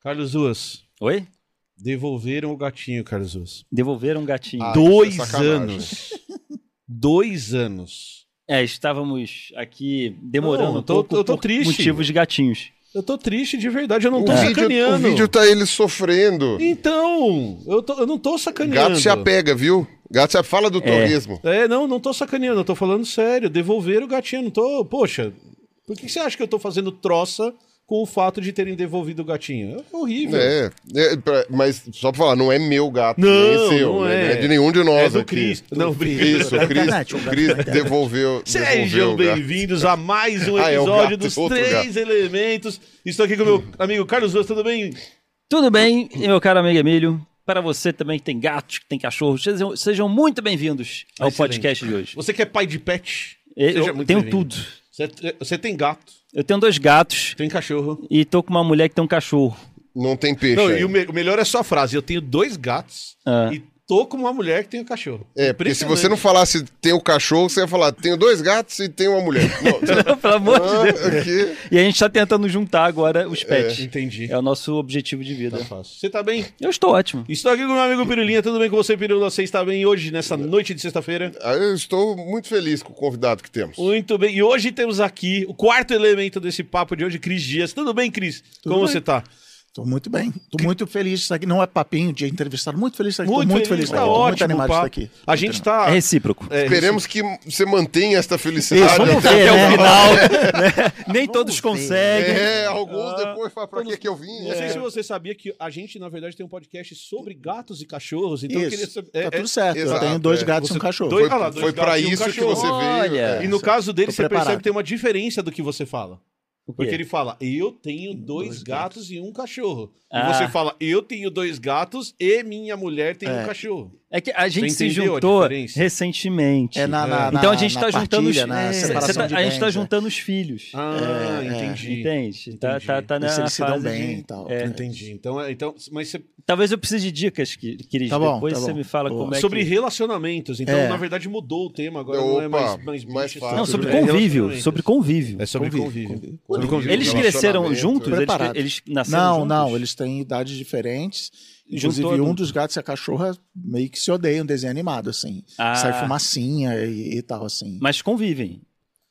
Carlos Ruas, Oi? devolveram o gatinho, Carlos Ruas. Devolveram um gatinho. Ah, Dois é anos. Dois anos. É, estávamos aqui demorando Não, um tô- pouco eu tô por triste. motivos de gatinhos. Eu tô triste de verdade, eu não O tô vídeo, sacaneando. o vídeo tá ele sofrendo. Então, eu, tô- eu não tô sacaneando. Gato se apega, viu? Gato se fala do torresmo. É, não, não tô sacaneando, eu tô falando sério. Devolveram o gatinho, não tô. Poxa, por que você acha que eu tô fazendo troça com o fato de terem devolvido o gatinho? É horrível. É, é, pra- mas só pra falar, não é meu gato, Não, nem seu, não né? é. Não é de nenhum de nós É do aqui. Cris. Não, Isso, o Cris, internet, o o gato Cris da internet. devolveu, devolveu Sejam o bem-vindos a mais um Ah, é o episódio gato, dos Três Elementos. Estou aqui com meu amigo Carlos Ruas, tudo bem? Tudo bem, meu caro amigo Emílio? Para você também que tem gatos, que tem cachorros, sejam, sejam muito bem-vindos ao Excelente. podcast de hoje. Você que é pai de pet? Eu seja muito tenho bem-vindo. tudo. Você, você tem gato, Eu tenho dois gatos tem cachorro. e tô com uma mulher que tem um cachorro. Não tem peixe Não, aí. e o, me- o melhor é só a frase: eu tenho dois gatos Ah. e tô com uma mulher que tem um cachorro. É, porque se você não falasse tem o cachorro, você ia falar tenho dois gatos e tenho uma mulher. Não, você- Pelo amor de Ah, Deus. aqui. E a gente tá tentando juntar agora os pets. Entendi. É o nosso objetivo de vida. Tá fácil. Você tá bem? Eu estou ótimo. Estou aqui com o meu amigo Pirulinha. Tudo bem com você, Pirula? Você está bem hoje, nessa noite de sexta-feira? Ah, Eu estou muito feliz com o convidado que temos. Muito bem. E hoje temos aqui o quarto elemento desse papo de hoje, Cris Dias. Tudo bem, Cris? Tudo Como bem. você tá? Tô muito bem. Tô muito feliz de estar aqui. Não é papinho de entrevistado. Muito feliz de estar aqui. Muito muito feliz, tá aqui. Tô muito ótimo, animado de estar aqui. A gente animado. tá... É recíproco. é, Esperemos que você mantenha esta felicidade. Isso, vamos até ver, o né? final. né? Nem todos ver. conseguem. É, alguns depois falam pra que que eu vim. Não sei É. se você sabia que a gente, na verdade, tem um podcast sobre gatos e cachorros. Então eu Isso. queria saber. Tá é- tudo certo. exato, eu tenho dois é. gatos e um cachorro. dois- Foi, Ah lá, dois foi pra gatos e um isso que você veio. Olha. é. E no caso dele, você percebe que tem uma diferença do que você fala. Porque ele fala, eu tenho dois, gatos e um cachorro. Ah. E você fala, eu tenho dois gatos e minha mulher tem um É. cachorro. É que a gente se juntou recentemente. É na, na, então na- a gente na tá juntando os na é, separação tá- A gente tá é. juntando os filhos. Ah, É, é. entendi. Entende? Tá, Entendi. tá, tá Ver se na eles se dão fase bem de- e tal. é. Entendi. Então, então mas você, Talvez eu precise de dicas, que- Cris. Tá bom, Depois tá você bom. me fala Boa. como é sobre que... relacionamentos. Então, É. na verdade, mudou o tema. Agora não é Opa, mais, mais, mais fácil. Não, sobre bem. convívio. Sobre convívio. É sobre Convívio. Eles cresceram juntos? Eles, Preparado. eles nasceram Não, não. Eles têm idades diferentes. Inclusive, Juntou um dos gatos e a cachorra meio que se odeiam desenho animado, assim. Ah. Sai fumacinha e, e tal, assim. Mas convivem.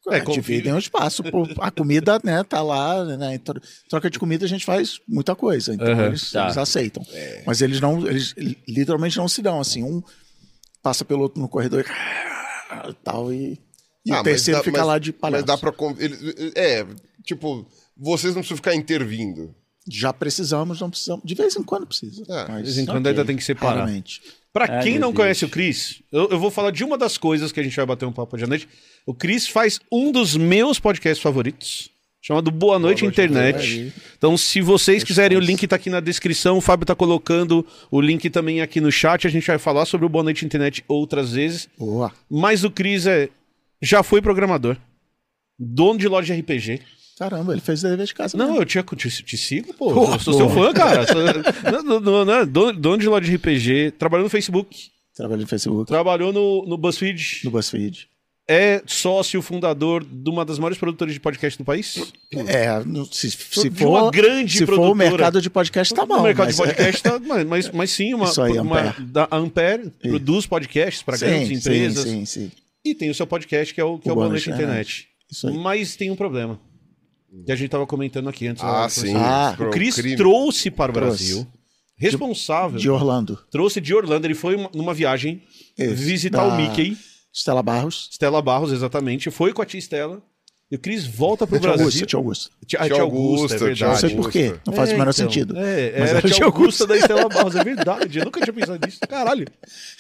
É, É, convive. dividem o espaço. A comida, né, tá lá, né? Troca de comida a gente faz muita coisa. Então Aham. eles, Tá. eles aceitam. Mas eles não, eles literalmente não se dão, assim. Um passa pelo outro no corredor e tal, e, e Ah, o terceiro dá- fica mas- lá de palhaço. Mas dá pra. ele- É, tipo, vocês não precisam ficar intervindo. Já precisamos, não precisamos. De vez em quando precisa. É, De mas vez em quando Ok. ainda tem que separar. raramente. Pra Ai, quem não Deus. conhece o Cris, eu, eu vou falar de uma das coisas que a gente vai bater um papo hoje à noite. O Cris faz um dos meus podcasts favoritos, chamado Boa Noite, Noite Internet. Internet. Então, se vocês quiserem, o link tá aqui na descrição. O Fábio tá colocando o link também aqui no chat. A gente vai falar sobre o Boa Noite Internet outras vezes. Boa. Mas o Cris é, já foi programador, dono de loja de RPG. Caramba, ele fez o dever de casa. Não, mesmo. eu te, te, te sigo, pô. Porra, eu sou seu porra. fã, cara. Sou- não, não, não, não, dono, de loja de RPG, trabalhou no Facebook, Trabalha no Facebook, trabalhou no, no BuzzFeed, no BuzzFeed. é sócio fundador de uma das maiores produtoras de podcast do país. É, se, se De uma for, grande se for o produtora. mercado de podcast, tá bom. no mercado mas de podcast, tá, mas, mas, mas sim, uma, Isso aí, uma- Ampere. da Ampere produz podcasts para sim, grandes sim, empresas Sim, sim, e tem o seu podcast que é o, que é O o Boa Noite Noite Internet. Isso aí. Mas tem um problema. Que a gente tava comentando aqui antes. Ah, lá, sim. Ah, O Cris crime. trouxe para o Trouxe. Brasil, responsável, De Orlando. trouxe de Orlando, ele foi uma- numa viagem Isso, visitar o Mickey, Stella Barros. Stella Barros, exatamente, foi com a tia Stella, e o Cris volta pro Tia Brasil. Augusta, tia Augusta. Tia, a Tia tia Augusta, é verdade. Não sei por quê, não faz o menor então, sentido. É, Mas era era a tia tia Augusta da Estela Barros, é verdade. Eu nunca tinha pensado nisso. Caralho.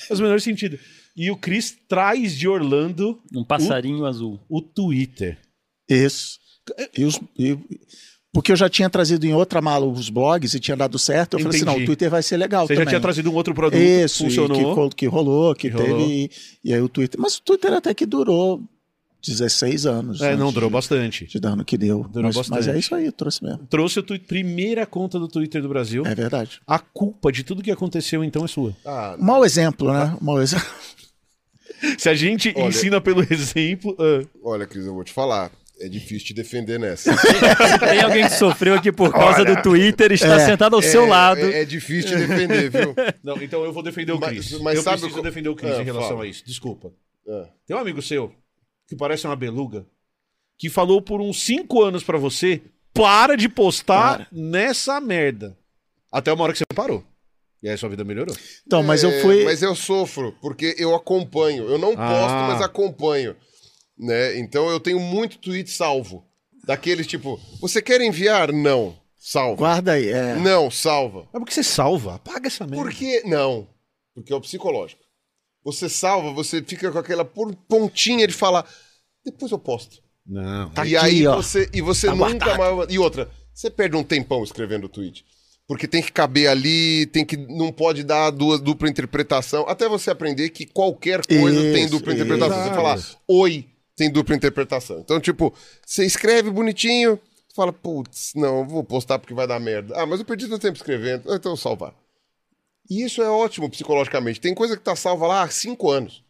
Faz o menor sentido. E o Chris traz de Orlando Um passarinho azul. o Twitter. Isso. E os, e- Porque eu já tinha trazido em outra mala os blogs e tinha dado certo. Eu falei assim, Entendi. não, o Twitter vai ser legal Você também. já tinha trazido um outro produto, Isso, funcionou. que, que rolou, que, Que teve. rolou. E, e aí o Twitter. Mas o Twitter até que durou 16 anos. É, não, antes durou de- bastante. De dano que deu. Durou mas, bastante. mas é isso aí, trouxe mesmo. Trouxe a tua primeira conta do Twitter do Brasil. É verdade. A culpa de tudo que aconteceu, então, é sua. Ah, mau exemplo, né? Um mau exemplo. Se a gente Olha- ensina pelo exemplo. ah, olha, Cris, eu vou te falar. É difícil te defender nessa. Tem alguém que sofreu aqui por causa do Twitter e está É, sentado ao seu É- lado. É, é difícil te defender, viu? Não, então eu vou defender o Mas- Cris. mas eu sabe preciso defender o Cris É, em relação fala. a isso. Desculpa. É. Tem um amigo seu que parece uma beluga que falou por uns cinco anos pra você: para de postar Para. nessa merda. Até uma hora que você parou. E aí sua vida melhorou. Então, mas eu É, fui. Mas eu sofro, porque eu acompanho. Eu não posto, Ah. mas acompanho. Né? Então eu tenho muito tweet salvo. Daqueles tipo, você quer enviar? Não. Salva. Guarda aí. É. Não, salva. Mas por que você salva? Apaga essa merda. Por que não? Porque é o psicológico. Você salva, você fica com aquela pontinha de falar, depois eu posto. Não. Tá e aqui, aí ó. você e você Tá nunca guardado. mais e outra, você perde um tempão escrevendo o tweet. Porque tem que caber ali, tem que não pode dar duas dupla interpretação, até você aprender que qualquer coisa Isso, tem dupla interpretação. Você falar oi, tem dupla interpretação. Então, tipo, você escreve bonitinho, fala, putz, não, eu vou postar porque vai dar merda. Ah, mas eu perdi tanto tempo escrevendo, então eu salvar. E isso é ótimo psicologicamente. Tem coisa que tá salva lá há cinco anos.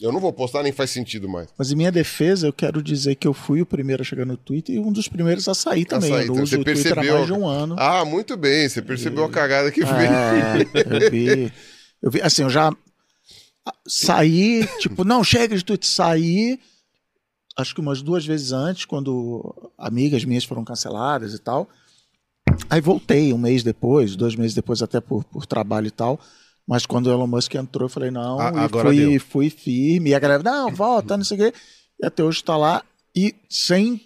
Eu não vou postar, nem faz sentido mais. Mas em minha defesa, eu quero dizer que eu fui o primeiro a chegar no Twitter e um dos primeiros a sair também. sair, então uso você o Twitter há percebeu- mais de um ano. Ah, muito bem. Você percebeu a cagada que fez. É, eu vi. Eu vi, assim, eu já saí, tipo, não, chega de Twitter, saí, acho que umas duas vezes antes, quando amigas minhas foram canceladas e tal. Aí voltei um mês depois, dois meses depois, até por, por trabalho e tal. Mas quando o Elon Musk entrou, eu falei, não, A- e agora fui, deu. fui firme. E a galera, não, volta, não sei o quê. E até hoje tá lá. E sem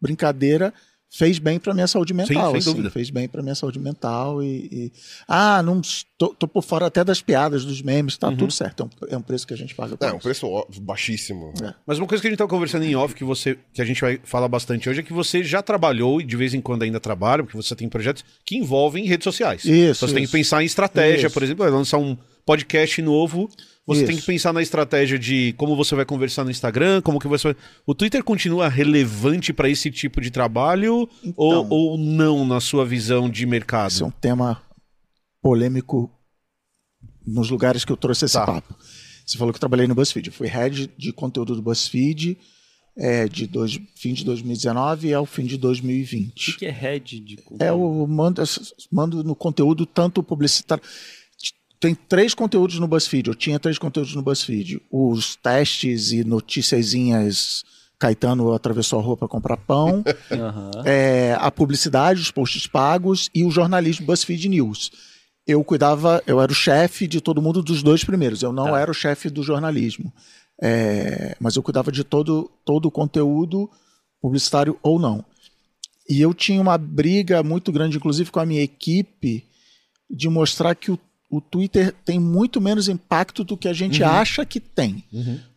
brincadeira, fez bem pra minha saúde mental. sem assim, dúvida. fez bem pra minha saúde mental. E, e- ah, não tô, tô por fora até das piadas, dos memes, tá tudo certo. É um, é um preço que a gente paga. por É, um isso. preço baixíssimo. Mas uma coisa que a gente tá conversando em off, que você que a gente vai falar bastante hoje, é que você já trabalhou e de vez em quando ainda trabalha, porque você tem projetos que envolvem redes sociais. Isso, Então você tem que isso. pensar em estratégia, Isso. por exemplo, lançar um podcast novo. Você Isso. tem que pensar na estratégia de como você vai conversar no Instagram, como que você vai... O Twitter continua relevante para esse tipo de trabalho ou, Então. ou não na sua visão de mercado? Esse é um tema polêmico nos lugares que eu trouxe esse Tá. papo. Você falou que eu trabalhei no BuzzFeed. Eu fui head de conteúdo do BuzzFeed é, de dois, fim de 2019 ao fim de O 2020. que que é head de É o mando, mando no conteúdo tanto publicitário. Tem três conteúdos no BuzzFeed. Eu tinha três conteúdos no BuzzFeed. Os testes e noticiazinhas. Caetano atravessou a rua para comprar pão. Aham. é, a publicidade, os posts pagos e o jornalismo BuzzFeed News. Eu cuidava, eu era o chefe de todo mundo dos dois primeiros. Eu não Tá. era o chefe do jornalismo. É, mas eu cuidava de todo, todo o conteúdo, publicitário ou não. E eu tinha uma briga muito grande, inclusive com a minha equipe, de mostrar que o, o Twitter tem muito menos impacto do que a gente acha que tem.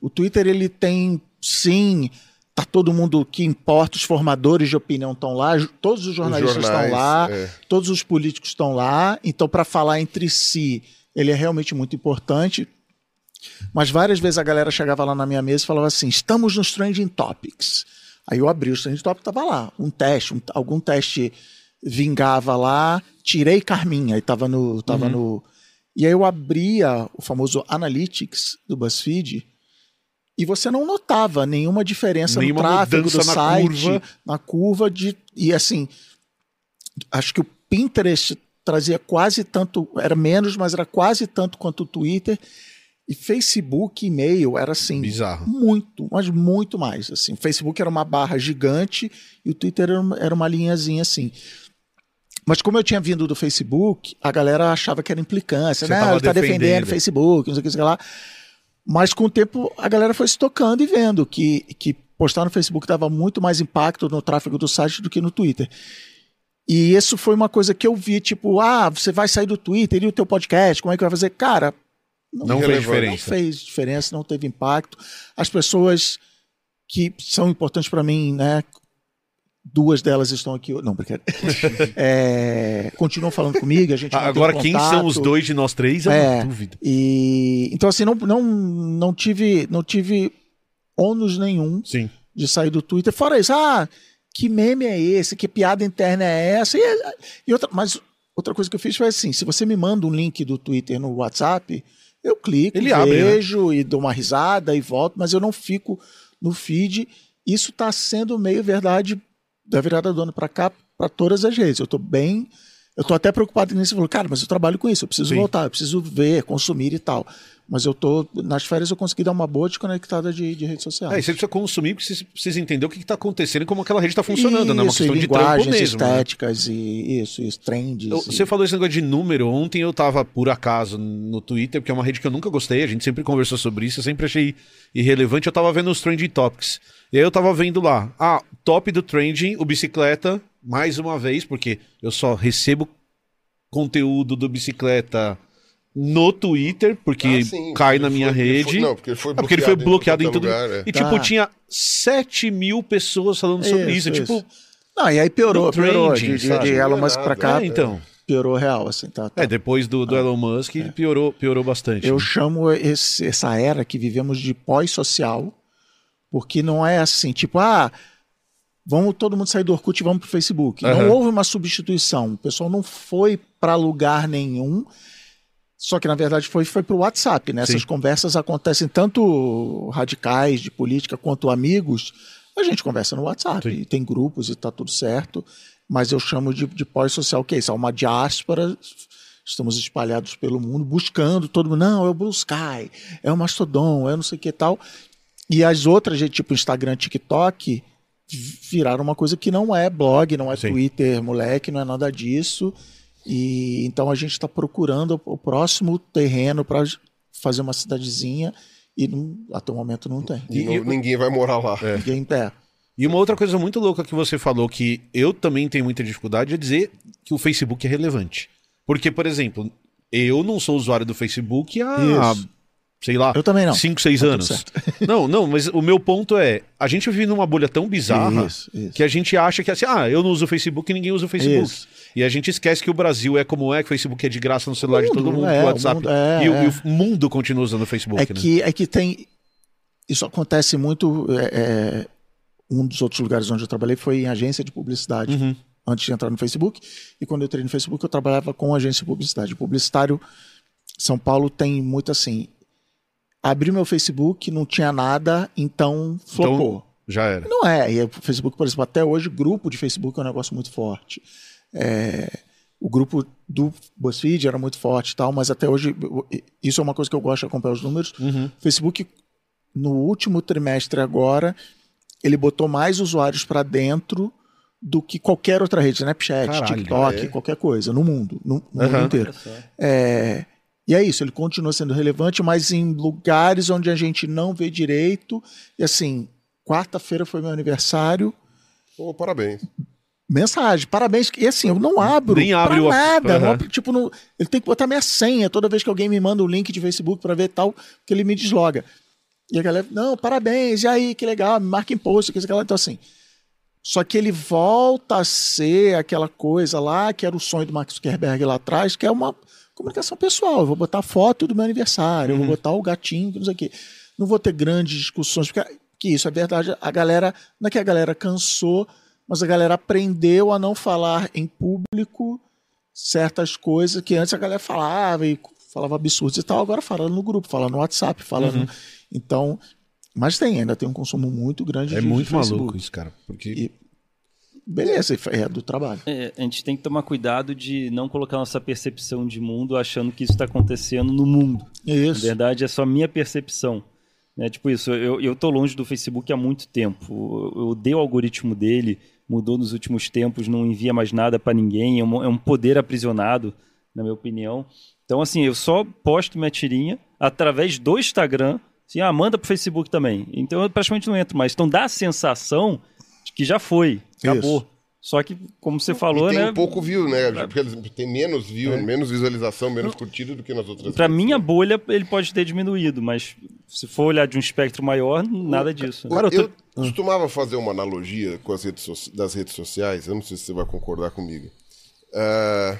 O Twitter ele tem, sim, tá todo mundo que importa, os formadores de opinião estão lá, todos os jornalistas estão lá, é. todos os políticos estão lá. Então, para falar entre si, ele é realmente muito importante. Mas várias vezes a galera chegava lá na minha mesa e falava assim: estamos nos trending topics. Aí eu abri os trending topics, tava lá, um teste, um- algum teste vingava lá, tirei Carminha e tava no, tava no. E aí eu abria o famoso Analytics do BuzzFeed e você não notava nenhuma diferença Nenhuma no tráfego do na site, curva. na curva de e assim, acho que o Pinterest trazia quase tanto, era menos, mas era quase tanto quanto o Twitter. E Facebook, e-mail, era assim, Bizarro. muito, mas muito mais. Assim, o Facebook era uma barra gigante e o Twitter era uma, era uma linhazinha assim. Mas como eu tinha vindo do Facebook, a galera achava que era implicância. Você Não, tava ele tá defendendo defendendo. o Facebook, não sei o que, sei lá. Mas com o tempo a galera foi se tocando e vendo que, que postar no Facebook dava muito mais impacto no tráfego do site do que no Twitter. E isso foi uma coisa que eu vi, tipo, ah, você vai sair do Twitter e o teu podcast, como é que vai fazer? Cara, Não fez relevante. diferença. não fez diferença, não teve impacto. As pessoas que são importantes para mim, né, Duas delas estão aqui. Não, brincadeira. É, continuam falando comigo, a gente Agora, um quem são os dois de nós três é, É. uma dúvida. E então assim não não não tive não tive ônus nenhum Sim. de sair do Twitter. Fora isso, ah, que meme é esse? Que piada interna é essa? E, e outra, mas outra coisa que eu fiz foi assim: se você me manda um link do Twitter no WhatsApp, eu clico, Ele abre, né? vejo e dou uma risada e volto, mas eu não fico no feed. Isso está sendo meio verdade da virada do ano para cá, para todas as redes. Eu estou bem. Eu tô até preocupado nisso. Eu falo, cara, mas eu trabalho com isso, eu preciso Sim. voltar, eu preciso ver, consumir e tal. Mas eu tô. Nas férias eu consegui dar uma boa desconectada de, de redes sociais. É, e você precisa consumir porque você precisa entender o que está acontecendo e como aquela rede está funcionando, né? É uma Isso, questão de trampo mesmo. né? estéticas e isso, isso, trends. Eu- e- Você falou esse negócio de número. Ontem eu tava, por acaso, no Twitter, porque é uma rede que eu nunca gostei, a gente sempre conversou sobre isso, eu sempre achei irrelevante. Eu tava vendo os Trending Topics. E aí eu tava vendo lá, ah, top do trending, o bicicleta, mais uma vez, porque eu só recebo conteúdo do bicicleta no Twitter, porque Ah, sim, cai porque na minha foi- rede. foi- não, porque ele foi É porque ele foi bloqueado em todo é lugar, é. E tipo, Tá. tinha 7 mil pessoas falando sobre isso. Isso, Tipo. Não, e aí piorou, piorou. trending, de, de, é Elon Musk pra cá, é, então. piorou real, assim, tá? tá. É, depois do, do Elon Musk, piorou, piorou bastante. Eu né? chamo esse- essa era que vivemos de pós-social, porque não é assim, tipo, ah, vamos todo mundo sair do Orkut e vamos pro Facebook. Aham. Não houve uma substituição. O pessoal não foi para lugar nenhum. Só que, na verdade, foi, foi para o WhatsApp. Né? Essas Sim. conversas acontecem tanto radicais de política quanto amigos. A gente conversa no WhatsApp. Tem grupos e tá tudo certo. Mas eu chamo de, de pós-social, que é isso? É uma diáspora. Estamos espalhados pelo mundo, buscando todo mundo. Não, é o Blue Sky, é o Mastodon, é não sei o que tal. E as outras, tipo Instagram, TikTok, viraram uma coisa que não é blog, não é Sim. Twitter, moleque, não é nada disso. E então a gente está procurando o próximo terreno para fazer uma cidadezinha e não- até o momento não tem. E não- ninguém vai morar lá. Ninguém é. E uma outra coisa muito louca que você falou, que eu também tenho muita dificuldade, é dizer que o Facebook é relevante. Porque, por exemplo, eu não sou usuário do Facebook há, Isso. Sei lá, Eu também não. 5, 6 Tá anos. Não, não, mas o meu ponto é, a gente vive numa bolha tão bizarra Isso, isso. que a gente acha que assim, ah, eu não uso o Facebook e ninguém usa o Facebook. Isso. E a gente esquece que o Brasil é como é, que o Facebook é de graça no celular de mundo, todo mundo, é, o o WhatsApp. mundo- é, e, o, é. e o mundo continua usando o Facebook, É né? que, é que tem. Isso acontece muito. é, é, um dos outros lugares onde eu trabalhei foi em agência de publicidade, Uhum. antes de entrar no Facebook. E quando eu entrei no Facebook, eu trabalhava com agência de publicidade. Publicitário, São Paulo tem muito assim. Abri meu Facebook, não tinha nada, então flopou. Já era. Não é. E o Facebook, por exemplo, até hoje, grupo de Facebook é um negócio muito forte. É, o grupo do BuzzFeed era muito forte e tal, mas até hoje, isso é uma coisa que eu gosto de acompanhar os números. Uhum. Facebook, no último trimestre agora, ele botou mais usuários para dentro do que qualquer outra rede, Snapchat, Caralho, TikTok, é? qualquer coisa, no mundo, no, no Aham. mundo inteiro. É, e é isso, ele continua sendo relevante, mas em lugares onde a gente não vê direito. E assim, quarta-feira foi meu aniversário. Pô, parabéns. Mensagem, parabéns. E assim, eu não abro. Nem abre pra o- nada. Não abro, tipo, não- ele tem que botar minha senha toda vez que alguém me manda um link de Facebook pra ver tal, que ele me desloga. E a galera, não, parabéns, e aí, que legal, me marca em post, que aquela. Então, assim. Só que ele volta a ser aquela coisa lá, que era o sonho do Mark Zuckerberg lá atrás, que é uma comunicação pessoal. Eu vou botar foto do meu aniversário, eu vou botar o gatinho, não sei o quê. Não vou ter grandes discussões, porque que isso é verdade. A galera, não é que a galera cansou, mas a galera aprendeu a não falar em público certas coisas que antes a galera falava e falava absurdos e tal, agora fala no grupo, fala no WhatsApp, fala no... Então, mas tem, ainda tem um consumo muito grande É de, muito de Facebook. maluco isso, cara. Porque E- Beleza, é do trabalho. É, a gente tem que tomar cuidado de não colocar nossa percepção de mundo achando que isso está acontecendo no mundo. Na Isso. verdade, é só minha percepção. Né? Tipo isso, eu, eu tô longe do Facebook há muito tempo. Eu, eu odeio o algoritmo dele, mudou nos últimos tempos, não envia mais nada para ninguém, é um, é um poder aprisionado, na minha opinião. Então, assim, eu só posto minha tirinha através do Instagram, assim, ah, manda pro Facebook também. Então eu praticamente não entro mais. Então dá a sensação que já foi, acabou. Isso. Só que, como você falou, e tem né? pouco view, né? Porque eles- tem menos view, menos visualização, menos curtida do que nas outras Pra redes, minha né? bolha, ele pode ter diminuído, mas se for olhar de um espectro maior, nada disso. né? Eu, Cara, eu tô- costumava fazer uma analogia com as redes so- das redes sociais, eu não sei se você vai concordar comigo. Ah,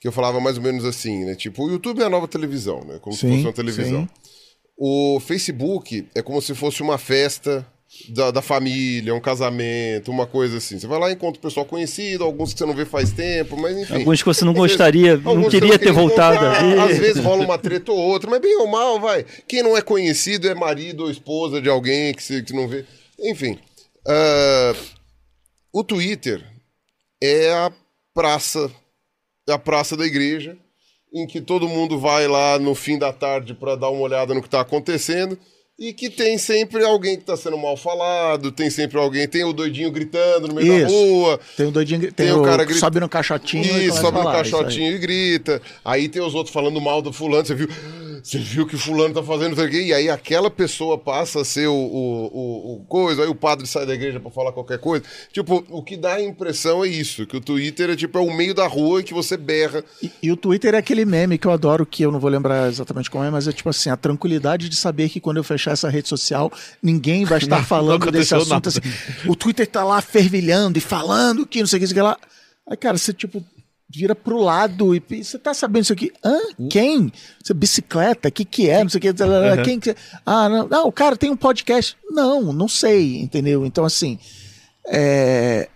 que eu falava mais ou menos assim, né? Tipo, o YouTube é a nova televisão, né? Como se Sim, fosse uma televisão. sim. O Facebook é como se fosse uma festa da, da família, um casamento, uma coisa assim. Você vai lá e encontra o pessoal conhecido, alguns que você não vê faz tempo, mas enfim. Alguns que você não Às vezes- gostaria, não queria ter queria voltado encontrar, ali. Às vezes rola uma treta ou outra, mas bem ou mal, vai. Quem não é conhecido é marido ou esposa de alguém que você que não vê. Enfim. ah, o Twitter é a praça, é a praça da igreja, em que todo mundo vai lá no fim da tarde para dar uma olhada no que está acontecendo. E que tem sempre alguém que está sendo mal falado, tem sempre alguém, tem o doidinho gritando no meio da Isso. rua, Tem o doidinho, tem, Tem o o, cara que grit- sobe no caixotinho e isso, sobe no falar, aí. caixotinho e grita. Aí tem os outros falando mal do fulano, você viu? Você viu que fulano tá fazendo isso aqui? E aí aquela pessoa passa a ser o, o, o, o coisa, aí o padre sai da igreja pra falar qualquer coisa. Tipo, o que dá a impressão é isso, que o Twitter é tipo é o meio da rua em que você berra. E, e o Twitter é aquele meme que eu adoro, que eu não vou lembrar exatamente como é, mas é tipo assim, a tranquilidade de saber que quando eu fechar essa rede social, ninguém vai estar Não falando desse assunto. Assim. O Twitter tá lá fervilhando e falando que não sei o que, isso que lá. Aí, cara, você tipo vira pro lado e você tá sabendo isso aqui? Hã? Quem? Você, bicicleta? O que que é? Não sei o que. Quem que... Ah, não. Não, o cara tem um podcast. Não, não sei, entendeu? Então, assim, é,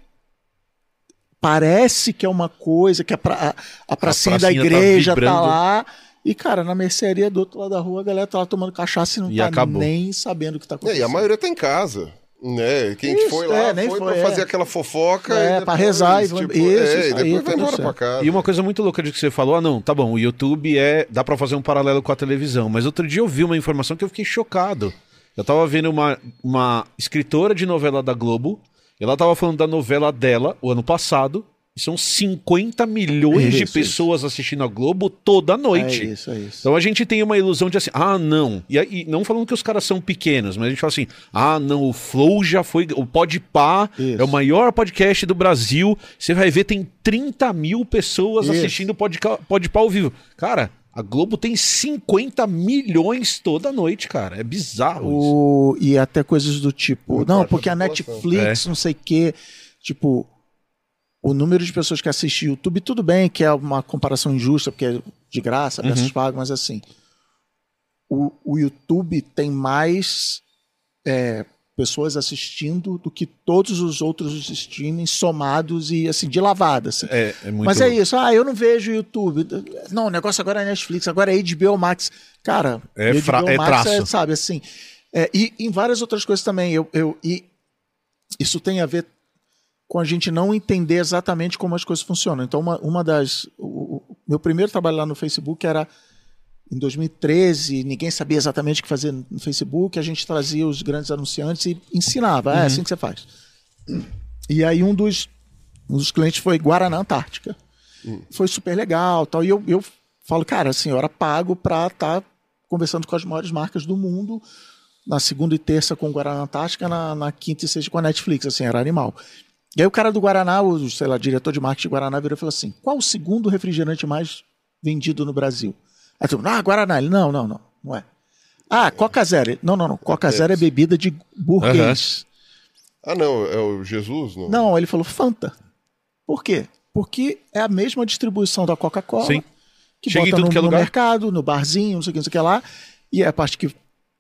parece que é uma coisa que a, pra, a, a pracinha da pracinha tá igreja tá, vibrando. lá. E, cara, na mercearia do outro lado da rua, a galera tá lá tomando cachaça e não E tá acabou. nem sabendo o que tá É, acontecendo. e a maioria tá em casa. Né? Quem Isso, foi lá é, nem foi, foi, pra é. fazer aquela fofoca. É, e pra rezar e tipo, isso, é, isso e aí, depois tá vai embora certo. pra casa. E uma coisa muito louca de que você falou, ah não, tá bom, o YouTube é, dá pra fazer um paralelo com a televisão, mas outro dia eu vi uma informação que eu fiquei chocado. Eu tava vendo uma, uma escritora de novela da Globo, ela tava falando da novela dela, o ano passado, são 50 milhões de Isso, pessoas assistindo a Globo toda É noite. isso, é isso. Então a gente tem uma ilusão de assim, ah, não. E, aí, não falando que os caras são pequenos, mas a gente fala assim, ah, não, o Flow já foi. O Podpah Isso. é o maior podcast do Brasil. Você vai ver, tem 30 mil pessoas Isso. assistindo o Podpah ao vivo. Cara, a Globo tem 50 milhões toda noite, cara. É bizarro isso. O, e até coisas do tipo, não, porque a. Netflix, não sei o quê, tipo, o número de pessoas que assistem YouTube, tudo bem que é uma comparação injusta, porque é de graça, versus pago, mas assim, o, o YouTube tem mais é, pessoas assistindo do que todos os outros streamings somados e assim, de lavada. Assim. É, é muito Mas é isso, ah, eu não vejo YouTube. Não, o negócio agora é Netflix, agora é HBO Max. Cara, É HBO fra- é Max traço. sabe, assim. é, e em várias outras coisas também. Eu, eu, e isso tem a ver com a gente não entender exatamente como as coisas funcionam. Então, uma, uma das. O, o meu primeiro trabalho lá no Facebook era em 2013, ninguém sabia exatamente o que fazer no Facebook, a gente trazia os grandes anunciantes e ensinava, "Ah, é assim que você faz. E aí um dos, um dos clientes foi Guaraná Antártica. Foi super legal tal. E eu, eu falo, cara, assim, eu era pago para estar conversando com as maiores marcas do mundo na segunda e terça com o Guaraná Antártica, na, na quinta e sexta com a Netflix, assim, era animal. E aí o cara do Guaraná, o, sei lá, diretor de marketing de Guaraná, virou e falou assim, qual o segundo refrigerante mais vendido no Brasil? Aí tu, ah, Guaraná. Ele, não, não, não, não é. Ah, Coca Zero. Não, não, não, Coca Zero é bebida de burguês. Ah, não, é o Jesus? Não. Não, ele falou Fanta. Por quê? Porque é a mesma distribuição da Coca-Cola. Sim. Que Chega bota no, que é no mercado, no barzinho, não sei o que, não sei o que lá. E a parte que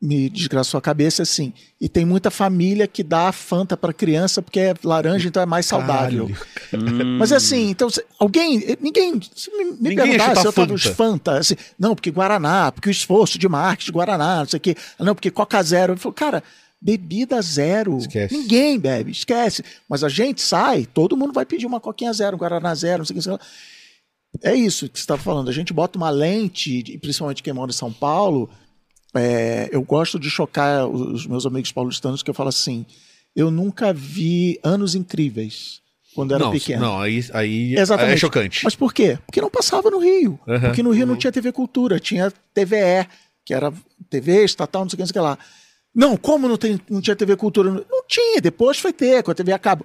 me desgraçou a cabeça assim. E tem muita família que dá a Fanta para criança porque é laranja, então é mais saudável. Mas assim, então, se- alguém, ninguém, se me, me Ninguém perguntar se eu falo os Fanta. Assim, não, porque Guaraná, porque o esforço de marketing Guaraná, não sei o quê, não, porque Coca Zero. Eu falo, cara, bebida zero. Esquece. Ninguém bebe, esquece. Mas a gente sai, todo mundo vai pedir uma Coquinha Zero, um Guaraná Zero, não sei o que, sei lá. É isso que você estava falando. A gente bota uma lente, e principalmente quem mora em São Paulo. É, eu gosto de chocar os meus amigos paulistanos, que eu falo assim: eu nunca vi anos incríveis quando era não, pequeno. não, aí, aí Exatamente. é chocante. Mas por quê? Porque não passava no Rio. Uhum. Porque no Rio não tinha TV Cultura, tinha TVE, que era TV estatal, não sei o que, não sei o que lá. Não, como não, tem, não tinha TV Cultura? Não tinha, depois foi ter, com a TV a cabo.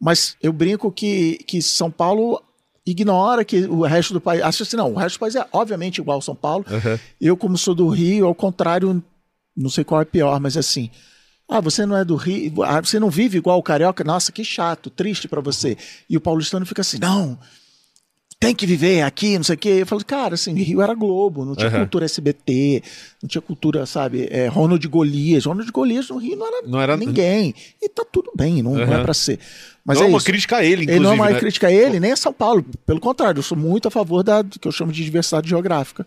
Mas eu brinco que, que São Paulo ignora que o resto do país. Acho assim, não, o resto do país é obviamente igual ao São Paulo. Uhum. Eu, como sou do Rio, ao contrário, não sei qual é pior, mas assim. Ah, você não é do Rio, ah, você não vive igual o carioca? Nossa, que chato, triste pra você. E o paulistano fica assim, não, tem que viver aqui, não sei o quê. Eu falo, cara, assim, Rio era Globo, não tinha Aham. cultura SBT, não tinha cultura, sabe, é, Ronald Golias. Ronald Golias no Rio não era, Não era- ninguém. E tá tudo bem, não, não é pra ser. Mas não é é uma isso. crítica a ele, Ele inclusive. não é uma né? crítica a ele, nem a São Paulo. Pelo contrário, eu sou muito a favor da do que eu chamo de diversidade geográfica.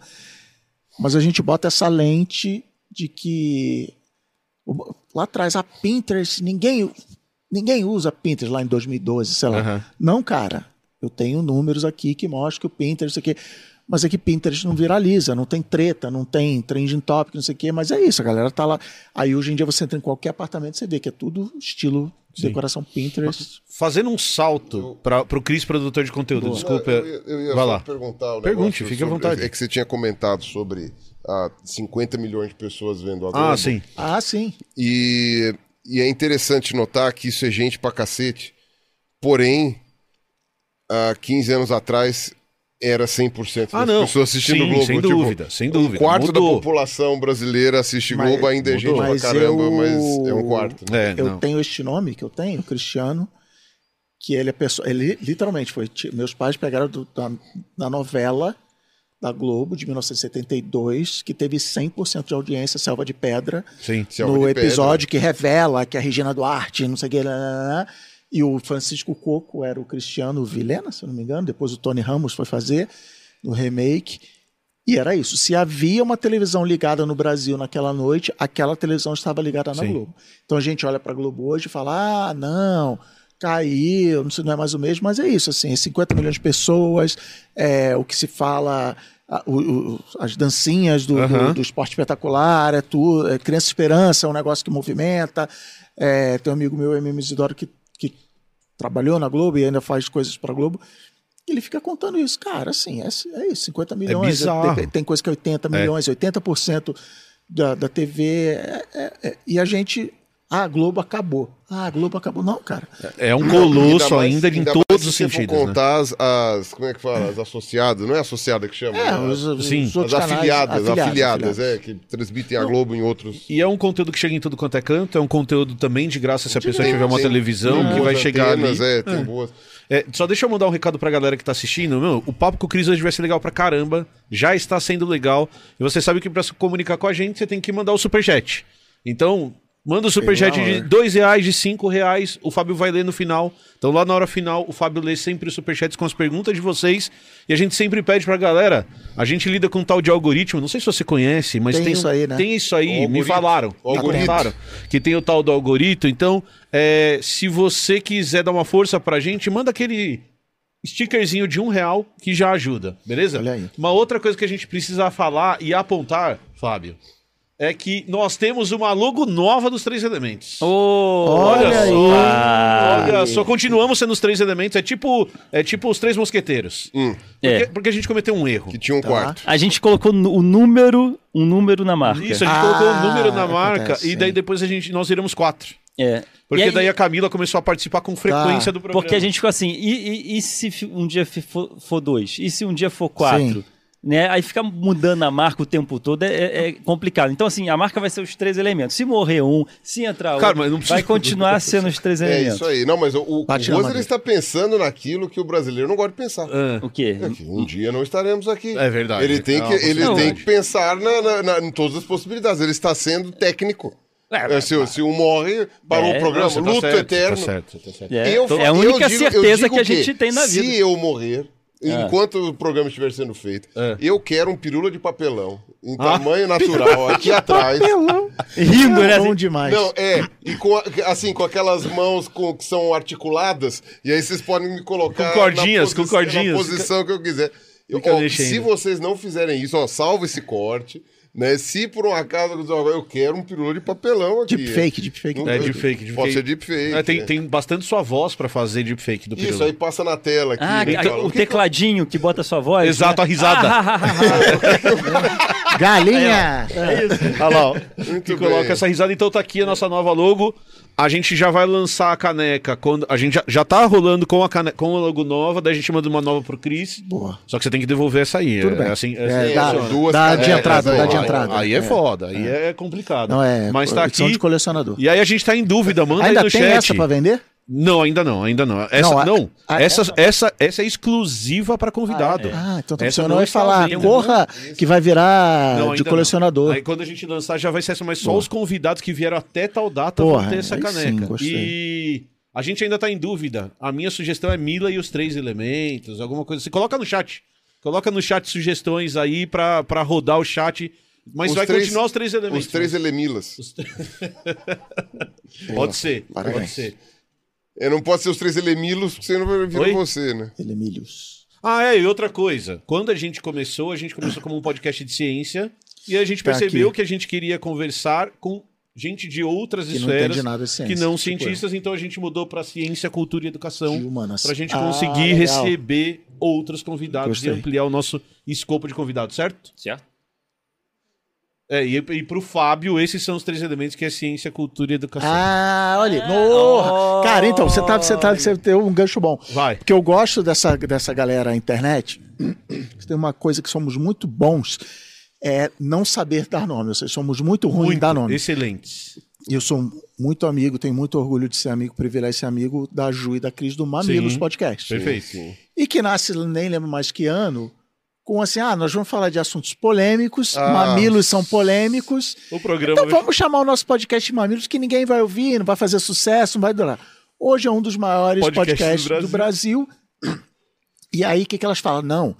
Mas a gente bota essa lente de que lá atrás a Pinterest, ninguém ninguém usa Pinterest lá em 2012, sei lá. Aham. Não, cara. Eu tenho números aqui que mostram que o Pinterest aqui, mas é que Pinterest não viraliza, não tem treta, não tem trending topic, não sei o quê, mas é isso, a galera tá lá. Aí hoje em dia você entra em qualquer apartamento, você vê que é tudo estilo de decoração Pinterest. Fazendo um salto para pro Cris, produtor de conteúdo. Desculpa. Eu, eu, eu ia Vai lá. perguntar um Pergunte, fique à sobre- vontade. É que você tinha comentado sobre ah, 50 milhões de pessoas vendo a Globo. Ah, sim. Ah, sim. E, e é interessante notar que isso é gente pra cacete. Porém, há 15 anos atrás era 100% das Ah, não. pessoas assistindo Sim, o Globo. sem Tipo, dúvida, sem dúvida. Um quarto Mudou. da população brasileira assiste Mas- Globo, ainda é gente pra Mas caramba, eu- mas é um quarto. né? É, eu não. tenho este nome que eu tenho, Cristiano, que ele é pessoa. Ele literalmente foi. Meus pais pegaram do- da, da novela da Globo de 1972, que teve 100% de audiência, Selva de Pedra, Sim. Selva no de Pedra. episódio que revela que a Regina Duarte, não sei o que, lá, lá, lá, e o Francisco Coco era o Cristiano Vilena, se não me engano, depois o Tony Ramos foi fazer no remake. E era isso. Se havia uma televisão ligada no Brasil naquela noite, aquela televisão estava ligada na Sim. Globo. Então a gente olha para a Globo hoje e fala: ah, não, caiu, não, sei, não é mais o mesmo, mas é isso. Assim, 50 milhões de pessoas, é, o que se fala, a- o- o- as dancinhas do, do- Aham. do esporte espetacular, é tudo, é Criança Esperança, é um negócio que movimenta. É, tem um amigo meu, MM Isidoro, que, que trabalhou na Globo e ainda faz coisas para a Globo. Ele fica contando isso, cara, assim, é, é isso, 50 milhões, bizarro. tem, tem coisa que é 80 milhões, 80% da, da TV, é- é- é- e a gente, ah, a Globo acabou, ah, a Globo acabou, não, cara, É um Não, colosso mais- ainda em ainda todos mais os se você sentidos. for né? contar as, as- Como é que fala? As associadas, não é associada que chama? é, né? os, os sim, outros As canais, afiliadas, afiliadas, afiliados. é, que transmitem a Globo em outros. E é um conteúdo que chega em tudo quanto é canto, é um conteúdo também de graça se a pessoa tiver uma tem- televisão tem que vai chegar antenas, ali. É, tem boas. É, só deixa eu mandar um recado pra galera que tá assistindo. Meu, o papo com o Cris hoje vai ser legal pra caramba. Já está sendo legal. E você sabe que pra se comunicar com a gente, você tem que mandar o superchat. Então, manda o superchat de dois reais, de cinco reais. O Fábio vai ler no final. Então, lá na hora final, o Fábio lê sempre os superchats com as perguntas de vocês. E a gente sempre pede pra galera. A gente lida com um tal de algoritmo. Não sei se você conhece, mas Tem tem, isso aí, né? Tem isso aí, me falaram. Me algoritmo. contaram que tem o tal do algoritmo. Então, é, se você quiser dar uma força pra gente, manda aquele stickerzinho de um real que já ajuda, beleza? Olha aí. Uma outra coisa que a gente precisa falar e apontar, Fábio, é que nós temos uma logo nova dos três elementos. Ô, Olha Olha aí. só, Ah. olha só, continuamos sendo os três elementos. É tipo, é tipo os três mosqueteiros. Hum, Porque, É. porque a gente cometeu um erro. que tinha um Tá. quarto. A gente colocou o número, um número na marca. Isso, a gente Ah, colocou um número na marca acontece, e daí depois a gente, nós viramos quatro. É. Porque aí- daí a Camila começou a participar com frequência Tá. do programa. Porque a gente ficou assim, e, e- e se um dia for, for dois? E se um dia for quatro? Sim. Né? Aí fica mudando a marca o tempo todo, é, é- é complicado. Então, assim, a marca vai ser os três elementos. Se morrer um, se entrar Cara, outro, mas não precisa- vai continuar sendo os três É elementos. isso aí. Não, mas o, o, o ele está pensando naquilo que o brasileiro não gosta de pensar. Ah, O quê? É que um dia não estaremos aqui. É verdade. Ele tem É que, ele tem que pensar na, na- na- em todas as possibilidades. Ele está sendo técnico. É, É, se, se um morre, parou É, o programa, Não, tá luto certo, eterno. Tá certo, tá certo. É, Eu- é a eu única digo- eu certeza digo que a que gente tem na vida. Se eu morrer. Enquanto o programa estiver sendo feito, É. eu quero um pirula de papelão, em Ah. tamanho natural, aqui atrás. Rindo, né? bom assim, demais. Não, é, e com, a- assim, com aquelas mãos com, que são articuladas, e aí vocês podem me colocar Com cordinhas, na, com cordinhas. na posição que eu quiser. Eu- Fica ó, mexendo. se vocês não fizerem isso, ó, salva esse corte, né? Se por um acaso eu quero um pirula de papelão aqui. Deepfake, deepfake. Não- É deepfake, deepfake. Pode ser deepfake. É, tem, é. tem bastante sua voz pra fazer deepfake do Isso, Pirula. aí passa na tela aqui. Ah, fala, o que tecladinho que bota a sua voz. Exato, né? a risada. Galinha! É isso. Olha lá, ó. Muito que coloca essa risada. Então tá aqui a nossa nova logo. A gente já vai lançar a caneca quando. A gente já, já tá rolando com a caneca, com a logo nova, daí a gente manda uma nova pro Cris. Boa. Só que você tem que devolver essa aí. Tudo é, bem. assim, é, É, assim dá- duas dá de entrada, aí, dá de entrada. Aí é, foda, aí é, complicado. Não é. Mas tá aqui. de colecionador. E aí a gente tá em dúvida, manda Ainda aí no tem chat. essa pra vender? Não, ainda não, ainda não. Essa Não, não. a- a- essa, essa- essa, essa é exclusiva pra convidado. Ah, então tá Essa você não vai está falar, corra, que vai virar Não, de ainda não. colecionador. Aí quando a gente lançar já vai ser essa, mas só os convidados que vieram até tal data Porra, vão ter essa caneca. sim, e a gente ainda tá em dúvida. A minha sugestão é Mila e os três elementos, alguma coisa assim. Coloca no chat. Coloca no chat sugestões aí pra, pra rodar o chat. Mas Os vai três- continuar os três elementos. Os três elemilas. Pode ser, pode Parabéns. ser. É, não pode ser os três elemilos, porque senão vai virar Oi? você, né? Elemílios. Ah, é, e outra coisa. Quando a gente começou, a gente começou como um podcast de ciência e a gente Tá percebeu aqui. que a gente queria conversar com gente de outras Que não esferas entende nada de ciência, que não tipo cientistas, então a gente mudou para ciência, cultura e educação De humanas. pra gente Ah, conseguir legal. receber outros convidados Gostei. e ampliar o nosso escopo de convidados, certo? Certo? É, e, e pro Fábio, esses são os três elementos que é ciência, cultura e educação. Ah, olha. porra. Cara, então, você tá, você tá, você tem um gancho bom. Vai. Porque eu gosto dessa, dessa galera internet. Tem uma coisa que somos muito bons, é não saber dar nome. Ou seja, somos muito ruins em dar nome. excelentes. E eu sou muito amigo, tenho muito orgulho de ser amigo, privilégio de ser amigo da Ju e da Cris do Mamilos Sim, Podcast. Perfeito. E que nasce, nem lembro mais que ano, com assim, ah, nós vamos falar de assuntos polêmicos, Ah. mamilos são polêmicos. O programa Então vamos chamar o nosso podcast de Mamilos, que ninguém vai ouvir, não vai fazer sucesso, não vai durar. Hoje é um dos maiores Podcasts podcasts, do do Brasil. E aí, o que, que elas falam? Não,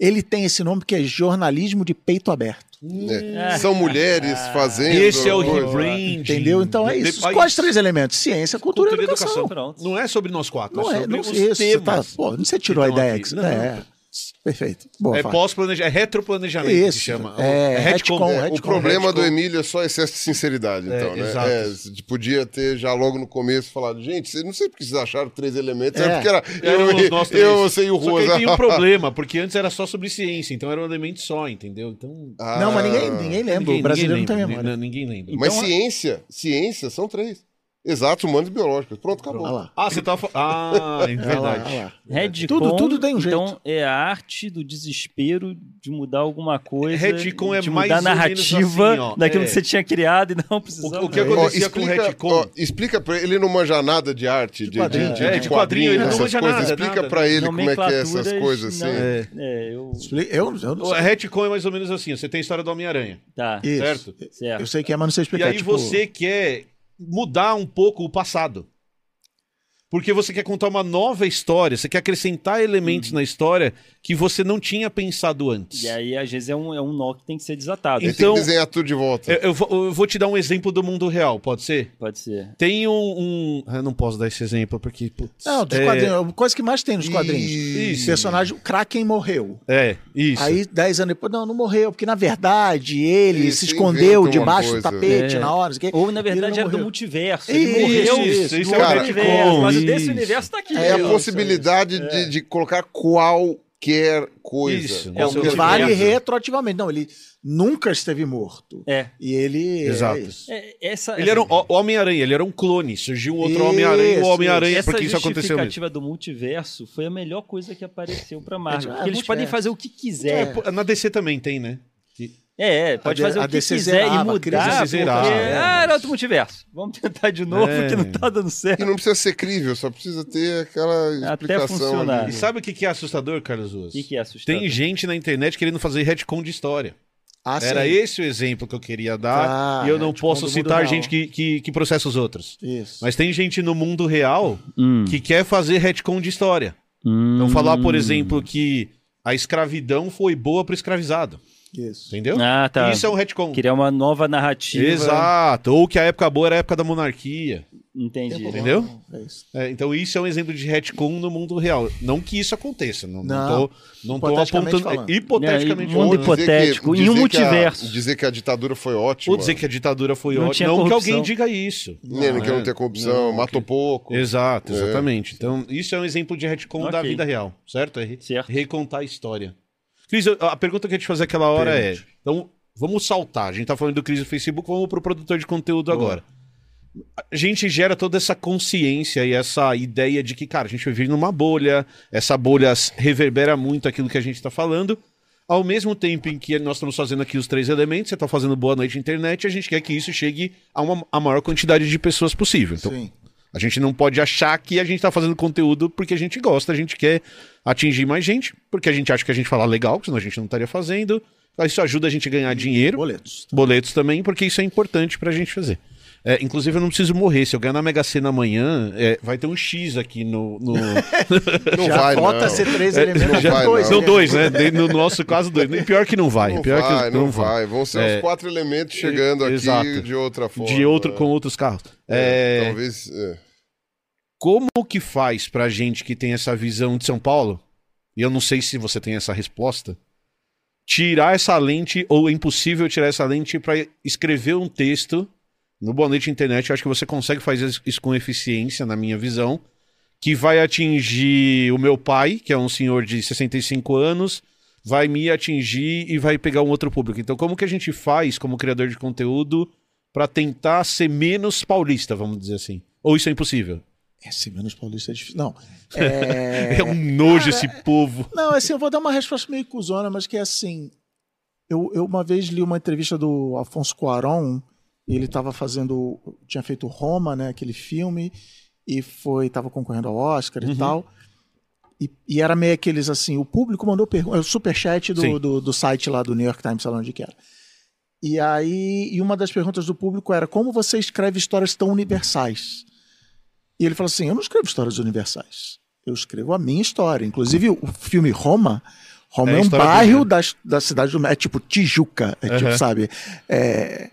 ele tem esse nome que é jornalismo de peito aberto. É. São mulheres fazendo. Esse é o rebranding. Entendeu? Então é isso. Quais três elementos? Ciência, cultura, Cultura e educação. educação. Não é sobre nós quatro, Não é é, sobre não os isso. Você tá, temas. pô, você tirou a que estão ideia aqui. você. Não. É. Perfeito. Boa, É pós-planejamento, é retroplanejamento que Isso, chama. é, é retcon. retcon, É, retcon. O problema do. Emílio é só excesso de sinceridade, É, então, né? exato. É, você podia ter já logo no começo falado, gente, não sei porque vocês acharam três elementos, é, É. porque era Eram eu, eu, você e o Só que Rosa. aí tem um problema, porque antes era só sobre ciência, então era um elemento só, entendeu? Então. Ah, Não, mas ninguém, ninguém lembra. ninguém- o brasileiro ninguém não tem lembra, memória. Ninguém lembra. Mas Então, ciência, ciência são três. Exatos, humanos e biológicos. Pronto, acabou. Lá. Ah, você tava falando. Ah, é verdade. lá. Redcon, Tudo- tudo tem um jeito. Então, é a arte do desespero de mudar alguma coisa. Retcon é de mais mudar a ou menos narrativa assim, ó, daquilo é. que você tinha criado e não precisava. O que Ó, acontecia com o explica, ó, explica pra ele, ele não manja nada de arte, de, de, quadrinho. de, É, de quadrinho, ele não manja coisas. nada, Explica nada. pra ele como é que é essas coisas não. assim. É. É, eu. Explica- Eu, eu não O sei. retcon é mais ou menos assim: você tem a história do Homem-Aranha, Tá, Isso. certo? certo. Eu sei que é, mas não sei E explicar. aí tipo, você quer mudar um pouco o passado. Porque você quer contar uma nova história, você quer acrescentar elementos na história que você não tinha pensado antes. E aí, às vezes, é um, é um nó que tem que ser desatado. Então- tem que desenhar tudo de volta. Eu, eu vou, eu vou te dar um exemplo do mundo real, pode ser? Pode ser. Tem um. um- Eu não posso dar esse exemplo porque. Putz, Não, dos é, quadrinhos. Coisa que mais tem nos quadrinhos. Isso. O personagem, o Kraken morreu. É, isso. Aí, dez anos depois, não, não morreu, porque na verdade ele Isso, se escondeu debaixo do tapete É. na hora. não sei o quê. Ou, na verdade, era do morreu. multiverso. Ele Isso, morreu isso, isso do é o multiverso, o isso. desse universo tá aqui. É a Isso, possibilidade de, de colocar qualquer coisa. Isso, É, o Qualquer. Vale coisa. retroativamente. Não, ele nunca esteve morto. É. E ele. Exato. É isso. É, essa, Ele era um Homem-Aranha, ele era um clone. Surgiu um outro Homem-Aranha e o Homem-Aranha, essa porque isso aconteceu mesmo. justificativa do multiverso foi a melhor coisa que apareceu pra Marvel. É, porque eles podem fazer o que É, quiser. na DC também tem, né? É, é, pode A fazer o que DC quiser zerava, e a mudar, porque... zerava, é. Ah, era outro multiverso. Vamos tentar de novo, É. porque não tá dando E certo. não precisa ser crível, só precisa ter aquela Até explicação. funcionar. ali. E sabe o que que é assustador, Carlos Ruas? O que, que é assustador? Tem gente na internet querendo fazer retcon de história. Ah, Era sim. esse o exemplo que eu queria dar. Ah, e eu não retcon posso citar real. gente que, que, que processa os outros. Isso. Mas tem gente no mundo real Hum. que quer fazer retcon de história. Então falar, por exemplo, que a escravidão foi boa pro escravizado. Isso. Entendeu? Ah, tá. Isso é um retcon. Criar uma nova narrativa. Exato. Ou que a época boa era a época da monarquia. Entendi. Entendeu? É isso. É, então isso é um exemplo de retcon no mundo real. Não que isso aconteça. Não, não. Não. tô, não tô Hipoteticamente apontando. falando. é, hipoteticamente É, mundo falando. hipo- hipotético, em um dizer que a- multiverso. dizer que a ditadura foi ótima. Ou dizer que a ditadura foi Não ótima. Não que alguém diga isso. Nem, que não é. tem corrupção, matou pouco. Exato, É. exatamente. Então, isso é um exemplo de retcon da Ok. vida real, certo? É re- Certo. recontar a história. Cris, a pergunta que eu ia te fazer aquela hora é: então, vamos saltar. A gente tá falando do Cris do Facebook, vamos pro produtor de conteúdo agora. a gente gera toda essa consciência e essa ideia de que, cara, a gente vive numa bolha, essa bolha reverbera muito aquilo que a gente tá falando. Ao mesmo tempo em que nós estamos fazendo aqui os três elementos, você tá fazendo Boa Noite Internet, a gente quer que isso chegue a uma a maior quantidade de pessoas possível. Então, Sim. A gente não pode achar que a gente tá fazendo conteúdo porque a gente gosta, a gente quer atingir mais gente, porque a gente acha que a gente fala legal, senão a gente não estaria fazendo. Isso ajuda a gente a ganhar dinheiro Boletos. boletos também, porque isso é importante pra gente fazer. É, inclusive, eu não preciso morrer. Se eu ganhar na Mega Sena amanhã, é, vai ter um X aqui no. no... Não Já vai, volta não. a ser três É, elementos. não já vai, dois, São não. dois, né? No nosso caso, dois. E Pior que não vai. Não pior vai, que não, vai. Vão ser É. os quatro elementos chegando aqui Exato. de outra forma. De outro, né? com outros carros. É, É, Talvez. Como que faz pra gente que tem essa visão de São Paulo? E eu não sei se você tem essa resposta. Tirar essa lente, ou é impossível tirar essa lente pra escrever um texto no Boa Noite Internet. Eu acho que você consegue fazer isso com eficiência, na minha visão. Que vai atingir o meu pai, que é um senhor de 65 anos, vai me atingir e vai pegar um outro público. Então, como que a gente faz, como criador de conteúdo, pra tentar ser menos paulista, vamos dizer assim? Ou isso é impossível? É, ser menos paulista é difícil. Não. É... É um nojo esse povo. Não, assim, eu vou dar uma resposta meio cuzona, mas que é assim. Eu, eu uma vez li uma entrevista do Afonso Cuarón, e ele estava fazendo. tinha feito Roma, né? Aquele filme, e foi. tava concorrendo ao Oscar e tal. E, e era meio aqueles assim, o público mandou perguntas, é o superchat do, do, do site lá do New York Times, sei lá onde que era. E aí, e uma das perguntas do público era como você escreve histórias tão universais? E ele falou assim: Eu não escrevo histórias universais. Eu escrevo a minha história. Inclusive, o filme Roma. Roma É é, um bairro dele, da, da cidade do. É tipo Tijuca. É tipo, Aham. sabe? É,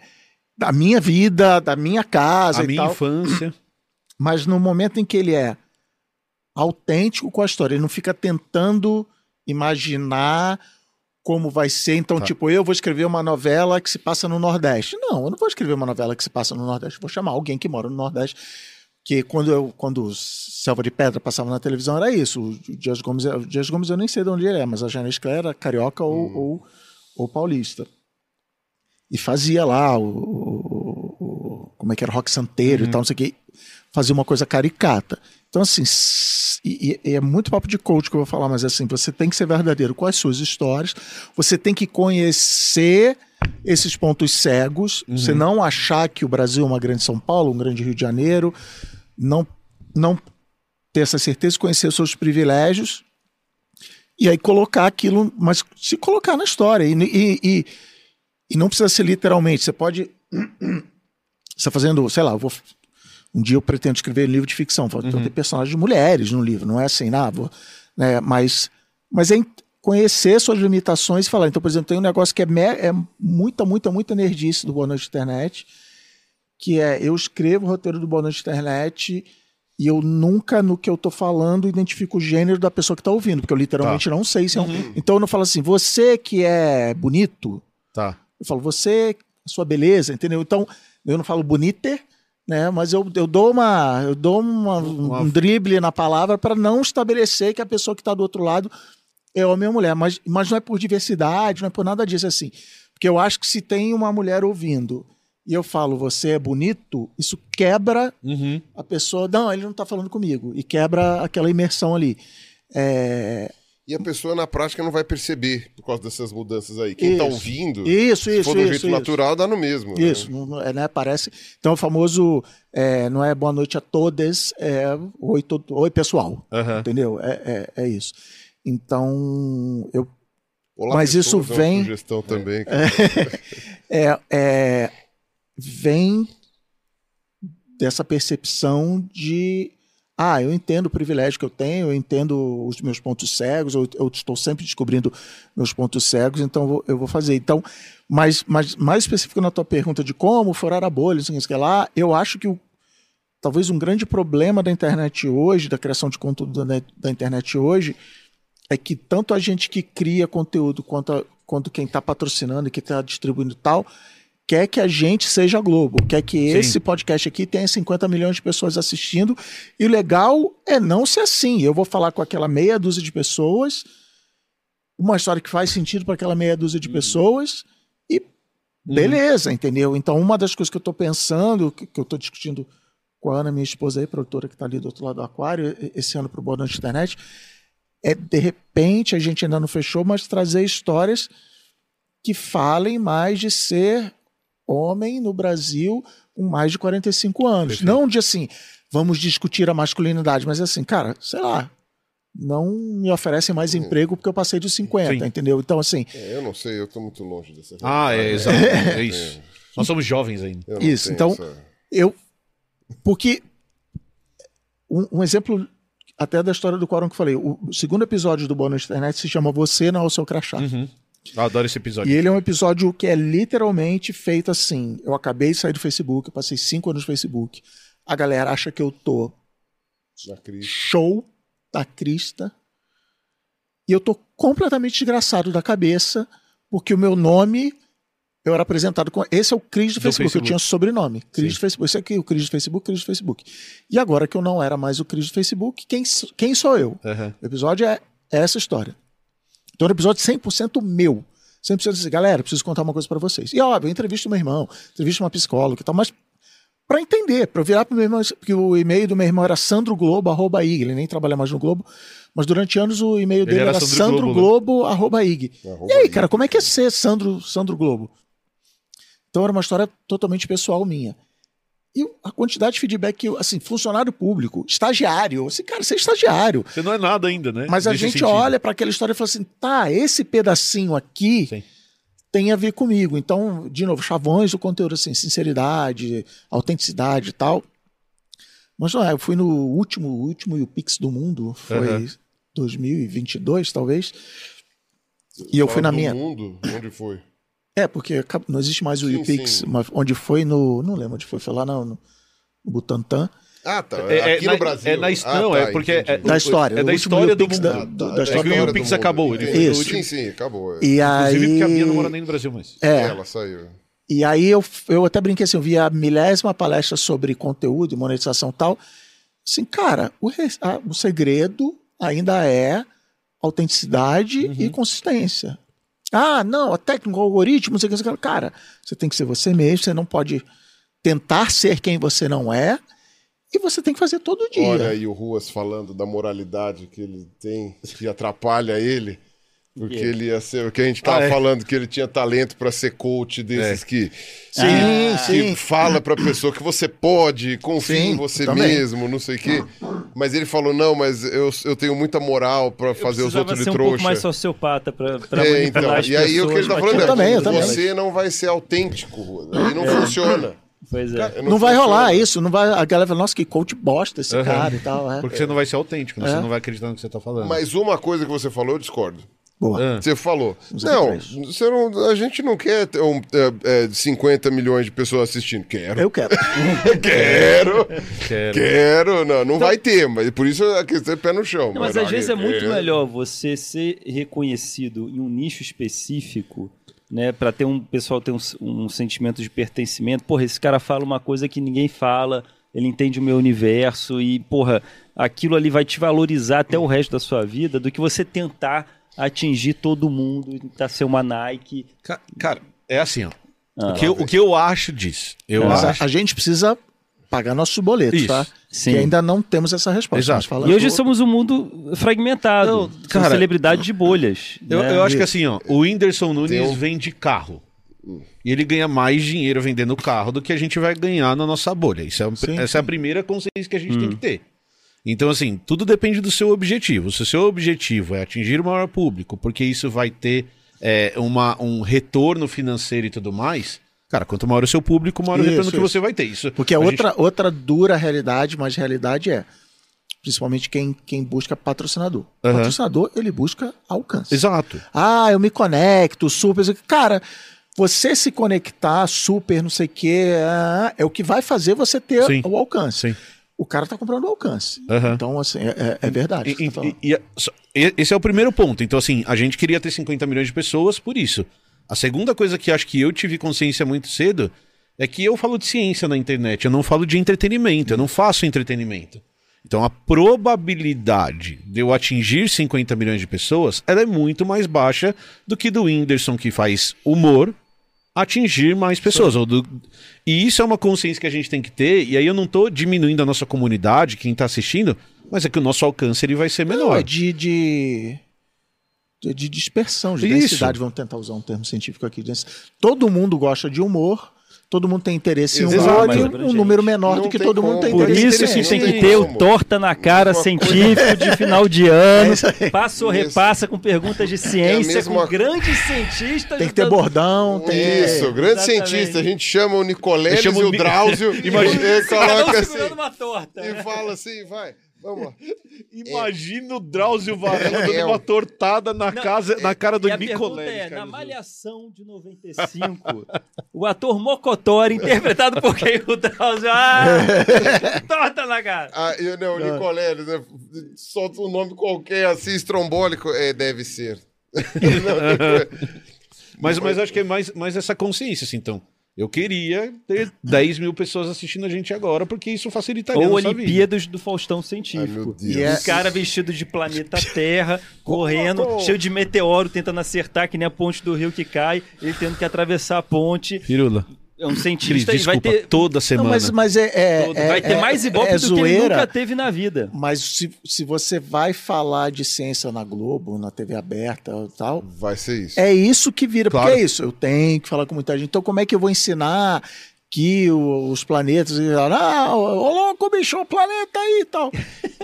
da minha vida, da minha casa A e minha tal. infância. Mas no momento em que ele é autêntico com a história, ele não fica tentando imaginar como vai ser. Então, Tá. tipo, eu vou escrever uma novela que se passa no Nordeste. Não, eu não vou escrever uma novela que se passa no Nordeste. Vou chamar alguém que mora no Nordeste. Que quando eu, quando Selva de Pedra passava na televisão era isso. O Dias Gomes, o Dias Gomes eu nem sei de onde ele é, mas a Jane Claire era carioca ou, ou, ou paulista. E fazia lá o, o- o- como é que era rock santeiro e tal, não sei o que. Fazia uma coisa caricata. Então, assim, e, e é muito papo de coach que eu vou falar, mas assim, você tem que ser verdadeiro com as suas histórias, você tem que conhecer esses pontos cegos, você não achar que o Brasil é uma grande São Paulo, um grande Rio de Janeiro, não, não ter essa certeza, conhecer os seus privilégios e aí colocar aquilo, mas se colocar na história. E, e, e, e não precisa ser literalmente, você pode. Você está fazendo, sei lá, eu vou. Um dia eu pretendo escrever um livro de ficção, vou ter personagens de mulheres no livro, não é assim, ah, vou, né, mas, mas é conhecer suas limitações e falar. Então, por exemplo, tem um negócio que é, é muita, muita, muita nerdice do Boa Noite Internet, que é eu escrevo o roteiro do Boa Noite Internet e eu nunca, no que eu tô falando, identifico o gênero da pessoa que tá ouvindo, porque eu literalmente não sei se é um. Então eu não falo assim, você que é bonito, Tá. eu falo, você, a sua beleza, entendeu? Então, eu não falo boniter, né? Mas eu, eu dou uma. Eu dou uma- um drible na palavra para não estabelecer que a pessoa que está do outro lado é homem ou mulher. Mas, mas não é por diversidade, não é por nada disso assim. Porque eu acho que se tem uma mulher ouvindo e eu falo, você é bonito, isso quebra Uhum. a pessoa. Não, ele não está falando comigo. E quebra aquela imersão ali. É, E a pessoa na prática não vai perceber por causa dessas mudanças aí. Quem tá Isso. ouvindo, Isso, se isso, for do isso. jeito isso. natural, dá no mesmo. né? Isso, não- não- é, né, parece. Então, o famoso é, não é boa noite a todas, é oi, to- oi pessoal. Entendeu? É, é, é isso. Então, eu. Olá, Mas isso é vem- sugestão também. É, é, vem dessa percepção de. Ah, eu entendo o privilégio que eu tenho, eu entendo os meus pontos cegos, eu, eu estou sempre descobrindo meus pontos cegos, então eu vou, eu vou fazer. Então, mas, mas mais específico na tua pergunta de como furar a bolha, assim, lá, eu acho que o, talvez um grande problema da internet hoje, da criação de conteúdo da, da internet hoje, é que tanto a gente que cria conteúdo quanto, a- quanto quem está patrocinando e que está distribuindo tal, quer que a gente seja Globo, quer que Sim. esse podcast aqui tenha 50 milhões de pessoas assistindo. E o legal é não ser assim. Eu vou falar com aquela meia dúzia de pessoas, uma história que faz sentido para aquela meia dúzia de pessoas, e Beleza, entendeu? Então, uma das coisas que eu tô pensando, que, que eu tô discutindo com a Ana, minha esposa aí, produtora que tá ali do outro lado do aquário, esse ano pro Boa Noite Internet, é de repente, a gente ainda não fechou, mas trazer histórias que falem mais de ser homem no Brasil com mais de 45 anos. Não de assim, vamos discutir a masculinidade, mas assim, cara, sei lá, não me oferecem mais emprego porque eu passei dos 50, Sim. entendeu? Então, assim, É, eu não sei, eu tô muito longe dessa Ah, é, exato. É Eu isso. Nós somos jovens ainda. Isso, então- essa- eu. Porque. Um, um exemplo até da história do Quórum que eu falei. O segundo episódio do Noite Internet se chama Você Não é o Seu Crachá. Uhum. Eu adoro esse episódio. E ele é um episódio que é literalmente feito assim. Eu acabei de sair do Facebook, eu passei cinco anos no Facebook. A galera acha que eu tô show da crista. E eu tô completamente desgraçado da cabeça, porque o meu nome. Eu era apresentado com. Esse é o Cris do, Do Facebook. Eu Facebook. tinha sobrenome. Cris do Facebook. Esse aqui, o Cris do Facebook, Cris do Facebook. E agora que eu não era mais o Cris do Facebook, quem, quem sou eu? Aham. O episódio é essa história. Então é um episódio 100% meu. 100% assim, galera, preciso contar uma coisa pra vocês. E óbvio, eu entrevisto meu irmão, entrevisto uma psicóloga e tal, mas pra entender, eu virar pro meu irmão, porque o e-mail do meu irmão era sandroglobo.ig, ele nem trabalha mais no Globo, mas durante anos o e-mail dele era era, Sandro sandroglobo.ig. Arroba E aí, cara, como é que é ser Sandro, Sandro Globo? Então era uma história totalmente pessoal minha. E a quantidade de feedback que, eu, assim, funcionário público, estagiário, assim, cara, você é estagiário. Você não é nada ainda, né? Mas a gente sentido. olha para aquela história e fala assim: tá, esse pedacinho aqui Sim. tem a ver comigo. Então, de novo, chavões do conteúdo, assim, sinceridade, autenticidade e tal. Mas não é, eu fui no último, último UPix do mundo, foi Aham. 2022, talvez. E eu Fala fui na do minha. mundo, onde foi? É, porque não existe mais o Sim, UPix, sim. mas onde foi no. Não lembro onde foi, foi lá no, no Butantã. Ah, tá. É, é aqui na, no Brasil. É na, Ah, não, tá, é porque é. Da história, É da história do da- Ah, do- tá. da É história que o do Pix mundo. acabou, ele Entendi. foi o último. Sim, sim, acabou. E Inclusive porque a Bia não aí. mora nem no Brasil mais. É, Ela saiu. E aí eu, eu até brinquei assim, eu vi a milésima palestra sobre conteúdo e monetização e tal. Assim, cara, o, a- o segredo ainda é autenticidade e consistência. Ah, não, a técnica, o algoritmo, sei que. Cara, você tem que ser você mesmo, você não pode tentar ser quem você não é e você tem que fazer todo dia. Olha aí o Ruas falando da moralidade que ele tem, que atrapalha ele. Porque ele ia ser. O que a gente tava Ah, é. falando, que ele tinha talento pra ser coach desses que. Sim, que, sim. que fala pra pessoa que você pode, confia Sim, em você também. mesmo, não sei o quê. Mas ele falou: não, mas eu, eu tenho muita moral pra fazer os outros de ser um trouxa. pouco mais sociopata pra, pra É, então, as e aí o que ele tá falando mas- é: Eu também, eu também. você não vai ser autêntico. Aí não funciona. Pois é. Não, vai funciona. rolar isso, não vai. A galera fala, nossa, que coach bosta esse Aham. cara e tal. É. Porque você não vai ser autêntico, né? É. você não vai acreditar no que você tá falando. Mas uma coisa que você falou, eu discordo. Boa. Ah. Você falou. Não, você não, a gente não quer ter um, é, é, 50 milhões de pessoas assistindo. Quero. Eu quero. Quero. Quero. Quero. Não, não vai ter, mas por isso a questão é pé no chão. Não, mas às vezes é muito quero. melhor você ser reconhecido em um nicho específico, né, para ter um pessoal ter um, um sentimento de pertencimento. Porra, esse cara fala uma coisa que ninguém fala, ele entende o meu universo e, porra, aquilo ali vai te valorizar até o resto da sua vida do que você tentar atingir todo mundo, tentar ser uma Nike. Ca- Cara, é assim, ó. Ah, o, que eu, o que eu acho disso? Eu Mas a, acho. a gente precisa pagar nossos boletos, Isso. tá? Sim. Que ainda não temos essa resposta. Exato. E hoje do- somos um mundo fragmentado. São cara, celebridade de bolhas. Eu, né? eu acho que assim, ó, o Whindersson Nunes um- vende carro. E ele ganha mais dinheiro vendendo carro do que a gente vai ganhar na nossa bolha. Isso é, Sim, essa é a primeira consciência que a gente tem que ter. Então, assim, tudo depende do seu objetivo. Se o seu objetivo é atingir o maior público, porque isso vai ter é, uma, um retorno financeiro e tudo mais, cara, quanto maior o seu público, maior o retorno que você vai ter. Isso, Porque a gente- outra, outra dura realidade, mas realidade é, principalmente quem, quem busca patrocinador. Aham. patrocinador, ele busca alcance. Exato. Ah, eu me conecto, super. Cara, você se conectar, super, não sei o quê, ah, é o que vai fazer você ter Sim. o alcance. Sim. O cara tá comprando alcance. Aham. Então, assim, é, é- é verdade. E- tá e- só- e- esse é o primeiro ponto. Então, assim, a gente queria ter 50 milhões de pessoas por isso. A segunda coisa que acho que eu tive consciência muito cedo é que eu falo de ciência na internet, eu não falo de entretenimento, eu não faço entretenimento. Então, a probabilidade de eu atingir 50 milhões de pessoas ela é muito mais baixa do que do Whindersson, que faz humor, atingir mais pessoas. do- E isso é uma consciência que a gente tem que ter, e aí eu não tô diminuindo a nossa comunidade, quem tá assistindo, mas é que o nosso alcance ele vai ser Não, menor. é de, de, de- dispersão, de Isso. densidade. Vamos tentar usar um termo científico aqui. Todo mundo gosta de humor, todo mundo tem interesse em Exato, humor, mais e um número menor Não do que todo mundo como. tem Por interesse. isso interesse, que tem que ter o torta na cara científico de final de É ano. isso aí. Passa ou Isso. repassa com perguntas de ciência, mesma- com grandes cientistas. Tem que ter ajudando- bordão, tem Isso, grande Exatamente. cientista. A gente chama o Nicoleles e o Drauzio Imagina- e um coloca assim. uma torta. né? E fala assim, vai, vamos lá. Imagina o Drauzio Varela dando É, uma tortada na, Não, casa, na cara do a pergunta Nicoleles. é, na Malhação de 95, o ator Mocotori, interpretado por quem? O Drauzio, ah, torta na cara. Ah, eu, não, o Nicoleles, né? Solta um nome qualquer assim, estrombólico. É, deve ser. Não, Mas, mas acho que é mais, mais essa consciência, assim, então. Eu queria ter 10 mil pessoas assistindo a gente agora, porque isso facilitaria Ou a nossa vida. Olimpíadas do Faustão Ai, Científico. meu Deus. E é- Um cara vestido de planeta Terra, correndo, cheio de meteoro, tentando acertar, que nem a ponte do rio que cai, ele tendo que atravessar a ponte. Pirula. É um Cris, cientista e vai desculpa, ter, toda Não, semana. mas, mas é, é- é- vai ter é- mais ibope é do que ele zoeira, nunca teve na vida. Mas se, se você vai falar de ciência na Globo, na TV aberta e tal, Vai ser isso. é isso que vira. Claro. Porque é isso, eu tenho que falar com muita gente. Então, como é que eu vou ensinar que o- os planetas. Ah, ô louco, bicho, o planeta aí e tal.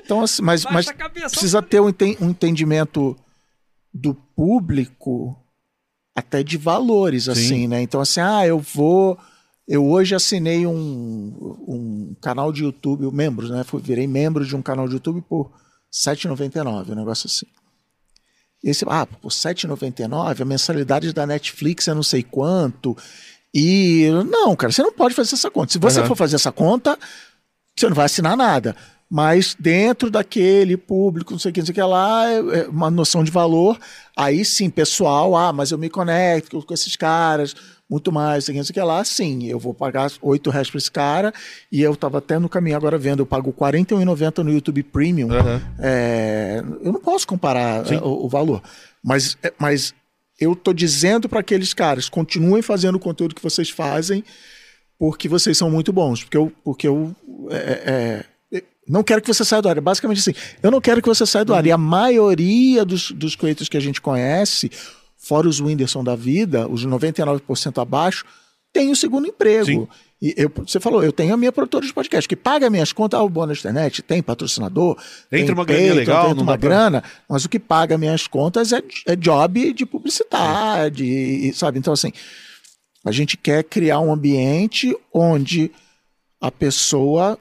Então, assim, mas, mas cabeça, precisa ter um, enten- um entendimento do público até de valores, assim, né? Então, assim, ah, eu vou. Eu hoje assinei um, um canal de YouTube, membros, né? Fui, virei membro de um canal de YouTube por R$ 7,99, um negócio assim. E esse, ah, por R$ 7,99, a mensalidade da Netflix é não sei quanto. E. Não, cara, você não pode fazer essa conta. Se você Uhum. for fazer essa conta, você não vai assinar nada. Mas dentro daquele público, não sei o que, não sei o que lá, é é uma noção de valor. Aí sim, pessoal, ah, mas eu me conecto com esses caras, muito mais, não sei o que, não sei o que lá. Sim, eu vou pagar R$ reais para esse cara. E eu estava até no caminho agora vendo, eu pago R$ 41,90 no YouTube Premium. Aham. É, eu não posso comparar é, o, o valor. Mas, mas eu tô dizendo para aqueles caras, continuem fazendo o conteúdo que vocês fazem, porque vocês são muito bons. Porque eu, porque eu é, é, não quero que você saia do ar. É basicamente assim, eu não quero que você saia do ar. E a maioria dos, dos creators que a gente conhece, fora os Whindersson da vida, os 99% abaixo, tem o segundo emprego. Sim. E eu, você falou, eu tenho a minha produtora de podcast, que paga minhas contas, ah, o bônus da internet, tem patrocinador, tem Entra uma graninha legal, entra uma dá pra- grana, mas o que paga minhas contas é, é job de publicidade, e- sabe? Então, assim, a gente quer criar um ambiente onde a pessoa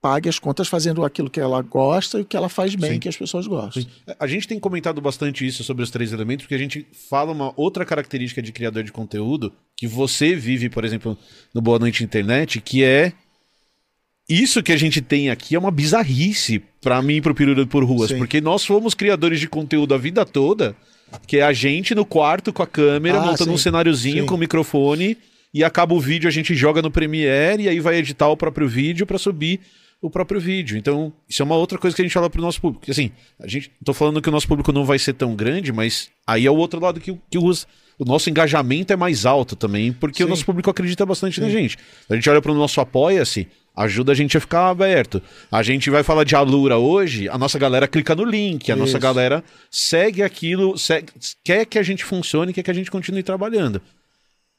pague as contas fazendo aquilo que ela gosta e o que ela faz bem, Sim. que as pessoas gostam. A gente tem comentado bastante isso sobre os três elementos, porque a gente fala uma outra característica de criador de conteúdo que você vive, por exemplo, no Boa Noite Internet, que é isso que a gente tem aqui é uma bizarrice pra mim e pro Pirula por Ruas, Sim. porque nós fomos criadores de conteúdo a vida toda, que é a gente no quarto com a câmera, Ah, montando sim. um cenáriozinho Sim. com o microfone e acaba o vídeo, a gente joga no Premiere e aí vai editar o próprio vídeo pra subir o próprio vídeo. Então, isso é uma outra coisa que a gente fala pro nosso público. Assim, a gente tô falando que o nosso público não vai ser tão grande, mas aí é o outro lado que, o- que os- o nosso engajamento é mais alto também, porque o Sim. nosso público acredita bastante na gente. A gente olha pro nosso apoia-se, ajuda a gente a ficar aberto. A gente vai falar de Alura hoje, a nossa galera clica no link, a nossa Isso. galera segue aquilo, segue- quer que a gente funcione, quer que a gente continue trabalhando.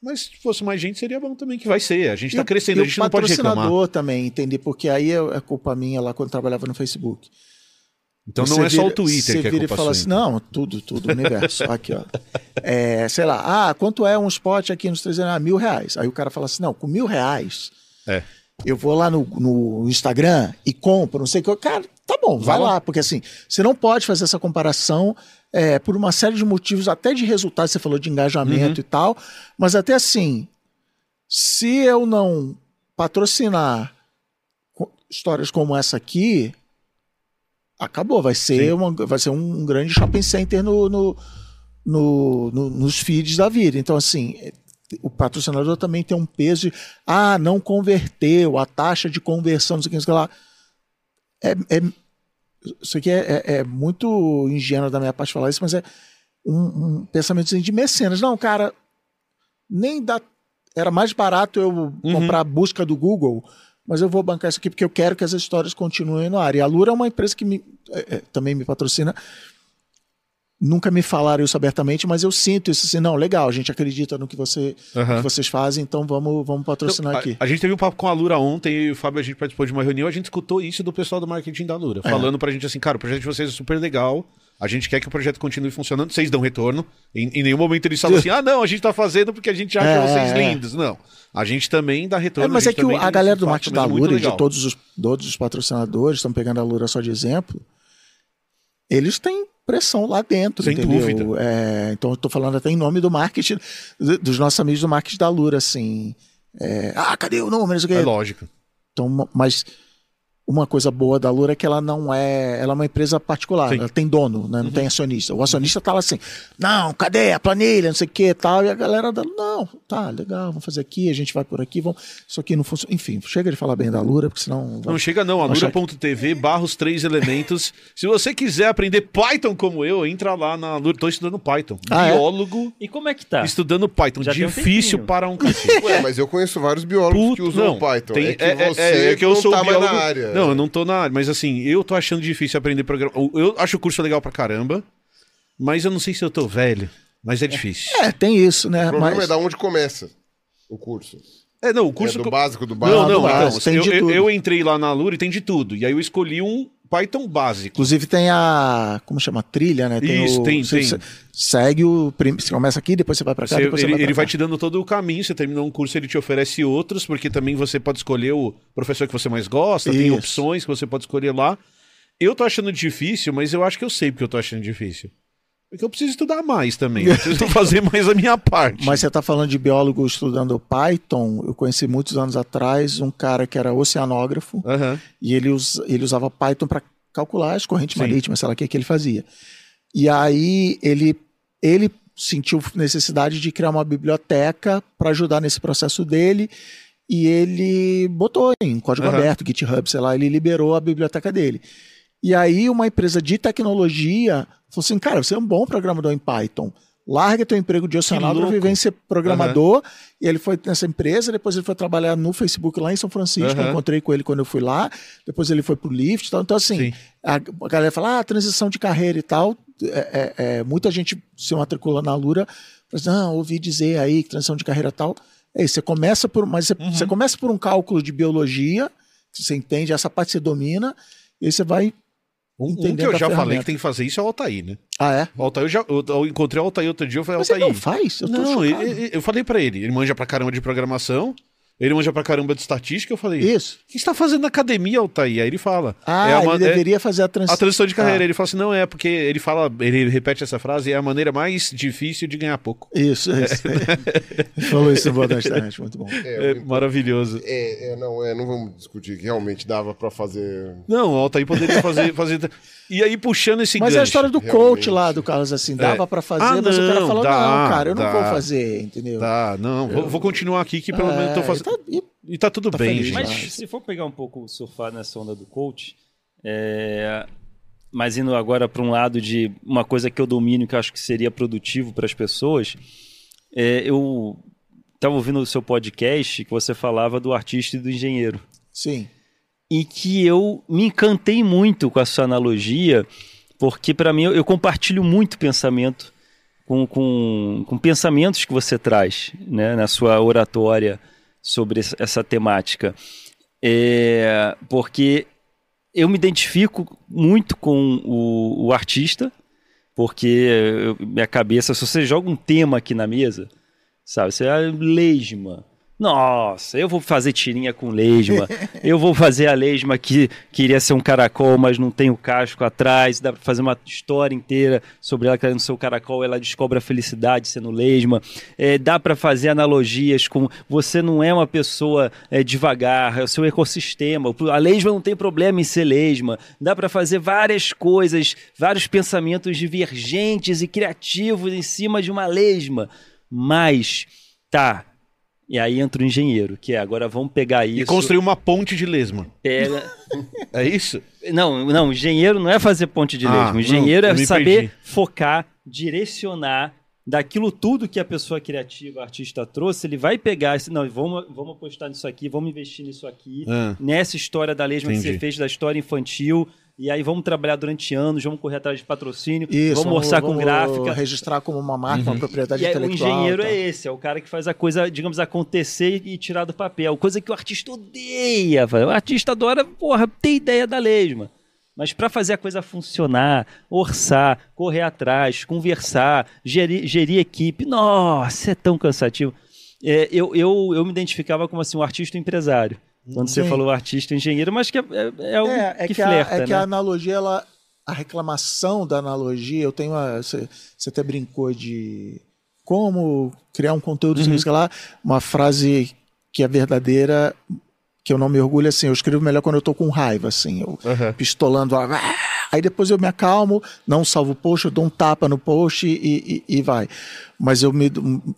Mas se fosse mais gente, seria bom também, que vai ser. A gente tá E o- crescendo, a gente não pode o reclamar. patrocinador também, entender, porque aí é é culpa minha lá quando trabalhava no Facebook. Então não Você é só o vira- Twitter que é vira culpa e fala assim, então. não, tudo, tudo, universo. aqui, ó. É, sei lá, ah, quanto é um spot aqui nos 300? Ah, mil reais. Aí o cara fala assim, não, com mil reais, É. eu vou lá no, no Instagram e compro, não sei o que. Cara, tá bom, vai, Vai lá. lá. Porque assim, você não pode fazer essa comparação é, por uma série de motivos, até de resultados, você falou de engajamento Uhum. e tal, mas até assim, se eu não patrocinar histórias como essa aqui, acabou. Vai ser, Sim. uma, vai ser um grande shopping center no, no, no- no- nos feeds da vida. Então, assim, é, o patrocinador também tem um peso de, ah, não converteu, a taxa de conversão, não sei o que, não sei o que lá. É, é- isso aqui é, é- é muito ingênuo da minha parte falar isso, mas é um, um pensamento de mecenas. Não, cara, nem dá. Era mais barato eu Uhum. comprar a busca do Google, mas eu vou bancar isso aqui porque eu quero que as histórias continuem no ar. E a Lura é uma empresa que me, é, é, também me patrocina. Nunca me falaram isso abertamente, mas eu sinto isso assim, não, legal, a gente acredita no que, você, Aham. que vocês fazem, então vamos, vamos patrocinar Então, aqui. A, a gente teve um papo com a Lura ontem e o Fábio, a gente participou de uma reunião, a gente escutou isso do pessoal do marketing da Lura, É. falando pra gente assim, cara, o projeto de vocês é super legal, a gente quer que o projeto continue funcionando, vocês dão retorno. Em, em nenhum momento eles falam assim, ah, não, a gente tá fazendo porque a gente acha É, vocês é. lindos. Não. A gente também dá retorno. É, mas é que o- a galera do marketing da muito Lura e de todos os, todos os patrocinadores, estão pegando a Lura só de exemplo, eles têm pressão lá dentro, Sem entendeu? dúvida. É, então eu tô falando até em nome do marketing, do- dos nossos amigos do marketing da Lura, assim. é, ah, cadê o número? É lógico. Então, mas uma coisa boa da Lura é que ela não é. Ela é uma empresa particular, Sim. Uhum. ela tem dono, né? não tem acionista. O acionista tá lá assim, não, cadê a planilha, não sei o que tal. E a galera da. Não, tá, legal, vamos fazer aqui, a gente vai por aqui, vamos. Isso aqui não funciona. Enfim, chega de falar bem da Lura, porque senão. Não chega não, alura.tv barra os três elementos. Se você quiser aprender Python como eu, entra lá na Alura. Tô estudando Python. Ah, é? Biólogo E como é que tá? estudando Python. Já um Difícil tempinho. para um cacete. Ué, mas eu conheço vários biólogos Puto, que usam não, Python. tem- é que você que eu não sou tá mais biólogo. na área. Não, eu não tô na área, mas assim, eu tô achando difícil aprender programa. Eu- Eu acho o curso legal pra caramba, mas eu não sei se eu tô velho, mas é difícil. É, tem isso, né? O problema Mas é da onde começa o curso. É, não, o curso é do co- básico do Não, básico. não, do então, básico, tem eu, de eu- tudo. eu entrei lá na Lura e tem de tudo. E aí eu escolhi um Python básico. Inclusive tem a. Como chama? Trilha, né? Isso, o, tem, você- tem. você segue o. Você começa aqui, depois você vai pra cá, Você- ele vai ele vai te dando todo o caminho, você terminou um curso, ele te oferece outros, porque também você pode escolher o professor que você mais gosta, tem Isso. opções que você pode escolher lá. Eu tô achando difícil, mas eu acho que eu sei porque eu tô achando difícil. Porque eu preciso estudar mais também, eu preciso fazer mais a minha parte. Mas você está falando de biólogo estudando Python. Eu conheci muitos anos atrás um cara que era oceanógrafo Aham. e ele, us- ele usava Python para calcular as correntes Sim. marítimas, sei lá o que, que ele fazia. E aí ele, ele sentiu necessidade de criar uma biblioteca para ajudar nesse processo dele e ele botou em código Aham. aberto, GitHub, sei lá, ele liberou a biblioteca dele. E aí uma empresa de tecnologia falou assim, cara, você é um bom programador em Python. Larga teu emprego de oceanógrafo e vem ser programador. E ele foi nessa empresa, depois ele foi trabalhar no Facebook lá em São Francisco. Aham. Eu encontrei com ele quando eu fui lá. Depois ele foi pro Lyft e tal. Então, assim, Sim. a, galera fala, ah, transição de carreira e tal. É, é, é, muita gente se matricula na Lura, fala assim, não, ouvi dizer aí que transição de carreira e tal. É isso, você começa por. Mas você, Uhum. você começa por um cálculo de biologia, que você entende, essa parte você domina, e aí você vai. Um, um que eu já falei que tem que fazer isso é o Altair, né? Ah, é? O Altair, eu, já, eu, eu encontrei o Altair outro dia, eu falei, Mas Altair. não faz? Eu Não, ele- eu falei pra ele, ele manja pra caramba de programação, ele manja pra caramba de estatística, eu falei, Isso. o que você tá fazendo na academia, Altair? Aí ele fala. Ah, é a ele é- deveria fazer a transição. A transição de carreira, Ah. ele fala assim, não é, porque ele fala, ele repete essa frase, é a maneira mais difícil de ganhar pouco. Isso, isso. Ele falou isso no Boa Noite Internet, muito bom. É, o- maravilhoso. É, é, não, é, não vamos discutir que realmente dava pra fazer. Não, o Altair poderia fazer, fazer... E aí, puxando esse Mas é a gancho... história do realmente. coach lá do Carlos, assim, dava É. pra fazer, Ah, mas o cara não, falou, dá, não, cara, eu não dá. vou fazer, entendeu? Tá, não, vou, vou continuar aqui que pelo É, menos eu tô fazendo... tá- e- E tá tudo tá bem, feliz, gente. Mas se for pegar um pouco surfar nessa onda do coach, é, mas indo agora para um lado de uma coisa que eu domino que eu acho que seria produtivo para as pessoas, é, eu estava ouvindo o seu podcast que você falava do artista e do engenheiro Sim. e que eu me encantei muito com a sua analogia, porque para mim eu, eu compartilho muito pensamento com, com, com pensamentos que você traz né, na sua oratória sobre essa- temática. É, porque eu me identifico muito com o, o artista, porque eu- minha cabeça, se você joga um tema aqui na mesa, sabe, você é lesma. Nossa, eu vou fazer tirinha com lesma. eu vou fazer a lesma que queria ser um caracol, mas não tem o casco atrás. Dá pra fazer uma história inteira sobre ela querendo ser o caracol. Ela descobre a felicidade sendo lesma. É, dá pra fazer analogias com você não é uma pessoa é, devagar, é o seu ecossistema. A lesma não tem problema em ser lesma. Dá pra fazer várias coisas, vários pensamentos divergentes e criativos em cima de uma lesma. Mas, tá. E aí entra o engenheiro, que é agora vamos pegar isso. E construir uma ponte de lesma. Pega. É isso? Não, não, engenheiro não é fazer ponte de Ah, lesma. Não, engenheiro eu é saber perdi. focar, direcionar daquilo tudo que a pessoa criativa, artista trouxe, ele vai pegar esse, não, vamos, vamos apostar nisso aqui, vamos investir nisso aqui, Ah. nessa história da lesma que Entendi. você fez da história infantil, e aí vamos trabalhar durante anos, vamos correr atrás de patrocínio, Isso, vamos orçar com gráfica. registrar como uma marca, uma propriedade E aí, o intelectual. engenheiro tá. é esse, é o cara que faz a coisa, digamos, acontecer e tirar do papel. Coisa que o artista odeia. velho. O artista adora, porra, ter ideia da lesma. Mas para fazer a coisa funcionar, orçar, correr atrás, conversar, gerir, gerir equipe, nossa, é tão cansativo. É, eu, eu, eu me identificava como assim, um artista empresário. Quando você Sim. falou artista engenheiro, mas que é, é, é algo É, é que, que, a, flerta, é que né? a analogia, ela, a reclamação da analogia, eu tenho uma. Você, você até brincou de como criar um conteúdo, Uhum. sei lá, uma frase que é verdadeira, que eu não me orgulho assim, eu escrevo melhor quando eu tô com raiva, assim, eu Aham. pistolando, ah, aí depois eu me acalmo, não salvo o post, eu dou um tapa no post e, e, e vai. Mas eu me,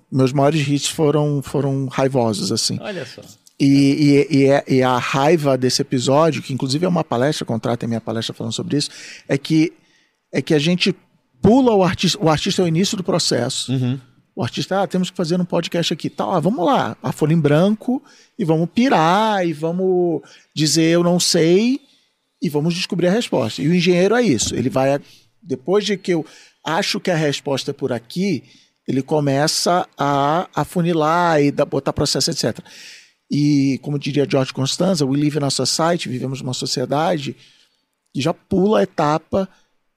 meus maiores hits foram, foram raivosos, assim. Olha só. E, e, e, é- e a raiva desse episódio, que inclusive é uma palestra, contratem minha palestra falando sobre isso, é que, é que a gente pula o artista. O artista é o início do processo. O artista, ah, temos que fazer um podcast aqui. Tá, ah, vamos lá, a folha em branco, e vamos pirar, e vamos dizer eu não sei, e vamos descobrir a resposta. E o engenheiro é isso. Ele vai, depois de que eu acho que a resposta é por aqui, ele começa a afunilar e dar- botar processo, etc. E, como diria George Constanza, we live in a society, vivemos numa sociedade que já pula a etapa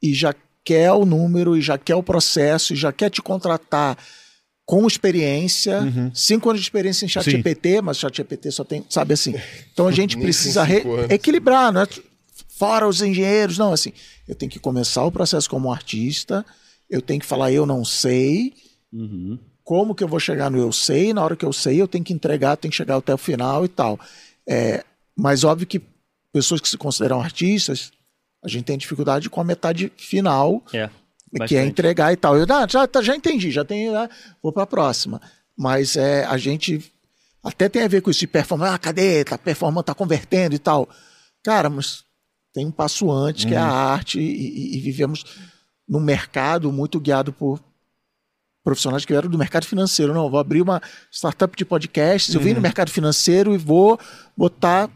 e já quer o número, e já quer o processo, e já quer te contratar com experiência, cinco anos de experiência em chat Sim. GPT, mas chat GPT só tem, sabe assim. Então a gente precisa equilibrar, não é fora os engenheiros, não, assim, eu tenho que começar o processo como artista, eu tenho que falar eu não sei, Uhum. Como que eu vou chegar no eu sei, na hora que eu sei eu tenho que entregar, tenho que chegar até o final e tal. É, mas óbvio que pessoas que se consideram artistas, a gente tem dificuldade com a metade final, É. que é entregar e tal. Eu ah, já, tá, já entendi, já tenho, né? vou para a próxima. Mas é, a gente até tem a ver com isso de performance. Ah, cadê? Tá performando, tá convertendo e tal. Cara, mas tem um passo antes, que é a arte, e, e- e vivemos num mercado muito guiado por profissionais que vieram do mercado financeiro. Não, eu vou abrir uma startup de podcasts, eu vim no mercado financeiro e vou botar.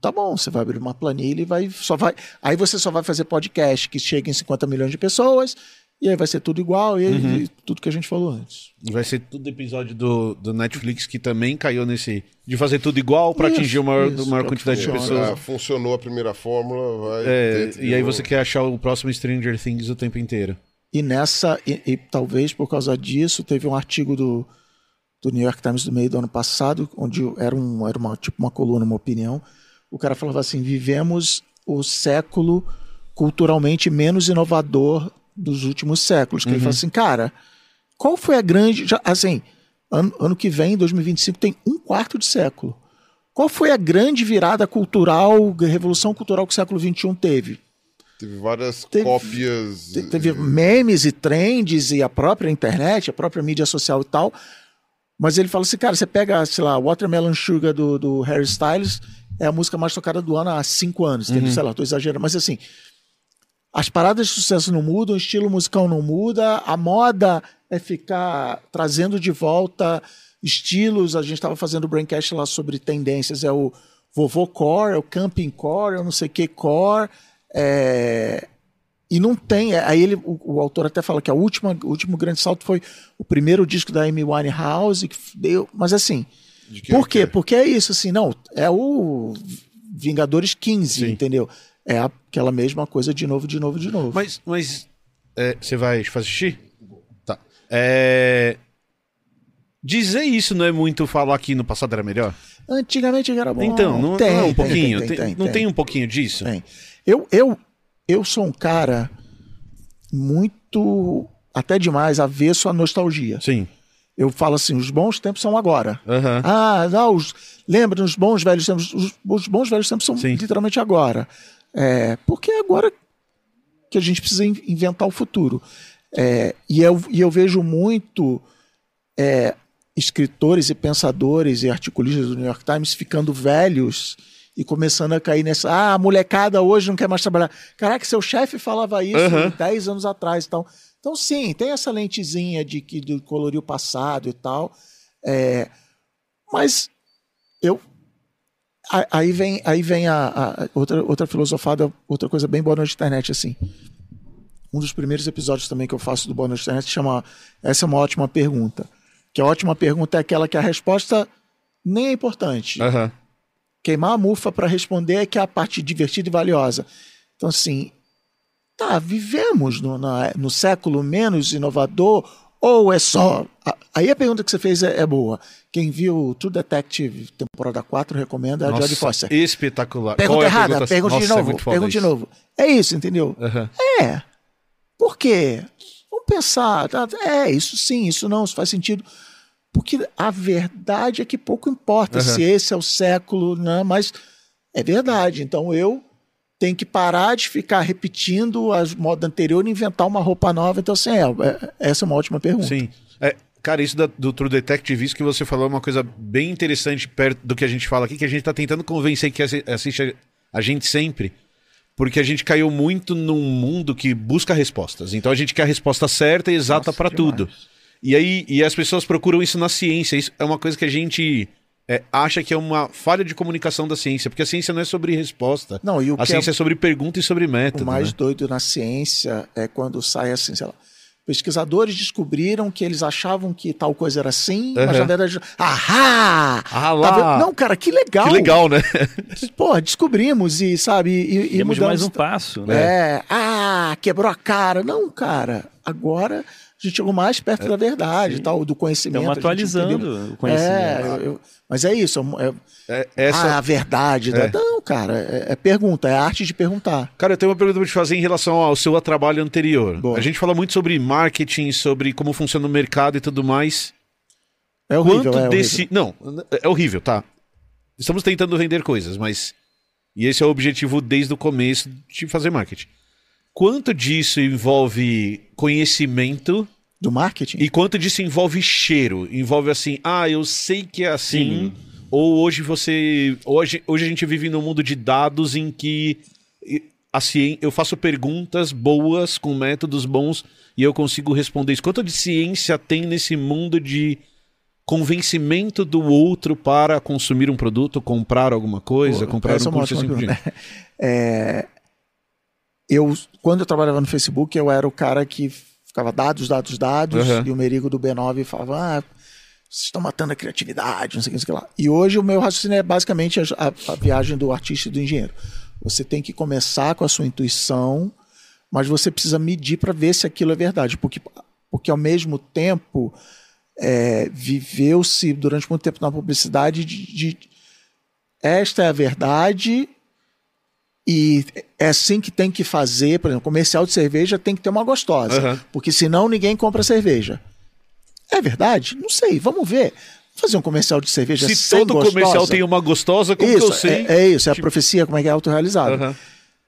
Tá bom, você vai abrir uma planilha e vai só vai. Aí você só vai fazer podcast que chega em 50 milhões de pessoas, e aí vai ser tudo igual, e, aí, e tudo que a gente falou antes. Vai ser tudo episódio do, do Netflix que também caiu nesse. de fazer tudo igual Isso, atingir uma maior, isso, maior quantidade de pessoas. Ah, funcionou a primeira fórmula, vai. É, e aí novo. você quer achar o próximo Stranger Things o tempo inteiro. E nessa, e, e talvez por causa disso, teve um artigo do, do New York Times do meio do ano passado, onde era, um, era uma, tipo uma coluna, uma opinião. O cara falava assim: vivemos o século culturalmente menos inovador dos últimos séculos. Que Ele fala assim, cara, qual foi a grande. já- assim, ano, ano que vem, 2025, tem um quarto de século. Qual foi a grande virada cultural, revolução cultural que o século XXI teve? Teve várias Teve- cópias. Te- Teve memes e trends e a própria internet, a própria mídia social e tal. Mas ele fala assim, cara, você pega, sei lá, Watermelon Sugar do, do Harry Styles, é a música mais tocada do ano há cinco anos. Teve, sei lá, tô exagerando, mas assim, as paradas de sucesso não mudam, o estilo musical não muda, a moda é ficar trazendo de volta estilos. A gente estava fazendo o braincast lá sobre tendências, é o vovô core, é o camping core, é o não sei que core. É... E não tem. Aí ele, o, o autor até fala que a última, o último grande salto foi o primeiro disco da Amy Winehouse, que deu. Mas assim, por quê? que- Porque é isso, assim, não. É o Vingadores 15, Sim. entendeu? É aquela mesma coisa de novo, de novo, de novo. Mas, mas é, você vai fazer xixi? Tá. É, dizer isso não é muito falar que no passado era melhor? Antigamente era bom. então, não, Tem, não é um tem, pouquinho? tem, não tem. tem um pouquinho disso? Tem. Eu, eu, eu sou um cara muito, até demais, avesso à nostalgia. Sim. Eu falo assim, os bons tempos são agora. Aham. Ah, não, os, lembra dos bons velhos tempos? Os, os bons velhos tempos são Sim. literalmente agora. É, porque é agora que a gente precisa in- inventar o futuro. É, e, eu, e eu vejo muito é, escritores e pensadores e articulistas do New York Times ficando velhos e começando a cair nessa. Ah, a molecada hoje não quer mais trabalhar. Caraca, seu chefe falava isso Aham. 10 anos atrás. Então, Então, sim, tem essa lentezinha de que do colorir o passado e tal. É, mas eu. Aí vem, aí vem a, a- outra, outra filosofada, outra coisa bem boa na internet, assim. Um dos primeiros episódios também que eu faço do Boa Noite Internet chama Essa é uma ótima pergunta. Que a ótima pergunta é aquela que a resposta nem é importante Aham. Queimar a mufa para responder é que é a parte divertida e valiosa. Então, assim, tá, vivemos no, na- no século menos inovador ou é só. a- Aí a pergunta que você fez é, é boa. Quem viu True Detective temporada 4 recomenda é a Nossa, Jodie Foster. Espetacular. Pergunta é errada, pergunta? pergunta de Nossa, é novo, foda pergunta de novo. É isso, entendeu? Aham. É. Por quê? Vamos pensar. tá? É, isso sim, isso não, isso faz sentido. Porque a verdade é que pouco importa Aham. se esse é o século, né? mas é verdade. Então eu tenho que parar de ficar repetindo as modas anteriores e inventar uma roupa nova. Então, assim, é, é- essa é uma ótima pergunta. Sim. É, cara, isso da- do True Detective, isso que você falou é uma coisa bem interessante perto do que a gente fala aqui, que a gente tá tentando convencer que assi- assiste a, a gente sempre. Porque a gente caiu muito num mundo que busca respostas. Então a gente quer a resposta certa e exata demais. tudo. E aí e as pessoas procuram isso na ciência. Isso é uma coisa que a gente é, acha que é uma falha de comunicação da ciência, porque a ciência não é sobre resposta. Não, e o a é- ciência é sobre pergunta e sobre método. O mais né? doido na ciência é quando sai assim, sei lá. Pesquisadores descobriram que eles achavam que tal coisa era assim, mas Aham. na verdade. Ahá! Ah Tá lá! vendo? Não, cara, que legal. Que legal, né? Pô, descobrimos e, sabe, e, e Temos mudamos. mais um passo, né? É, ah, quebrou a cara. Não, cara, agora gente chegou mais perto da verdade, tal, do conhecimento. Estamos atualizando o conhecimento. É, eu- eu- mas é isso. É, É, é- essa, Ah, a verdade. da- É. Não, cara, é, é pergunta, é a arte de perguntar. Cara, eu tenho uma pergunta pra te fazer em relação ao seu trabalho anterior. Boa. A gente fala muito sobre marketing, sobre como funciona o mercado e tudo mais. É horrível, Quanto é desse. Não, é horrível, tá? Estamos tentando vender coisas, mas. E esse é o objetivo desde o começo de fazer marketing. Quanto disso envolve conhecimento Do marketing? e quanto disso envolve cheiro? Envolve assim, ah, eu sei que é assim. Ou hoje você. Hoje, hoje a gente vive num mundo de dados em que a cien... eu faço perguntas boas com métodos bons e eu consigo responder isso. Quanto de ciência tem nesse mundo de convencimento do outro para consumir um produto, comprar alguma coisa, Pô, comprar um é curso assim por diante? É, eu, quando eu trabalhava no Facebook, eu era o cara que ficava dados, dados, dados, Uhum. e o Merigo do B9 falava, ah, vocês estão matando a criatividade, não sei o que, não sei o que lá. E hoje o meu raciocínio é basicamente a, a- a viagem do artista e do engenheiro. Você tem que começar com a sua intuição, mas você precisa medir para ver se aquilo é verdade, porque, porque ao mesmo tempo é, viveu-se durante muito tempo na publicidade de- de esta é a verdade e é assim que tem que fazer. Por exemplo, comercial de cerveja tem que ter uma gostosa, Aham. porque senão ninguém compra cerveja. É verdade? Não sei, vamos ver. Fazer um comercial de cerveja Se sem todo gostosa. comercial tem uma gostosa, como que eu isso, sei? é, é isso, é a Tipo- profecia, como é que é autorrealizada. Aham.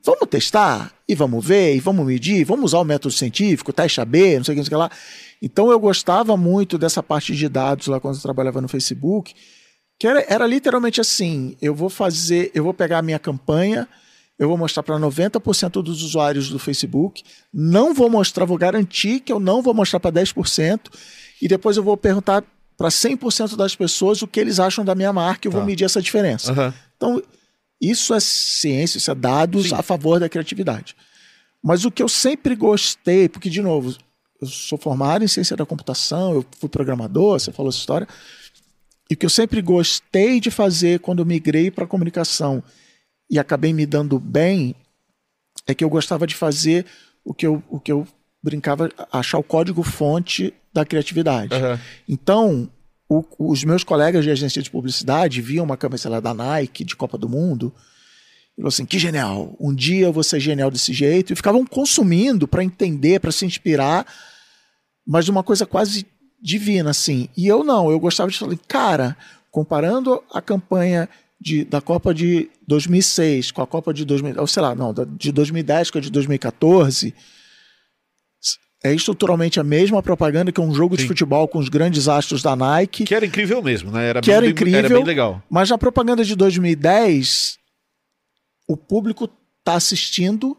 Vamos testar e vamos ver e vamos medir, vamos usar o método científico, teste AB, não sei o que, não sei o que lá. Então eu gostava muito dessa parte de dados lá quando eu trabalhava no Facebook, que era, era literalmente assim: eu vou fazer, eu vou pegar a minha campanha, eu vou mostrar para 90% dos usuários do Facebook, não vou mostrar, vou garantir que eu não vou mostrar para 10%, e depois eu vou perguntar para 100% das pessoas o que eles acham da minha marca e eu vou Tá. medir essa diferença. Aham. Então, isso é ciência, isso é dados Sim. a favor da criatividade. Mas o que eu sempre gostei, porque, de novo, eu sou formado em ciência da computação, eu fui programador, você falou essa história. E o que eu sempre gostei de fazer quando eu migrei para comunicação e acabei me dando bem, é que eu gostava de fazer o que eu, o que eu brincava, achar o código-fonte da criatividade. Aham. Então, o- os meus colegas de agência de publicidade viam uma câmera, sei lá, da Nike, de Copa do Mundo, e falaram assim: que genial, um dia eu vou ser genial desse jeito, e ficavam consumindo para entender, para se inspirar, mas de uma coisa quase divina, assim. E eu não, eu gostava de falar, cara, comparando a campanha de, da Copa de 2006 com a Copa de 2000, ou sei lá, não, de 2010 com a de 2014 é estruturalmente a mesma propaganda que um jogo de Sim. futebol com os grandes astros da Nike, Que era incrível mesmo, né? Era Que era bem- incrível. Era bem legal. mas na propaganda de 2010 o público está assistindo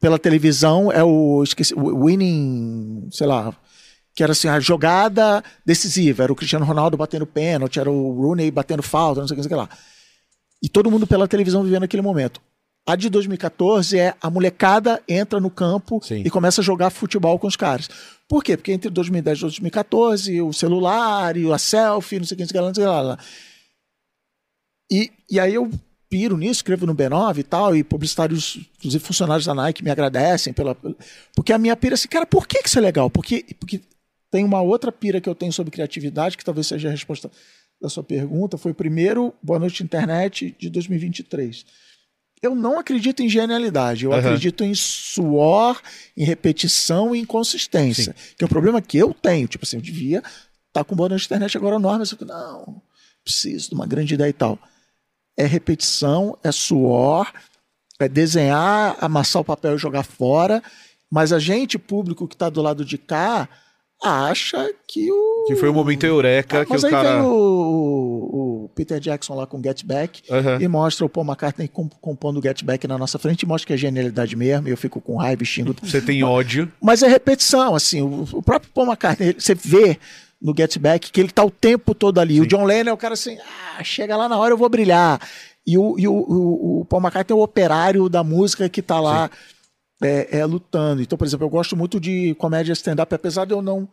pela televisão é o, esqueci, o winning, sei lá, que era assim, a jogada decisiva, era o Cristiano Ronaldo batendo pênalti, era o Rooney batendo falta, não sei o que, não sei o que lá. E todo mundo pela televisão vivendo aquele momento. A de 2014 é a molecada entra no campo Sim. e começa a jogar futebol com os caras. Por quê? Porque entre 2010 e 2014, o celular e a selfie, não sei o que, não sei o que lá, não sei o que lá. E, e aí eu piro nisso, escrevo no B9 e tal, e publicitários, inclusive funcionários da Nike, me agradecem pela. Porque a minha pira é assim, cara, por que, que isso é legal? Porque, porque tem uma outra pira que eu tenho sobre criatividade, que talvez seja a resposta da sua pergunta. Foi o primeiro Boa Noite Internet de 2023. Eu não acredito em genialidade, eu Aham. acredito em suor, em repetição e em consistência. Que é um problema que eu tenho. Tipo assim, eu devia estar com Boa Noite Internet agora enorme, mas eu fico, não, preciso de uma grande ideia e tal. É repetição, é suor, é desenhar, amassar o papel e jogar fora. Mas a gente, público que está do lado de cá, acha que o. Que foi o momento eureka Ah, que mas o aí cara. vem o, o- Peter Jackson lá com Get Back Aham. e mostra o Paul McCartney comp- compondo o Get Back na nossa frente e mostra que é genialidade mesmo. E eu fico com raiva e xingo. Você tem ódio. Mas é repetição, assim. O, o próprio Paul McCartney, você vê no Get Back que ele tá o tempo todo ali. O John Lennon é o cara assim, ah, chega lá na hora eu vou brilhar. E o, e o, o, o Paul McCartney é o operário da música que tá lá é, é, lutando. Então, por exemplo, eu gosto muito de comédia stand-up, apesar de eu não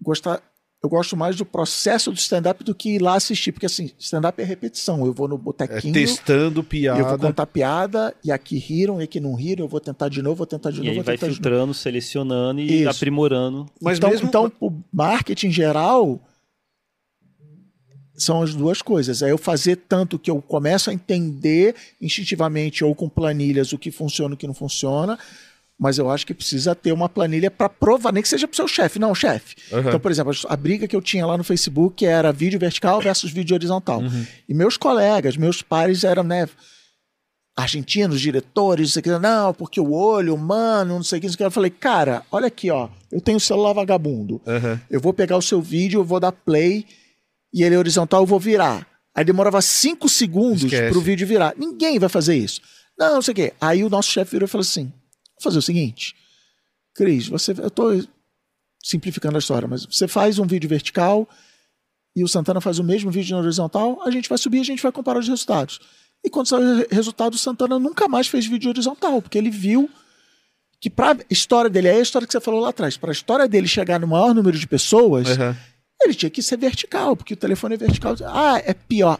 gostar. Eu gosto mais do processo do stand-up do que ir lá assistir, porque assim, stand-up é repetição. Eu vou no É botequinho, testando eu vou piada. contar piada, e aqui riram, e aqui não riram, eu vou tentar de novo, vou tentar de E novo, aí vou vai tentar de novo. filtrando, selecionando e Isso. aprimorando. Mas então, mesmo- então, o marketing geral são as duas coisas. É eu fazer tanto que eu começo a entender instintivamente ou com planilhas o que funciona e o que não funciona, mas eu acho que precisa ter uma planilha para provar, nem que seja para o seu chefe. Não, chefe. Aham. Então, por exemplo, a briga que eu tinha lá no Facebook era vídeo vertical versus vídeo horizontal. E meus colegas, meus pares eram, né, argentinos, diretores, não sei o que, não, porque o olho humano, não sei o que, não sei o que. Eu falei, cara, olha aqui, ó, eu tenho um celular vagabundo. Aham. Eu vou pegar o seu vídeo, eu vou dar play e ele é horizontal, eu vou virar. Aí demorava cinco segundos Esquece. pro vídeo virar. Ninguém vai fazer isso. Não, não sei o quê. Aí o nosso chefe virou e falou assim: vou fazer o seguinte, Cris, você. Eu tô simplificando a história, mas você faz um vídeo vertical e o Santana faz o mesmo vídeo na horizontal, a gente vai subir e a gente vai comparar os resultados. E quando saiu o resultado, o Santana nunca mais fez vídeo horizontal, porque ele viu que para a história dele, é a história que você falou lá atrás, para a história dele chegar no maior número de pessoas, Aham. Ele tinha que ser vertical, porque o telefone é vertical. Ah, é pior.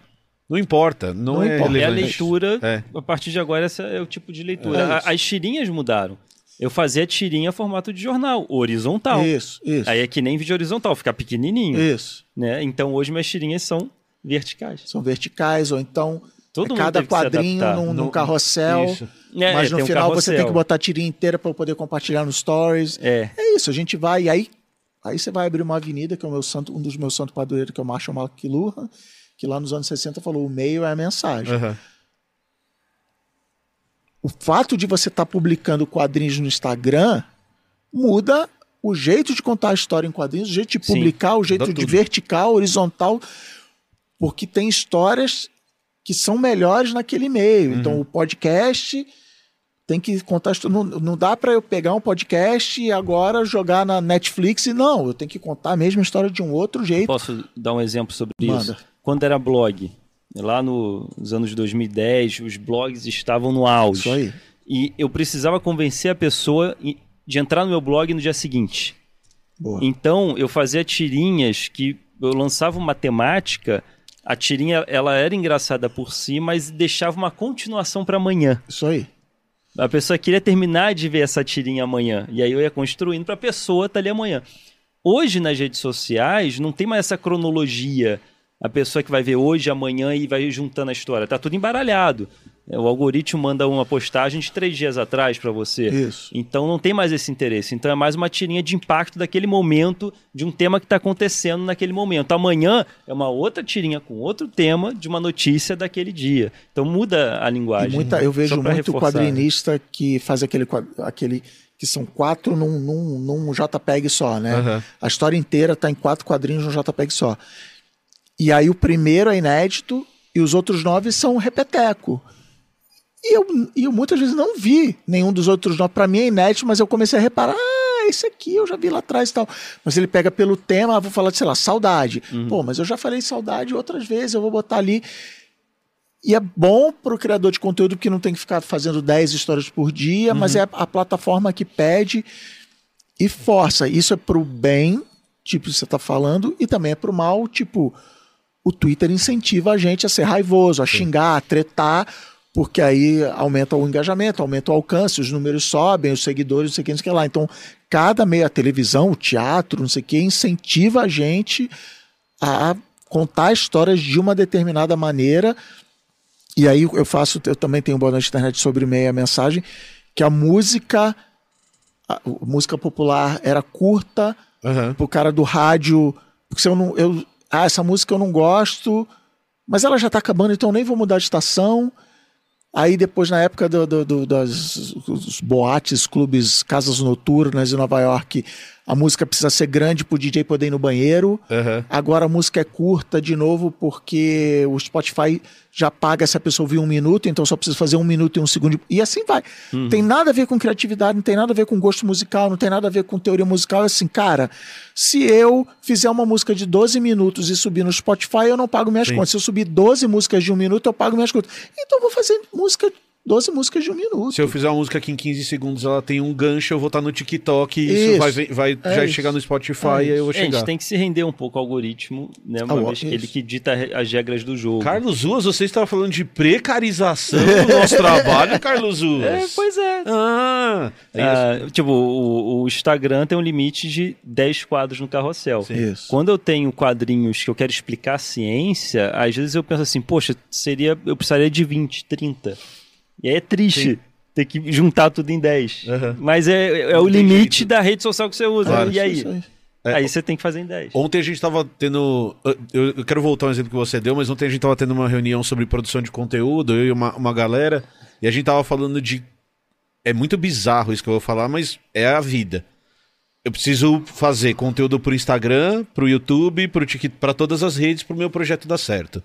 Não importa. Não, Não é importa. É a leitura, É. a partir de agora, esse é o tipo de leitura. É. As tirinhas mudaram. Eu fazia tirinha formato de jornal, horizontal. Isso, isso. Aí é que nem vídeo horizontal, fica pequenininho. Isso. Né? Então hoje minhas tirinhas são verticais. São verticais, ou então Todo é cada quadrinho num, num No- carrossel. Isso. É, mas é, no um final você tem que botar a tirinha inteira para poder compartilhar no Stories. É. É isso, a gente vai. E aí, aí você vai abrir uma avenida, que é o meu santo, um dos meus santos padroeiros, que é o Marshall McLuhan, que lá nos anos 60 falou: o meio é a mensagem. Aham. O fato de você estar publicando quadrinhos no Instagram muda o jeito de contar a história em quadrinhos, o jeito de Sim, publicar, o jeito de tudo. vertical, horizontal, porque tem histórias que são melhores naquele meio. Uhum. Então, o podcast tem que contar. Não, não dá para eu pegar um podcast e agora jogar na Netflix e não. Eu tenho que contar a mesma história de um outro jeito. Posso dar um exemplo sobre Manda. isso? Quando era blog, lá no- nos anos 2010, os blogs estavam no auge. Isso aí. E eu precisava convencer a pessoa de entrar no meu blog no dia seguinte. Boa. Então, eu fazia tirinhas que eu lançava uma temática, a tirinha ela era engraçada por si, mas deixava uma continuação para amanhã. Isso aí. A pessoa queria terminar de ver essa tirinha amanhã. E aí eu ia construindo para a pessoa estar ali amanhã. Hoje, nas redes sociais, não tem mais essa cronologia. A pessoa que vai ver hoje, amanhã e vai juntando a história. Tá tudo embaralhado. É, O algoritmo manda uma postagem de três dias atrás para você. Isso. Então não tem mais esse interesse. Então é mais uma tirinha de impacto daquele momento, de um tema que está acontecendo naquele momento. Amanhã é uma outra tirinha com outro tema de uma notícia daquele dia. Então muda a E linguagem. muita, eu vejo muito reforçar. quadrinista que faz aquele, aquele que são quatro num, num, num JPEG só, né? Aham. A história inteira tá em quatro quadrinhos num JPEG só. E aí o primeiro é inédito e os outros nove são repeteco. E eu, e eu muitas vezes não vi nenhum dos outros nomes. Para mim é inédito, mas eu comecei a reparar, ah, esse aqui eu já vi lá atrás e tal. Mas ele pega pelo tema, ah, vou falar de, sei lá, saudade. Pô, mas eu já falei saudade outras vezes, eu vou botar ali. E é bom para o criador de conteúdo, porque não tem que ficar fazendo 10 histórias por dia, mas é a, a plataforma que pede e força. Isso é pro bem, tipo, você tá falando, e também é pro mal, tipo, o Twitter incentiva a gente a ser raivoso, a xingar, a tretar, porque aí aumenta o engajamento, aumenta o alcance, os números sobem, os seguidores, não sei o que, não sei o que lá. Então, cada meio, a televisão, o teatro, não sei o que, incentiva a gente a contar histórias de uma determinada maneira. E aí eu faço, eu também tenho um boa noite internet sobre meia mensagem, que a música, a, música popular era curta, Aham. pro cara do rádio, porque se eu não, eu, ah, essa música eu não gosto, mas ela já tá acabando, então eu nem vou mudar de estação. Aí depois, na época do, do- do- das boates, clubes, casas noturnas em Nova York, a música precisa ser grande pro DJ poder ir no banheiro. Aham. Agora a música é curta de novo porque o Spotify já paga se a pessoa ouvir um minuto, então só precisa fazer um minuto e um segundo. E assim vai. Uhum. Tem nada a ver com criatividade, não tem nada a ver com gosto musical, não tem nada a ver com teoria musical. É assim, cara, se eu fizer uma música de 12 minutos e subir no Spotify, eu não pago minhas Sim. contas. Se eu subir 12 músicas de um minuto, eu pago minhas contas. Então eu vou fazer música, 12 músicas de um minuto. Se eu fizer uma música que em 15 segundos ela tem um gancho, eu vou estar no TikTok e isso, Isso. vai, vai É já isso. chegar no Spotify É e aí eu vou É, a gente chegar. tem que se render um pouco ao algoritmo, né? Uma Ah, vez que ele que dita as regras do jogo. Carlos Ruas, você estava falando de precarização do nosso trabalho, Carlos Ruas? É, pois é. Ah, é. Ah, tipo, o, o Instagram tem um limite de 10 quadros no carrossel. Isso. Quando eu tenho quadrinhos que eu quero explicar a ciência, às vezes eu penso assim, poxa, seria, eu precisaria de 20, 30. E aí é triste ter que juntar tudo em 10. Aham. Mas é, é o limite jeito. da rede social que você usa. Claro. E aí? É, aí você tem que fazer em 10. Ontem a gente tava tendo. Eu, eu quero voltar ao exemplo que você deu, mas ontem a gente tava tendo uma reunião sobre produção de conteúdo, eu e uma, uma galera, e a gente tava falando de. É muito bizarro isso que eu vou falar, mas é a vida. Eu preciso fazer conteúdo pro Instagram, pro YouTube, pro TikTok, pra todas as redes, pro meu projeto dar certo.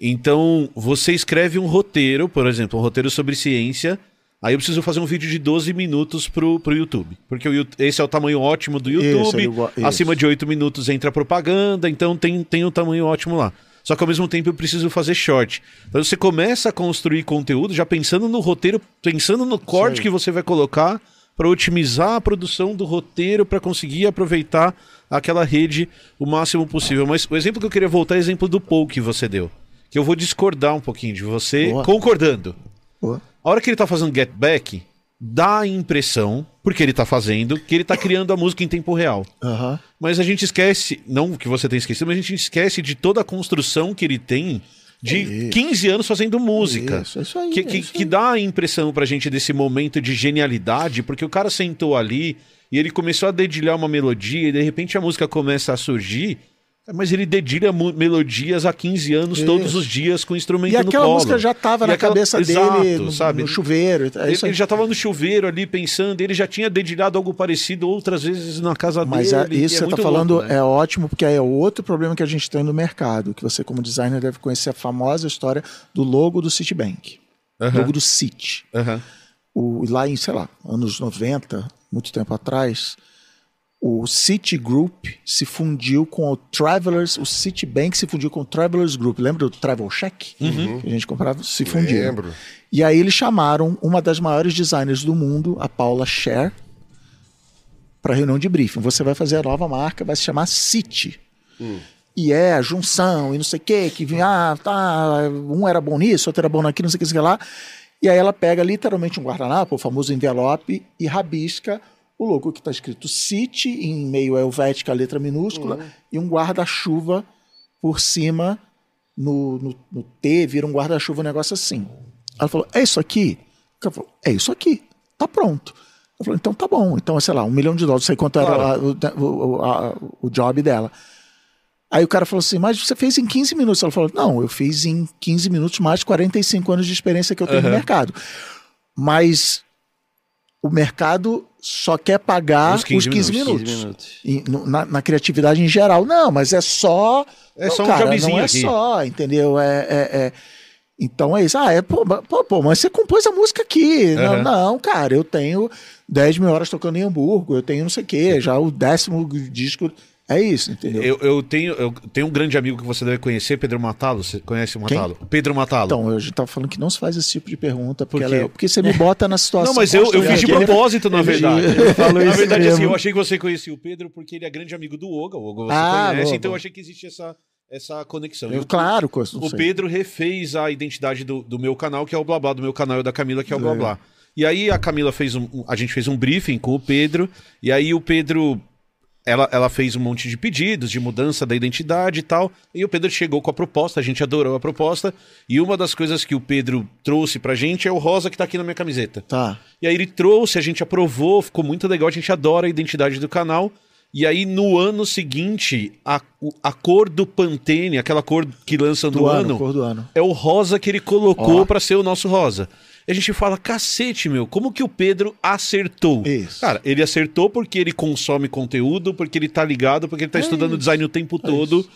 Então, você escreve um roteiro, por exemplo, um roteiro sobre ciência. Aí eu preciso fazer um vídeo de 12 minutos pro, pro YouTube. Porque o, esse é o tamanho ótimo do YouTube. isso. acima de 8 minutos entra propaganda, então tem, tem um tamanho ótimo lá. Só que ao mesmo tempo eu preciso fazer short. Então você começa a construir conteúdo já pensando no roteiro, pensando no corte que você vai colocar para otimizar a produção do roteiro para conseguir aproveitar aquela rede o máximo possível. Mas o exemplo que eu queria voltar é o exemplo do Paul que você deu. Que eu vou discordar um pouquinho de você, Boa. concordando. Pô. A hora que ele tá fazendo Get Back, dá a impressão, porque ele tá fazendo, que ele tá criando a música em tempo real. Mas a gente esquece, não que você tenha esquecido, mas a gente esquece de toda a construção que ele tem de Isso. 15 anos fazendo música. Isso, é isso aí, que, é que, isso que dá a impressão pra gente desse momento de genialidade, porque o cara sentou ali e ele começou a dedilhar uma melodia e de repente a música começa a surgir. Mas ele dedilha melodias há 15 anos, todos Isso. os dias, com instrumento E no aquela colo. música já estava E na aquela- cabeça Exato, dele, no, sabe? no chuveiro. É Ele, ele já estava no chuveiro ali pensando, ele já tinha dedilhado algo parecido outras vezes na casa Mas dele. é, e isso é que você está falando louco, né? é ótimo, porque aí é outro problema que a gente tem no mercado, que você, como designer, deve conhecer a famosa história do logo do Citibank. Logo do Citi. O, lá em, sei lá, anos 90, muito tempo atrás, o Citigroup se fundiu com o Travelers, o Citibank se fundiu com o Travelers Group. Lembra do Travel Check? Uhum. Que a gente comprava, se fundiu. Lembro. E aí eles chamaram uma das maiores designers do mundo, a Paula Scher, para reunião de briefing. Você vai fazer a nova marca, vai se chamar City. E é a junção e não sei o quê, que vinha, ah, tá, um era bom nisso, outro era bom naquilo, não sei o que, não sei o que lá. E aí ela pega literalmente um guardanapo, o famoso envelope, e rabisca o logo que está escrito City, em meio helvética, a letra minúscula, e um guarda-chuva por cima no, no, no T, vira um guarda-chuva, um negócio assim. Ela falou, é isso aqui? Cara falou, é isso aqui, tá pronto. Ela falou, então tá bom. Então, sei lá, um milhão de dólares, não sei quanto era a- o, o, a- o job dela. Aí o cara falou assim, mas você fez em 15 minutos. Ela falou, não, eu fiz em 15 minutos mais de 45 anos de experiência que eu tenho no mercado. Mas o mercado só quer pagar Os os 15 15, minutos. minutos. 15 minutos. E no- na, na criatividade em geral. Não, mas é só. É Não, só um cara, jobzinho Não é aqui. só, entendeu? É, é- é- Então é isso. Ah, é, pô, pô, pô, mas você compôs a música aqui. Não, Aham. não, cara, eu tenho 10 mil horas tocando em Hamburgo, eu tenho não sei o quê, já o décimo disco. É isso, entendeu? Eu, eu tenho, eu tenho um grande amigo que você deve conhecer, Pedro Matalo. Você conhece o Quem? Matalo? Pedro Matalo. Então, eu já tava falando que não se faz esse tipo de pergunta, porque, ela é- porque você me bota na situação. Não, mas eu, eu fiz de propósito, na verdade. na verdade, assim, eu achei que você conhecia o Pedro porque ele é grande amigo do Oga. O Oga você Ah, conhece, boa, então eu boa. achei que existe essa, essa conexão. Eu, claro, que eu o. Pedro refez a identidade do, do meu canal, que é o Blá Blá, do meu canal e da Camila, que é o Blá. Blá. E aí a Camila fez um- a gente fez um briefing com o Pedro, e aí o Pedro ela, ela fez um monte de pedidos de mudança da identidade e tal. E o Pedro chegou com a proposta, a gente adorou a proposta. E uma das coisas que o Pedro trouxe pra gente é o rosa que tá aqui na minha camiseta. Tá. E aí ele trouxe, a gente aprovou, ficou muito legal, a gente adora a identidade do canal. E aí no ano seguinte, a, a cor do Pantene, aquela cor que lançam Do, no ano, ano, do ano. é o rosa que ele colocou Ó. pra ser o nosso rosa. E a gente fala, cacete, meu, como que o Pedro acertou? Isso. Cara, ele acertou porque ele consome conteúdo, porque ele tá ligado, porque ele tá É estudando isso. design o tempo todo. isso.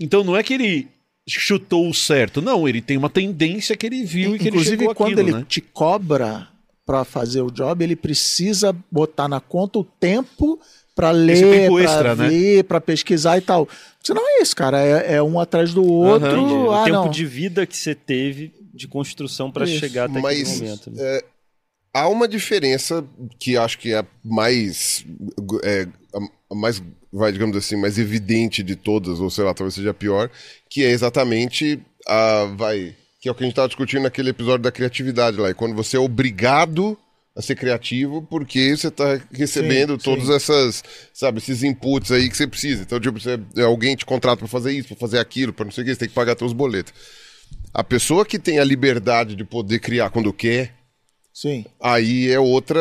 Então não é que ele chutou o certo, não, ele tem uma tendência que ele viu e que ele Inclusive, chegou quando àquilo, ele né? te cobra pra fazer o job, ele precisa botar na conta o tempo pra ler, extra, né? ver, pra pesquisar e tal. Senão é isso, cara. É, é um atrás do outro. O Ah, tempo não. de vida que você teve de construção para chegar até Mas aquele momento. né? é, há uma diferença que acho que é mais, é, a- mais, vai, digamos assim, mais evidente de todas, ou sei lá, talvez seja a pior, que é exatamente a, vai, que é o que a gente estava discutindo naquele episódio da criatividade lá, é quando você é obrigado a ser criativo porque você está recebendo Sim, todas sim. essas, sabe, esses inputs aí que você precisa. Então, tipo, você, alguém te contrata para fazer isso, para fazer aquilo, para não sei o que, você tem que pagar seus boletos. A pessoa que tem a liberdade de poder criar quando quer, Sim. aí é outra.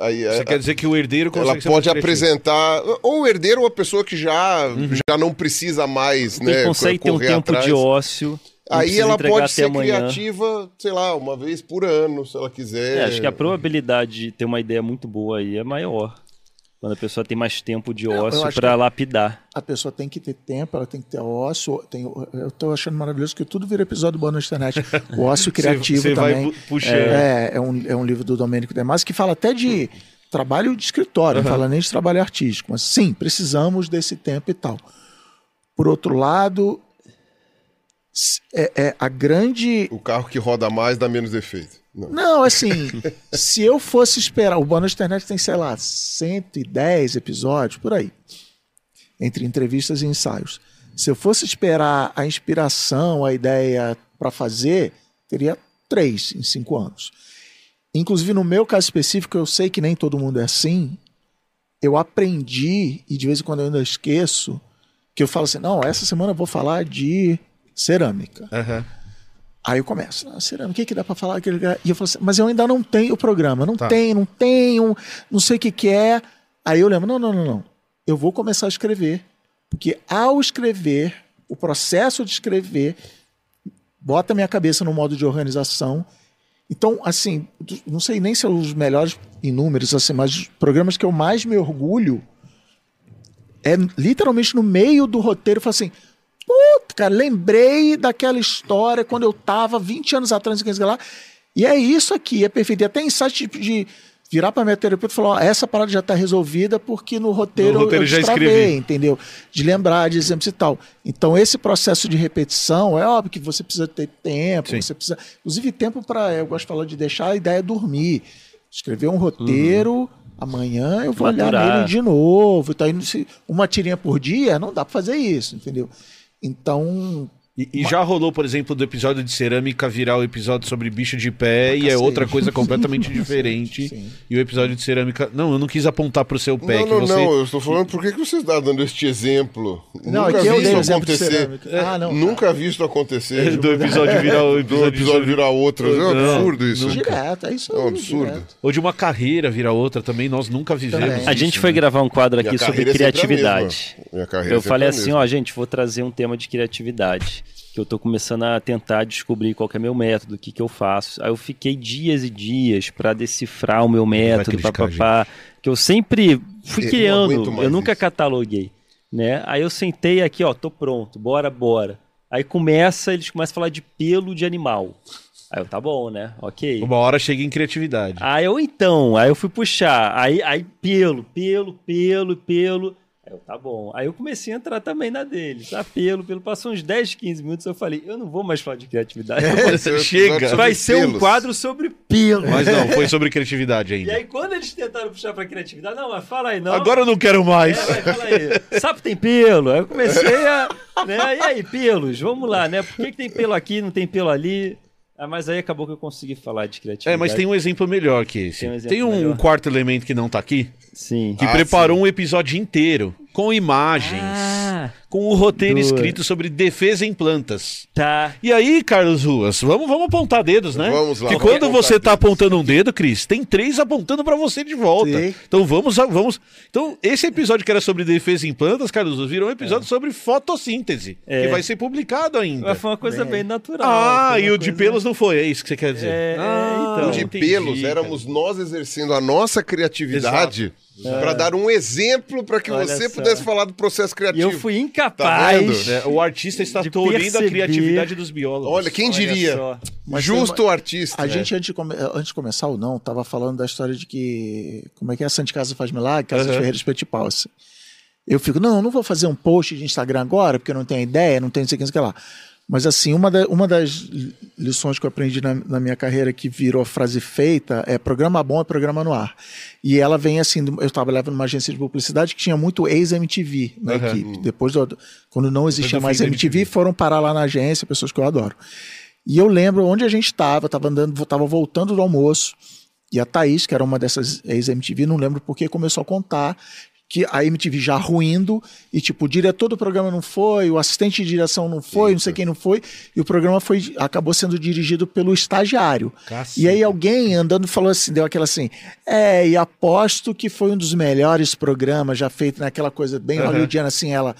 Aí é- Você quer dizer que o herdeiro consegue ela pode apresentar. Ou o herdeiro ou a pessoa que já, já não precisa mais, Quem né? consegue ter um correr tempo atrás. de ócio. Aí ela pode ser amanhã. criativa, sei lá, uma vez por ano, se ela quiser. É, acho que a probabilidade de ter uma ideia muito boa aí é maior. Quando a pessoa tem mais tempo de ócio acho para lapidar. A pessoa tem que ter tempo, ela tem que ter ócio. Tem, eu tô achando maravilhoso que tudo vira episódio bom na internet. O ócio criativo você vai também. É, é, um, é um livro do Domênico De Masi que fala até de trabalho de escritório, não fala nem de trabalho artístico. Mas sim, precisamos desse tempo e tal. Por outro lado, é, é a grande O carro que roda mais dá menos defeito. Não. Não, assim, se eu fosse esperar, o Bônus Internet tem, sei lá, 110 episódios, por aí, entre entrevistas e ensaios. Se eu fosse esperar a inspiração, a ideia para fazer, teria três em cinco anos. Inclusive, no meu caso específico, eu sei que nem todo mundo é assim. Eu aprendi, e de vez em quando eu ainda esqueço, que eu falo assim: não, essa semana eu vou falar de cerâmica. Aham. Aí eu começo, ah, o que, que dá pra falar? E eu falo assim, mas eu ainda não tenho o programa, não Tá. tenho, não tenho, não sei o que, que é. Aí eu lembro, não, não, não, não. Eu vou começar a escrever. Porque ao escrever, o processo de escrever bota minha cabeça no modo de organização. Então, assim, não sei nem se são os melhores em números, assim, mas os programas que eu mais me orgulho é literalmente no meio do roteiro, eu falo assim, puta, cara, lembrei daquela história quando eu tava 20 anos atrás, lá, e é isso aqui, é perfeito. E até insight tipo de virar pra minha terapeuta e falar, ó, essa parada já tá resolvida porque no roteiro, No roteiro eu já destravei, escrevi. entendeu? De lembrar, de exemplos e tal. Então, esse processo de repetição, é óbvio que você precisa ter tempo, Sim. você precisa. Inclusive, tempo para. Eu gosto de falar de deixar a ideia dormir. Escrever um roteiro, amanhã eu vou olhar Maturar. nele de novo. Tá indo, uma tirinha por dia, não dá para fazer isso, entendeu? Então. E, e já rolou, por exemplo, do episódio de cerâmica virar o episódio sobre bicho de pé e é outra coisa completamente diferente. Sim. E o episódio de cerâmica. Não, eu não quis apontar pro seu pé. não, que não, você... não, eu estou falando por que, que você está dando este exemplo? Não, Nunca vi dei isso o exemplo de acontecer. cerâmica. Ah, não. Nunca vi isso acontecer. Do episódio virar o Do episódio, episódio virar outro. É um absurdo isso. Direto, é isso É um absurdo. direto. Ou de uma carreira virar outra também, nós nunca vivemos. Também. A isso, gente né? foi gravar um quadro Minha aqui sobre é criatividade. é Eu sempre falei assim, ó, gente, vou trazer um tema de criatividade. Que eu tô começando a tentar descobrir qual que é meu método, o que, que eu faço. Aí eu fiquei dias e dias para decifrar o meu método, papapá. Que eu sempre fui Eu criando, eu nunca isso. cataloguei. Né? Aí eu sentei aqui, ó, tô pronto, bora, bora. Aí começa, eles começam a falar de pelo de animal. Aí eu, tá bom, né? Ok. Uma hora chega em criatividade. Aí eu então, aí eu fui puxar, aí, aí pelo, pelo, pelo, pelo. Eu, tá bom. Aí eu comecei a entrar também na dele, tá? Pelo, pelo. Passou uns 10, 15 minutos, eu falei, eu não vou mais falar de criatividade. Seu Chega. episódio Vai ser um pelos. quadro sobre pelo. Mas não, foi sobre criatividade E ainda. aí, quando eles tentaram puxar pra criatividade, não, mas fala aí, não. Agora eu não quero mais. É, fala aí. Sapo tem pelo. Aí eu comecei a. Né? E aí, pelos? Vamos lá, né? Por que, que tem pelo aqui, não tem pelo ali? Ah, mas aí acabou que eu consegui falar de criatividade. É, mas tem um exemplo melhor que esse. Tem um Tem, um quarto elemento que não tá aqui, Sim. que Ah, preparou um episódio inteiro, com imagens, Ah, com o roteiro Do- escrito sobre defesa em plantas. tá. E aí, Carlos Ruas, vamos, vamos apontar dedos, né? Vamos lá, Que vamos quando você tá dedos. apontando um dedo, Cris, tem três apontando pra você de volta. Sim. Então vamos, vamos. Então esse episódio que era sobre defesa em plantas, Carlos, Ruas, virou um episódio sobre fotossíntese, É. que vai ser publicado ainda. Mas foi uma coisa bem, natural. Ah, e o de coisa- pelos não foi, é isso que você quer dizer? É, ah, então. de entendi, pelos, cara. éramos nós exercendo a nossa criatividade para dar um exemplo para que Olha você só. pudesse falar do processo E criativo. eu fui Tá incapaz. É, o artista está de tolhendo a criatividade dos biólogos. Olha, quem Olha diria? Justo tem artista. A né? gente, antes de, come- antes de começar ou não, tava falando da história de que. Como é que é? Santa Casa faz milagre, Casa Aham. Ferreira Petit. Eu fico, não, eu não vou fazer um post de Instagram agora, porque eu não tenho ideia, não tenho o não sei o que lá. Mas assim, uma, da- uma das lições que eu aprendi na, na minha carreira que virou frase feita é programa bom é programa no ar. E ela vem assim, eu trabalhava numa agência de publicidade que tinha muito ex-MTV na Aham. equipe. Depois, do, quando não existia mais MTV, MTV. foram parar lá na agência, pessoas que eu adoro. E eu lembro onde a gente estava, estava andando, estava voltando do almoço, e a Thaís, que era uma dessas ex-MTV, não lembro porque, começou a contar que a MTV já ruindo, e tipo, o diretor do programa não foi, o assistente de direção não foi, não sei quem não foi, e o programa foi, acabou sendo dirigido pelo estagiário. Caceta. E aí alguém andando falou assim, deu aquela assim, é, e aposto que foi um dos melhores programas já feito naquela coisa bem Aham. hollywoodiana, assim, ela...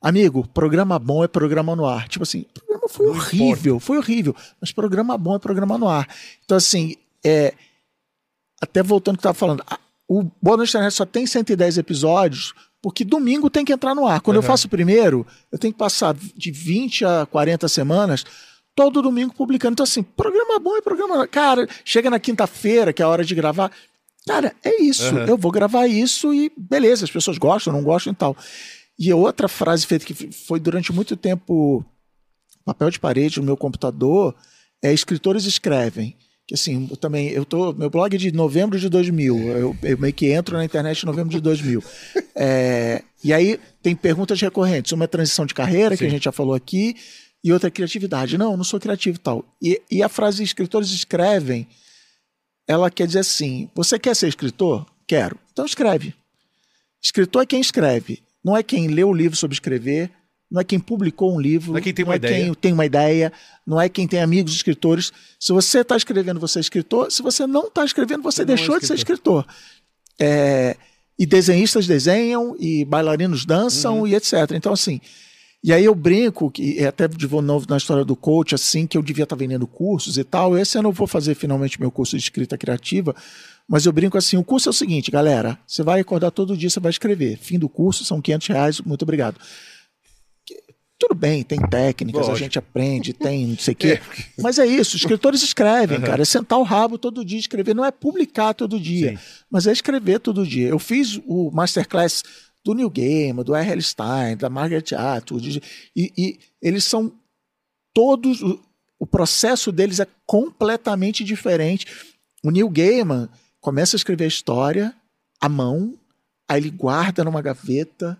Amigo, programa bom é programa no ar. Tipo assim, o programa foi horrível, foi horrível, mas programa bom é programa no ar. Então, assim, é, até voltando ao que eu estava falando, a- o Noite Internet só tem 110 episódios porque domingo tem que entrar no ar. Quando eu faço o primeiro, eu tenho que passar de 20 a 40 semanas todo domingo publicando. Então, assim, programa bom é programa. Cara, chega na quinta-feira, que é a hora de gravar. Cara, é isso. Eu vou gravar isso e beleza, as pessoas gostam, não gostam e tal. E outra frase feita que foi durante muito tempo papel de parede no meu computador é escritores escrevem. Assim, eu também, eu tô, meu blog é de novembro de 2000, eu, eu meio que entro na internet em novembro de 2000. É, e aí tem perguntas recorrentes, uma é transição de carreira, que a gente já falou aqui, e outra é criatividade. Não, eu não sou criativo e tal. E, e a frase escritores escrevem, ela quer dizer assim, você quer ser escritor? Quero. Então escreve. Escritor é quem escreve, não é quem lê o livro sobre escrever, não é quem publicou um livro, Não é quem tem uma é ideia. quem tem uma ideia, não é quem tem amigos escritores. Se você está escrevendo, você é escritor. Se você não está escrevendo, você, é deixou de ser escritor. É, e desenhistas desenham, e bailarinos dançam, Uhum. e etc. Então, assim, e aí eu brinco, que e até de novo na história do coach, assim, que eu devia estar vendendo cursos e tal. Esse ano eu vou fazer finalmente meu curso de escrita criativa, mas eu brinco assim, o curso é o seguinte, galera, você vai acordar todo dia, você vai escrever. Fim do curso, são 500 reais, muito obrigado. Tudo bem, tem técnicas, Lógico. a gente aprende, tem não sei o quê. Mas é isso, escritores escrevem, cara. É sentar o rabo todo dia, escrever. Não é publicar todo dia, Sim. mas é escrever todo dia. Eu fiz o masterclass do Neil Gaiman, do R.L. Stein, da Margaret Atwood, e, e eles são todos... o- O processo deles é completamente diferente. O Neil Gaiman começa a escrever a história à mão, aí ele guarda numa gaveta,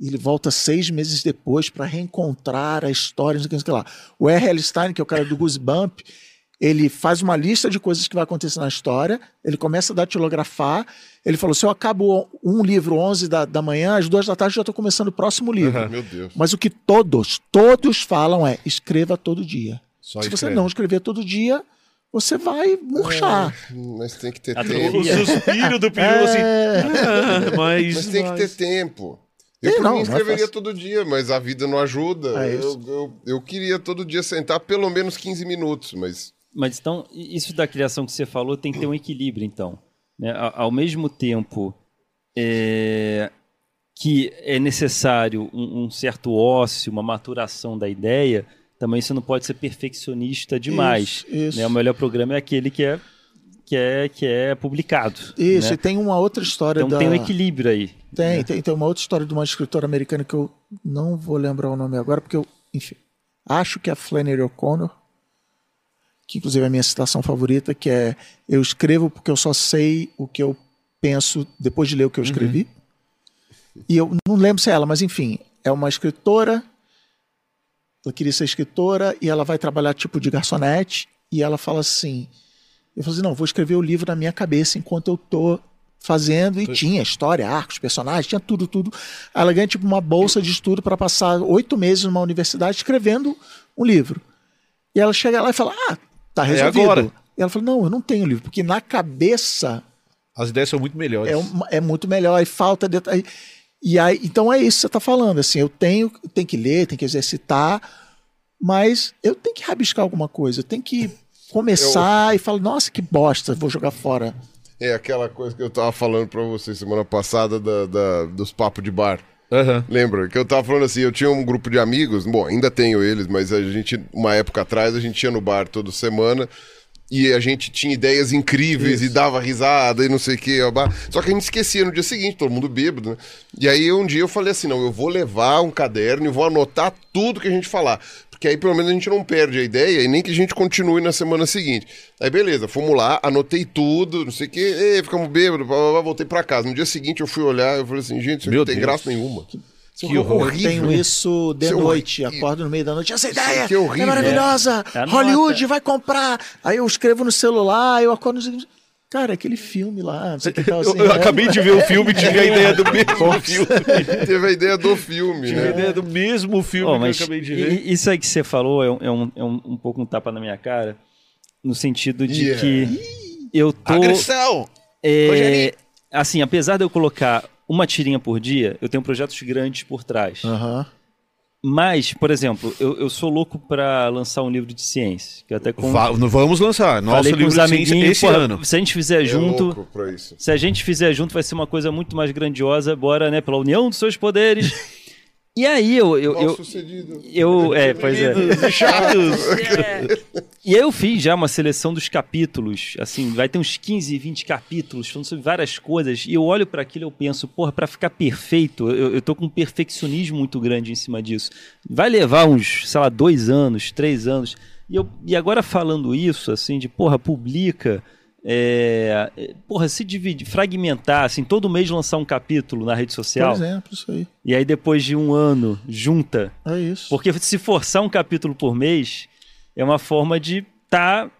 ele volta seis meses depois para reencontrar a história, não sei o que, lá. O R.L. Stein, que é o cara do Goosebump, ele faz uma lista de coisas que vai acontecer na história, ele começa a datilografar, ele falou, se eu acabo um livro 11 da, da manhã, às duas da tarde eu já estou começando o próximo livro. Meu Deus. Mas o que todos, todos falam é, escreva todo dia. Só se você não escrever todo dia, você vai murchar. Mas tem que ter tempo. O suspiro do peru, assim. "Ah, mas, Mas tem que ter tempo. Eu, por não, mim, não é escreveria todo dia, mas a vida não ajuda. É eu, eu, eu queria todo dia sentar pelo menos 15 minutos, mas Mas então, isso da criação que você falou tem que ter um equilíbrio, então. né? Ao mesmo tempo é, que é necessário um, um certo ócio, uma maturação da ideia, também você não pode ser perfeccionista demais. Isso, isso. né? O melhor programa é aquele que é, que é, que é publicado. Isso, né? e tem uma outra história Então da... tem um equilíbrio aí. Tem, tem, tem uma outra história de uma escritora americana que eu não vou lembrar o nome agora, porque eu, enfim, acho que é a Flannery O'Connor, que inclusive é a minha citação favorita, que é eu escrevo porque eu só sei o que eu penso depois de ler o que eu escrevi. E eu não lembro se é ela, mas enfim, é uma escritora, ela queria ser escritora e ela vai trabalhar tipo de garçonete e ela fala assim, eu falei assim, não, vou escrever o livro na minha cabeça enquanto eu tô fazendo e tinha história, arcos, personagens, tinha tudo, tudo. Ela ganha tipo uma bolsa de estudo para passar oito meses numa universidade escrevendo um livro. E ela chega lá e fala, ah, tá resolvido. agora. E ela fala, não, eu não tenho livro, porque na cabeça As ideias são muito melhores. é, uma- é muito melhor e falta detalhe. E aí, então é isso que você está falando, assim, eu tenho, tenho que ler, tenho que exercitar, mas eu tenho que rabiscar alguma coisa, eu tenho que começar e falar, nossa, que bosta, vou jogar fora. É aquela coisa que eu tava falando pra vocês semana passada da, da- dos papos de bar. Aham. Lembra? Que eu tava falando assim, eu tinha um grupo de amigos, bom, ainda tenho eles, mas a gente, uma época atrás, a gente ia no bar toda semana e a gente tinha ideias incríveis e dava risada e não sei o que. Só que a gente esquecia no dia seguinte, todo mundo bêbado, né? E aí um dia eu falei assim, não, eu vou levar um caderno e vou anotar tudo que a gente falar. Porque aí pelo menos a gente não perde a ideia e nem que a gente continue na semana seguinte. Aí beleza, fomos lá, anotei tudo, não sei o que, ficamos bêbados, blá, blá, blá, voltei pra casa. No dia seguinte eu fui olhar eu falei assim, gente, isso Meu não tem Deus. graça nenhuma. Que é horror. Eu tenho isso de Isso é noite, horrível. acordo no meio da noite. Essa ideia que é horrível. é maravilhosa. É. Hollywood vai comprar. Aí eu escrevo no celular, eu acordo no Cara, aquele filme lá, tal, Eu, assim, eu é- acabei de ver o filme e tive a ideia do mesmo filme. Teve a ideia do filme, Tive a né? ideia do mesmo filme Ó, que eu mas acabei de ver. isso aí que você falou é um, é um, é um- um pouco um tapa na minha cara, no sentido de Yeah. que eu tô. Agressão! é, assim, apesar de eu colocar uma tirinha por dia, eu tenho projetos grandes por trás. Aham. Mas, por exemplo, eu, eu sou louco pra lançar um livro de ciência. Que até com... Va- vamos lançar. Nosso falei com livro os de ciência esse porra, ano. se a gente fizer É junto, se a gente fizer junto, vai ser uma coisa muito mais grandiosa. Bora, né? Pela união dos seus poderes. e aí eu, eu, Mal eu, sucedido. eu, é, pois é. Chatos. E aí eu fiz já uma seleção dos capítulos, assim, vai ter uns 15, 20 capítulos falando sobre várias coisas, e eu olho para aquilo e eu penso, porra, para ficar perfeito, eu, eu tô com um perfeccionismo muito grande em cima disso. Vai levar uns, sei lá, dois anos, três anos. E, eu, e agora falando isso, assim, de porra, publica. É, é, porra, se dividir, fragmentar, assim, todo mês lançar um capítulo na rede Por social, exemplo, isso aí. e aí depois de um ano, junta, É isso. porque se forçar um capítulo por mês, é uma forma de tá,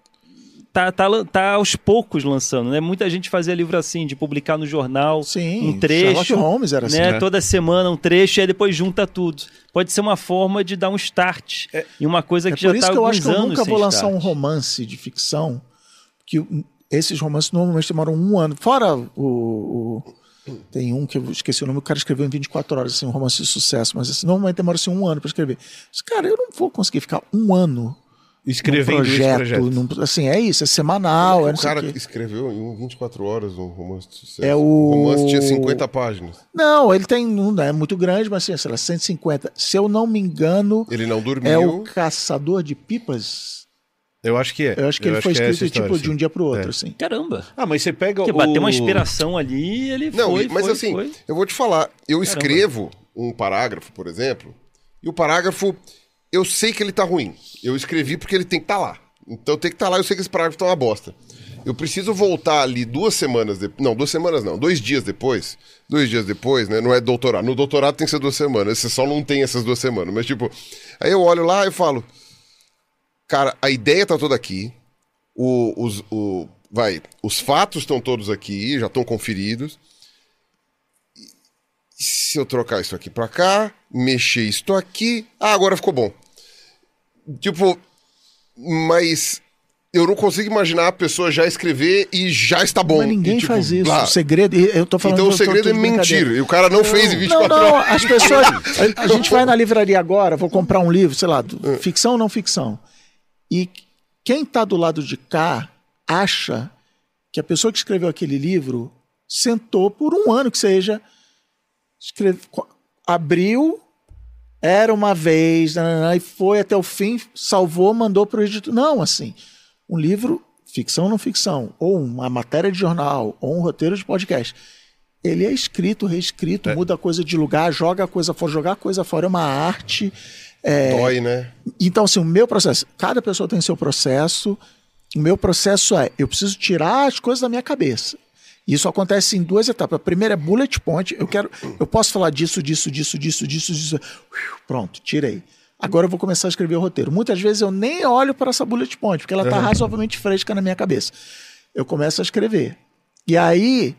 tá, tá, tá aos poucos lançando, né? Muita gente fazia livro assim, de publicar no jornal Sim, um trecho, Sherlock Holmes era assim. né? né? Toda semana um trecho e aí depois junta tudo. Pode ser uma forma de dar um start em uma coisa É que já por isso tá que eu acho que eu nunca vou lançar um start. romance de ficção, que esses romances normalmente demoram um ano. Fora o, o- Tem um que eu esqueci o nome, o cara escreveu em 24 horas, assim, um romance de sucesso, mas esse normalmente demora assim, um ano para escrever. Mas, cara, eu não vou conseguir ficar um ano Escrevendo num esse projeto. projeto. num- assim, é isso, é semanal, é o não sei cara o quê. escreveu em 24 horas um romance de sucesso. É o- O romance tinha 50 páginas. Não, ele tem, não é muito grande, mas assim, sei lá, 150. Se eu não me engano, Ele não dormiu. é o Caçador de Pipas. Eu acho que é. Eu acho que ele foi é essa escrito história, tipo sim. de um dia pro outro, É. assim. Caramba! Ah, mas você pega Porque o... bateu uma inspiração ali e ele Não, foi, mas foi, assim, foi. eu vou te falar, eu escrevo um parágrafo, por exemplo, e o parágrafo, eu sei que ele tá ruim. Eu escrevi porque ele tem que estar lá. Então tem que estar lá, eu sei que esse parágrafo tá uma bosta. Eu preciso voltar ali duas semanas depois. Não, duas semanas não, dois dias depois. Dois dias depois, né? Não é doutorado. No doutorado tem que ser duas semanas. Esse só não tem essas duas semanas. Mas, tipo, aí eu olho lá e falo. Cara, a ideia tá toda aqui. O, os, o, vai, os fatos estão todos aqui, já estão conferidos. E se eu trocar isso aqui pra cá, mexer isto aqui, ah, agora ficou bom. Tipo, mas eu não consigo imaginar a pessoa já escrever e já está bom. Mas ninguém E, tipo, faz isso. lá. O segredo, eu tô falando Então o eu segredo é mentir. E o cara não fez em 24 Não, não, horas. as pessoas. A, a gente vai na livraria agora, vou comprar um livro, sei lá, do- ficção ou não ficção. E quem tá do lado de cá acha que a pessoa que escreveu aquele livro sentou por um ano que seja Escreve, abriu, era uma vez, nananã, e foi até o fim, salvou, mandou para o editor. Não, assim, um livro, ficção ou não ficção, ou uma matéria de jornal, ou um roteiro de podcast. Ele é escrito, reescrito, muda a coisa de lugar, joga a coisa fora, jogar a coisa fora é uma arte. É, Dói, né? então, assim, o meu processo, cada pessoa tem seu processo. O meu processo é, eu preciso tirar as coisas da minha cabeça. Isso acontece em duas etapas. A primeira é bullet point. Eu quero, eu posso falar disso, disso, disso, disso, disso, disso. Pronto, tirei. Agora eu vou começar a escrever o roteiro. Muitas vezes eu nem olho para essa bullet point, porque ela está razoavelmente fresca na minha cabeça. Eu começo a escrever. E aí,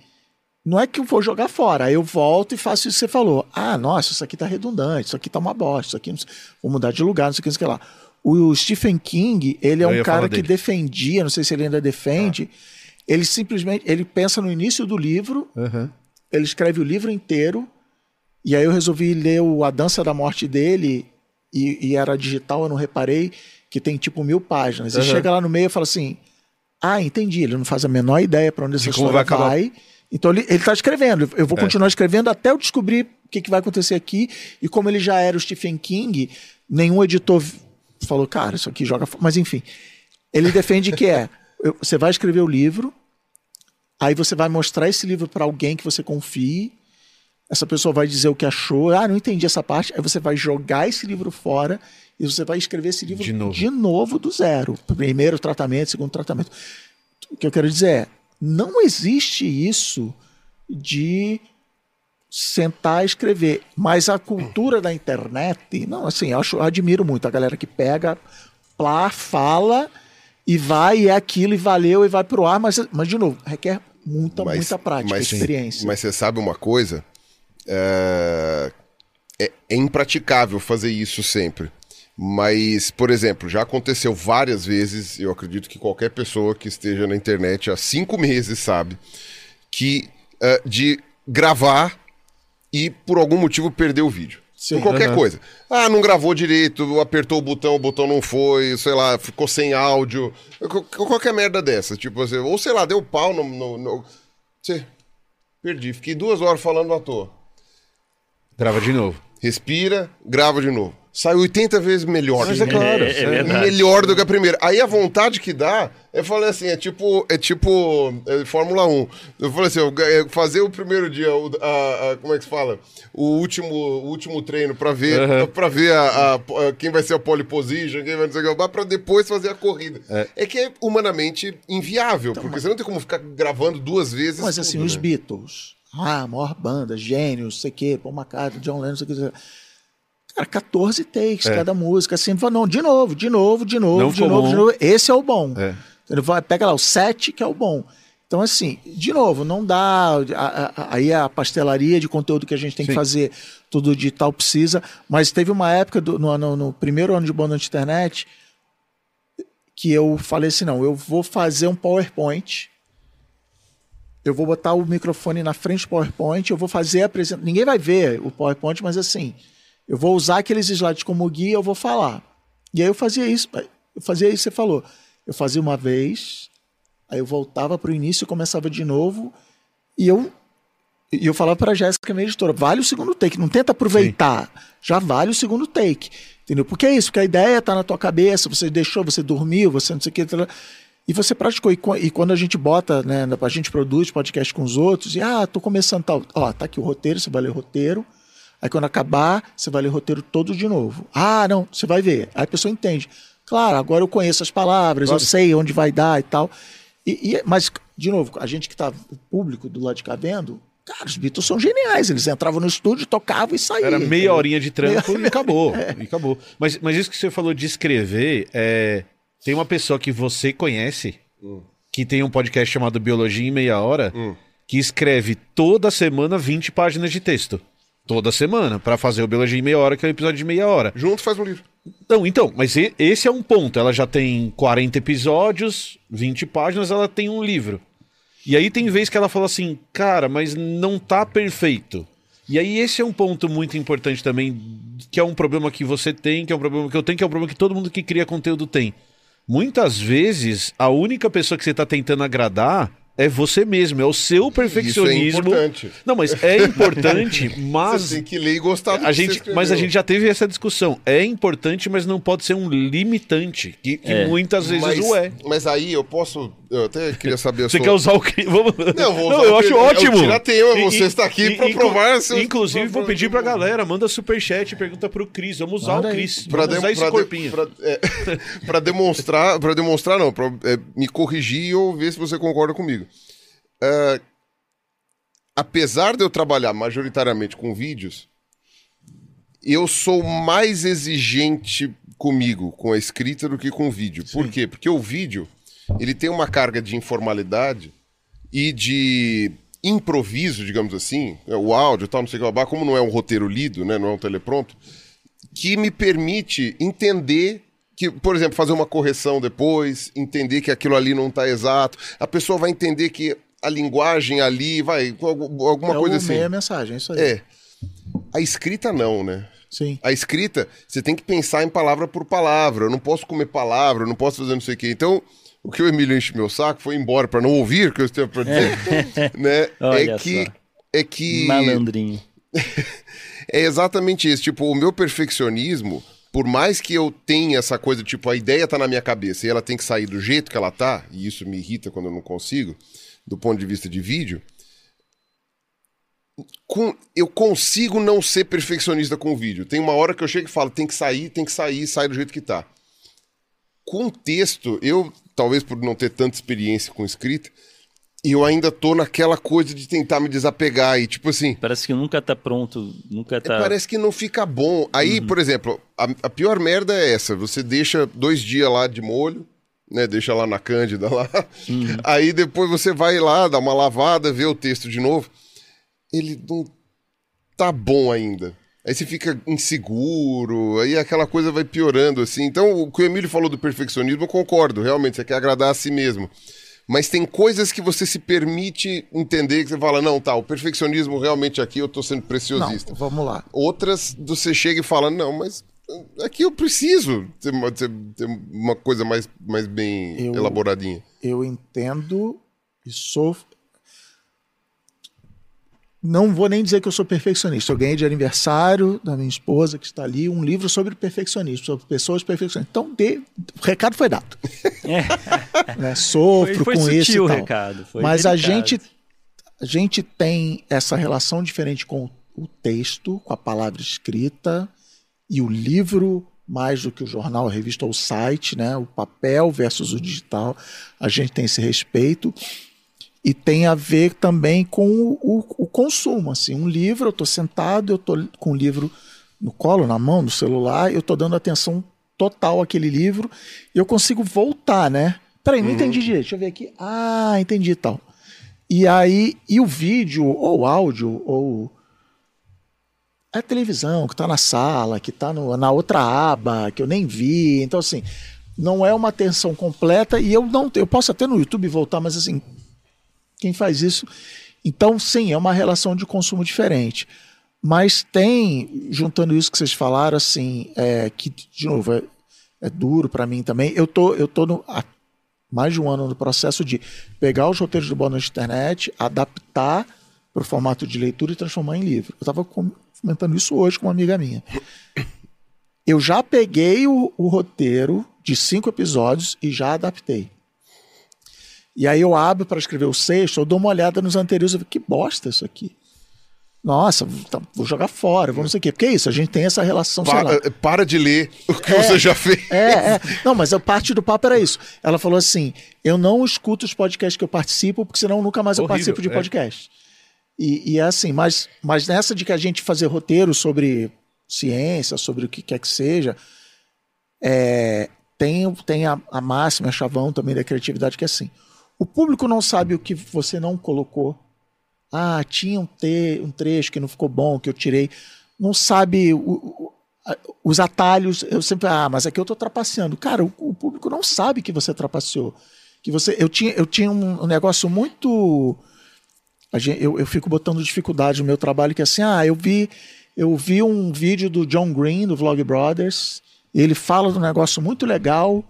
não é que eu vou jogar fora, aí eu volto e faço isso que você falou. Ah, nossa, isso aqui tá redundante, isso aqui tá uma bosta, isso aqui não sei- vou mudar de lugar, não sei o que, não sei o que lá. O Stephen King, ele é Eu um cara que defendia, não sei se ele ainda defende, ele simplesmente, ele pensa no início do livro, ele escreve o livro inteiro, e aí eu resolvi ler o A Dança da Morte dele, e, e era digital, eu não reparei, que tem tipo mil páginas. E Uhum. chega lá no meio e fala assim, ah, entendi, ele não faz a menor ideia para onde essa história vai vai. Então ele, ele tá escrevendo. Eu É. vou continuar escrevendo até eu descobrir o que, que vai acontecer aqui. E como ele já era o Stephen King, nenhum editor falou, cara, isso aqui joga. fo-". Mas enfim, ele defende que é: eu- você vai escrever o livro, aí você vai mostrar esse livro para alguém que você confie. Essa pessoa vai dizer o que achou. Ah, não entendi essa parte. Aí você vai jogar esse livro fora e você vai escrever esse livro De novo. de novo do zero. Primeiro tratamento, segundo tratamento. O que eu quero dizer é, não existe isso de sentar e escrever. Mas a cultura da internet, não, assim, eu, acho, eu admiro muito a galera que pega, plá, fala e vai, e é aquilo, e valeu, e vai pro ar, mas, mas de novo, requer muita, muita prática, mas- experiência. Mas você sabe uma coisa? É, é- é impraticável fazer isso sempre. Mas, por exemplo, já aconteceu várias vezes, eu acredito que qualquer pessoa que esteja na internet há cinco meses sabe, que é, de gravar e por algum motivo perder o vídeo. Sim. por qualquer coisa. Ah, não gravou direito, apertou o botão, o botão não foi, sei lá, ficou sem áudio. Qual- Qualquer merda dessa. Tipo assim, ou sei lá, deu pau no. no, no- Sei, perdi. Fiquei duas horas falando à toa. Grava de novo. Respira, grava de novo. Sai 80 vezes melhor. Mas é claro. É, é verdade. melhor do que a primeira. Aí a vontade que dá, eu falei assim, é tipo, é tipo é, Fórmula 1. Eu falei assim, eu, é, fazer o primeiro dia, o, a, a- como é que se fala? O último, o último treino pra ver, Aham. pra ver a, a- a- quem vai ser a pole position, quem vai não sei o que, pra depois fazer a corrida. É, que é humanamente inviável, porque você não tem como ficar gravando duas vezes. Mas assim, tudo, os né? Beatles, ah, maior banda, gênios, sei o quê, Paul McCartney, John Lennon, sei o que, sei o que. Cara, 14 takes cada música, assim, não, de novo, de novo, de novo, Não de novo, bom. de novo. Esse é o bom. É. Ele vai, pega lá o 7, que é o bom. Então, assim, de novo, não dá. a- a- Aí a pastelaria de conteúdo que a gente tem que Sim. fazer, tudo digital precisa. Mas teve uma época, do- no, no- no primeiro ano de Banda de Internet, que eu falei assim: não, eu vou fazer um PowerPoint. Eu vou botar o microfone na frente do PowerPoint, eu vou fazer a apresentação. Ninguém vai ver o PowerPoint, mas assim, eu vou usar aqueles slides como guia, eu vou falar. E aí eu fazia isso, eu fazia isso, você falou. Eu fazia uma vez, aí eu voltava para o início, começava de novo, e eu e eu falava para a Jéssica, minha editora, vale o segundo take, não tenta aproveitar, já vale o segundo take. Entendeu? Porque é isso, porque a ideia está na tua cabeça, você deixou, você dormiu, você não sei o que. E você praticou. E, e quando a gente bota, né, a gente produz podcast com os outros, e ah, tô começando tal. Ó, tá aqui o roteiro, você vai ler o roteiro. Aí quando acabar, você vai ler o roteiro todo de novo. Ah, não, você vai ver. Aí a pessoa entende. Claro, agora eu conheço as palavras, eu sei onde vai dar e tal. E, e- mas, de novo, a gente que tá, o público do lado de cá vendo, cara, os Beatles são geniais. Eles entravam no estúdio, tocavam e saíam. Era meia entendeu? horinha de trampo e acabou. É. E acabou. Mas, mas isso que você falou de escrever, é... tem uma pessoa que você conhece, que tem um podcast chamado Biologia em Meia Hora, que escreve toda semana 20 páginas de texto. Toda semana, pra fazer o Biologia em Meia Hora, que é um episódio de meia hora. Junto faz um livro. Não, então, mas esse é um ponto. Ela já tem 40 episódios, 20 páginas, ela tem um livro. E aí tem vez que ela fala assim, cara, mas não tá perfeito. E aí esse é um ponto muito importante também, que é um problema que você tem, que é um problema que eu tenho, que é um problema que todo mundo que cria conteúdo tem. Muitas vezes, a única pessoa que você tá tentando agradar é você mesmo, é o seu perfeccionismo. importante. Não, mas é importante, mas Você tem que ler e gostar do a que você gente, escreveu. mas a gente já teve essa discussão. É importante, mas não pode ser um limitante, que, que É. muitas vezes mas, o é. Mas aí eu posso. Eu até queria saber a Você sua- quer usar o que? Vamos... Não, vou Não, eu o acho que- o ótimo. tiratema, E- você e- está aqui pra inclu- provar seus- Inclusive, vou pedir pra galera, manda superchat, pergunta pro Cris. Vamos usar Manda o. Cris. Pra, Vamos de- usar esse pra de- corpinho. pra- é, demonstrar, para demonstrar não, pra é, me corrigir ou ver se você concorda comigo. É, apesar de eu trabalhar majoritariamente com vídeos, eu sou mais exigente comigo, com a escrita, do que com o vídeo. Por quê? Porque o vídeo, ele tem uma carga de informalidade e de improviso, digamos assim, é, o áudio tal, não sei o que, lá, como não é um roteiro lido, né, não é um telepronto, que me permite entender que, por exemplo, fazer uma correção depois, entender que aquilo ali não está exato. A pessoa vai entender que a linguagem ali vai algu- alguma é coisa assim. meia mensagem, é isso aí. É. A escrita não, né? Sim. A escrita, você tem que pensar em palavra por palavra. Eu não posso comer palavra, eu não posso fazer não sei o quê. Então, o que o Emílio enche meu saco foi embora para não ouvir o que eu estava para dizer, né? Olha é que só. é que Malandrinho. é exatamente isso. Tipo, o meu perfeccionismo, por mais que eu tenha essa coisa, tipo, a ideia tá na minha cabeça e ela tem que sair do jeito que ela tá, e isso me irrita quando eu não consigo, do ponto de vista de vídeo, com- eu consigo não ser perfeccionista com o vídeo. Tem uma hora que eu chego e falo, tem que sair, tem que sair, sai do jeito que tá. Com texto, eu, talvez por não ter tanta experiência com escrita, eu ainda tô naquela coisa de tentar me desapegar e, tipo assim, Parece que nunca tá pronto, nunca é, tá. Parece que não fica bom. Aí, por exemplo, a, a pior merda é essa: você deixa dois dias lá de molho, né? Deixa lá na Cândida lá. Aí depois você vai lá, dá uma lavada, vê o texto de novo. Ele não tá bom ainda. Aí você fica inseguro, aí aquela coisa vai piorando, assim. Então, o que o Emílio falou do perfeccionismo, eu concordo, realmente, você quer agradar a si mesmo. Mas tem coisas que você se permite entender, que você fala, não, tá, o perfeccionismo realmente aqui eu tô sendo Não, preciosista. vamos lá. Outras, você chega e fala, não, mas aqui eu preciso ter uma, ter uma coisa mais, mais bem Eu- elaboradinha. Eu entendo e sou. Não vou nem dizer que eu sou perfeccionista. Eu ganhei de aniversário da minha esposa, que está ali, um livro sobre perfeccionismo, sobre pessoas perfeccionistas. Então, de- o recado foi dado. Né? Sofro Foi- foi com isso o e tal. recado, Mas a gente, a gente tem essa relação diferente com o texto, com a palavra escrita e o livro, mais do que o jornal, a revista ou o site, né? o papel versus o digital. A gente tem esse respeito. E tem a ver também com o, o- o consumo. Assim, um livro, eu estou sentado, eu estou com o livro no colo, na mão, no celular, eu estou dando atenção total àquele livro e eu consigo voltar, né? Peraí, não entendi direito. Deixa eu ver aqui. Ah, entendi e tal. E aí, e o vídeo, ou o áudio, ou a televisão que está na sala, que está na outra aba, que eu nem vi. Então, assim, não é uma atenção completa e eu não eu posso até no YouTube voltar, mas assim, quem faz isso. Então, sim, é uma relação de consumo diferente. Mas tem, juntando isso que vocês falaram, assim, é, que, de novo, é, é duro para mim também. Eu tô, eu tô no, há mais de um ano no processo de pegar os roteiros do Boa Noite Internet, adaptar para o formato de leitura e transformar em livro. Eu estava comentando isso hoje com uma amiga minha. Eu já peguei o, o roteiro de cinco episódios e já adaptei. E aí eu abro para escrever o sexto, eu dou uma olhada nos anteriores e falo, que bosta isso aqui. Nossa, tá, vou jogar fora, vou não sei o quê. Porque é isso, a gente tem essa relação, sei lá. Pa- para de ler o que você já fez. É, é. Não, mas a parte do papo era isso. Ela falou assim: eu não escuto os podcasts que eu participo, porque senão nunca mais eu Horrível, participo de é. podcast. E, e é assim, mas, mas nessa de que a gente fazer roteiro sobre ciência, sobre o que quer que seja, é, tem, tem a, a máxima, a chavão também da criatividade, que é assim: o público não sabe o que você não colocou. Ah, tinha um, te, um trecho que não ficou bom, que eu tirei. Não sabe o- o- os atalhos. Eu sempre, ah, mas aqui eu estou trapaceando. Cara, o, o público não sabe que você trapaceou. Que você, eu tinha, eu tinha um, negócio muito. a gen- eu, eu fico botando dificuldade no meu trabalho, que é assim, ah, eu vi, eu vi um vídeo do John Green, do Vlog Brothers, ele fala de um negócio muito legal.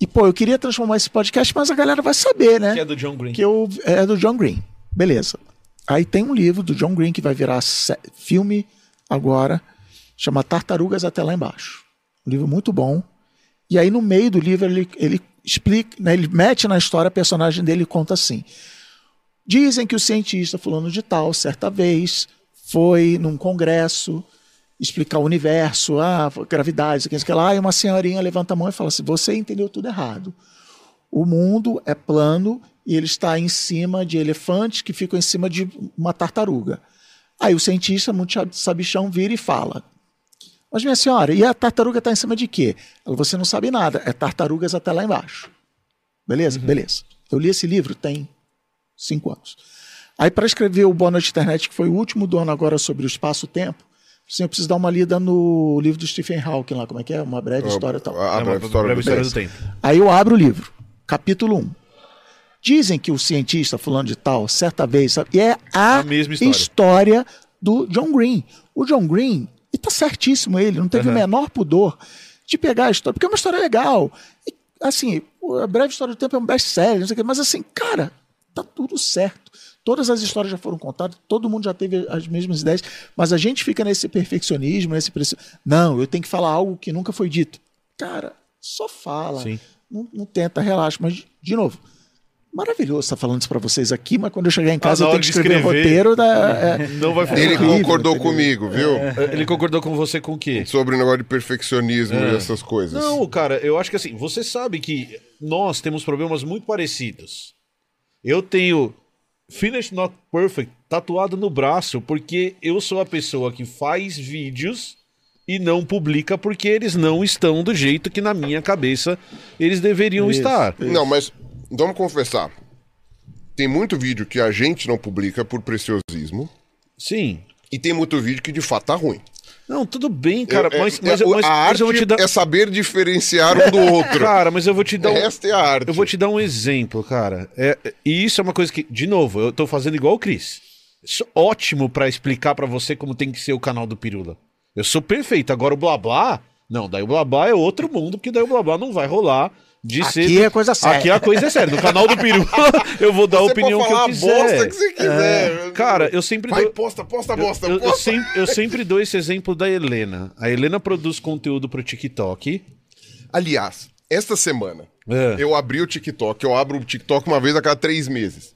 E, pô, eu queria transformar esse podcast, mas a galera vai saber, né? Que é do John Green. Que eu, é do John Green. Beleza. Aí tem um livro do John Green que vai virar filme agora, chama Tartarugas Até Lá Embaixo. Um livro muito bom. E aí no meio do livro ele, ele explica, né, ele mete na história a personagem dele e conta assim. Dizem que o cientista fulano de tal, certa vez, foi num congresso explicar o universo, ah, gravidade, isso aqui lá, e uma senhorinha levanta a mão e fala assim, você entendeu tudo errado. O mundo é plano e ele está em cima de elefantes que ficam em cima de uma tartaruga. Aí o cientista, muito sabichão, vira e fala, mas minha senhora, e a tartaruga está em cima de quê? Ela, você não sabe nada, é tartarugas até lá embaixo. Beleza? Beleza. Eu li esse livro tem cinco anos. Aí, para escrever o Boa Noite Internet, que foi o último do ano agora sobre o espaço-tempo, assim, eu preciso dar uma lida no livro do Stephen Hawking lá, como é que é? Uma breve história e tal. A, a É breve história breve do história tempo. do tempo. Aí eu abro o livro, capítulo 1. Dizem que o cientista fulano de tal, certa vez, sabe, e é a, A mesma história. história do John Green. O John Green, e tá certíssimo ele, não teve o menor pudor de pegar a história, porque é uma história legal. E, assim, a breve história do tempo é um best-seller, não sei o quê, mas assim, cara, tá tudo certo. Todas as histórias já foram contadas, todo mundo já teve as mesmas ideias, mas a gente fica nesse perfeccionismo, nesse pressão. Não, eu tenho que falar algo que nunca foi dito. Cara, só fala. Sim. Não, não tenta, relaxa. Mas, de novo, maravilhoso estar falando isso pra vocês aqui, mas quando eu chegar em casa Ah, na eu tenho que escrever, escrever. roteiro. Da, é, Não vai Ele horrível, concordou entendeu? comigo, viu? Ele concordou com você com o quê? Sobre o negócio de perfeccionismo É. e essas coisas. Não, cara, eu acho que assim, você sabe que nós temos problemas muito parecidos. Eu tenho Finish Not Perfect tatuado no braço porque eu sou a pessoa que faz vídeos e não publica porque eles não estão do jeito que na minha cabeça eles deveriam Isso. estar. Não, mas vamos confessar. Tem muito vídeo que a gente não publica por preciosismo. Sim. E tem muito vídeo que de fato tá ruim. Não, tudo bem, cara, Eu- é- mas, é- mas, mas- a mas arte te dar. é saber diferenciar um do outro. Cara, mas eu vou te dar um, Esta é a arte. Eu vou te dar um exemplo, cara. É, e isso é uma coisa que, de novo, eu tô fazendo igual o Cris. Isso é ótimo pra explicar pra você como tem que ser o canal do Pirula. Eu sou perfeito. Agora o blá blá, não, daí o blá blá é outro mundo, porque daí o blá blá não vai rolar de Aqui ser. é coisa séria. Aqui a coisa é séria. No canal do Pirula eu vou dar a opinião pode que eu a quiser. bosta que você quiser. Cara, eu sempre Vai, dou- posta, posta, eu- posta, eu, eu posta. sempre, eu sempre dou esse exemplo da Helena. A Helena produz conteúdo pro TikTok. Aliás, esta semana, É. eu abri o TikTok. Eu abro o TikTok uma vez a cada três meses.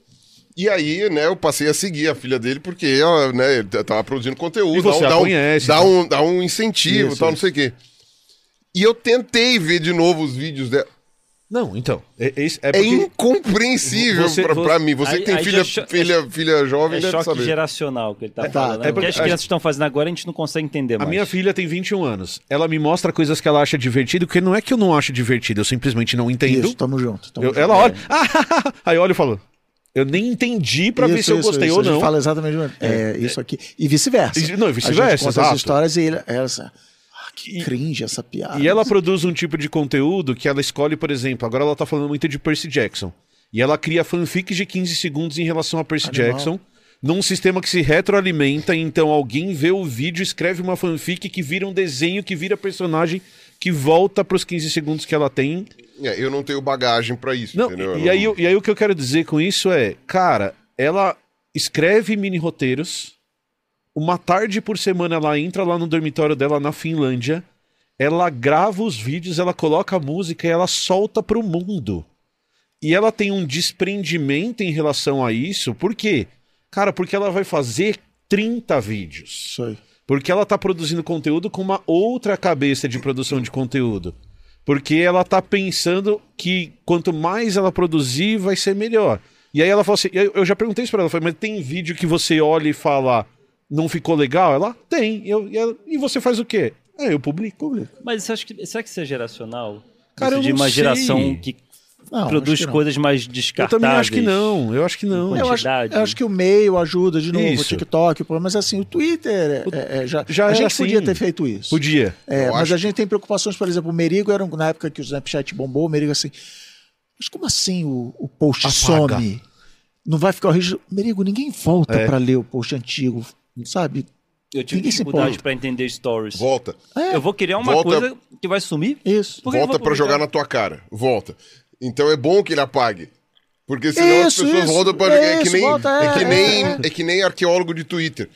E aí, né, eu passei a seguir a filha dele porque ela, né, ele tava produzindo conteúdo. E você dá, um, dá, um, conhece, dá, então. um, dá um incentivo Isso, tal, não isso. sei o quê. E eu tentei ver de novo os vídeos dela. Não, então. É, é, é É incompreensível Você- pra, você- pra mim. Você Aí- que tem aí filha, cho- filha, filha jovem É deve choque saber. geracional que ele tá tá, falando. é né? o que porque as a crianças gente- estão fazendo agora a gente não consegue entender A mais. minha filha tem 21 anos. Ela me mostra coisas que ela acha divertido, porque não é que eu não acho divertido, eu simplesmente não entendo. Isso, tamo junto. tamo Eu- junto. ela olha. "Ah, aí olha e fala. Eu nem entendi pra ver se eu isso, gostei isso. ou A gente não. fala exatamente é, isso aqui. E vice-versa. Não, e A vice-versa, gente conta exato. as histórias e ele, que cringe essa piada. E ela produz um tipo de conteúdo que ela escolhe, por exemplo, agora ela tá falando muito de Percy Jackson. E ela cria fanfics de 15 segundos em relação a Percy Animal. Jackson. Num sistema que se retroalimenta, então alguém vê o vídeo, escreve uma fanfic que vira um desenho, que vira personagem, que volta pros 15 segundos que ela tem. É, eu não tenho bagagem pra isso, Não, entendeu? Eu e, aí, eu- e aí o que eu quero dizer com isso é, cara, ela escreve mini roteiros, uma tarde por semana ela entra lá no dormitório dela na Finlândia, ela grava os vídeos, ela coloca a música e ela solta pro mundo. E ela tem um desprendimento em relação a isso, por quê? Cara, porque ela vai fazer 30 vídeos. Isso aí. Porque ela tá produzindo conteúdo com uma outra cabeça de produção de conteúdo. Porque ela tá pensando que quanto mais ela produzir, vai ser melhor. E aí ela fala assim: eu já perguntei isso pra ela, falei, mas tem vídeo que você olha e fala, não ficou legal? Ela tem. Eu, e, ela- e você faz o quê? É, eu publico. publico. Mas você acha que, será que isso é geracional? Cara, Isso eu de não uma sei. geração que Não, produz que coisas mais Eu descartáveis. também acho que não. Eu acho que não. Eu acho, eu acho que o meio ajuda de novo, Isso. o TikTok, mas assim, o Twitter é, é, já, Já a gente assim. podia ter feito isso. Podia. É, Eu mas acho a gente tem preocupações, por exemplo, o Merigo era um- na época que o Snapchat bombou, o Merigo assim, mas como assim o, o post Apaga. some? Não vai ficar horrível? Merigo, ninguém volta É. pra ler o post antigo, sabe? Eu tive dificuldade pra entender stories. Volta. É, Eu vou criar uma Volta- coisa que vai sumir? Isso. Volta pra jogar na tua cara. Volta. Então é bom que ele apague. Porque senão Isso, as pessoas isso. voltam para. É É, que isso, nem, volta, é, é, que é, nem, é. é que nem arqueólogo de Twitter.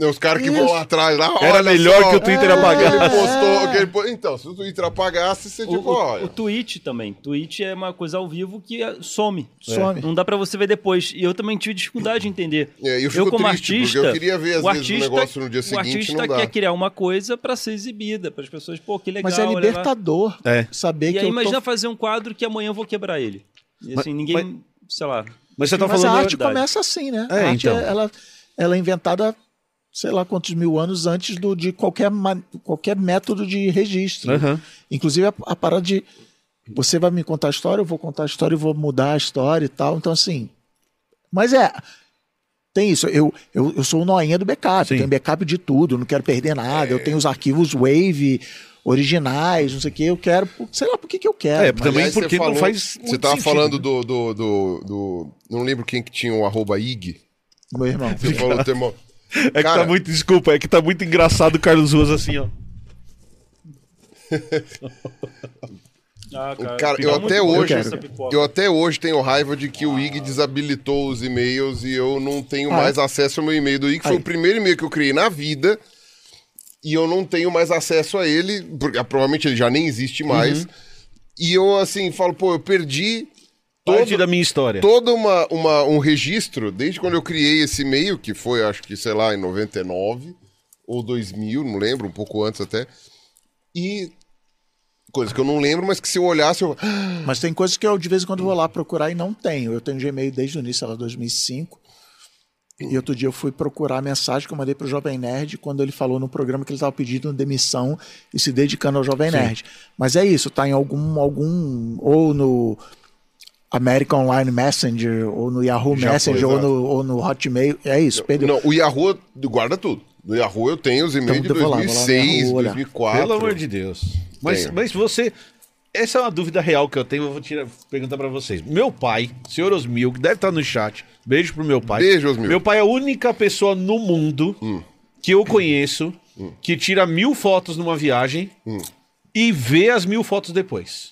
Né, Os caras que vão atrás. Lá, Era melhor só, que o Twitter que apagasse. Ele postou, que ele Então, se o Twitter apagasse, você O, tipo, o, olha. o Twitch também. Twitch é uma coisa ao vivo que é- some. Some. Não dá pra você ver depois. E eu também tive dificuldade de entender. É, eu fico como triste, porque artista, eu queria ver, às o vezes, o artista, negócio no dia O seguinte, artista não dá. quer criar uma coisa pra ser exibida, para as pessoas, pô, que legal. Mas é olha lá. libertador É. saber E que aí eu imagina tô... fazer um quadro que amanhã eu vou quebrar ele. E assim, Mas- ninguém, sei lá. Mas você tá Mas a falando. arte verdade. começa assim, né? É, a arte, então. ela, ela é inventada, sei lá quantos mil anos antes do, de qualquer, qualquer método de registro. Aham. Inclusive a, a parada de você vai me contar a história, eu vou contar a história e vou mudar a história e tal. Então, assim. Mas é. Tem isso. Eu, eu, eu sou o noinha do backup. Sim. Eu tenho backup de tudo, não quero perder nada. Eu tenho os arquivos Wave originais, não sei o que. Eu quero. sei lá por que, que eu quero. É, mas- também porque você não falou- faz Você tava sentido, falando né? do, do, do, do- Não lembro quem que tinha o arroba IG. Meu irmão. Você falou do termo. É que Cara, tá muito. Desculpa, é que tá muito engraçado o Carlos Ruas assim, ó. Ah, Cara, fica eu até hoje, eu até hoje tenho raiva de que o IG desabilitou os e-mails e eu não tenho Ah, mais é? acesso ao meu e-mail do IG. Foi o primeiro e-mail que eu criei na vida e eu não tenho mais acesso a ele, porque ah, provavelmente ele já nem existe mais. Uhum. E eu, assim, falo, pô, eu perdi Parte todo, da minha história. todo uma, uma- um registro, desde quando eu criei esse e-mail, que foi, acho que, sei lá, em 99 ou 2000, não lembro, um pouco antes até. E coisas que eu não lembro, mas que se eu olhasse, eu... Mas tem coisas que eu de vez em quando vou lá procurar e não tenho. Eu tenho Gmail desde o início, sei lá, 2005. E outro dia eu fui procurar a mensagem que eu mandei pro Jovem Nerd quando ele falou no programa que ele estava pedindo demissão e se dedicando ao Jovem Nerd. Mas é isso, tá em algum, algum ou no American Online Messenger, ou no Yahoo Já Messenger, foi, ou no, ou no Hotmail. É isso, perdeu. Não, o Yahoo guarda tudo. No Yahoo eu tenho os e-mails Então, de eu vou lá, vou lá no 2006, Yahoo olhar. 2004. Pelo amor de Deus. Mas, Tenho. mas você. Essa é uma dúvida real que eu tenho, eu vou tirar, perguntar pra vocês. Meu pai, senhor Osmil, que deve estar no chat, beijo pro meu pai. Beijo, Osmil. Meu pai é a única pessoa no mundo que eu conheço que tira mil fotos numa viagem e vê as mil fotos depois.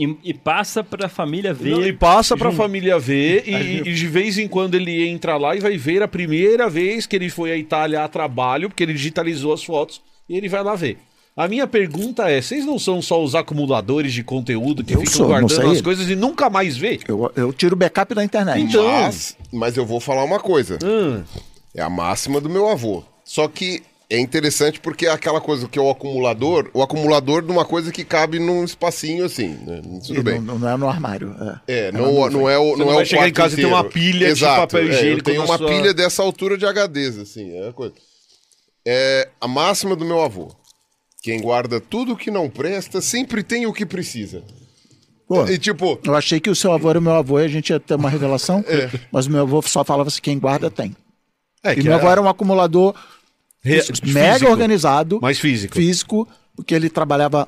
E, e passa pra família ver. Não, e passa pra junto. família ver e, e de vez em quando ele entra lá e vai ver a primeira vez que ele foi à Itália a trabalho, porque ele digitalizou as fotos e ele vai lá ver. A minha pergunta é: vocês não são só os acumuladores de conteúdo que Eu ficam sou, guardando as coisas e nunca mais vê? Eu, eu tiro backup da internet. Então. Mas, mas eu vou falar uma coisa. Hum, É a máxima do meu avô. Só que é interessante porque é aquela coisa que é o acumulador, o acumulador de uma coisa que cabe num espacinho assim, né? Tudo E bem. Não, não é no armário. É, É, não, não é o Você não, não é vai o chegar em casa e ter uma pilha de Exato, papel é, eu higiênico tenho na uma sua- pilha dessa altura de HDs, assim, é a coisa. É a máxima do meu avô. Quem guarda tudo que não presta sempre tem o que precisa. Pô, E tipo, Eu achei que o seu avô era o meu avô e a gente ia ter uma revelação, É. mas o meu avô só falava assim: quem guarda tem. é E que meu é- avô era um acumulador Re- mega físico, organizado, mais físico. físico, porque ele trabalhava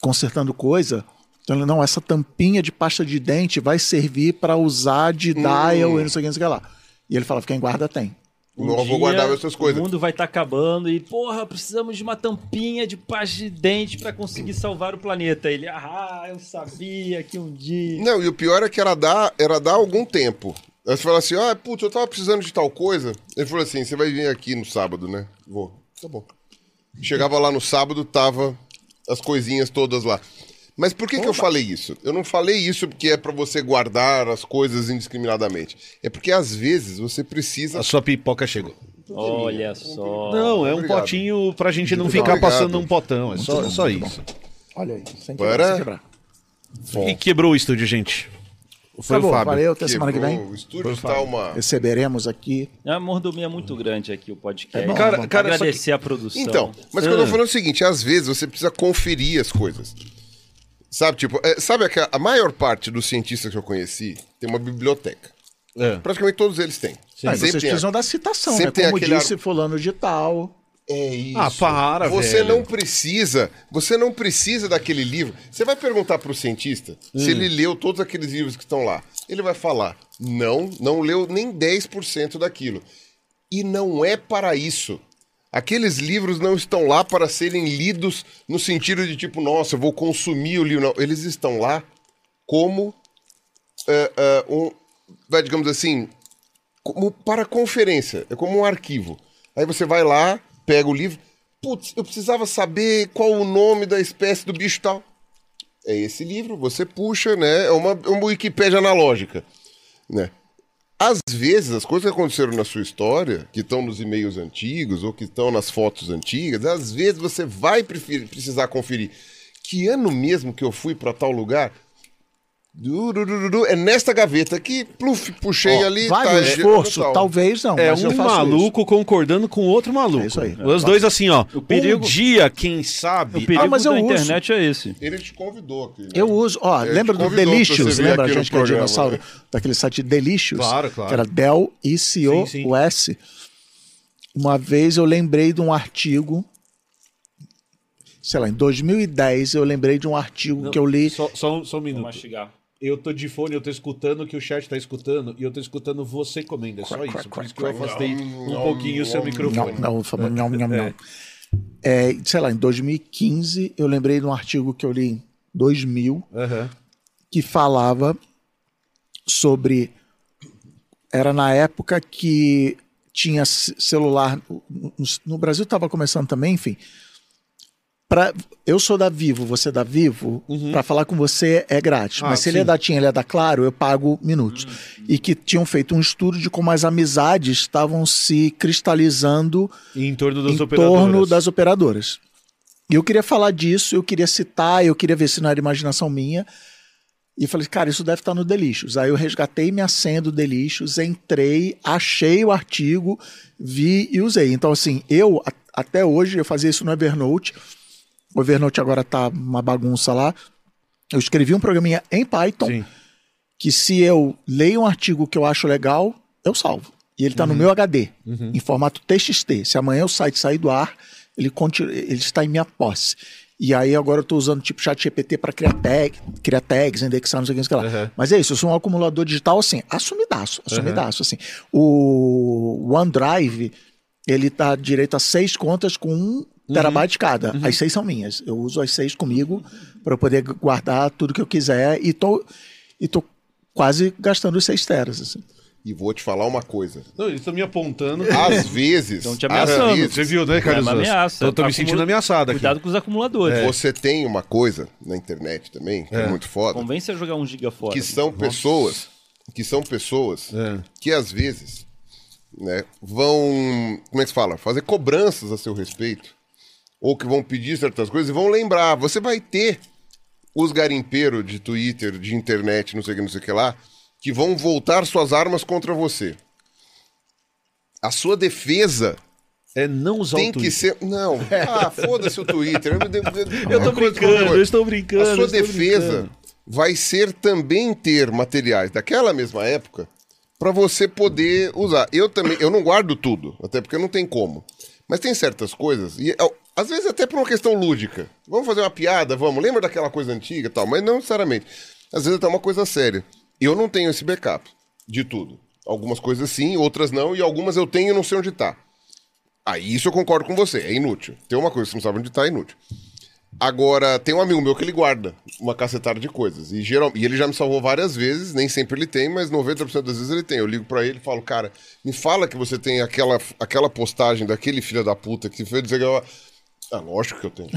consertando coisa. Então ele, não, essa tampinha de pasta de dente vai servir para usar de Hum. dial e não sei o que, não sei o que lá. E ele falava: quem guarda tem. Um avô dia, guardava essas coisas. O mundo vai estar acabando e, porra, precisamos de uma tampinha de pasta de dente pra conseguir salvar o planeta. Ele, ah, eu sabia que um dia. Não, e o pior é que era dar, era dar algum tempo. Aí você fala assim, ah, putz, eu tava precisando de tal coisa. Ele falou assim, você vai vir aqui no sábado, né? Vou. Tá bom. Chegava lá no sábado, tava as coisinhas todas lá. Mas por que, que eu falei isso? Eu não falei isso porque é pra você guardar as coisas indiscriminadamente. É porque às vezes você precisa. A sua pipoca chegou. Olha só. Não, é um Obrigado. potinho pra gente não ficar obrigado. passando um potão. É só, só isso. Olha aí, sem Para. quebrar, sem quebrar. E quebrou o estúdio, gente. Foi Tá bom, o Fábio. valeu, até semana que vem. O estúdio está uma. Receberemos aqui. É uma mordomia muito grande aqui o podcast. É bom, Cara- cara, Agradecer a produção. Então, mas o que eu tô falando é o seguinte: às vezes você precisa conferir as coisas. Sabe, tipo, é, sabe que a, a maior parte dos cientistas que eu conheci tem uma biblioteca. É. Praticamente todos eles têm. Aí Sempre vocês tem a- precisam da citação, sempre né? tem Como aquele disse fulano de tal. É isso. Ah, para, Você velho. não precisa, você não precisa daquele livro. Você vai perguntar pro cientista se Hum. ele leu todos aqueles livros que estão lá. Ele vai falar: "Não, não leu nem 10% daquilo". E não é para isso. Aqueles livros não estão lá para serem lidos no sentido de tipo, nossa, eu vou consumir o livro. Não, eles estão lá como é, é, um, digamos assim, como para conferência, é como um arquivo. Aí você vai lá, pega o livro, putz, eu precisava saber qual o nome da espécie do bicho tal. É esse livro, você puxa, né? É uma, uma Wikipédia analógica, né? Às vezes, as coisas que aconteceram na sua história, que estão nos e-mails antigos ou que estão nas fotos antigas, às vezes você vai preferir, precisar conferir que ano mesmo que eu fui para tal lugar. Du, du, du, du, É nesta gaveta aqui, pluf, puxei Ó, ali. vale tá, o é, esforço? tal. Talvez não, É mas eu um faço maluco concordando com outro maluco. É isso aí. Os dois assim, ó. O perigo- Um dia, quem sabe. O perigo Ah, mas eu da uso. internet é esse. Ele te convidou aqui. né? Eu uso, ó, Ele lembra do Delicious? Lembra a gente que é dinossauro? né? Daquele site Delicious? Claro, claro. Que era Del Sim, sim. ICO-US. Uma vez eu lembrei de um artigo, sei lá, em 2010 eu lembrei de um artigo que eu li. Só, só, um- só um Vou minuto. mastigar. Eu tô de fone, eu tô escutando o que o chat tá escutando e eu tô escutando você comendo. É só Crack, isso. crack, Por isso que eu afastei um Não, pouquinho o seu não, microfone. Não, não, falando nham, nham, nham. É, sei lá, em 2015 eu lembrei de um artigo que eu li em 2000 Aham. que falava sobre. Era na época que tinha celular. No, no Brasil estava começando também, enfim. Pra, eu sou da Vivo, você é da Vivo, para falar com você é grátis. Uhum. Ah, Mas se ele é sim. da TIM, ele é da Claro, eu pago minutos. E que tinham feito um estudo de como as amizades estavam se cristalizando E Em torno das em operadoras. torno das operadoras. E eu queria falar disso, eu queria citar, eu queria ver se não era imaginação minha. E falei, cara, isso deve estar no Delicious. Aí eu resgatei minha senha do Delicious, entrei, achei o artigo, vi e usei. Então, assim, eu, até hoje, eu fazia isso no Evernote. O Evernote agora tá uma bagunça lá. Eu escrevi um programinha em Python Sim. que se eu leio um artigo que eu acho legal, eu salvo. E ele está no meu HD, em formato TXT. Se amanhã o site sair do ar, ele, continua, ele está em minha posse. E aí agora eu estou usando tipo chat GPT para criar, tag, criar tags, indexar, não sei o que, sei lá. Uhum. Mas é isso, eu sou um acumulador digital assim, assumidaço, assumidaço. Assim. O OneDrive, ele tá direito a seis contas com um terabyte cada. As seis são minhas. Eu uso as seis comigo para eu poder guardar tudo que eu quiser e tô, e tô quase gastando os seis teras. Assim. E vou te falar uma coisa. Não, eles estão me apontando. Às vezes. Estão te ameaçando. vezes, Você viu, né, É Carlos? uma ameaça. Eu tô me Acumula- sentindo ameaçado aqui. Cuidado com os acumuladores. Você tem uma coisa na internet também, que é, muito foda, Convence a jogar um giga fora. que são pessoas, que são pessoas É. que às vezes, né, vão, como é que se fala? Fazer cobranças a seu respeito, ou que vão pedir certas coisas e vão lembrar. Você vai ter os garimpeiros de Twitter, de internet, não sei o que, não sei o que lá, que vão voltar suas armas contra você. A sua defesa É não usar tem o que Twitter. ser. Não. Ah, foda-se o Twitter. Eu tô brincando, eu estou brincando. A sua eu estou defesa brincando. vai ser também ter materiais daquela mesma época para você poder usar. Eu também, eu não guardo tudo, até porque não tem como. Mas tem certas coisas e ó, às vezes até por uma questão lúdica. Vamos fazer uma piada, vamos. Lembra daquela coisa antiga, e tal, mas não necessariamente. Às vezes até uma coisa séria. Eu não tenho esse backup de tudo. Algumas coisas sim, outras não, e algumas eu tenho e não sei onde tá. Aí isso eu concordo com você, é inútil. Tem uma coisa que você não sabe onde tá, é inútil. Agora, tem um amigo meu que ele guarda uma cacetada de coisas. E, geral, e ele já me salvou várias vezes, nem sempre ele tem, mas 90% das vezes ele tem. Eu ligo pra ele e falo, cara, me fala que você tem aquela, aquela postagem daquele filho da puta que fez dizer que eu... Ah, lógico que eu tenho.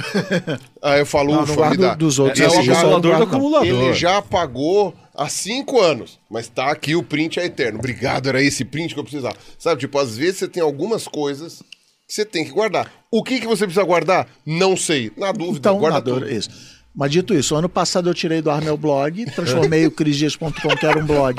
Aí eu falo, Não, não ufa, guardo dá. dos outros, É, Esse o acumulador do não. acumulador. ele já pagou há cinco anos, mas tá aqui o print é eterno. Obrigado, era esse print que eu precisava. Sabe, tipo, às vezes você tem algumas coisas que você tem que guardar. O que, que você precisa guardar? Não sei. Na dúvida, Então, guarda tudo. isso. Mas dito isso, ano passado eu tirei do ar meu blog, transformei o crisdias.com, que era um blog.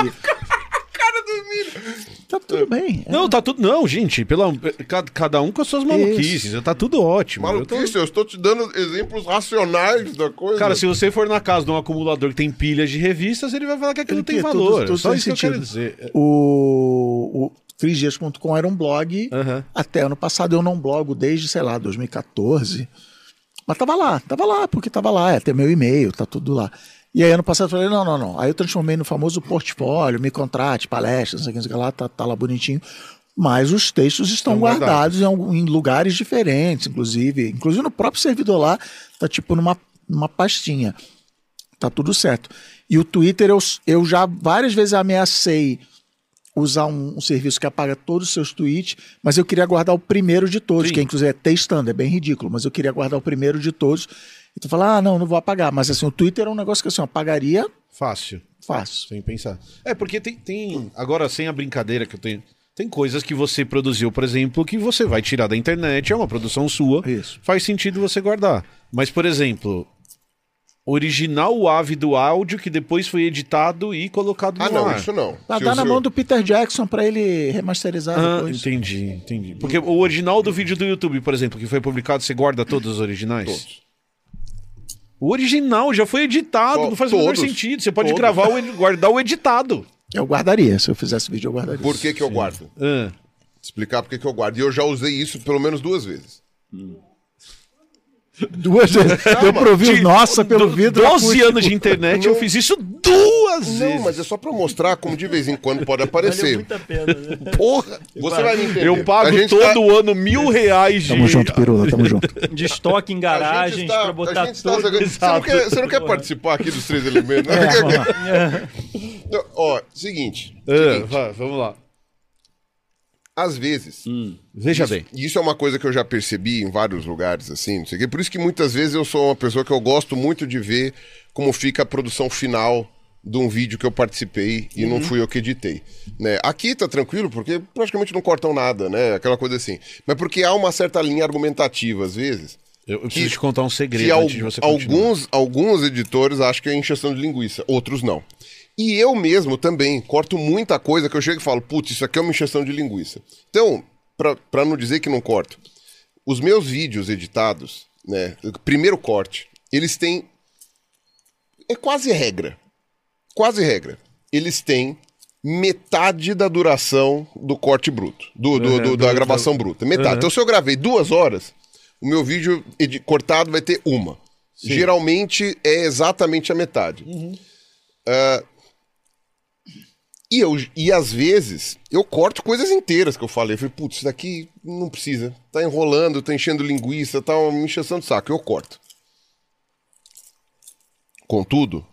Tá tudo bem. é. Não, tá tudo. Não, gente, pela... cada, cada um com as suas maluquices. Tá tudo ótimo. Eu tô- Maluquice, eu estou te dando exemplos racionais da coisa. Cara, se você for na casa de um acumulador que tem pilhas de revistas, ele vai falar que aquilo Ele tem tudo- valor. tudo Só tem isso que eu quero sentido. dizer. O, o crisdias.com era um blog. Aham. Até ano passado eu não blogo desde, sei lá, 2014. Mas tava lá, tava lá, porque tava lá, é, tem meu e-mail, tá tudo lá. E aí ano passado eu falei, não, não, não. Aí eu transformei no famoso portfólio, me contrate, palestras, não sei o que, lá, tá, tá lá bonitinho. mas os textos estão Estão guardados em, em lugares diferentes, inclusive. Inclusive no próprio servidor lá, tá tipo numa, numa pastinha. Tá tudo certo. E o Twitter, eu, eu já várias vezes ameacei usar um, um serviço que apaga todos os seus tweets, mas eu queria guardar o primeiro de todos, Sim. que inclusive é testando, é bem ridículo, mas eu queria guardar o primeiro de todos. E tu fala, ah, não, não vou apagar. Mas assim, o Twitter é um negócio que assim, eu apagaria Fácil. fácil. Sem pensar. É, porque tem, tem. Agora, sem a brincadeira que eu tenho. Tem coisas que você produziu, por exemplo, que você vai tirar da internet, é uma produção sua. Isso. Faz sentido você guardar. Mas, por exemplo, original AVE do áudio que depois foi editado e colocado Ah, no não, ar. isso não. Pra Se dar o na seu- mão do Peter Jackson pra ele remasterizar Ah, depois. entendi, entendi. Porque o original do vídeo do YouTube, por exemplo, que foi publicado, você guarda todos os originais? Todos. O original já foi editado, não faz o menor sentido. Você pode Todos. gravar o guardar o editado. Eu guardaria, se eu fizesse vídeo, eu guardaria. Por que, que eu guardo? Ah, Explicar por que, que eu guardo. E eu já usei isso pelo menos duas vezes. Duas vezes. Deu pra ouvir, de- nossa, pelo do- vidro. 12 acústico. anos de internet, eu fiz isso duas Não, vezes. mas é só pra mostrar como de vez em quando pode aparecer. a pena, né? Porra! Você vai me entender. Eu pago gente todo tá- ano mil reais de. Tamo junto, Pirula, tamo junto. De estoque em garagens está- pra botar está tudo. Você não quer, você não quer participar aqui dos três elementos? né? É. Não, Ó, seguinte. Seguinte, vai, vamos lá. Às vezes, Veja bem. E isso é uma coisa que eu já percebi em vários lugares, assim, não sei o quê. Por isso que muitas vezes eu sou uma pessoa que eu gosto muito de ver como fica a produção final de um vídeo que eu participei e não fui eu que editei. Né? Aqui tá tranquilo, porque praticamente não cortam nada, né? Aquela coisa assim. Mas porque há uma certa linha argumentativa, às vezes. Eu, eu preciso te contar um segredo que al- continuar. alguns, alguns editores acham que é encheção de linguiça, outros não. E eu mesmo também corto muita coisa que eu chego e falo, putz, isso aqui é uma encheção de linguiça. Então, pra- pra não dizer que não corto, os meus vídeos editados, né, primeiro corte, eles têm é quase regra. Quase regra. Eles têm metade da duração do corte bruto, do, do- Uhum, do- do- da do- gravação bruta. Metade. Então, se eu gravei duas horas, o meu vídeo cortado vai ter uma. Geralmente é exatamente a metade. Ah, e, eu, e às vezes eu corto coisas inteiras que eu falei. Eu falei, putz, isso daqui não precisa. Tá enrolando, tá enchendo linguiça, tá uma encheção de saco. Eu corto. Contudo,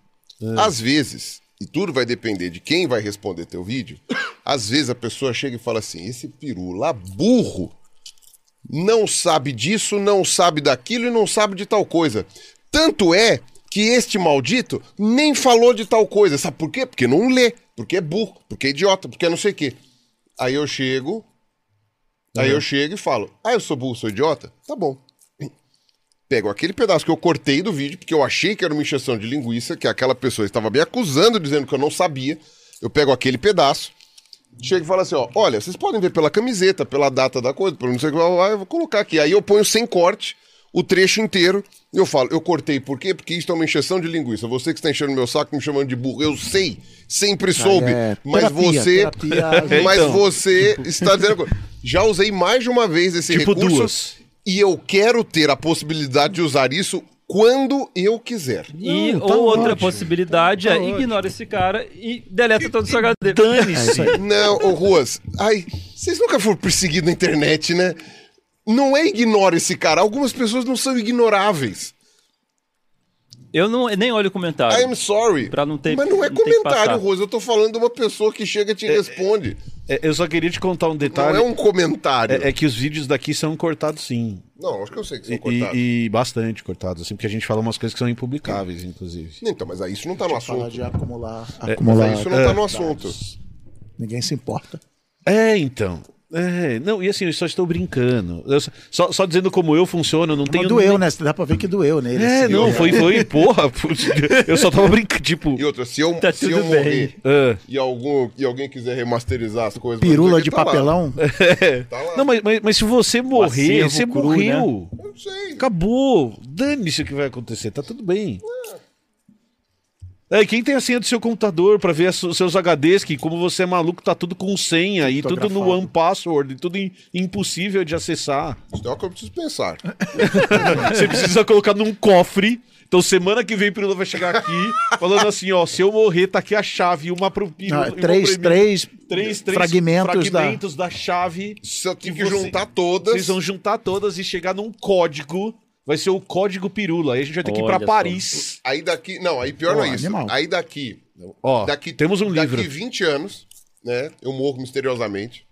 às vezes, e tudo vai depender de quem vai responder teu vídeo, às vezes a pessoa chega e fala assim: esse peru lá burro não sabe disso, não sabe daquilo e não sabe de tal coisa. Tanto é que este maldito nem falou de tal coisa. Sabe por quê? Porque não lê, porque é burro, porque é idiota, porque é não sei o quê. Aí eu chego, aí eu chego e falo: Ah, eu sou burro, sou idiota? Tá bom. Pego aquele pedaço que eu cortei do vídeo, porque eu achei que era uma encheção de linguiça, que aquela pessoa estava me acusando, dizendo que eu não sabia. Eu pego aquele pedaço, chego e falo assim, ó, olha, vocês podem ver pela camiseta, pela data da coisa, pelo não sei o que, eu vou colocar aqui. Aí eu ponho sem corte o trecho inteiro. e Eu falo, eu cortei por quê? Porque isso é uma encheção de linguiça. Você que está enchendo meu saco me chamando de burro, eu sei, sempre soube. é mas terapia, você, terapia. mas Então. você está dizendo, já usei mais de uma vez esse Tipo recurso duas. e eu quero ter a possibilidade de usar isso quando eu quiser. E, Não, tá ou outra ótimo. possibilidade Tá é ótimo. ignora esse cara e deleta todo o seu HD. É Dane-se. Não, ô Ruas, ai, vocês nunca foram perseguidos na internet, né? Não é ignora esse cara. Algumas pessoas não são ignoráveis. Eu não, nem olho o comentário. I'm sorry. Pra não ter- Mas não é não comentário. Ruas. Eu tô falando de uma pessoa que chega e te responde. É, eu só queria te contar um Não detalhe. é um comentário. É, é que os vídeos daqui são cortados sim. Não, acho que eu sei que são E, cortados. e bastante cortados, assim, porque a gente fala umas coisas que são impublicáveis, inclusive. Então, mas aí isso não tá no Falar assunto. de acumular, Mas acumular. aí isso não tá no assunto. Ninguém se importa. É, então. É, não, e assim, eu só estou brincando. Eu só, só, só dizendo como eu funciono, não Mas tenho. doeu, nem- né? Dá pra ver que doeu nele. É, assim. não, foi, foi, porra. eu só tava brincando, tipo. E outra, se eu, Tá se eu morrer ah, e, algum, e alguém quiser remasterizar as coisas... Pirula de tá lá. papelão. Tá lá. Não, mas, mas, mas se você morrer, acervo você cru, morreu. Eu sei. Acabou. Dane-se o que vai acontecer, tá tudo bem. É, e quem tem a senha do seu computador pra ver os seus HDs, que como você é maluco, tá tudo com senha e tudo no. One Password, e tudo im- impossível de acessar. Isso é o que eu preciso pensar. Você precisa colocar num cofre. Então semana que vem o Pirula vai chegar aqui falando assim, ó, se eu morrer, tá aqui a chave, uma pro Pirula. Ah, três, três, três, três fragmentos, fragmentos da... chave. Se eu tenho E que você- juntar todas. Vocês vão juntar todas e chegar num código. Vai ser o código Pirula. Aí a gente vai ter que ir pra Olha só. Paris. Aí daqui. Não, aí pior Pô, não é isso. animal. Aí daqui. Ó, daqui temos um daqui livro. 20 anos, né? Eu morro misteriosamente.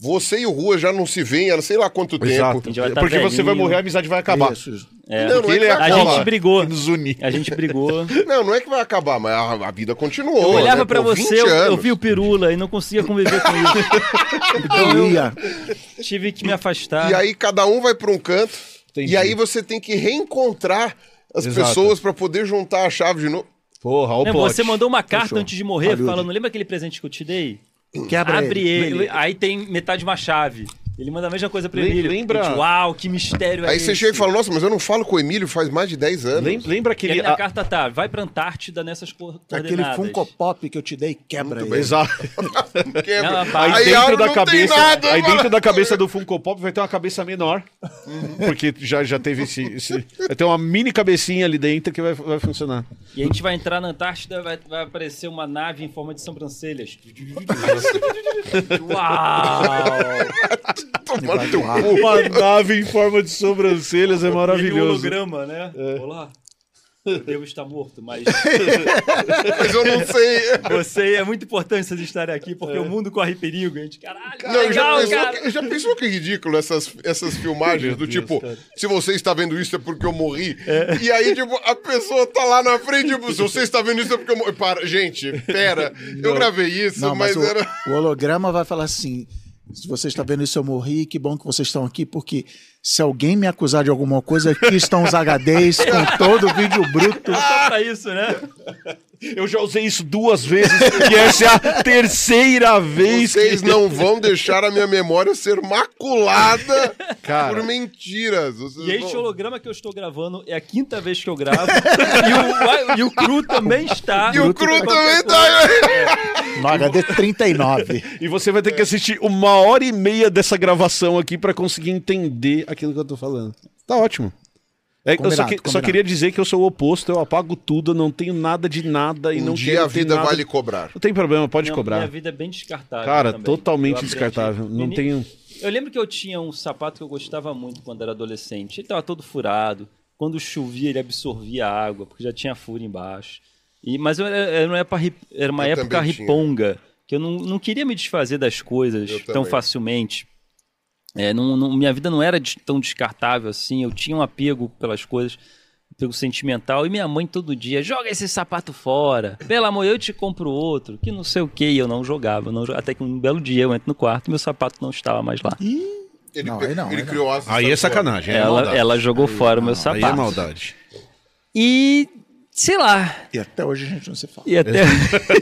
Você e o Rua já não se veem há sei lá quanto Exato. tempo. vai tá Porque você vai morrer, a amizade vai acabar. Isso. É, Não, não Porque é ele é vai a acabar. gente brigou. nos. A gente brigou. Não, não é que vai acabar, mas a, a vida continuou. Eu olhava né? pra Pô, você, 20 eu, eu anos. vi o pirula e não conseguia conviver com isso. Então eu Ia. tive que me afastar. E aí cada um vai pra um canto. Entendi. E aí você tem que reencontrar as Exato. pessoas pra poder juntar a chave de novo. Porra, o Não, você mandou uma carta Fechou. antes de morrer Hollywood. falando, lembra aquele presente que eu te dei? Quebra Abre ele. ele. Aí tem metade de uma chave. Ele manda a mesma coisa pra Lem- Emílio. lembra- digo, Uau, que mistério é Aí você esse? chega e fala, nossa, mas eu não falo com o Emílio faz mais de 10 anos. Lem- Lembra E aquele. aí na a- carta tá, vai pra Antártida nessas co- Aquele coordenadas. Funko Pop que eu te dei, quebra Muito ele. Exato. Quebra. Não, Aí, Aí dentro da não cabeça, nada, aí mano. dentro da cabeça do Funko Pop vai ter uma cabeça menor, porque já, já teve esse, esse- vai ter uma mini cabecinha ali dentro que vai, vai funcionar. E a gente vai entrar na Antártida, vai, vai aparecer uma nave em forma de sobrancelhas. Uau! Tomar teu cu. Uma nave em forma de sobrancelhas é maravilhoso. holograma, né? Olá. Devo estar morto, mas Mas eu não sei. você é muito importante vocês estarem aqui, porque o mundo corre perigo. A gente, caralho, Não, eu já, legal, pensou cara. que, já pensou que ridículo essas, essas filmagens do tipo, se você está vendo isso é porque eu morri. E aí, tipo, a pessoa tá lá na frente, tipo, se você está vendo isso é porque eu morri. Para, gente, pera, eu gravei isso, Não, mas, mas, o, era. o holograma vai falar assim: se você está vendo isso, eu morri, que bom que vocês estão aqui, porque se alguém me acusar de alguma coisa, aqui estão os HDs com todo o vídeo bruto. Só pra isso, né? Eu já usei isso duas vezes e essa é a terceira vez Vocês que... não vão deixar a minha memória ser maculada Cara. por mentiras. Vocês E este vão- holograma que eu estou gravando é a quinta vez que eu gravo. e, o, e o Cru também está. E o Cru também tá. No HD 39. E você vai ter que assistir uma hora e meia dessa gravação aqui pra conseguir entender aquilo que eu tô falando. Tá ótimo. É, eu só, que- só queria dizer que eu sou o oposto, eu apago tudo, eu não tenho nada de nada e Um não dia quero a ter vida nada... vai lhe cobrar. Não tem problema, pode Minha- cobrar. Minha vida é bem descartável. Cara, também. totalmente descartável. Não tenho. Eu lembro que eu tinha um sapato que eu gostava muito quando era adolescente. Ele tava todo furado. Quando chovia, ele absorvia a água, porque já tinha furo embaixo. E, mas eu era, uma época, era uma Eu época riponga, que eu não, não queria me desfazer das coisas Eu tão também. facilmente. É, não- não- minha vida não era de- tão descartável assim. Eu tinha um apego pelas coisas, apego sentimental. E minha mãe todo dia, joga esse sapato fora. Pelo amor, eu te compro outro. Que não sei o que. E eu não jogava. eu não Até que um belo dia eu entro no quarto e meu sapato não estava mais lá. Ele, Não, aí não, ele aí não. criou essa Aí é sacanagem. é ela, ela jogou fora o meu Aí sapato. é maldade. E, sei lá. E até hoje a gente não se fala. E até...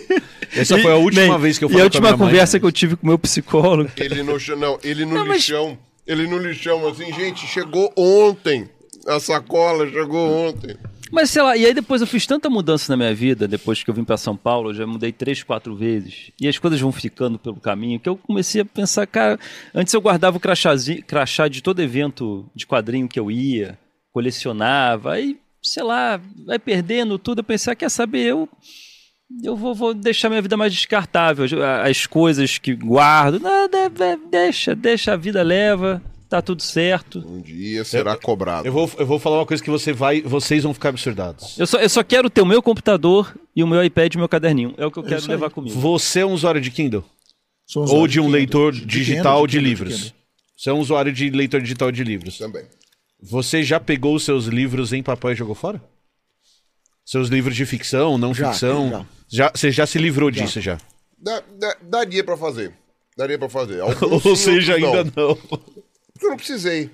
Essa foi a última Bem, vez que eu E falei a última com a minha mãe. conversa que eu tive com o meu psicólogo. Ele no chão, não, ele no Não, mas- lixão. Ele no lixão, assim, gente, chegou ontem. A sacola chegou ontem. Mas sei lá, e aí depois eu fiz tanta mudança na minha vida, depois que eu vim pra São Paulo, eu já mudei três, quatro vezes, e as coisas vão ficando pelo caminho, que eu comecei a pensar, cara, antes eu guardava o crachá de todo evento de quadrinho que eu ia, colecionava, aí, sei lá, vai perdendo tudo, eu pensei, ah, quer saber, eu eu vou, vou deixar minha vida mais descartável, as coisas que guardo, não, de- de- deixa, deixa, a vida leva, tá tudo certo. Um dia será cobrado. Eu vou, eu vou falar uma coisa que você vai, vocês vão ficar absurdados. Eu só, eu só quero ter o meu computador e o meu iPad e o meu caderninho. É o que eu quero isso aí. levar comigo. Você é um usuário de Kindle? Sou um Ou usuário de um Kindle, leitor de digital Kindle, de Kindle, livros? Kindle. Você é um usuário de leitor digital de livros. Também. Você já pegou os seus livros em papel e jogou fora? Seus livros de ficção, não Já, ficção? já. Já, você já se livrou disso já? Dá- dá- daria pra fazer. Daria pra fazer. Alguns Ou sim, seja, ainda não. Porque eu não precisei.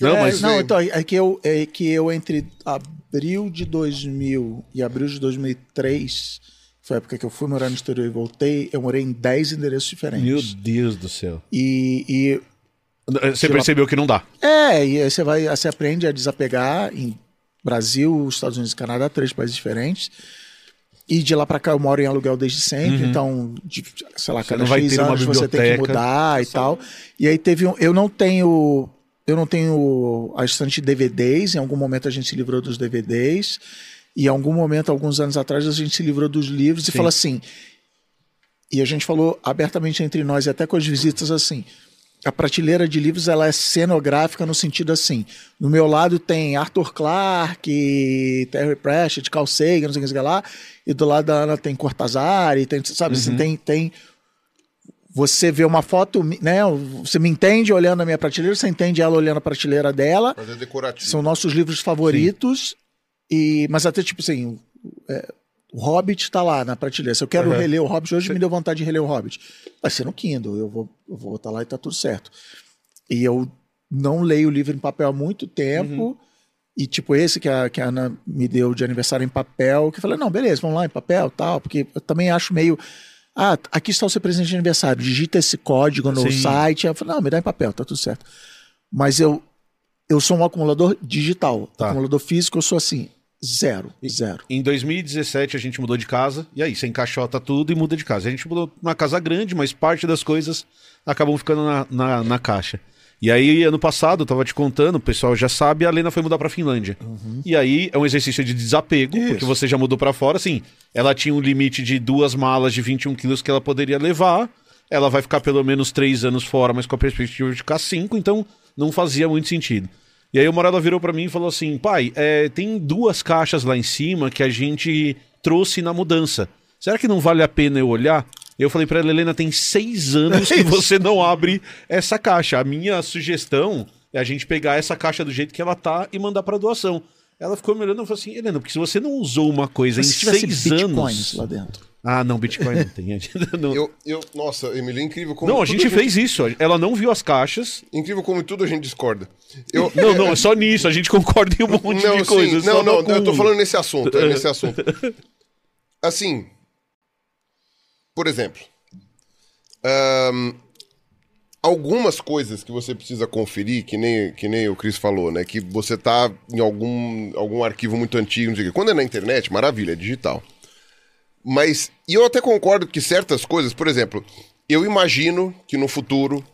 Não, É, mas- não, então, é que eu, é que eu entre abril de 2000 e abril de 2003, foi a época que eu fui morar no exterior e voltei, eu morei em 10 endereços diferentes. Meu Deus do céu. E, e Você percebeu que não dá. é, e aí você vai, você aprende a desapegar em Brasil, Estados Unidos e Canadá, três países diferentes. E de lá pra cá eu moro em aluguel desde sempre, então, de, sei lá, cada uma anos você tem que mudar e tal. E aí teve um. Eu não tenho. Eu não tenho a estante de DVDs. Em algum momento a gente se livrou dos DVDs. E em algum momento, alguns anos atrás, a gente se livrou dos livros e Sim. falou assim. E a gente falou abertamente entre nós, e até com as visitas, assim. A prateleira de livros ela é cenográfica no sentido assim. No meu lado tem Arthur Clarke, Terry Pratchett, Carl Sagan, não sei o que sei lá. E do lado da Ana tem Cortázar, e tem, sabe, assim, tem, tem. Você vê uma foto, né? Você me entende olhando a minha prateleira, você entende ela olhando a prateleira dela. Mas é decorativo. São nossos livros favoritos. E, mas até tipo assim, é, o Hobbit está lá na prateleira. Se eu quero Uhum. reler o Hobbit, hoje me deu vontade de reler o Hobbit. Vai ser no Kindle, eu vou, eu vou botar lá e tá tudo certo. E eu não leio o livro em papel há muito tempo. Uhum. E tipo esse que a, que a Ana me deu de aniversário em papel, que eu falei, não, beleza, vamos lá em papel tal, porque eu também acho meio. Ah, aqui está o seu presente de aniversário, digita esse código no Sim. site. Eu falei, não, me dá em papel, tá tudo certo. Mas eu, eu sou um acumulador digital. Tá. Acumulador físico, eu sou assim, zero, zero. Em 2017 a gente mudou de casa, e aí você encaixota tudo e muda de casa. A gente mudou uma casa grande, mas parte das coisas acabam ficando na, na, na caixa. E aí, ano passado, eu tava te contando, o pessoal já sabe, a Lena foi mudar pra Finlândia. E aí é um exercício de desapego, porque você já mudou pra fora, assim, ela tinha um limite de duas malas de 21 quilos que ela poderia levar, ela vai ficar pelo menos três anos fora, mas com a perspectiva de ficar cinco, então não fazia muito sentido. E aí o Morella virou pra mim e falou assim: pai, é, tem duas caixas lá em cima que a gente trouxe na mudança. Será que não vale a pena eu olhar? Eu falei pra ela, Helena, tem seis anos que você não abre essa caixa. A minha sugestão é a gente pegar essa caixa do jeito que ela tá e mandar pra doação. Ela ficou me olhando e falou assim: Helena, porque se você não usou uma coisa em seis anos. lá dentro. Ah, não, Bitcoin não tem. Não, Eu, eu, nossa, Emílio, é incrível como. não a tudo gente fez isso. Ela não viu as caixas. Incrível como tudo a gente discorda. Eu, Não, não, é só nisso. A gente concorda em um monte não, de coisas. não, não, com eu tô um. falando nesse assunto, é nesse assunto. Assim, por exemplo, ahn, algumas coisas que você precisa conferir, que nem, que nem o Chris falou, né? Que você tá em algum, algum arquivo muito antigo, não sei o quê. Quando é na internet, maravilha, é digital. Mas, e eu até concordo que certas coisas, por exemplo, eu imagino que no futuro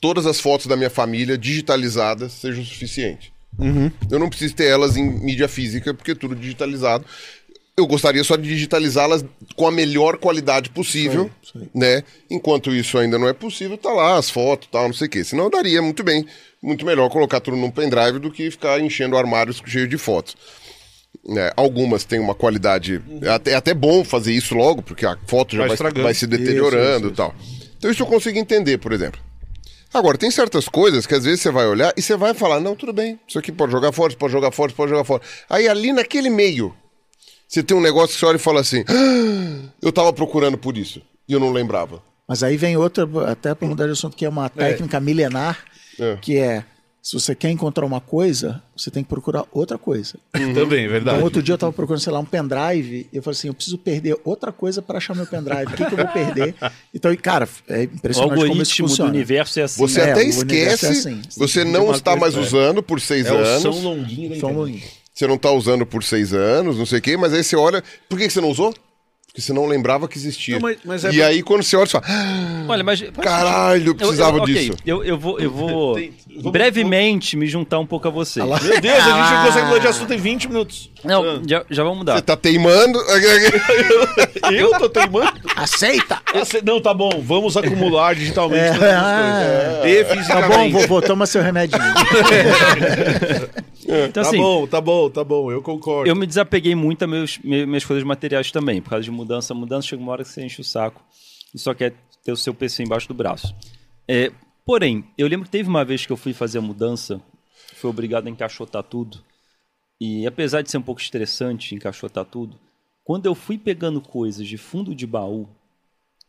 todas as fotos da minha família digitalizadas sejam o suficiente. Eu não preciso ter elas em mídia física, porque é tudo digitalizado. Eu gostaria só de digitalizá-las com a melhor qualidade possível, aí, isso né? Enquanto isso ainda não é possível, tá lá as fotos, tal, não sei o quê. Senão daria muito bem, muito melhor colocar tudo num pendrive do que ficar enchendo armários cheio de fotos. Né? algumas têm uma qualidade. É até, é até bom fazer isso logo, porque a foto já Vai vai, vai se deteriorando e tal. Então isso eu consigo entender, por exemplo. Agora, tem certas coisas que às vezes você vai olhar e você vai falar, não, tudo bem, isso aqui pode jogar fora, isso pode jogar fora, isso pode jogar fora. Aí ali naquele meio, você tem um negócio que você olha e fala assim, "Ah, eu tava procurando por isso, e eu não lembrava. Mas aí vem outra, até para mudar de assunto, que é uma técnica milenar, É. que é, se você quer encontrar uma coisa, você tem que procurar outra coisa. Também, é verdade. Então, outro dia eu tava procurando, sei lá, um pendrive, e eu falei assim, eu preciso perder outra coisa para achar meu pendrive. O que, que eu vou perder? Então, e, cara, é O impressionante como isso algoritmo do universo é assim. Você É, até esquece, é assim. você não está mais é. usando por seis É anos, São Longuinho internet. pouquinho. você não tá usando por seis anos, não sei o quê, mas aí você olha, por que que você não usou? Porque você não lembrava que existia. Não, mas- mas é e por- aí quando você olha, você fala, "Ah, Olha, mas. caralho, eu precisava eu, ok, disso. Eu, eu vou, eu vou Tem- vamos- brevemente me juntar um pouco a você. Meu Deus, a gente não consegue mudar de assunto em 20 minutos. Não, já, já vamos mudar. Você tá teimando. Eu tô teimando? Aceita! Ah, cê- Não, tá bom, vamos acumular digitalmente É, todas as ah. E Tá bom, vovô, toma seu remedinho. Então, Tá assim, bom, tá bom, tá bom, eu concordo. eu me desapeguei muito a meus, me- minhas coisas materiais também. Por causa de mudança, mudança chega uma hora que você enche o saco e só quer ter o seu PC embaixo do braço. É, porém, eu lembro que teve uma vez que eu fui fazer a mudança, fui obrigado a encaixotar tudo. E apesar de ser um pouco estressante encaixotar tudo, quando eu fui pegando coisas de fundo de baú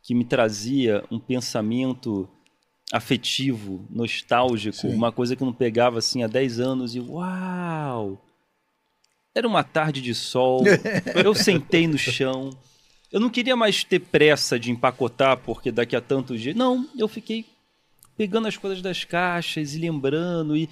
que me trazia um pensamento afetivo, nostálgico, Sim. uma coisa que eu não pegava assim há 10 anos e uau! Era uma tarde de sol, eu sentei no chão. Eu não queria mais ter pressa de empacotar porque daqui a tantos dias. Não, eu fiquei pegando as coisas das caixas e lembrando e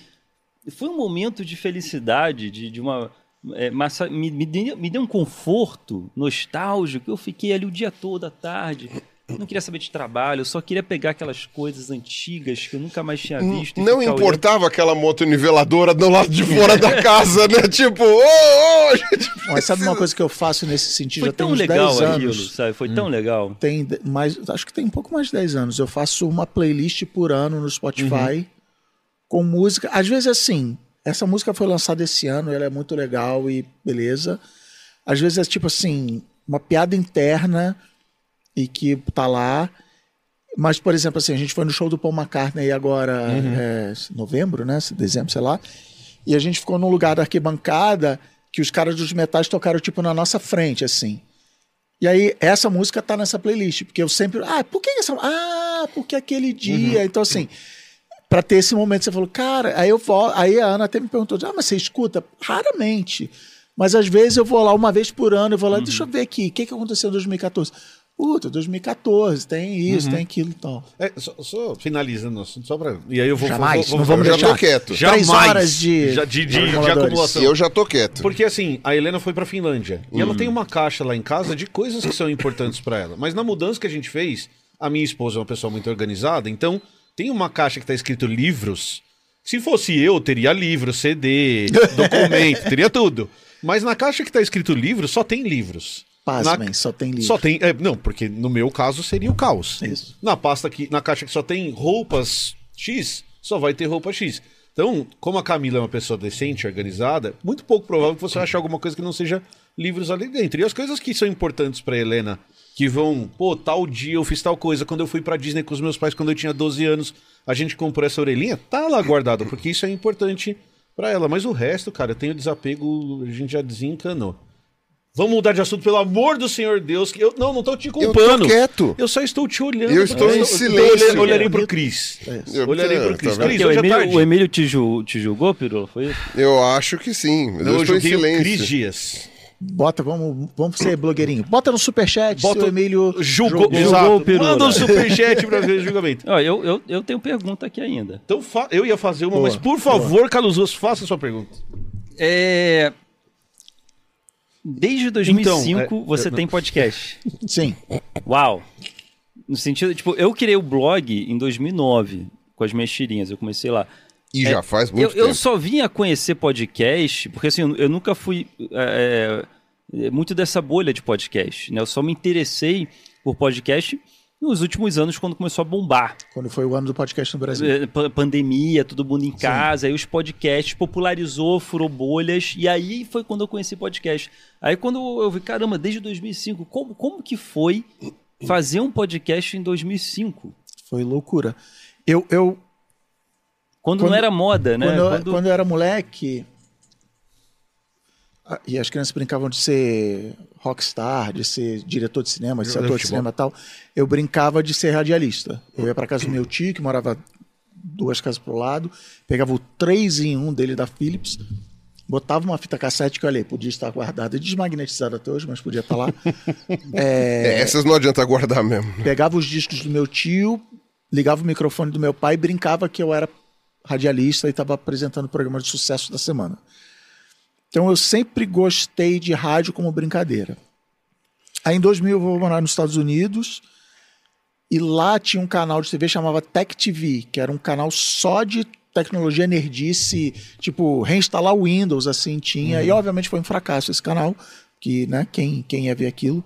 foi um momento de felicidade, de, de uma é, massa, me, me, deu, me deu um conforto nostálgico. Eu fiquei ali o dia todo à tarde. Não queria saber de trabalho, eu só queria pegar aquelas coisas antigas que eu nunca mais tinha visto. e Não importava aquela moto niveladora do lado de fora da casa, né? Tipo, ô, ô, gente. Mas sabe uma coisa que eu faço nesse sentido? Foi já tem tão legal 10 aquilo, anos. sabe? Foi tão legal. Tem mais, acho que tem um pouco mais de 10 anos. Eu faço uma playlist por ano no Spotify com música. Às vezes assim, essa música foi lançada esse ano, ela é muito legal e beleza. Às vezes é tipo assim, uma piada interna e que tá lá. Mas, por exemplo, assim, a gente foi no show do Paul McCartney agora, é, novembro, né? Dezembro, sei lá. E a gente ficou num lugar da arquibancada que os caras dos metais tocaram, tipo, na nossa frente, assim. E aí, essa música tá nessa playlist, porque eu sempre. Ah, por que essa. Ah, porque aquele dia. Então, assim, pra ter esse momento, você falou, cara, aí eu vou. Aí a Ana até me perguntou, ah, mas você escuta? Raramente. Mas às vezes eu vou lá uma vez por ano, eu vou lá, deixa eu ver aqui, o que, que aconteceu em 2014? Puta, 2014, tem isso, tem aquilo e tal. É, só, só finalizando o assunto, só pra. E aí eu vou Jamais, vou- não vou- vamos eu já deixar. tô quieto. Jamais. Três horas de- Já- de, de, de acumulação. E eu já tô quieto. Porque assim, a Helena foi pra Finlândia. E Hum. ela tem uma caixa lá em casa de coisas que são importantes pra ela. Mas na mudança que a gente fez, a minha esposa é uma pessoa muito organizada, então tem uma caixa que tá escrito livros. Se fosse eu, teria livro, CD, documento, teria tudo. Mas na caixa que tá escrito livro, só tem livros. Pasmem, Na- só tem livro. Só tem. é, não, porque no meu caso seria o caos. Isso. Na pasta que. Na caixa que só tem roupas X, só vai ter roupa X. Então, como a Camila é uma pessoa decente, organizada, muito pouco provável que você vai achar alguma coisa que não seja livros ali dentro. E as coisas que são importantes pra Helena, que vão, pô, tal dia eu fiz tal coisa, quando eu fui pra Disney com os meus pais quando eu tinha 12 anos, a gente comprou essa orelhinha, tá lá guardado, porque isso é importante pra ela. Mas o resto, cara, tem o desapego, a gente já desencanou. Vamos mudar de assunto, pelo amor do Senhor Deus. Que eu, não, não tô te Eu culpando. tô quieto. Eu só estou te olhando. Eu estou em Eu silêncio. olhei- Olharei pro Cris. Eu- Olharei tá pro Cris. vendo? Cris, o hoje é Emílio, tarde. o Emílio te, ju- te julgou, Pirula? Foi isso? Eu acho que sim. mas Não, eu eu estou em joguei o Cris silêncio. Dias. Bota, vamos, vamos ser blogueirinho. Bota no superchat Bota se o Emílio Julgou, exato. Jogou o Pirula. Manda um superchat pra ver o julgamento. Ó, eu, eu, eu tenho pergunta aqui ainda. Então eu ia fazer uma, Boa, mas por favor, Carlos Russo, faça a sua pergunta. É... Desde 2005 Então, é, você eu- tem podcast. Sim. Uau! No sentido, tipo, eu criei o blog em 2009 com as minhas tirinhas, eu comecei lá. E já faz Eu, muito eu tempo. só vim a conhecer podcast, porque assim, eu, eu nunca fui é, é, muito dessa bolha de podcast, né? Eu só me interessei por podcast nos últimos anos, quando começou a bombar. Quando foi o ano do podcast no Brasil. Pa- Pandemia, todo mundo em casa, aí os podcasts popularizou, furou bolhas, e aí foi quando eu conheci podcast. Aí quando eu vi, caramba, desde 2005, como, como que foi fazer um podcast em 2005? Foi loucura. Eu, eu Quando, Quando- não era moda, né? quando, eu, Quando- quando eu era moleque, ah, e as crianças brincavam de ser rockstar, de ser diretor de cinema, de ser ator de cinema e tal, eu brincava de ser radialista. Eu ia para casa do meu tio, que morava duas casas pro lado, pegava o 3 em 1 dele da Philips, botava uma fita cassete que, olha aí, podia estar guardada e desmagnetizada até hoje, mas podia estar lá. É, essas não adianta guardar mesmo. pegava os discos do meu tio, ligava o microfone do meu pai e brincava que eu era radialista e estava apresentando o programa de sucesso da semana. Então eu sempre gostei de rádio como brincadeira. Aí em 2000 eu vou morar nos Estados Unidos e lá tinha um canal de TV chamava Tech TV, que era um canal só de tecnologia nerdice, tipo reinstalar o Windows assim tinha. E obviamente foi um fracasso esse canal, que né, quem quem ia ver aquilo.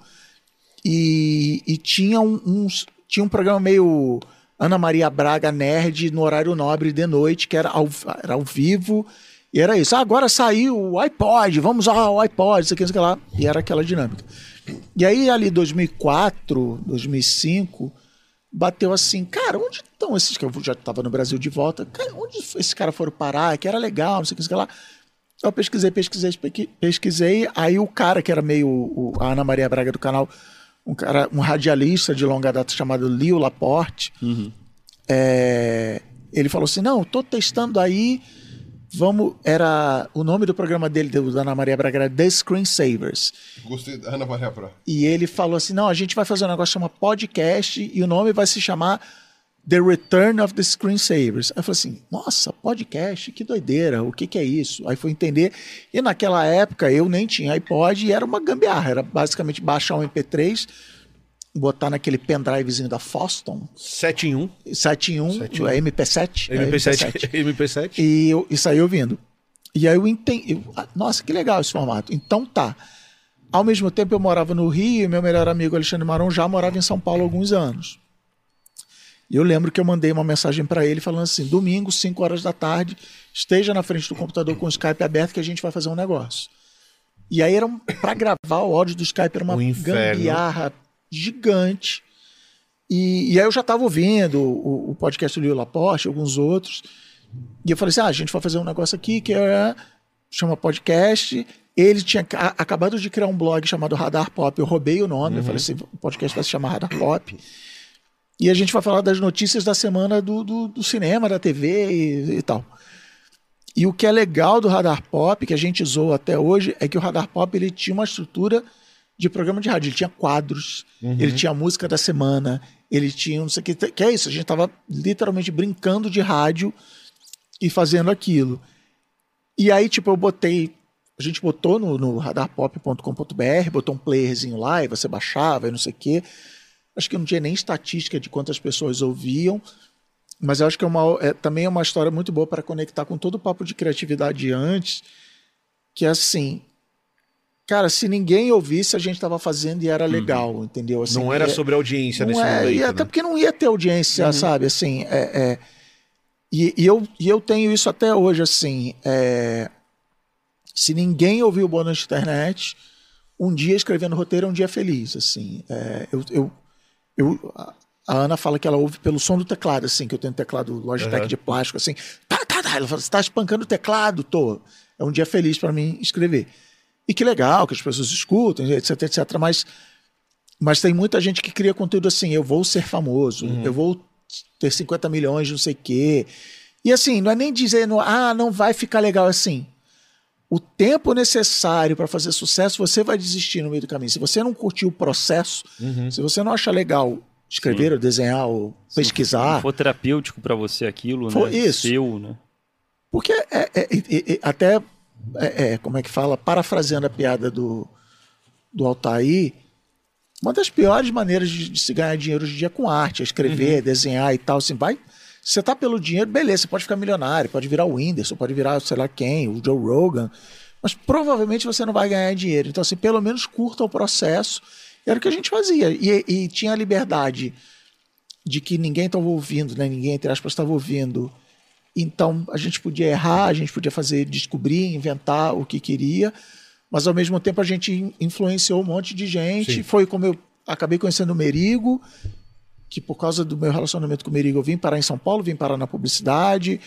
E, e tinha um, uns- tinha um programa meio Ana Maria Braga nerd no horário nobre de noite, que era ao, era ao vivo, e era isso. Ah, agora saiu o iPod, vamos ao iPod, isso aqui, isso aqui lá. E era aquela dinâmica. E aí, ali 2004, 2005, bateu assim, cara, onde estão esses que eu já estava no Brasil de volta? Cara, onde esses caras foram parar? Que era legal, não sei o que, aqui lá. Eu pesquisei, pesquisei, pesqui- pesquisei. Aí o cara que era meio o, a Ana Maria Braga do canal, um cara, um radialista de longa data chamado Lio Laporte, é, ele falou assim: não, tô testando aí. Vamos. Era. O nome do programa dele, do, da Ana Maria Braga, era The Screensavers. Gostei da Ana Maria Pra. E ele falou assim: não, a gente vai fazer um negócio que chama podcast e o nome vai se chamar The Return of the Screensavers. Aí eu falei assim, nossa, podcast, que doideira, o que, que é isso? Aí fui entender, e naquela época eu nem tinha iPod e era uma gambiarra, era basicamente baixar um MP3, botar naquele pendrivezinho da Foston, 7 em 1. 7 em 1, 7 em 1. é MP7, é MP7. MP7. e, eu, e saí ouvindo. E aí eu entendi. eu- ah, Nossa, que legal esse formato. Então tá. Ao mesmo tempo eu morava no Rio e meu melhor amigo Alexandre Marão já morava em São Paulo há alguns anos. E eu lembro que eu mandei uma mensagem para ele falando assim: domingo, 5 horas da tarde, esteja na frente do computador com o Skype aberto que a gente vai fazer um negócio. E aí era para gravar o áudio do Skype era uma Um gambiarra gigante. E, e aí eu já estava ouvindo o, o podcast do Lio Laporte, alguns outros. E eu falei assim: ah, a gente vai fazer um negócio aqui que é, chama podcast. Ele tinha ca- acabado de criar um blog chamado Radar Pop. Eu roubei o nome. Eu falei assim: o podcast vai se chamar Radar Pop. E a gente vai falar das notícias da semana do, do, do cinema, da TV e, e tal. E o que é legal do Radar Pop, que a gente usou até hoje, é que o Radar Pop ele tinha uma estrutura de programa de rádio. Ele tinha quadros, ele tinha música da semana, ele tinha não sei o que. Que é isso, a gente estava literalmente brincando de rádio e fazendo aquilo. E aí, tipo, eu botei. A gente botou no, no radarpop.com.br, botou um playerzinho lá e você baixava e não sei o quê. Acho que não tinha nem estatística de quantas pessoas ouviam, mas eu acho que é uma, é, também é uma história muito boa para conectar com todo o papo de criatividade antes, que é assim, cara, se ninguém ouvisse, a gente estava fazendo e era legal, entendeu? Assim, Não era é- sobre audiência nesse é, momento. e até né? porque não ia ter audiência, sabe? Assim, é, é, e, e eu, e eu tenho isso até hoje, assim. é, se ninguém ouviu o de internet, um dia escrevendo roteiro é um dia feliz, assim. É, eu, eu, eu- a- Ana fala que ela ouve pelo som do teclado, assim, que eu tenho teclado Logitech Aham. de plástico, assim. Tá, tá, tá. Ela fala, você tá espancando o teclado? Tô. É um dia feliz para mim escrever. E que legal que as pessoas escutam, etc, etc. Mas mas tem muita gente que cria conteúdo assim, eu vou ser famoso, Uhum. eu vou ter 50 milhões, não sei o quê. E assim, não é nem dizendo, ah, não vai ficar legal assim. O tempo necessário para fazer sucesso, você vai desistir no meio do caminho. Se você não curtir o processo, Uhum. se você não acha legal escrever ou desenhar ou pesquisar, Se for terapêutico para você aquilo, né? isso. Seu, né? Porque é, é- é- é- até, é- é, como é que fala, parafraseando a piada do, do Altair, uma das piores maneiras de, de se ganhar dinheiro hoje em dia é com arte, é escrever, desenhar e tal, assim, vai... Você tá pelo dinheiro, beleza, você pode ficar milionário, pode virar o Whindersson, pode virar sei lá quem, o Joe Rogan, mas provavelmente você não vai ganhar dinheiro. Então, assim, pelo menos curta o processo. Era o que a gente fazia. E, e tinha a liberdade de que ninguém estava ouvindo, né? ninguém, entre aspas, estava ouvindo. Então a gente podia errar, a gente podia fazer, descobrir, inventar o que queria, mas ao mesmo tempo a gente in- influenciou um monte de gente. Sim. Foi como eu acabei conhecendo o Merigo, que por causa do meu relacionamento com o Merigo eu vim parar em São Paulo, vim parar na publicidade.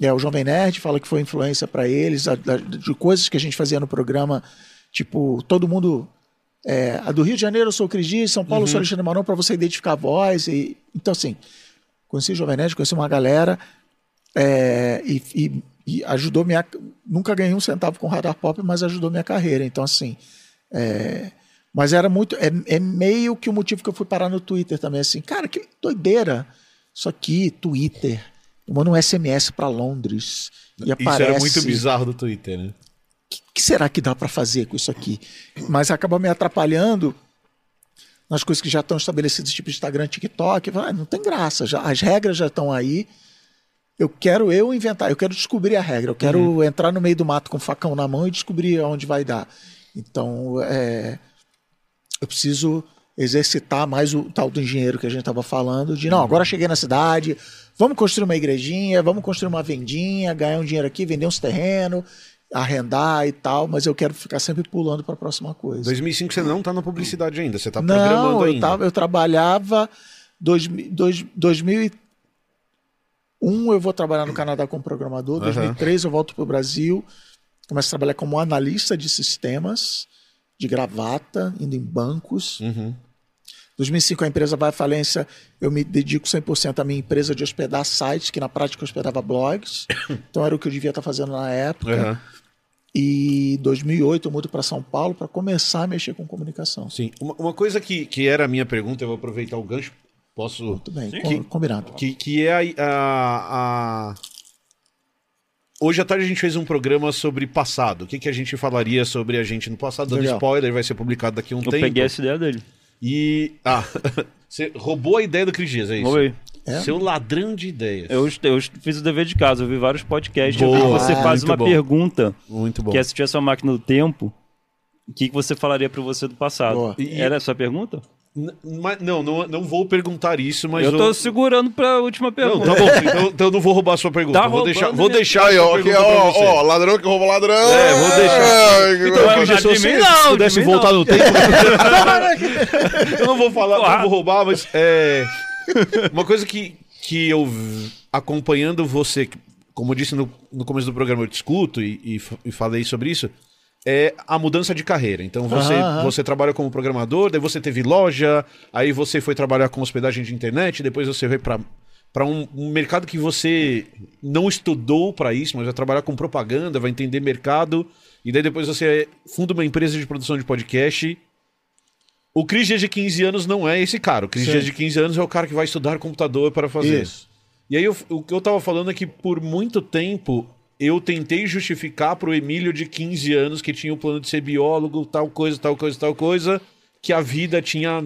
É, o Jovem Nerd fala que foi influência para eles, a- da- de coisas que a gente fazia no programa, tipo, todo mundo. é, a do Rio de Janeiro eu sou o Cris Dias, São Paulo eu sou o Alexandre Marão, para você identificar a voz. E, então, assim, conheci o Jovem Nerd, conheci uma galera é, e, e- e ajudou minha. Nunca ganhei um centavo com Radar Pop, mas ajudou minha carreira. Então, assim. é, mas era muito. É, é meio que o motivo que eu fui parar no Twitter também, assim. Cara, que doideira. Isso aqui, Twitter. Eu mando um SMS para Londres. E Isso aparece. era muito bizarro do Twitter, né? O que será que dá para fazer com isso aqui? Mas acaba me atrapalhando nas coisas que já estão estabelecidas, tipo Instagram, TikTok. "Ah, não tem graça, já, as regras já estão aí. Eu quero eu inventar, eu quero descobrir a regra, eu quero entrar no meio do mato com o facão na mão e descobrir onde vai dar. Então, é, eu preciso exercitar mais o tal do engenheiro que a gente estava falando, de não, agora cheguei na cidade, vamos construir uma igrejinha, vamos construir uma vendinha, ganhar um dinheiro aqui, vender uns terrenos, arrendar e tal, mas eu quero ficar sempre pulando para a próxima coisa. 2005 você não tá na publicidade ainda, você tá programando Não, eu, ainda. tava, eu trabalhava. Dois, dois, 2001 eu vou trabalhar no Canadá como programador. Aham. 2003 eu volto para o Brasil. Começo a trabalhar como analista de sistemas, de gravata, indo em bancos. Uhum. 2005 a empresa vai à falência, eu me dedico 100% à minha empresa de hospedar sites, que na prática eu hospedava blogs. Então era o que eu devia estar fazendo na época. Aham. E 2008 eu mudo para São Paulo para começar a mexer com comunicação. Sim. Uma, uma coisa que, que era a minha pergunta, eu vou aproveitar o gancho. Posso. Muito bem, Sim. com- combinado. Que, que é a, a- a- Hoje à tarde a gente fez um programa sobre passado. O que, que a gente falaria sobre a gente no passado? Dando Legal. spoiler, vai ser publicado daqui a um Eu tempo. peguei essa ideia dele. E. Ah, você roubou a ideia do Cris Dias, é isso? Ver. É? Seu ladrão de ideias. Eu, eu fiz o dever de casa, eu vi vários podcasts. eu vi Boa. que você Ah, faz uma bom. pergunta, Muito bom. que é se tivesse uma máquina do tempo, o que, que você falaria pra você do passado? Boa. E- Era essa a pergunta? Mas- não, não, não vou perguntar isso, mas. eu tô o- segurando pra última Não, pergunta. tá bom, então, então eu não vou roubar a sua pergunta. Tá vou deixar, vou deixar Aí, ó, ó, ó, ladrão que rouba ladrão. É, vou deixar. Então, Não, porque não, se de você mim não, pudesse voltar não. no tempo. eu não vou falar, não vou roubar, mas é. Uma coisa que, que eu acompanhando você, como eu disse no, no começo do programa, eu te escuto e, e e falei sobre isso. É a mudança de carreira. Então você, você trabalha como programador, daí você teve loja, aí você foi trabalhar com hospedagem de internet, depois você veio para para um, um mercado que você não estudou para isso, mas vai trabalhar com propaganda, vai entender mercado, e daí depois você funda uma empresa de produção de podcast. O Cris de 15 anos não é esse cara. O Cris de 15 anos é o cara que vai estudar computador para fazer. Isso. E aí eu- o que eu tava falando é que por muito tempo eu tentei justificar pro Emílio de 15 anos que tinha o plano de ser biólogo, tal coisa, tal coisa, tal coisa, que a vida tinha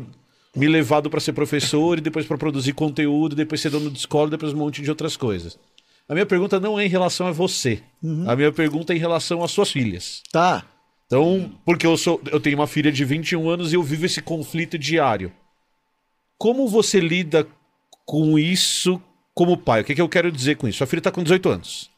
me levado para ser professor e depois para produzir conteúdo, depois ser dono de escola, depois um monte de outras coisas. A minha pergunta não é em relação a você. A minha pergunta é em relação às suas filhas. Tá. Então, porque eu sou, eu tenho uma filha de 21 anos e eu vivo esse conflito diário. Como você lida com isso como pai? O que, que eu quero dizer com isso? Sua filha está com 18 anos.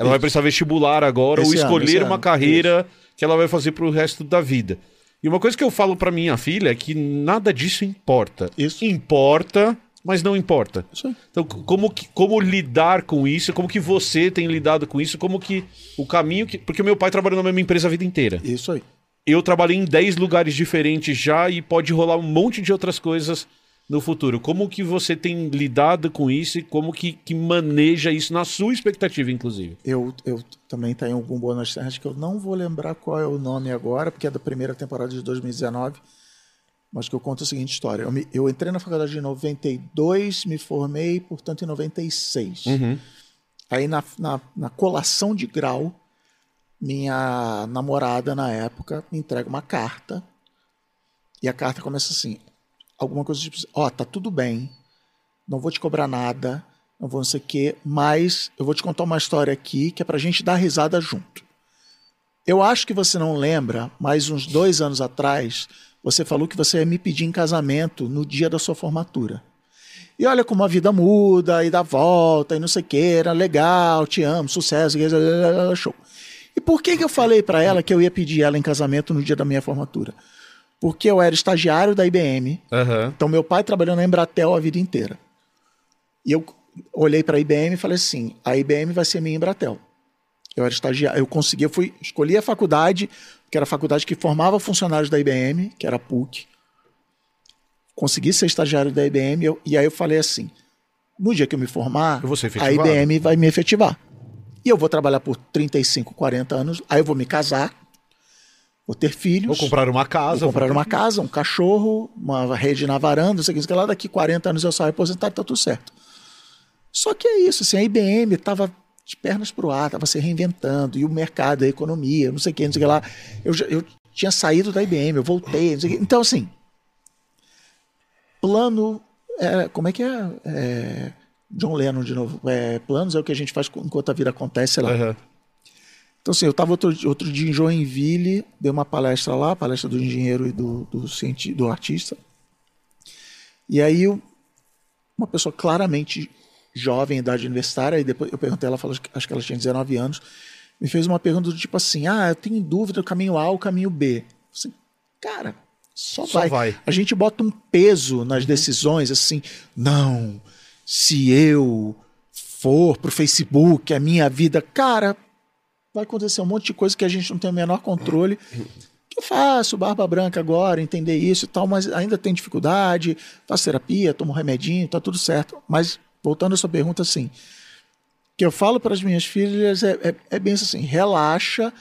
Ela vai prestar vestibular agora ou Esse ano, escolher esse uma ano. carreira que ela vai fazer pro resto da vida. E uma coisa que eu falo para minha filha é que nada disso importa. Isso. Importa, mas não importa. Isso aí. Então, como, que- como lidar com isso? Como que você tem lidado com isso? Como que o caminho que. Porque o meu pai trabalhou na mesma empresa a vida inteira. Isso aí. Eu trabalhei em 10 lugares diferentes já e pode rolar um monte de outras coisas no futuro. Como que você tem lidado com isso e como que, que maneja isso na sua expectativa, inclusive? Eu, eu também tenho algum bônus terras que eu não vou lembrar qual é o nome agora, porque é da primeira temporada de 2019. Mas que eu conto a seguinte história. Eu, me- eu entrei na faculdade em 92, me formei, portanto, em 96. Aí na, na, na colação de grau, minha namorada na época me entrega uma carta. E a carta começa assim: alguma coisa tipo, ó, tá tudo bem, não vou te cobrar nada, não vou não sei o quê, mas eu vou te contar uma história aqui que é pra gente dar risada junto. Eu acho que você não lembra, mas uns dois anos atrás, você falou que você ia me pedir em casamento no dia da sua formatura. E olha como a vida muda e dá volta e não sei o que, era legal, te amo, sucesso, show. E por que, que eu falei para ela que eu ia pedir ela em casamento no dia da minha formatura? Porque eu era estagiário da IBM, Aham. então, meu pai trabalhou na Embratel a vida inteira. E eu olhei para a IBM e falei assim: a IBM vai ser minha Embratel. Eu era estagiário, eu consegui, eu fui, escolhi a faculdade, que era a faculdade que formava funcionários da IBM, que era a PUC. Consegui ser estagiário da IBM, eu- e aí eu falei assim: no dia que eu me formar, Eu a. IBM vai me efetivar. E eu vou trabalhar por 35, 40 anos, aí eu vou me casar, vou ter filhos. Vou comprar uma casa. Vou comprar uma casa, um cachorro, uma rede na varanda, não sei o que, não sei o que lá, daqui 40 anos eu saio aposentado, tá tudo certo. Só que é isso, assim, a IBM estava de pernas para o ar, estava se reinventando, e o mercado, a economia, não sei o que, não sei o que lá. Eu, eu tinha saído da IBM, eu voltei, não sei o que. Então, assim, plano. é, como é que é? É, John Lennon de novo. É, planos é o que a gente faz enquanto a vida acontece, sei lá. Aham. Então, assim, eu estava outro, outro dia em Joinville, dei uma palestra lá, palestra do engenheiro e do, do, cienti- do artista. E aí, uma pessoa claramente jovem, idade universitária, e depois eu perguntei, ela falou, acho que ela tinha 19 anos, me fez uma pergunta do tipo assim: ah, eu tenho dúvida do caminho A ou caminho B. Falei, cara, só, Só vai. vai. A gente bota um peso nas decisões, assim, não, se eu for pro Facebook, a minha vida, cara, vai acontecer um monte de coisa que a gente não tem o menor controle. Que eu faço barba branca agora, entender isso e tal, mas ainda tem dificuldade, faço terapia, tomo remedinho, tá tudo certo. Mas, voltando à sua pergunta, assim, que eu falo para as minhas filhas é, é, é bem assim, relaxa,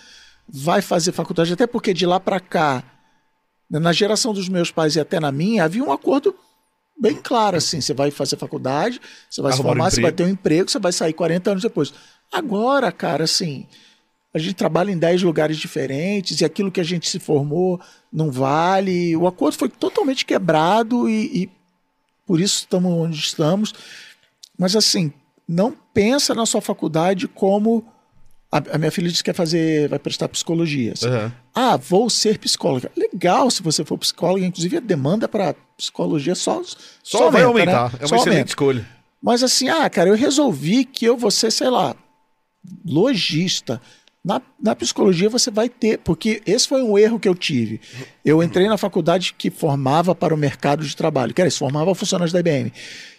vai fazer faculdade, até porque de lá para cá, na geração dos meus pais e até na minha, havia um acordo bem clara, assim. Você vai fazer faculdade, você vai se Arrumar um formar, você vai ter um emprego, você vai sair 40 anos depois. Agora, cara, assim, a gente trabalha em 10 lugares diferentes e aquilo que a gente se formou não vale. O acordo foi totalmente quebrado e, e por isso estamos onde estamos. Mas, assim, não pensa na sua faculdade como. A, a minha filha disse que quer fazer, vai prestar psicologia. assim. Aham. Ah, vou ser psicóloga. Legal se você for psicóloga, inclusive a demanda para psicologia só, Só, vai aumenta, aumentar. né? É Só uma excelente aumenta. escolha. Mas assim, ah, cara, eu resolvi que eu vou ser, sei lá, lojista. Na, na psicologia você vai ter, porque esse foi um erro que eu tive. Eu entrei na faculdade que formava para o mercado de trabalho, que era isso, formava funcionários da IBM.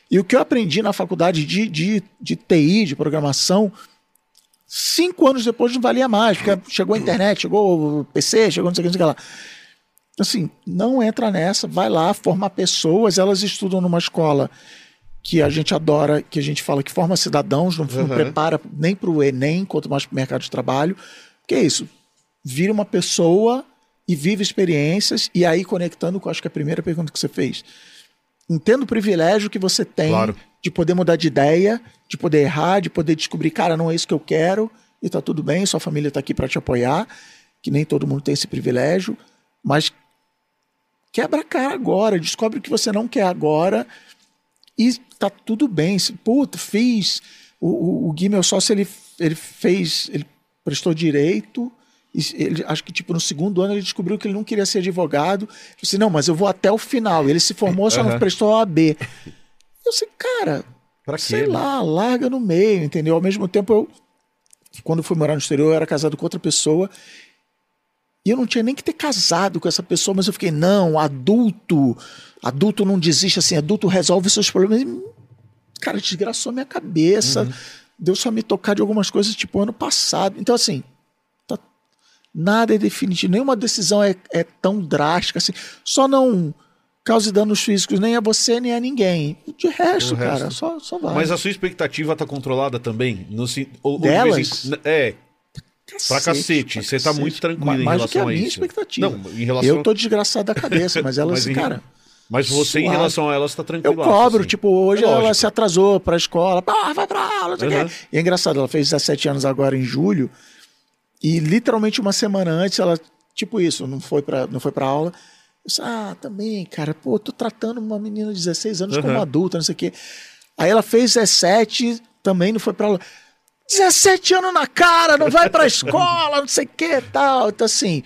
E o que eu aprendi na faculdade de, de, de TI, de programação, cinco anos depois não valia mais, porque chegou a internet, chegou o PC, chegou não sei o que, não sei o que lá. Assim, não entra nessa, vai lá, forma pessoas, elas estudam numa escola que a gente adora, que a gente fala que forma cidadãos, não, não Uhum. prepara nem para o Enem, quanto mais para o mercado de trabalho. Que é isso? Vira uma pessoa e vive experiências, e aí conectando com acho que a primeira pergunta que você fez. Entenda o privilégio que você tem Claro. de poder mudar de ideia, de poder errar, de poder descobrir, cara, não é isso que eu quero, e tá tudo bem, sua família tá aqui para te apoiar, que nem todo mundo tem esse privilégio, mas quebra a cara agora, descobre o que você não quer agora e tá tudo bem. Se, Puta, fiz. O, o, o Gui, meu sócio, ele, ele fez, ele prestou direito. e Ele, acho que tipo no segundo ano ele descobriu que ele não queria ser advogado. Eu disse, não, mas eu vou até o final. Ele se formou, só não Aham. prestou a OAB. Eu disse, cara, Pra quê? sei né? lá, larga no meio, entendeu? Ao mesmo tempo, eu, quando fui morar no exterior, eu era casado com outra pessoa. E eu não tinha nem que ter casado com essa pessoa, mas eu fiquei, não, adulto, adulto não desiste assim, adulto resolve seus problemas. E, cara, desgraçou minha cabeça. Uhum. Deu só me tocar de algumas coisas, tipo, ano passado. Então, assim, tá- nada é definitivo, nenhuma decisão é, é tão drástica assim. Só não cause danos físicos nem a você, nem a ninguém. De resto, O resto. cara, só, só vai. Mas a sua expectativa tá controlada também? No, ou, ou de Delas? vez em- é, pra cacete. Você tá muito tranquilo Mais- em relação a a minha isso. expectativa. Não, em relação Eu tô desgraçado da cabeça, mas elas, Mas em- cara, Mas você, em suave. relação a elas, tá eu tranquilo. cobro. Tipo, hoje É ela se atrasou pra escola. Ah, vai pra aula, não sei o Uhum. quê. E é engraçado, ela fez 17 anos agora em julho. E literalmente uma semana antes, ela, tipo isso, não foi pra, não foi pra aula. Eu disse, ah, também, cara, pô, tô tratando uma menina de 16 anos como Uhum. adulta, não sei o quê. Aí ela fez 17, também não foi pra aula. 17 anos na cara, não vai pra escola, não sei o que tal. Então, assim.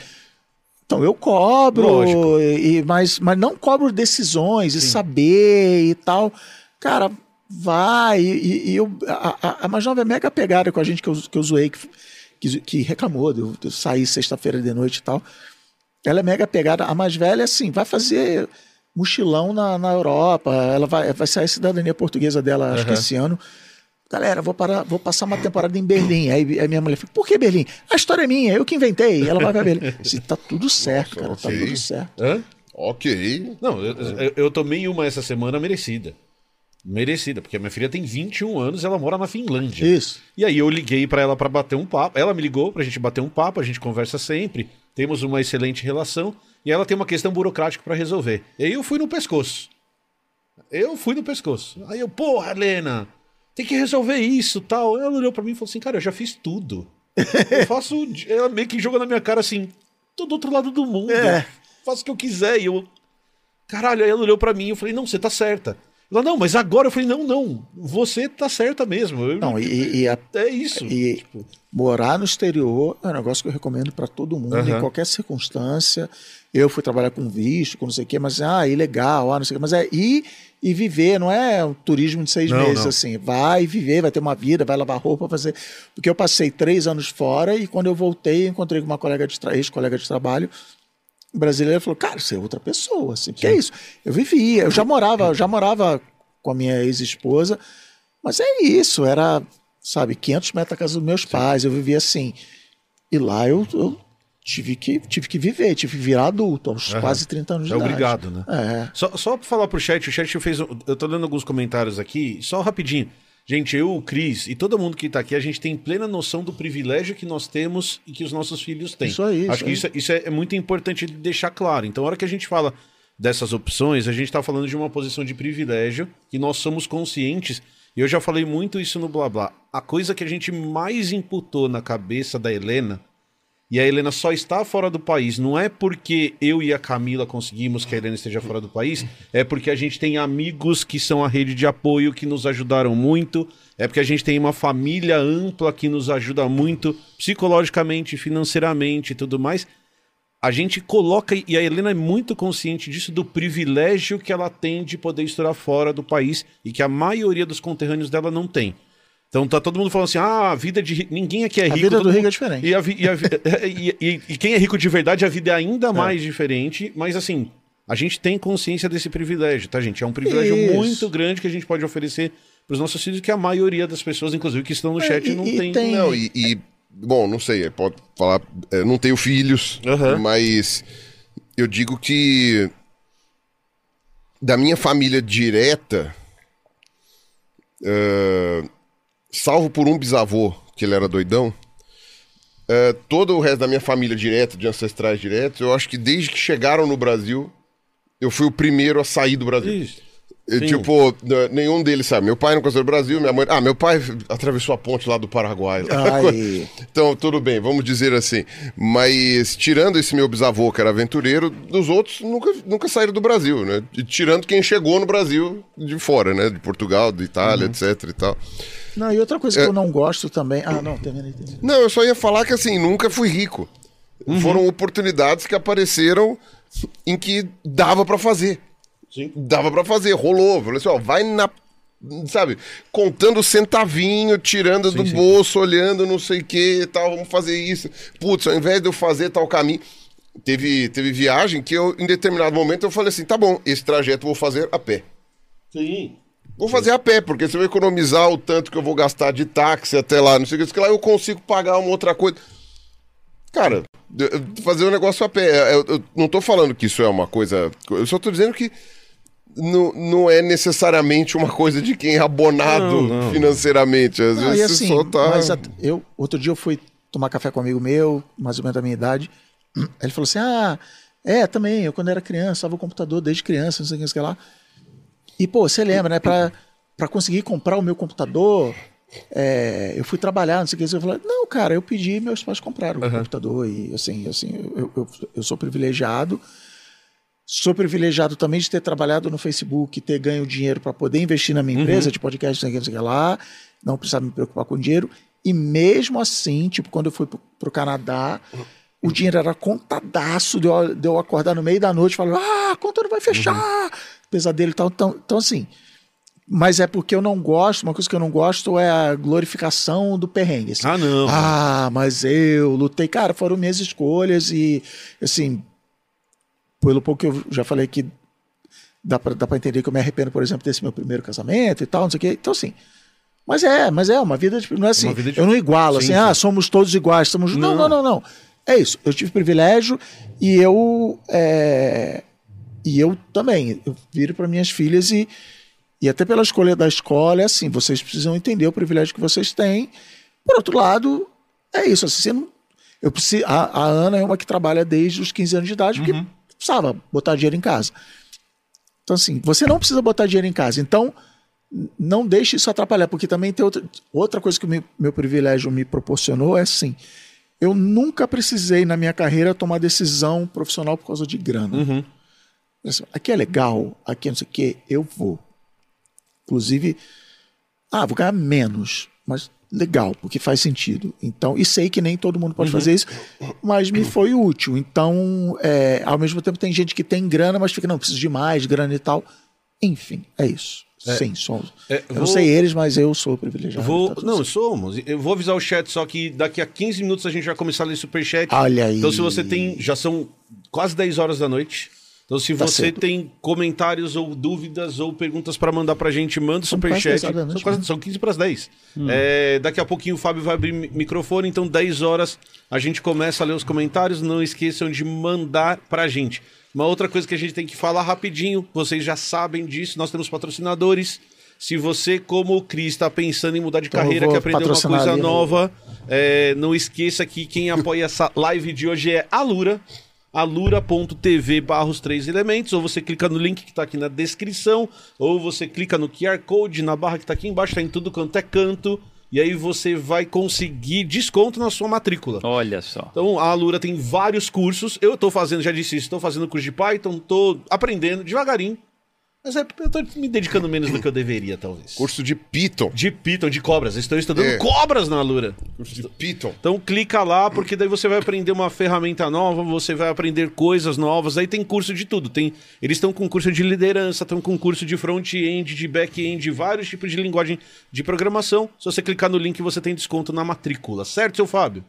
Então, eu cobro, Lógico. e, mas, mas não cobro decisões e saber e tal. Cara, vai. E, e- eu, a, a- a mais nova é mega pegada com a gente que eu, que eu zoei, que, que, que reclamou de eu, de eu sair sexta-feira de noite e tal. Ela é mega pegada. A mais velha, assim, vai fazer mochilão na, na Europa. Ela vai, vai sair a cidadania portuguesa dela, acho que esse ano. Galera, vou, parar, vou passar uma temporada em Berlim. Aí a minha mulher falou, por que Berlim? A história é minha, eu que inventei. Ela vai pra Berlim. Disse, tá tudo certo, cara, tá ok. tudo certo. Hã? Ok. Não, eu, eu, eu tomei uma essa semana merecida. Merecida, porque a minha filha tem 21 anos e ela mora na Finlândia. Isso. E aí eu liguei pra ela pra bater um papo. Ela me ligou pra gente bater um papo, a gente conversa sempre. Temos uma excelente relação e ela tem uma questão burocrática pra resolver. E aí eu fui no pescoço. Eu fui no pescoço. Aí eu, porra, Helena, tem que resolver isso, tal. Ela olhou pra mim e falou assim: "Cara, eu já fiz tudo. Eu faço, ela meio que jogou na minha cara assim: "Tô do outro lado do mundo. É. Faço o que eu quiser". E eu Caralho, aí ela olhou pra mim e eu falei: "Não, você tá certa". Ela: "Não, mas agora eu falei: "Não, não. Você tá certa mesmo". Eu- Não, e, e a- é isso. e morar no exterior é um negócio que eu recomendo para todo mundo, Aham. em qualquer circunstância. Eu fui trabalhar com visto, com não sei o quê, mas ah, ilegal, ah, não sei o quê. Mas é ir e viver, não é um turismo de seis Não, meses, não. assim. Vai viver, vai ter uma vida, vai lavar roupa, fazer. Porque eu passei três anos fora e quando eu voltei, encontrei com uma colega de tra... ex-colega de trabalho brasileira falou, cara, você é outra pessoa, assim, que é isso? Eu vivia, eu já morava, eu já morava com a minha ex-esposa, mas é isso, era, sabe, 500 metros da casa dos meus pais, eu vivia assim, e lá eu, eu tive, que, tive que viver, tive que virar adulto, aos Aham. quase 30 anos de É idade. obrigado, né? É. Só, só pra falar pro chat, o chat fez. Eu tô lendo alguns comentários aqui, só rapidinho. Gente, eu, o Cris e todo mundo que tá aqui, a gente tem plena noção do privilégio que nós temos e que os nossos filhos têm. Isso aí, Acho isso que aí. isso, é- isso é, é muito importante de deixar claro. Então, a hora que a gente fala, dessas opções, a gente está falando de uma posição de privilégio que nós somos conscientes. E eu já falei muito isso no blá blá. A coisa que a gente mais imputou na cabeça da Helena, e a Helena só está fora do país, não é porque eu e a Camila conseguimos que a Helena esteja fora do país, é porque a gente tem amigos que são a rede de apoio que nos ajudaram muito, é porque a gente tem uma família ampla que nos ajuda muito psicologicamente, financeiramente e tudo mais a gente coloca, e a Helena é muito consciente disso, do privilégio que ela tem de poder estudar fora do país e que a maioria dos conterrâneos dela não tem. Então tá todo mundo falando assim: ah, a vida de. Ninguém aqui é rico. A vida do mundo... rico é diferente. E, a vi... e, a... e, e, e, quem é rico de verdade, a vida é ainda mais é. diferente. Mas assim, a gente tem consciência desse privilégio, tá, gente? É um privilégio Isso. muito grande que a gente pode oferecer para os nossos filhos, que a maioria das pessoas, inclusive, que estão no é, chat, não tem. tem. Não, e Bom, não sei, pode falar. É, não tenho filhos, uhum. mas eu digo que da minha família direta, uh, salvo por um bisavô, que ele era doidão, uh, todo o resto da minha família direta, de ancestrais diretos, eu acho que desde que chegaram no Brasil, eu fui o primeiro a sair do Brasil. Isso. E, tipo, nenhum deles sabe. Meu pai não conheceu o Brasil, minha mãe. Ah, meu pai atravessou a ponte lá do Paraguai. então, tudo bem, vamos dizer assim. Mas, tirando esse meu bisavô, que era aventureiro, dos outros nunca, nunca saíram do Brasil, né? E, tirando quem chegou no Brasil de fora, né? De Portugal, de Itália, uhum. etc e tal. Não, e outra coisa é... que eu não gosto também. Ah, não, terminei, terminei. Não, eu só ia falar que assim, nunca fui rico. Uhum. Foram oportunidades que apareceram em que dava para fazer. Sim. Dava para fazer, rolou. Falei assim, ó, vai na. Sabe, contando centavinho, tirando sim, do sim. bolso, olhando não sei o que e tal, vamos fazer isso. Putz, ao invés de eu fazer tal caminho. Teve, teve viagem que eu, em determinado momento, eu falei assim: tá bom, esse trajeto eu vou fazer a pé. Sim. Vou fazer a pé, porque se eu economizar o tanto que eu vou gastar de táxi até lá, não sei o que, lá eu consigo pagar uma outra coisa. Cara, fazer o um negócio a pé. Eu, eu, não tô falando que isso é uma coisa. Eu só tô dizendo que não, não é necessariamente uma coisa de quem é abonado não, não. financeiramente. Às não, vezes assim, só tá. Mas eu, outro dia eu fui tomar café com um amigo meu, mais ou menos da minha idade. Ele falou assim: Ah, é, também, eu quando era criança, usava o computador desde criança, não sei o que, sei lá. E, pô, você lembra, né? Pra, pra conseguir comprar o meu computador, é, eu fui trabalhar, não sei o que. Eu falei, não, cara, eu pedi meus pais compraram o computador. E assim, assim eu, eu, eu sou privilegiado. Sou privilegiado também de ter trabalhado no Facebook, ter ganho dinheiro para poder investir na minha uhum. empresa de podcast, não sei o que lá, não precisar me preocupar com dinheiro. E mesmo assim, tipo, quando eu fui para o Canadá, o dinheiro era contadaço de eu, de eu acordar no meio da noite e falar, ah, a conta não vai fechar, uhum. Pesadelo e tal. Então, então, assim, mas é porque eu não gosto, uma coisa que eu não gosto é a glorificação do perrengue. Assim. Ah, não. Ah, mas eu lutei. Cara, foram minhas escolhas e, assim, pelo pouco que eu já falei que dá pra, dá pra entender que eu me arrependo, por exemplo, desse meu primeiro casamento e tal, não sei o quê. Então, assim. Mas é, mas é uma vida, não é assim. De... Eu não igualo, sim, assim, sim. ah, somos todos iguais, estamos. Não. não, não, não, não. É isso. Eu tive privilégio e eu. É... E eu também. Eu viro para minhas filhas e. E até pela escolha da escola, é assim, vocês precisam entender o privilégio que vocês têm. Por outro lado, é isso. Assim, não, eu preciso, a, a Ana é uma que trabalha desde os 15 anos de idade, uhum. porque precisava botar dinheiro em casa. Então, assim, você não precisa botar dinheiro em casa. Então, não deixe isso atrapalhar, porque também tem outra, outra coisa que o meu, meu privilégio me proporcionou é assim. Eu nunca precisei na minha carreira tomar decisão profissional por causa de grana. Uhum. Assim, aqui é legal, aqui é não sei o quê, eu vou. Inclusive, ah, vou ganhar menos, mas legal, porque faz sentido. Então, e sei que nem todo mundo pode uhum. fazer isso, mas me foi útil. Então, é, ao mesmo tempo, tem gente que tem grana, mas fica, não, preciso de mais grana e tal. Enfim, é isso. É, Sim, somos. É, vou, eu não sei eles, mas eu sou privilegiado. Vou, tá não, certo. somos. Eu vou avisar o chat, só que daqui a 15 minutos a gente vai começar a ler superchat. Olha aí. Então, se você tem. Já são quase 10 horas da noite. Então, se tá você tem comentários ou dúvidas ou perguntas para mandar pra gente, manda o superchat. São, quase, são 15 para as 10. Hum. É, daqui a pouquinho o Fábio vai abrir microfone, então 10 horas a gente começa a ler os comentários. Não esqueçam de mandar pra gente. Uma outra coisa que a gente tem que falar rapidinho, vocês já sabem disso, nós temos patrocinadores. Se você, como o Cris, está pensando em mudar de então carreira, quer aprender uma coisa nova, é, não esqueça que quem apoia essa live de hoje é a Lura. alura.tv barra os três elementos, ou você clica no link que está aqui na descrição, ou você clica no QR Code na barra que está aqui embaixo, tá em tudo quanto é canto, e aí você vai conseguir desconto na sua matrícula. Olha só. Então a Alura tem vários cursos. Eu tô fazendo, já disse isso, estou fazendo curso de Python, tô aprendendo devagarinho. Mas é, eu tô me dedicando menos do que eu deveria, talvez. Curso de Python. De Python, de cobras. Estou estudando É. cobras na Alura. Curso de Python. Então clica lá, porque daí você vai aprender uma ferramenta nova, você vai aprender coisas novas. Aí tem curso de tudo. Tem, eles estão com curso de liderança, estão com curso de front-end, de back-end, vários tipos de linguagem de programação. Se você clicar no link, você tem desconto na matrícula. Certo, seu Fábio?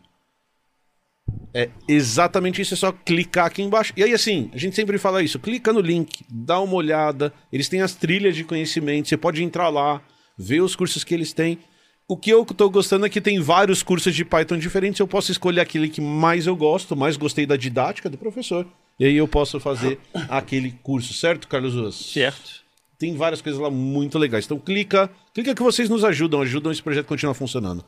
É exatamente isso, é só clicar aqui embaixo. E aí, assim, a gente sempre fala isso: clica no link, dá uma olhada. Eles têm as trilhas de conhecimento, você pode entrar lá, ver os cursos que eles têm. O que eu tô gostando é que tem vários cursos de Python diferentes. Eu posso escolher aquele que mais eu gosto, mais gostei da didática do professor. E aí eu posso fazer aquele curso, certo, Carlos Ruas? Certo. Tem várias coisas lá muito legais. Então clica, clica que vocês nos ajudam, ajudam esse projeto a continuar funcionando.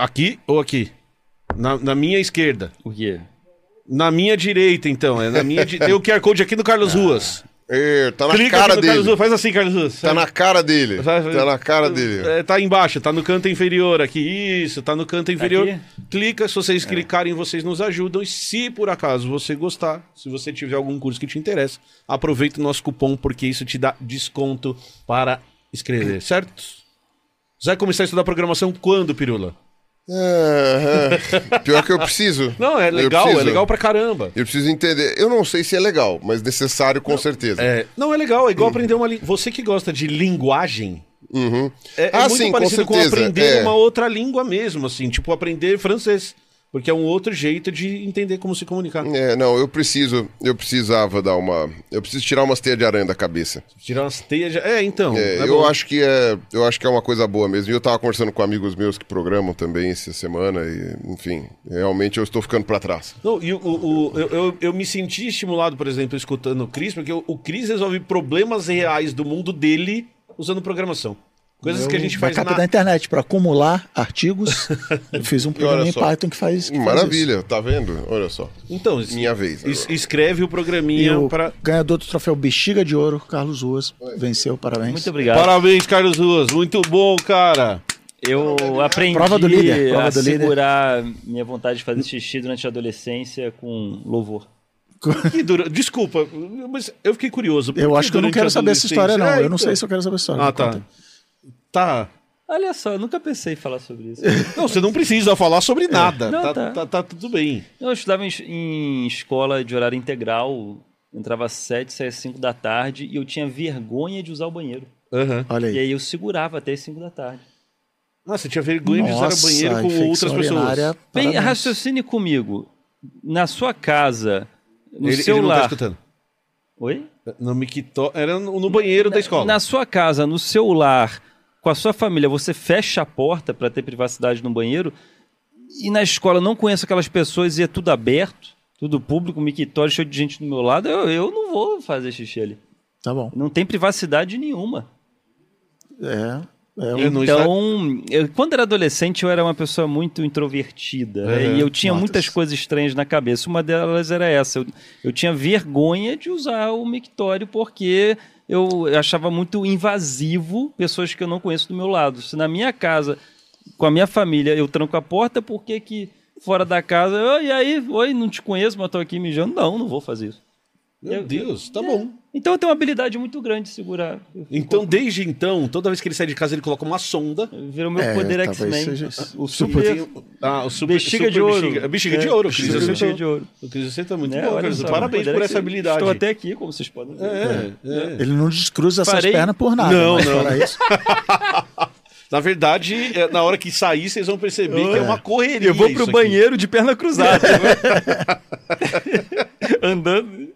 Aqui ou aqui? Na, na minha esquerda. O quê? Na minha direita, então. É na minha di... Tem o QR Code aqui do Carlos Ruas. É, tá na Clica cara aqui no Carlos dele. Ruas. Faz assim, Carlos Ruas. Tá na cara dele. Tá- Tá na cara dele. É, tá embaixo, tá no canto inferior aqui. Isso, tá no canto inferior. Aqui? Clica, se vocês clicarem, vocês nos ajudam. E se por acaso você gostar, se você tiver algum curso que te interessa, aproveita o nosso cupom, porque isso te dá desconto para escrever, certo? Você vai começar a estudar programação quando, Pirula? É, é. Pior que eu preciso. Não, é legal, é legal pra caramba. Eu preciso entender. Eu não sei se é legal, mas necessário com certeza. É, não, é legal, é igual aprender uma língua. Você que gosta de linguagem, Uhum. É, é Ah, muito sim, com parecido com, certeza, aprender é. uma outra língua mesmo, assim, tipo aprender francês. Porque é um outro jeito de entender como se comunicar. É, não, eu preciso, eu precisava dar uma, eu preciso tirar umas teias de aranha da cabeça. Tirar umas teias. de- É, então. É, é eu bom. acho que é, eu acho que é uma coisa boa mesmo. E eu tava conversando com amigos meus que programam também essa semana e, enfim, realmente eu estou ficando pra trás. Não, e o, o- o- eu, eu, eu me senti estimulado, por exemplo, escutando o Cris, porque o, o Cris resolve problemas reais do mundo dele usando programação. Coisas que a gente faz na... da internet para acumular artigos. Eu fiz um programa em. Python que faz. que faz Maravilha, tá vendo? Olha só. Então, es- Minha vez es- agora. escreve o programinha para. ganhador do troféu Bexiga de Ouro, Carlos Ruas, venceu, parabéns. Muito obrigado. Parabéns, Carlos Ruas. Muito bom, cara. Eu aprendi Prova do líder, prova a do líder. segurar minha vontade de fazer xixi durante a adolescência com louvor. Que dura... Desculpa, mas eu fiquei curioso. Eu acho que eu não quero saber essa história, não. É, Eu não então. sei se eu quero saber essa história. Ah, tá. conta. Tá. Olha só, eu nunca pensei em falar sobre isso. Não, você não precisa falar sobre nada. Não, tá, tá. tá- tá tudo bem. Eu estudava em, em escola de horário integral, entrava às 7, saía às 5 da tarde e eu tinha vergonha de usar o banheiro. Aham. Olha E aí. aí eu segurava até as 5 da tarde. Nossa, você tinha vergonha de usar o Nossa, banheiro com outras pessoas. Bem, raciocine comigo. Na sua casa, no Ele, ele seu não tá lar. escutando. Oi? No Mictó... Era no, no banheiro da escola. Na sua casa, no seu lar, com a sua família, você fecha a porta para ter privacidade no banheiro e na escola não conheço aquelas pessoas e é tudo aberto, tudo público, mictório cheio de gente do meu lado, eu, eu não vou fazer xixi ali. Tá bom. Não tem privacidade nenhuma. É. é Então, eu- quando era adolescente, eu era uma pessoa muito introvertida. né? Uhum. E eu tinha Notas. muitas coisas estranhas na cabeça. Uma delas era essa. Eu, eu tinha vergonha de usar o mictório porque eu achava muito invasivo pessoas que eu não conheço do meu lado. Se na minha casa, com a minha família, eu tranco a porta, por que que fora da casa... "Oi, E aí? Oi, não te conheço, mas tô aqui mijando. Não, não vou fazer isso. Meu Deus, tá bom. Então eu tenho uma habilidade muito grande de segurar. Então, desde então, toda vez que ele sai de casa, ele coloca uma sonda. Virou meu É, poder X-Men. seja. O Super. super... Ah, o super, Bexiga super de ouro. Bexiga, bexiga de É, ouro. bexiga Cris, de acertou. de ouro. O Cris acertou muito Né? bom, só, Parabéns por é essa habilidade. Estou até aqui, como vocês podem ver. É, é. Ele não descruza essas Parei- pernas por nada. Não, mas não. isso, Na verdade, é, na hora que sair, vocês vão perceber que é uma correria. Eu vou isso pro aqui. banheiro de perna cruzada. Andando.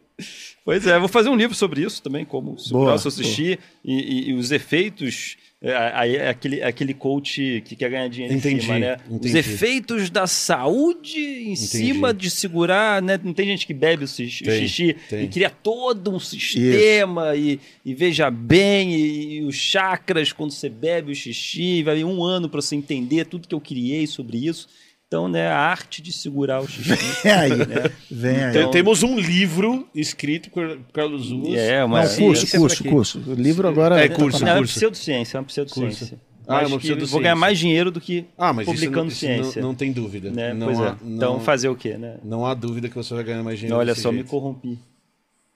Pois é, vou fazer um livro sobre isso também, como segurar Boa, o seu xixi e, e- e os efeitos É, é aquele, aquele coach que quer ganhar dinheiro Entendi, em cima, né? Os entendi. efeitos da saúde em cima de segurar, né? Não tem gente que bebe o xixi, Tem, xixi tem. e cria todo um sistema e, e veja bem, e, os chakras quando você bebe o xixi, vai um ano para você entender tudo que eu criei sobre isso. Então, né, a arte de segurar o xixi. Vem aí. né? Vem aí. Então- Tem- Temos um livro escrito por Carlos Ruas. É, Não, mas curso, é curso, curso. O livro agora É, curso, Não, é uma curso. pseudociência, é uma pseudociência. Ah, é uma que Vou ganhar mais dinheiro do que Ah, mas publicando isso, não- isso ciência. Não, não tem dúvida. né? Não pois há, é. Então, não- fazer o quê, né? Não há dúvida que você vai ganhar mais dinheiro. Olha desse só, me jeito.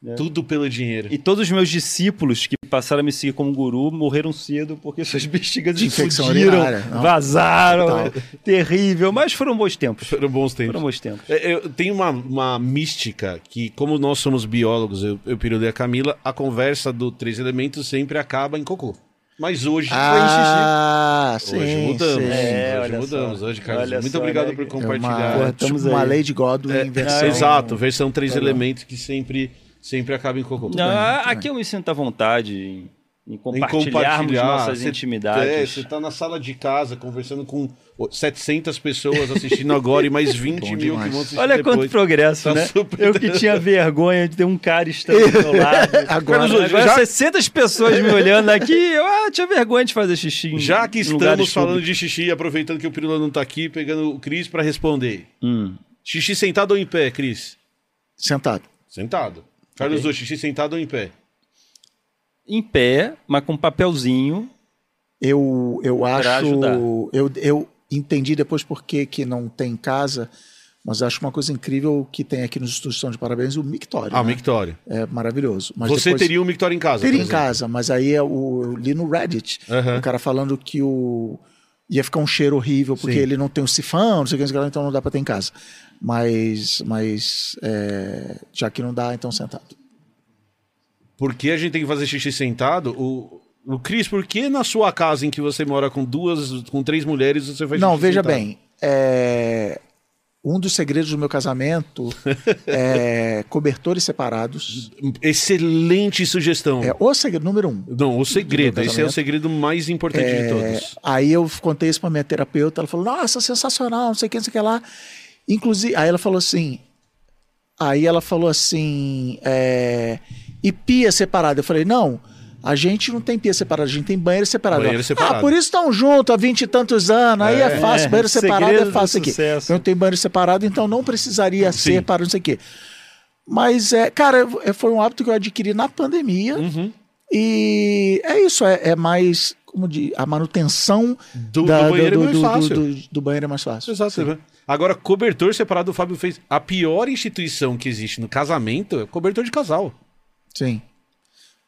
Corrompi. Tudo pelo dinheiro. E todos os meus discípulos que passaram a me seguir como guru morreram cedo porque suas bexigas De explodiram, vazaram. Total. Terrível, mas foram bons tempos. Foram bons tempos. Foram bons tempos. É, eu- tem uma, uma mística que, como nós somos biólogos, eu, eu e a Camila, a conversa do Três Elementos sempre acaba em cocô. Mas hoje Ah, foi sim, em xixi. Hoje mudamos. sim. É, hoje mudamos. só. Hoje, Carlos, Olha muito só, obrigado né? por É compartilhar. uma, Porra, tipo estamos uma lei de Godwin em versão... Exato, versão Três Tá. Elementos que sempre, sempre acaba em cocô. Não, aqui eu me sinto à vontade em, em Em compartilharmos nossas Você- intimidades. É, você tá na sala de casa conversando com 700 pessoas assistindo agora e mais 20 Bom mil demais. que vão assistir Olha depois. quanto progresso, Tá né? super Eu que tinha vergonha de ter um cara estando do meu lado. Agora- agora, já- 600 pessoas me olhando aqui, eu ah, tinha vergonha de fazer xixi. em- Já que estamos falando públicos. de xixi, aproveitando que o Pirula não tá aqui, pegando o Cris pra responder. Hum. Xixi sentado ou em pé, Cris? Sentado. Sentado. Carlos, okay. xixi sentado ou em pé? Em pé, mas com papelzinho. Eu, eu acho. ajudar. Eu, eu entendi depois por que que não tem em casa, mas acho uma coisa incrível que tem aqui nos São de Parabéns o mictório. Ah, o né? mictório. É maravilhoso. Mas Você depois- teria um mictório em casa? Teria em casa, mas aí é o, eu li no Reddit Aham. o cara falando que o ia ficar um cheiro horrível porque Sim. ele não tem o sifão, não sei o que, não sei o que, então não dá para ter em casa. Mas, mas é, já que não dá, então sentado. Por que a gente tem que fazer xixi sentado? O, o Cris, por que na sua casa em que você mora com duas, com três mulheres, você faz Não, xixi veja sentado? bem. é, um dos segredos do meu casamento é cobertores separados. Excelente sugestão. É o segredo número um. Não, o segredo. Esse é o segredo mais importante de É, todos. aí eu contei isso pra minha terapeuta, ela falou, nossa, sensacional, não sei o que, não sei o que lá. Inclusive, aí ela falou assim, aí ela falou assim, é, e pia separada. Eu falei, não, a gente não tem pia separada, a gente tem banheiro separado. Banheiro Ela, separado. Ah, por isso estão juntos há vinte e tantos anos, aí é, fácil, É, banheiro separado é do fácil aqui. não tenho banheiro separado, então não precisaria Sim. ser para não sei o quê. Mas, é, cara, foi um hábito que eu adquiri na pandemia. Uhum. E é isso, é, é mais, como de, a manutenção Do- do banheiro é mais fácil. Do, do banheiro é mais fácil. Exato. Agora, cobertor separado, o Fábio fez. A pior instituição que existe no casamento é cobertor de casal. Sim.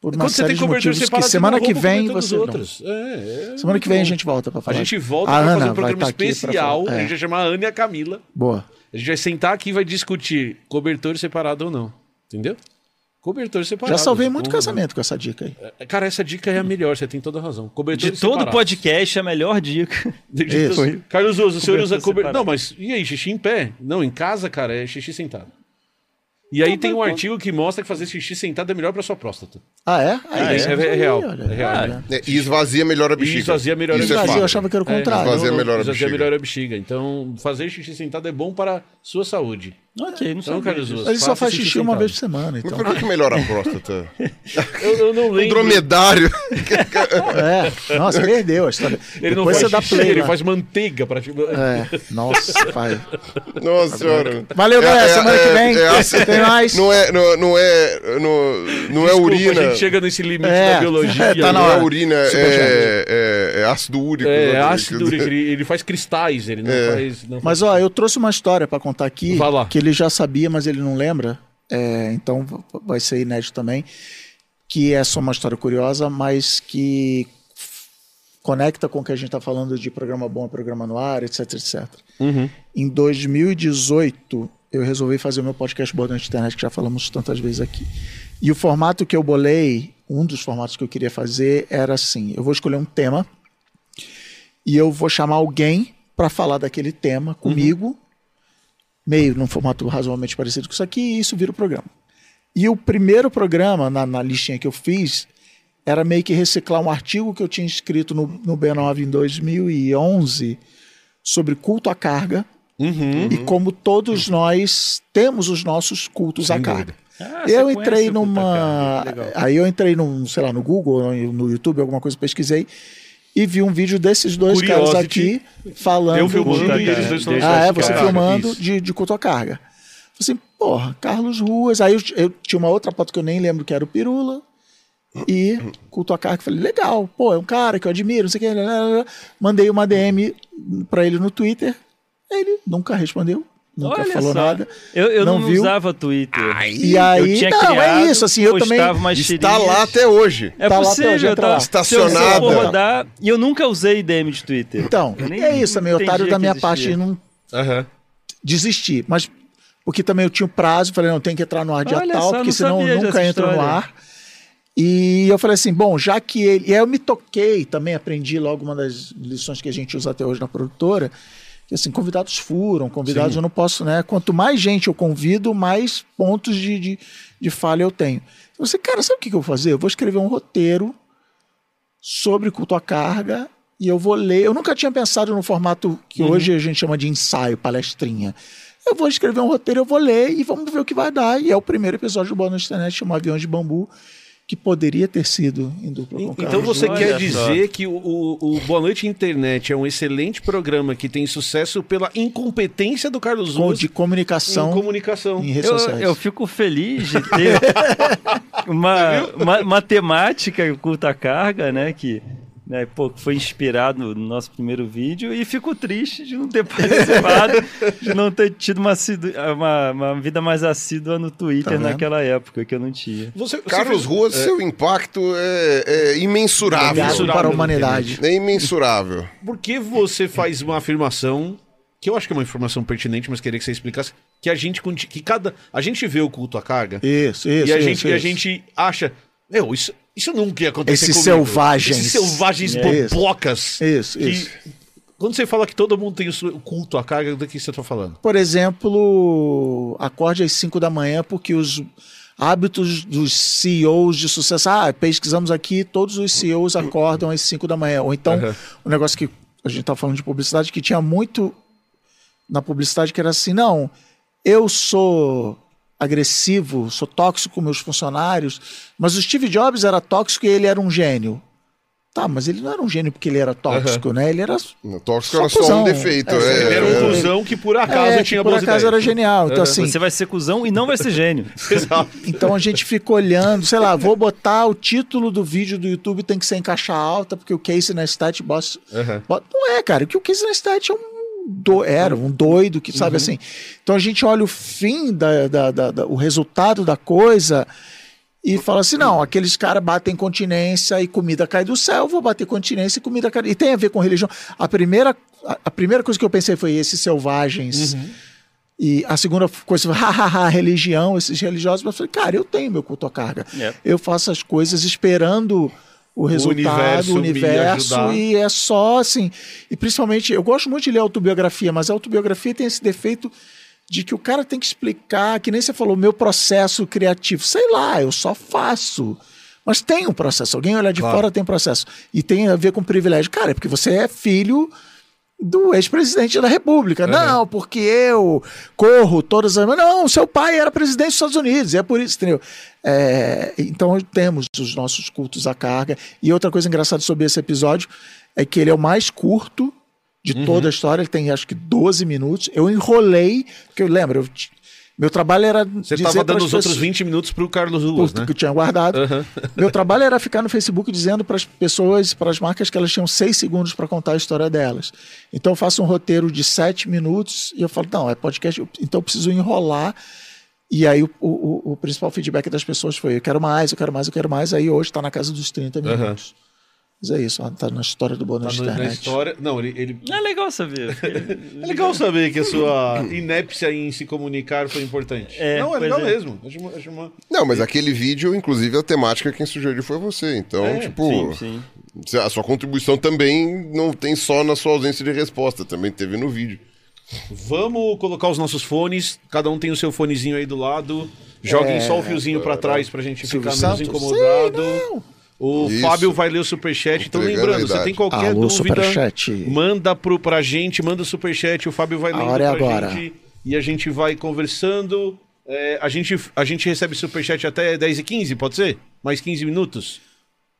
Por uma Quando você série tem de cobertor motivos que separado, semana que o vem você não. outros. É, é Semana que vem a bom. gente volta pra A falar. gente volta A pra fazer um programa tá aqui pra especial. falar. A É. gente vai chamar a Ana e a Camila. Boa. A gente vai sentar aqui e vai discutir cobertor separado ou não. Entendeu? Cobertor separado. Já salvei muito casamento com essa dica aí. Cara, essa dica é a melhor, você tem toda a razão. Cobertor De todo separado. podcast, a melhor dica. Isso. Carlos Uso, o senhor usa cobertor. separado. Não, mas e aí, xixi em pé? Não, em casa, cara, é xixi sentado. E aí tem um artigo que mostra que fazer xixi sentado é melhor pra sua próstata. Ah, é? Ah, é, é, é real. É real. É, e esvazia melhor a E bexiga. esvazia melhor a Isso é bexiga. Esvazia, fato. eu achava que era o contrário. esvazia melhor a esvazia bexiga. melhor a bexiga. Então, fazer xixi sentado é bom para a sua saúde. Ok, não Então, Carlos disso. Uso, Ele só faz xixi uma vez por semana, Mas então. por que que melhora a próstata? Eu, eu não Um lembro. dromedário. É, nossa, perdeu a história. Ele não Depois faz você dá xixi, play ele lá. faz manteiga para tipo... É, nossa, vai. Nossa senhora. Valeu, galera. É, é, semana que é, vem. é ácido- Tem mais. Não é, não, não é, não, não é Desculpa, urina. A gente chega nesse limite É, da biologia. é, tá na Não né? é urina, é, é, é ácido úrico. É, né? ácido úrico, ele, faz cristais, ele não É. faz... Não Mas faz... ó, eu trouxe uma história pra contar aqui Vai lá. que ele já sabia, mas ele não lembra. É, então vai ser inédito também. Que é só uma história curiosa, mas que conecta com o que a gente está falando de programa bom, programa no ar, etc, etc. Uhum. Em 2018, eu resolvi fazer o meu podcast Bordão de Internet, que já falamos tantas vezes aqui. E o formato que eu bolei, um dos formatos que eu queria fazer era assim: eu vou escolher um tema e eu vou chamar alguém para falar daquele tema comigo, meio num formato razoavelmente parecido com isso aqui, e isso vira o programa. E o primeiro programa, na, na listinha que eu fiz, era meio que reciclar um artigo que eu tinha escrito no, no B9 em 2011 sobre culto à carga Uhum. e como todos nós temos os nossos cultos Sem à carga. Ah, eu entrei numa. Aí eu entrei num, sei lá, no Google, no YouTube, alguma coisa, pesquisei e vi um vídeo desses dois caras Curiosity. aqui falando. Eu filmando Puta e eles Carga. dois falando Ah, é, você filmando Isso. de, de culto à carga. Falei assim, porra, Carlos Ruas. Aí eu, eu tinha uma outra foto que eu nem lembro que era o Pirula. E culto à carga. Falei, legal, pô, é um cara que eu admiro, não sei o que. Mandei uma DM pra ele no Twitter. Ele nunca respondeu, nunca Olha falou só. nada. Eu, eu não, Não viu? usava Twitter. E aí, eu tinha não, criado, é isso, assim, eu também. Está tirinhas. lá até hoje. É Tá lá até possível, hoje, entra tá rodar, e eu nunca usei DM de Twitter. Então, nem é isso também, entendia otário da minha parte de não Aham. desistir. Mas porque também eu tinha um prazo, falei, não, tem que entrar no ar dia Olha tal, só, porque não senão nunca entra no ar. E eu falei assim, bom, já que ele. E aí eu me toquei, também aprendi logo uma das lições que a gente usa até hoje na produtora, assim, convidados furam, convidados eu não posso, né? Quanto mais gente eu convido, mais pontos de, de, de falha eu tenho. Eu falei, cara, sabe o que que eu vou fazer? Eu vou escrever um roteiro sobre culto à carga e eu vou ler. Eu nunca tinha pensado no formato que hoje a gente chama de ensaio, palestrinha. Eu vou escrever um roteiro, eu vou ler e vamos ver o que vai dar. E é o primeiro episódio do Boa Noite Internet, chama Aviões de Bambu, que poderia ter sido em dupla com Então Carlos você Olha quer só. dizer que o, o, Boa Noite Internet é um excelente programa que tem sucesso pela incompetência do Carlos Com- Ruas de comunicação em comunicação. em redes Eu, sociais. eu fico feliz de ter uma, uma, uma temática culta carga, né? Que né, pô, foi inspirado no nosso primeiro vídeo e fico triste de não ter participado, de não ter tido uma, uma, uma vida mais assídua no Twitter vendo? naquela época que eu não tinha. Você, você Carlos fez- Ruas, seu impacto é, é imensurável. Legado Mensurável para a humanidade. É imensurável. Por que você faz uma afirmação que eu acho que é uma informação pertinente, mas queria que você explicasse que a gente que cada a gente vê o culto à carga Isso, isso. e a isso, gente e a isso. gente acha, meu, isso isso nunca ia acontecer Esses comigo. selvagens. Esses selvagens É. bobocas. Isso, que- isso. Quando você fala que todo mundo tem o culto à carga, do que você está falando? Por exemplo, acorde às 5 da manhã, porque os hábitos dos CEOs de sucesso. Ah, pesquisamos aqui, todos os CEOs acordam às 5 da manhã. Ou então, Uhum. o negócio que a gente está falando de publicidade, que tinha muito na publicidade que era assim: não, eu sou agressivo, sou tóxico com meus funcionários, mas o Steve Jobs era tóxico e ele era um gênio. Tá, mas ele não era um gênio porque ele era tóxico, né? Ele era O tóxico Só era só cuzão. um defeito. É, é, Ele era é. um cuzão que por acaso é, que tinha por acaso ideias. era genial. Então, assim, Você vai ser cuzão e não vai ser gênio. Exato. Então a gente fica olhando, sei lá, vou botar o título do vídeo do YouTube tem que ser em caixa alta, porque o Casey Neistat boss, Uhum. bota- não é, cara, que o Casey Neistat é um do, era um doido que sabe assim. Então a gente olha o fim da, da- da- da- o resultado da coisa e fala assim, não, aqueles caras batem continência e comida cai do céu, vou bater continência e comida cai. E tem a ver com religião. A primeira a, a primeira coisa que eu pensei foi esses selvagens e a segunda coisa foi, hahaha, religião, esses religiosos. Eu falei, cara, eu tenho meu culto à carga. É. Eu faço as coisas esperando o resultado, universo o universo, e é só assim. E principalmente, eu gosto muito de ler autobiografia, mas a autobiografia tem esse defeito de que o cara tem que explicar, que nem você falou, meu processo criativo. Sei lá, eu só faço. Mas tem um processo. Alguém olha de Claro. fora tem um processo. E tem a ver com privilégio. Cara, é porque você é filho do ex-presidente da República. Não, porque eu corro todas as. Não, seu pai era presidente dos Estados Unidos, e é por isso, entendeu? É, então temos os nossos cultos à carga. E outra coisa engraçada sobre esse episódio é que ele é o mais curto de Uhum. toda a história, ele tem acho que 12 minutos. Eu enrolei, porque eu lembro, eu meu trabalho era. Você estava dando os outros pessoas- 20 minutos pro Carlos Ruas, né? que eu tinha guardado. Meu trabalho era ficar no Facebook dizendo para as pessoas, para as marcas, que elas tinham seis segundos para contar a história delas. Então eu faço um roteiro de sete minutos e eu falo, não, é podcast, então eu preciso enrolar. E aí o, o- o principal feedback das pessoas foi, eu quero mais, eu quero mais, eu quero mais. Aí hoje está na casa dos 30 minutos. Mas é isso, está na história do Tá bônus no- na internet. história. Não, ele, ele- É legal saber. É legal saber que a sua inépcia em se comunicar foi importante. É, não, é legal é. mesmo. Acho uma- acho uma- Não, mas aquele vídeo, inclusive, a temática quem sugeriu foi você. Então, É, tipo, sim, sim. a sua contribuição também não tem só na sua ausência de resposta, também teve no vídeo. Vamos colocar os nossos fones. Cada um tem o seu fonezinho aí do lado. Joguem só o fiozinho pra trás pra gente Silvio ficar menos Santos? incomodado. Sim, não. O Isso. Fábio vai ler o superchat. Então, lembrando, a você tem qualquer Alô, dúvida, superchat. manda pro, pra gente, manda o superchat. O Fábio vai A lendo hora é pra agora. gente e a gente vai conversando. É, a, gente, a gente recebe superchat até 10 e 15, pode ser? Mais 15 minutos?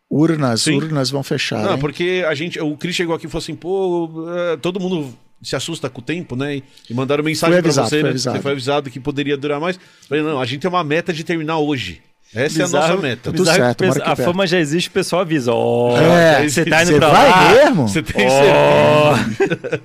Urnas, Sim. urnas vão fechar. Não, hein? porque a gente, o Cris chegou aqui e falou assim, pô, é, todo mundo se assusta com o tempo, né? E, mandaram mensagem avisado, você, fui né? avisado. Você foi avisado que poderia durar mais. Falei, não, a gente tem uma meta de terminar hoje. Essa é a Bizarro- nossa meta. Tudo certo, pensa- a perto. fama já existe, o pessoal avisa. Ó, É, você tá indo você pra vai lá. mesmo? Você tem certeza?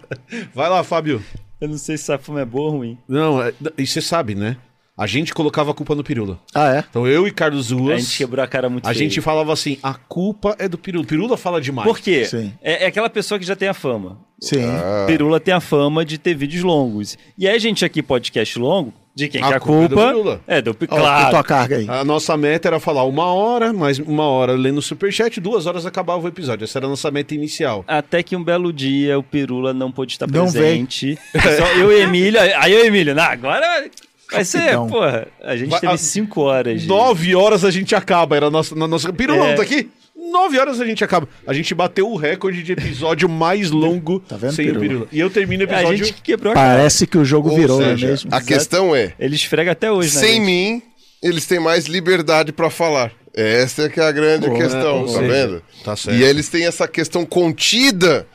Vai lá, Fábio. Eu não sei se essa fama é boa ou ruim. Não, é- e você sabe, né? A gente colocava a culpa no Pirula. Ah, é? Então eu e Carlos A Ruas, gente quebrou a cara muito a feio. gente falava assim, a culpa é do Pirula. Pirula fala demais. Por quê? Sim. É, é aquela pessoa que já tem a fama. Sim. Ah. Pirula tem a fama de ter vídeos longos. E aí a gente aqui, podcast longo, de quem A que é a culpa é do culpa Pirula. é do Ó, Claro. tua carga aí. A nossa meta era falar uma hora, mais uma hora lendo o superchat, duas horas acabava o episódio. Essa era a nossa meta inicial. Até que um belo dia o Pirula não pôde estar Não presente. Só eu e Emília. Aí eu e Emília, não, agora vai ser, Rapidão. porra. A gente Vai- teve a- cinco horas. Nove horas a gente acaba, era a nossa, na nossa... Pirula É. não tá aqui? Nove horas a gente acaba. A gente bateu o recorde de episódio mais longo Tá vendo, sem o Pirula? Pirula. E eu termino o A episódio... gente quebrou a cara. Parece que o jogo Ou virou, não é seja, mesmo? a questão é, Ele esfrega até hoje, né? sem gente? mim, eles têm mais liberdade pra falar. Essa é que é a grande Pô, questão, ou tá seja, vendo? tá certo. E eles têm essa questão contida.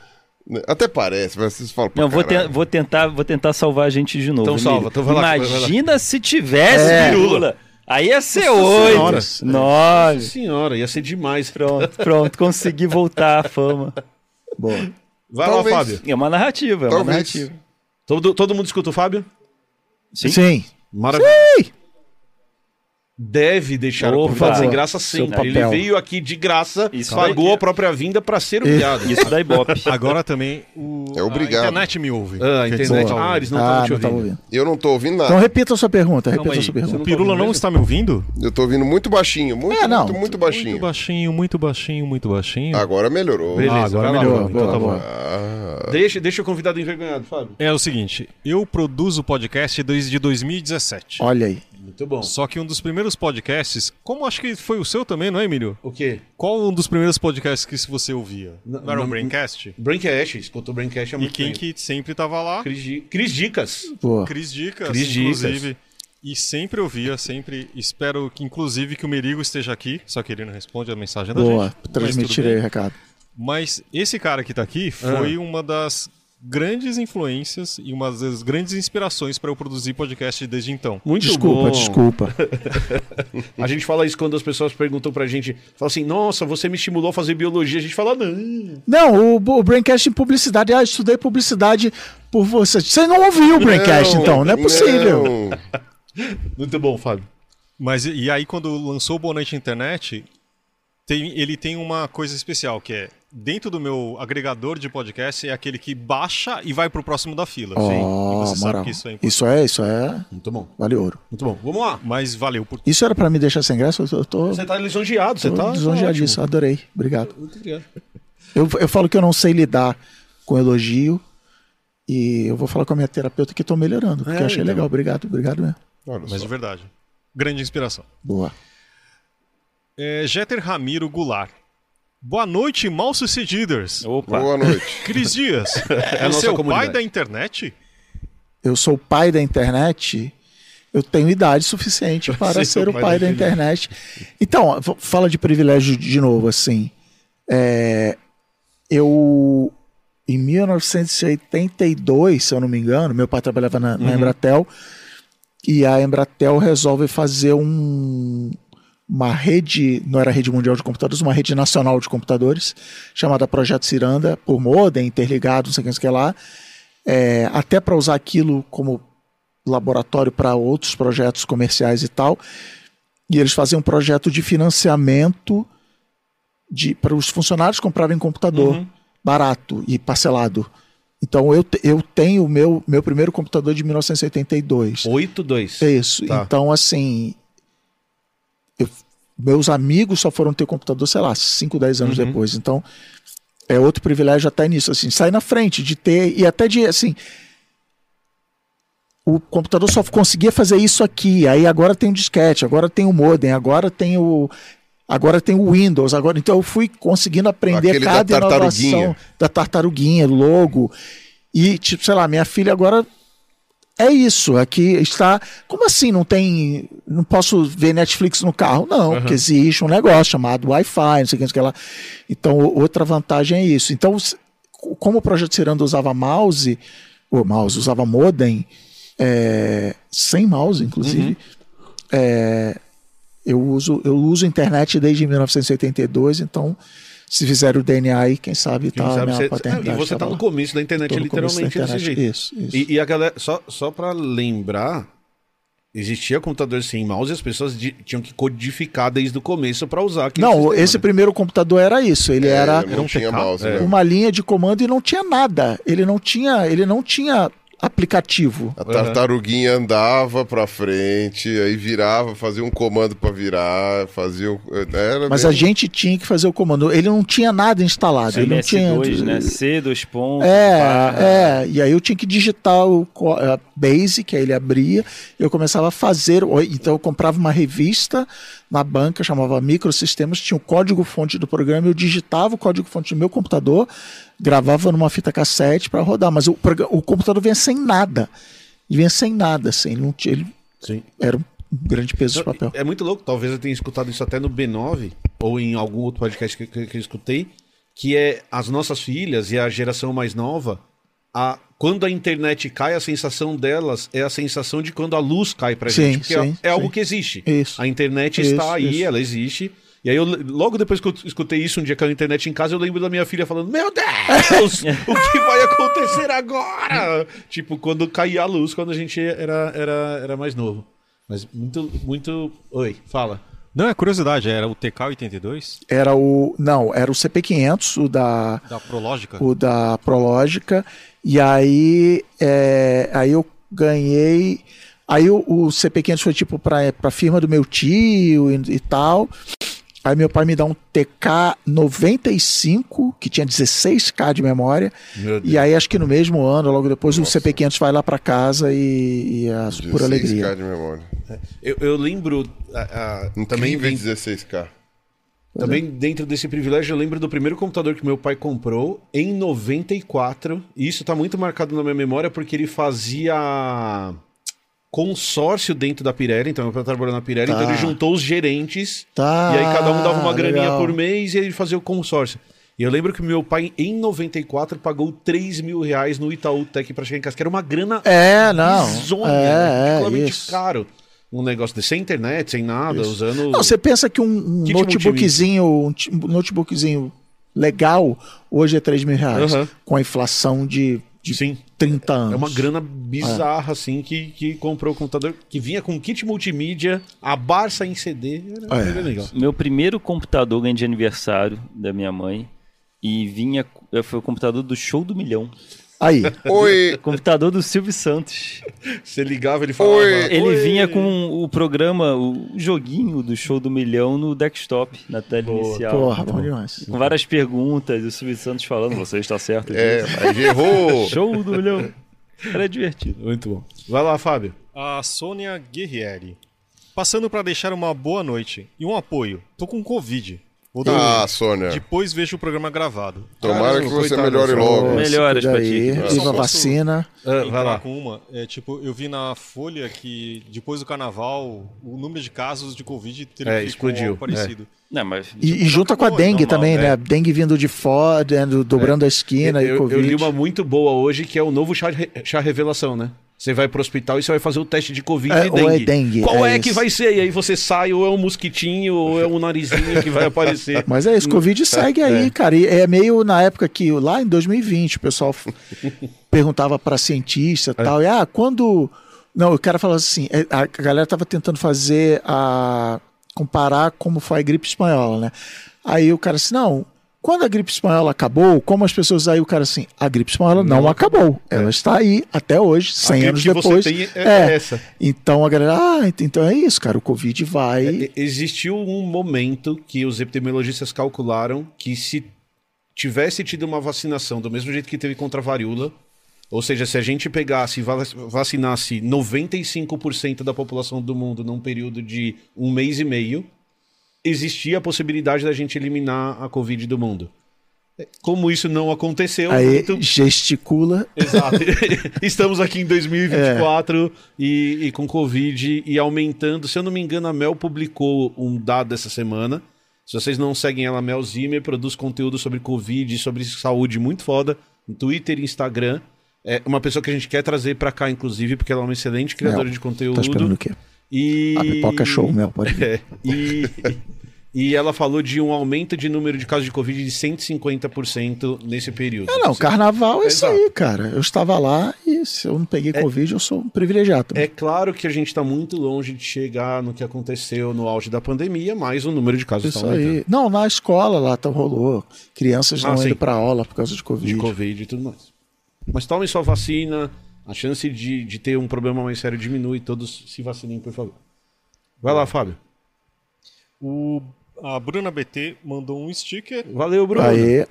né? Até parece, mas vocês falam Não, vou, te- vou tentar, vou tentar salvar a gente de novo. Então Emílio. salva, então vai lá, vai lá. Imagina se tivesse É. Pirula. Aí ia ser Nossa oito. senhora. Nove. Senhora, ia ser demais. Pronto, pronto. Consegui voltar à fama. Boa. Vai Talvez. lá, Fábio. É uma narrativa, é uma Talvez. narrativa. Todo, todo mundo escuta o Fábio? Sim. Sim. Maravilha. Sim. Deve deixar o Opa. convidado sem graça sempre. Ele papel. veio aqui de graça, Isso pagou daí. a própria vinda pra ser humilhado. Isso da Ibope. Agora também o, É obrigado. a internet me ouve. Ah, a internet. dizer, Ah, eles não ah, estavam te ouvindo. ouvindo. Eu não tô ouvindo nada. Então repita a sua pergunta, repita a sua você pergunta. O Pirula não está me ouvindo? Eu tô ouvindo muito baixinho, muito, É, não. muito, muito baixinho. Muito baixinho, muito baixinho, muito baixinho. Agora melhorou. Beleza, Ah, agora melhorou, boa, então tá boa, bom. Ah, Deixa, deixa o convidado envergonhado, Fábio. É o seguinte, eu produzo podcast desde 2017. Olha aí. Muito bom. Só que um dos primeiros podcasts, como acho que foi o seu também, não é, Emílio? O quê? Qual um dos primeiros podcasts que você ouvia? Não, Não, era o Braincast? Braincast, escutou o Braincast há E muito quem tempo. que sempre tava lá? Cris, Di- Cris Dicas. Boa. Cris Dicas, Cris Dicas. inclusive. E sempre ouvia, sempre. Espero que, inclusive, que o Merigo esteja aqui. Só que ele não responde a mensagem da Boa. gente. mas Transmitirei o recado. Mas esse cara que tá aqui foi uma das grandes influências e uma das grandes inspirações para eu produzir podcast desde então. Muito Desculpa, bom. desculpa. A gente fala isso quando as pessoas perguntam pra gente. Fala assim, nossa, você me estimulou a fazer biologia. A gente fala, não. Não, o, o Braincast em publicidade. Ah, estudei publicidade por você. Você não ouviu o Braincast, então? Não é possível. não. Muito bom, Fábio. Mas e aí, quando lançou o Bonete Internet, tem- ele tem uma coisa especial, que é dentro do meu agregador de podcast, é aquele que baixa e vai pro próximo da fila. Ó, E você sabe que isso é importante. Isso é, isso é. Muito bom. Vale ouro. Muito bom. Vamos lá. Mas valeu por Isso era pra me deixar sem graça? Eu tô, Você tá lisonjeado, você tô tá. lisonjeadíssimo. Adorei. Obrigado. tá. Muito obrigado. Eu, eu falo que eu não sei lidar com elogio. E eu vou falar com a minha terapeuta que tô melhorando. Porque É, eu achei então. legal. Obrigado, obrigado mesmo. Olha Mas só. de verdade. Grande inspiração. Boa. É, Jeter Ramiro Goulart. Boa noite, mal sucedidos. Opa. Boa noite. Cris Dias, nossa você é o pai da internet? Eu sou o pai da internet. Eu tenho idade suficiente para ser ser o pai pai da da internet. Então, fala de privilégio de novo, assim. É, eu, em 1982, se eu não me engano, meu pai trabalhava na, na Embratel, e a Embratel resolve fazer um, uma rede, não era rede mundial de computadores, uma rede nacional de computadores, chamada Projeto Ciranda, por modem, interligado, não sei o que, lá, é, até para usar aquilo como laboratório para outros projetos comerciais e tal. E eles faziam um projeto de financiamento de, para os funcionários comprarem computador barato e parcelado. Então eu, eu tenho o meu, meu primeiro computador de 1982. 8-2. É isso. Tá. Então, assim. Eu- meus amigos só foram ter computador, sei lá, 5, 10 anos Uhum. depois. Então, é outro privilégio até nisso, assim, sair na frente, de ter. E até de, assim. O computador só conseguia fazer isso aqui. Aí agora tem o disquete, agora tem o modem, agora tem o. Agora tem o Windows, agora então eu fui conseguindo aprender Aquele da cada tartaruguinha. inovação da tartaruguinha, logo. E, tipo, sei lá, minha filha agora é isso, aqui está. Como assim não tem. Não posso ver Netflix no carro? Não, porque existe um negócio chamado Wi-Fi, não sei o que, não sei o que lá. Então, outra vantagem é isso. Então, como o projeto Ciranda usava mouse, o mouse usava modem, é, sem mouse, inclusive, é, eu, uso, eu uso internet desde 1982, então. Se fizer o DNA aí, quem sabe Quem tá a sabe minha você- paternidade. e você tá tava no começo da internet, literalmente desse internet, jeito. Isso, isso. E, e a galera, só, só pra lembrar, existia computador sem mouse e as pessoas di- tinham que codificar desde o começo pra usar aquele Não, sistema, esse né? primeiro computador era isso. Ele era não um mouse, é. né? uma linha de comando e não tinha nada. Ele não tinha, ele não tinha aplicativo. A tartaruguinha andava pra frente, aí virava, fazia um comando pra virar, fazia. o- Era Mas bem- a gente tinha que fazer o comando. Ele não tinha nada instalado. Ele não tinha. MS2, né? C, dois pontos. É, barra. é. E aí eu tinha que digitar o Basic, aí ele abria, eu começava a fazer. Então eu comprava uma revista na banca, chamava Microsistemas, tinha o código-fonte do programa, eu digitava o código-fonte no meu computador, gravava numa fita cassete para rodar. Mas o, o computador vinha sem nada. Ele vinha sem nada, assim. Ele, não tinha, ele Sim. era um grande peso de Não, papel. É muito louco, talvez eu tenha escutado isso até no B9 ou em algum outro podcast que, que- que eu escutei, que é as nossas filhas e a geração mais nova, a, quando a internet cai, a sensação delas é a sensação de quando a luz cai pra Sim, gente, porque sim, é, é algo que existe. Isso. A internet Isso, está aí, isso. ela existe. E aí, eu, logo depois que eu escutei isso, um dia caiu a internet em casa, eu lembro da minha filha falando: Meu Deus, o que vai acontecer agora? tipo, quando caía a luz, quando a gente era, era, era mais novo. Mas muito, muito. Oi, fala. Não, é curiosidade, era o TK-82 Era o. Não, era o CP500, o da. da Prológica? o da Prológica, e aí, é, aí eu ganhei. Aí o, o CP500 foi tipo pra, pra firma do meu tio e, e tal. Aí meu pai me dá um TK95, que tinha 16K de memória. E aí acho que no mesmo ano, logo depois, o CP500 vai lá pra casa e, e a pura 16K alegria. de memória. Eu, eu lembro. a- a- também, den- 16K. também dentro desse privilégio, eu lembro do primeiro computador que meu pai comprou em 94. E isso tá muito marcado na minha memória porque ele fazia consórcio dentro da Pirelli. Então, meu pai trabalhou na Pirelli, Tá. então ele juntou os gerentes. Tá, e aí cada um dava uma graninha legal. por mês e ele fazia o consórcio. E eu lembro que meu pai, em 94, pagou 3 mil reais no Itaú Tech pra chegar em casa, que era uma grana É, não. bizonha, é, né? é, isso. caro. Um negócio de sem internet, sem nada, usando. Não, você pensa que um, um Kit notebookzinho, um notebookzinho legal hoje é 3 mil reais. Aham. Com a inflação de, de Sim. 30 anos. É uma grana bizarra, assim, que, que comprou o computador, que vinha com kit multimídia, a Barça em CD. Era, É. legal. Meu primeiro computador ganhei de aniversário da minha mãe. E vinha. Foi o computador do Show do Milhão. Aí. Oi, Computador do Silvio Santos. Você ligava, ele falava. Oi. Ele "Oi". vinha com o programa, o joguinho do Show do Milhão no desktop, na tela inicial. Porra, bom demais. Com várias perguntas, e o Silvio Santos falando, você está certo. é, disso." mas errou. Show do Milhão. Era divertido. Muito bom. Vai lá, Fábio. A Sônia Guerrieri. Passando pra deixar uma boa noite e um apoio. Tô com Covid. Vou. Ah, Sônia. Depois vejo o programa gravado. Tomara Caramba, que você coitado, melhore logo. Melhoras cuida pra ti. Viva a vacina. Ah, vai lá. com uma. É, tipo, eu vi na Folha que depois do carnaval o número de casos de Covid É, explodiu, parecido. Não, mas E, e junta com a dengue normal, também, é. né? Dengue vindo de fora, né, dobrando a esquina e eu, Covid. eu li uma muito boa hoje, que é o novo chá, re- chá revelação, né? Você vai pro hospital e você vai fazer o teste de Covid É, e ou dengue. é dengue, Qual é é, que vai ser? E aí você sai, ou é um mosquitinho, ou é um narizinho que vai aparecer. Mas é isso, Covid segue aí, cara. E é meio na época que, lá em 2020, o pessoal perguntava para cientista e tal. E, ah, quando. Não, o cara falava assim: é, a galera tava tentando fazer a. comparar como foi a gripe espanhola, né? Aí o cara assim: não. Quando a gripe espanhola acabou, como as pessoas aí, o cara assim, a gripe espanhola não, acabou. Ela está aí até hoje, 100 gripe anos que você depois. tem é essa. Então a galera, ah, então é isso, cara. O Covid vai. E- Existiu um momento que os epidemiologistas calcularam que se tivesse tido uma vacinação do mesmo jeito que teve contra a varíola, ou seja, se a gente pegasse e va- vacinasse 95% da população do mundo num período de um mês e meio, existia a possibilidade da gente eliminar a Covid do mundo. Como isso não aconteceu, Aí muito- gesticula. Exato. Estamos aqui em 2024 e, e com Covid e aumentando. Se eu não me engano, a Mel publicou um dado essa semana. Se vocês não seguem ela, Mel Zimmer produz conteúdo sobre Covid, sobre saúde muito foda, no Twitter e Instagram. É uma pessoa que a gente quer trazer pra cá, inclusive, porque ela é uma excelente criadora Mel, de conteúdo. Tá esperando o quê? E... A pipoca show, Mel, pode. É, e, e ela falou de um aumento de número de casos de Covid de 150% nesse período. Ah, não, carnaval é isso aí, cara. Eu estava lá e se eu não peguei Covid, eu sou um privilegiado. É claro que a gente está muito longe de chegar no que aconteceu no auge da pandemia, mas o número de casos está aumentando. Não, na escola lá tá, rolou. Crianças Ah, não sim. indo pra aula por causa de Covid. De Covid e tudo mais. Mas tomem sua vacina, a chance de, de ter um problema mais sério diminui, todos se vacinem, por favor. Vai lá, Fábio. O, a Bruna BT mandou um sticker. Valeu, Bruno. Aí,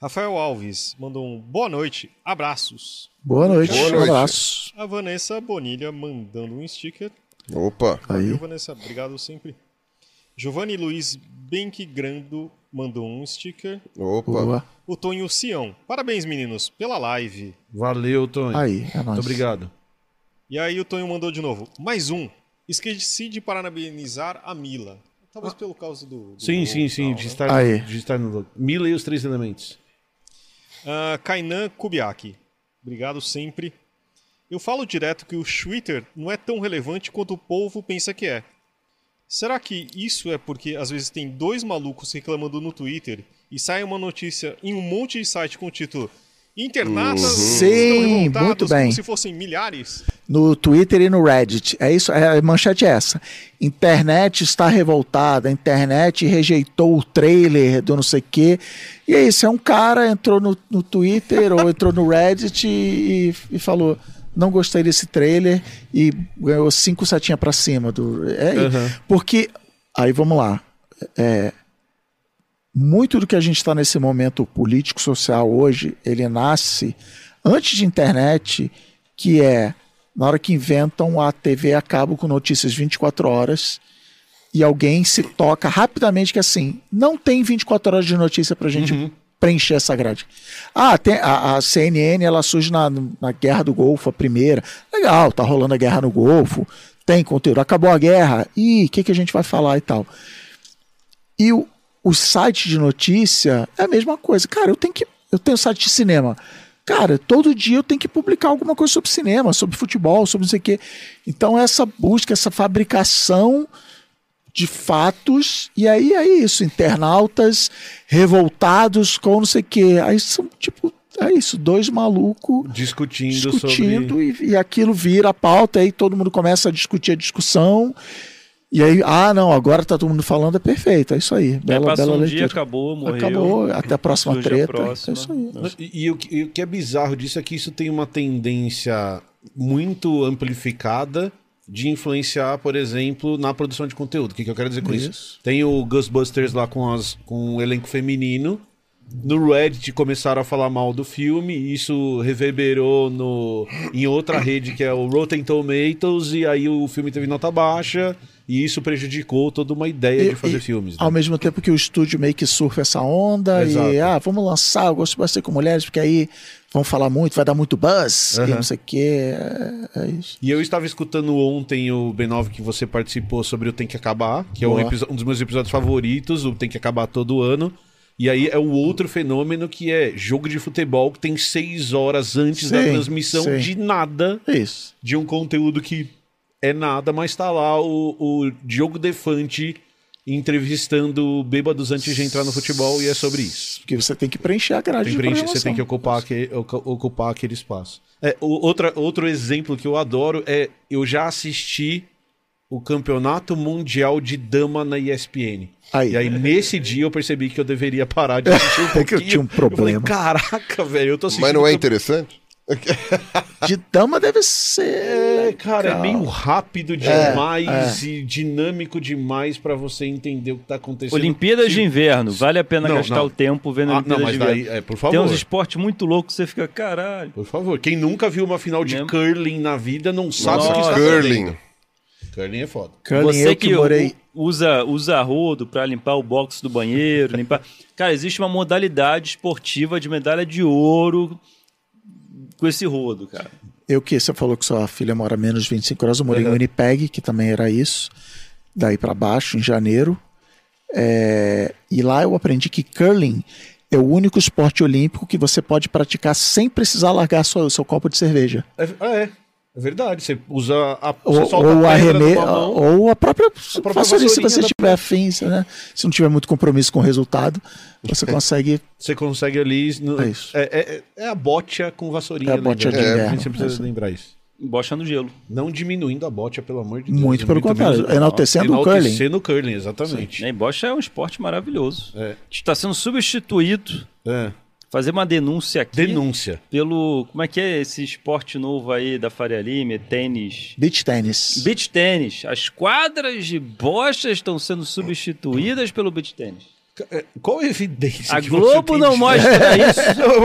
Rafael Alves mandou um boa noite, abraços. boa noite. Boa noite. abraço. A Vanessa Bonilha mandando um sticker. Opa. Aí. Valeu, Vanessa. Obrigado sempre. Giovanni Luiz Benquigrando mandou um sticker. Opa. Boa. O Tonho Sião. Parabéns, meninos, pela live. Valeu, Tony. Aí, é nóis. Muito obrigado. E aí o Tonho mandou de novo. Mais um. Esqueci de parabenizar a Mila. Talvez pelo causa do. do Sim, sim, sim, tal, de né? estar, Aí. de estar no... Mila e os três elementos. Ah, Kainan Kubiaki. Obrigado sempre. Eu falo direto que o Twitter não é tão relevante quanto o povo pensa que é. Será que isso é porque às vezes tem dois malucos reclamando no Twitter e sai uma notícia em um monte de site com o título Internatas Sim, estão revoltados muito bem. como se fossem milhares? No Twitter e no Reddit. É isso, é, a manchete é essa. Internet está revoltada, a internet rejeitou o trailer do não sei o quê. E é isso, é um cara entrou no, no Twitter ou entrou no Reddit e, e falou: não gostei desse trailer e ganhou cinco setinhas pra cima do. É, Uhum. Porque. Aí vamos lá. É, muito do que a gente está nesse momento político social hoje, ele nasce antes de internet, que é na hora que inventam a TV a cabo com notícias 24 horas e alguém se toca rapidamente que assim, não tem 24 horas de notícia pra gente preencher essa grade. Ah, tem, a, a CNN ela surge na, na Guerra do Golfo, a primeira. Legal, tá rolando a guerra no Golfo, tem conteúdo. Acabou a guerra, e o que, que a gente vai falar e tal? E o, o site de notícia é a mesma coisa. Cara, eu tenho que. Eu tenho site de cinema. Cara, todo dia eu tenho que publicar alguma coisa sobre cinema, sobre futebol, sobre não sei o quê. Então, essa busca, essa fabricação de fatos, e aí é isso, internautas revoltados com não sei o quê. Aí são, tipo, é isso, dois malucos Discutindo, discutindo sobre... e, e aquilo vira a pauta, aí todo mundo começa a discutir a discussão. E aí, ah, não, agora tá todo mundo falando, é perfeito, é isso aí. Bela, passou bela um leitura. dia, acabou, morreu. Acabou, até a próxima Surge a treta. próxima. É isso aí. E, e o, que- e o que é bizarro disso é que isso tem uma tendência muito amplificada de influenciar, por exemplo, na produção de conteúdo. O que, que eu quero dizer com isso? Isso. Tem o Ghostbusters lá com, as, com o elenco feminino. No Reddit começaram a falar mal do filme, e isso reverberou no, em outra rede que é o Rotten Tomatoes, e aí o filme teve nota baixa, e isso prejudicou toda uma ideia E- de fazer e, filmes. né? Ao mesmo tempo que o estúdio meio que surfa essa onda Exato. e, ah, vamos lançar o Ghostbusters com mulheres, porque aí vão falar muito, vai dar muito buzz, e Aham. não sei o quê. É, é isso. E eu estava escutando ontem o B9 que você participou sobre o Tem que Acabar, que é um, Boa. um dos meus episódios favoritos, o Tem que Acabar todo ano. E aí é o outro fenômeno que é jogo de futebol que tem seis horas antes da Sim, transmissão sim. de nada, isso. de um conteúdo que é nada, mas tá lá o, o Diogo Defante entrevistando bêbados antes de entrar no futebol e é sobre isso. Porque você tem que preencher a grade Tem de preenche- você tem que ocupar, aquele, ocu- ocupar aquele espaço. É, outra, outro exemplo que eu adoro é eu já assisti o campeonato mundial de dama na ESPN. Aí. E aí, nesse dia, eu percebi que eu deveria parar de assistir um É que eu pouquinho. tinha um problema. Eu falei, caraca, velho, eu tô assistindo... Mas não é interessante? De dama deve ser. É, cara, é meio rápido demais e dinâmico demais pra você entender o que tá acontecendo. Olimpíadas de inverno, vale a pena Não, gastar não. o tempo vendo Ah, Olimpíadas não, mas de inverno. daí, é, por Tem favor. uns esportes muito loucos, você fica, caralho. Por favor, quem nunca viu uma final de Mesmo? curling na vida não sabe o que Nossa. está. Curling. Curling é foda. Curling, Você eu que, que morei... usa, usa rodo pra limpar o box do banheiro, limpar. Cara, existe uma modalidade esportiva de medalha de ouro com esse rodo, cara. Eu que você falou que sua filha mora menos de 25 horas, eu morei em Winnipeg, que também era isso, daí pra baixo, em janeiro. É, e lá eu aprendi que curling é o único esporte olímpico que você pode praticar sem precisar largar sua- seu copo de cerveja. É, ah, é. É verdade. Você usa a. Ou, você solta ou a reme... ou a própria. própria faça isso se vassourinha você da- tiver afim, né? Se não tiver muito compromisso com o resultado, você consegue. Você consegue ali. no- É isso. É, é- é a bocha com vassourinha. É a lembra? de A inverno. gente sempre precisa lembrar isso. Bocha no gelo. Não diminuindo a bocha, pelo amor de Deus. Muito É pelo contrário, menos- enaltecendo o curling. Enaltecendo o curling, exatamente. Né? E bocha é um esporte maravilhoso. É. Está sendo substituído. É. Fazer uma denúncia aqui Denúncia. pelo. Como é que é esse esporte novo aí da Faria Lima? Tênis. Beach tênis. Beach tênis. As quadras de bocha estão sendo substituídas pelo beach tênis. É, Qual a evidência A que Globo você tem não de- mostra isso.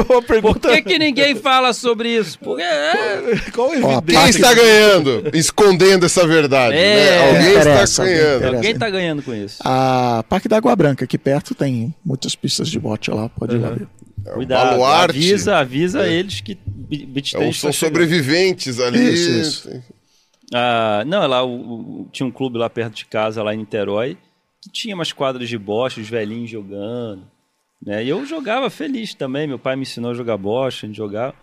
Uma Por que, que ninguém fala sobre isso? Porque é, Qual evidência? Quem está ganhando? Escondendo essa verdade. É, né? Alguém interessa, está ganhando. alguém tá ganhando com isso. A Parque da Água Branca, aqui perto, tem muitas pistas de bote lá, pode ir lá ver. É Cuidado, baluarte. avisa, avisa eles que be- beach É, são tá sobreviventes ali. Isso, isso. Ah, não, lá o- o- tinha um clube lá perto de casa, lá em Niterói, que tinha umas quadras de bocha, os velhinhos jogando. Né? E eu jogava feliz também, meu pai me ensinou a jogar bocha, a gente jogava.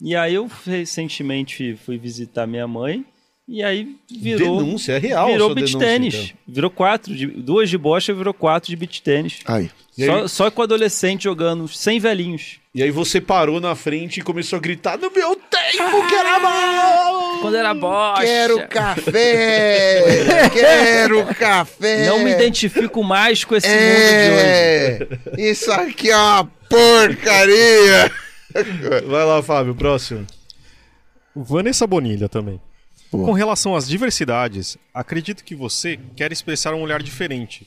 E aí eu recentemente fui visitar minha mãe e aí virou Denúncia, é real. virou denúncia, tênis. então. Virou quatro, de, duas de bocha virou quatro de beach tênis. Aí. Só, aí- só com adolescente jogando, sem velhinhos. E aí você parou na frente e começou a gritar: No meu tempo que era bom! Quando era bocha. Quero café! Quero café! Não me identifico mais com esse mundo de hoje. É! Isso aqui é uma porcaria! Vai lá, Fábio, próximo. Vanessa Bonilha também. Boa. Com relação às diversidades, acredito que você quer expressar um olhar diferente.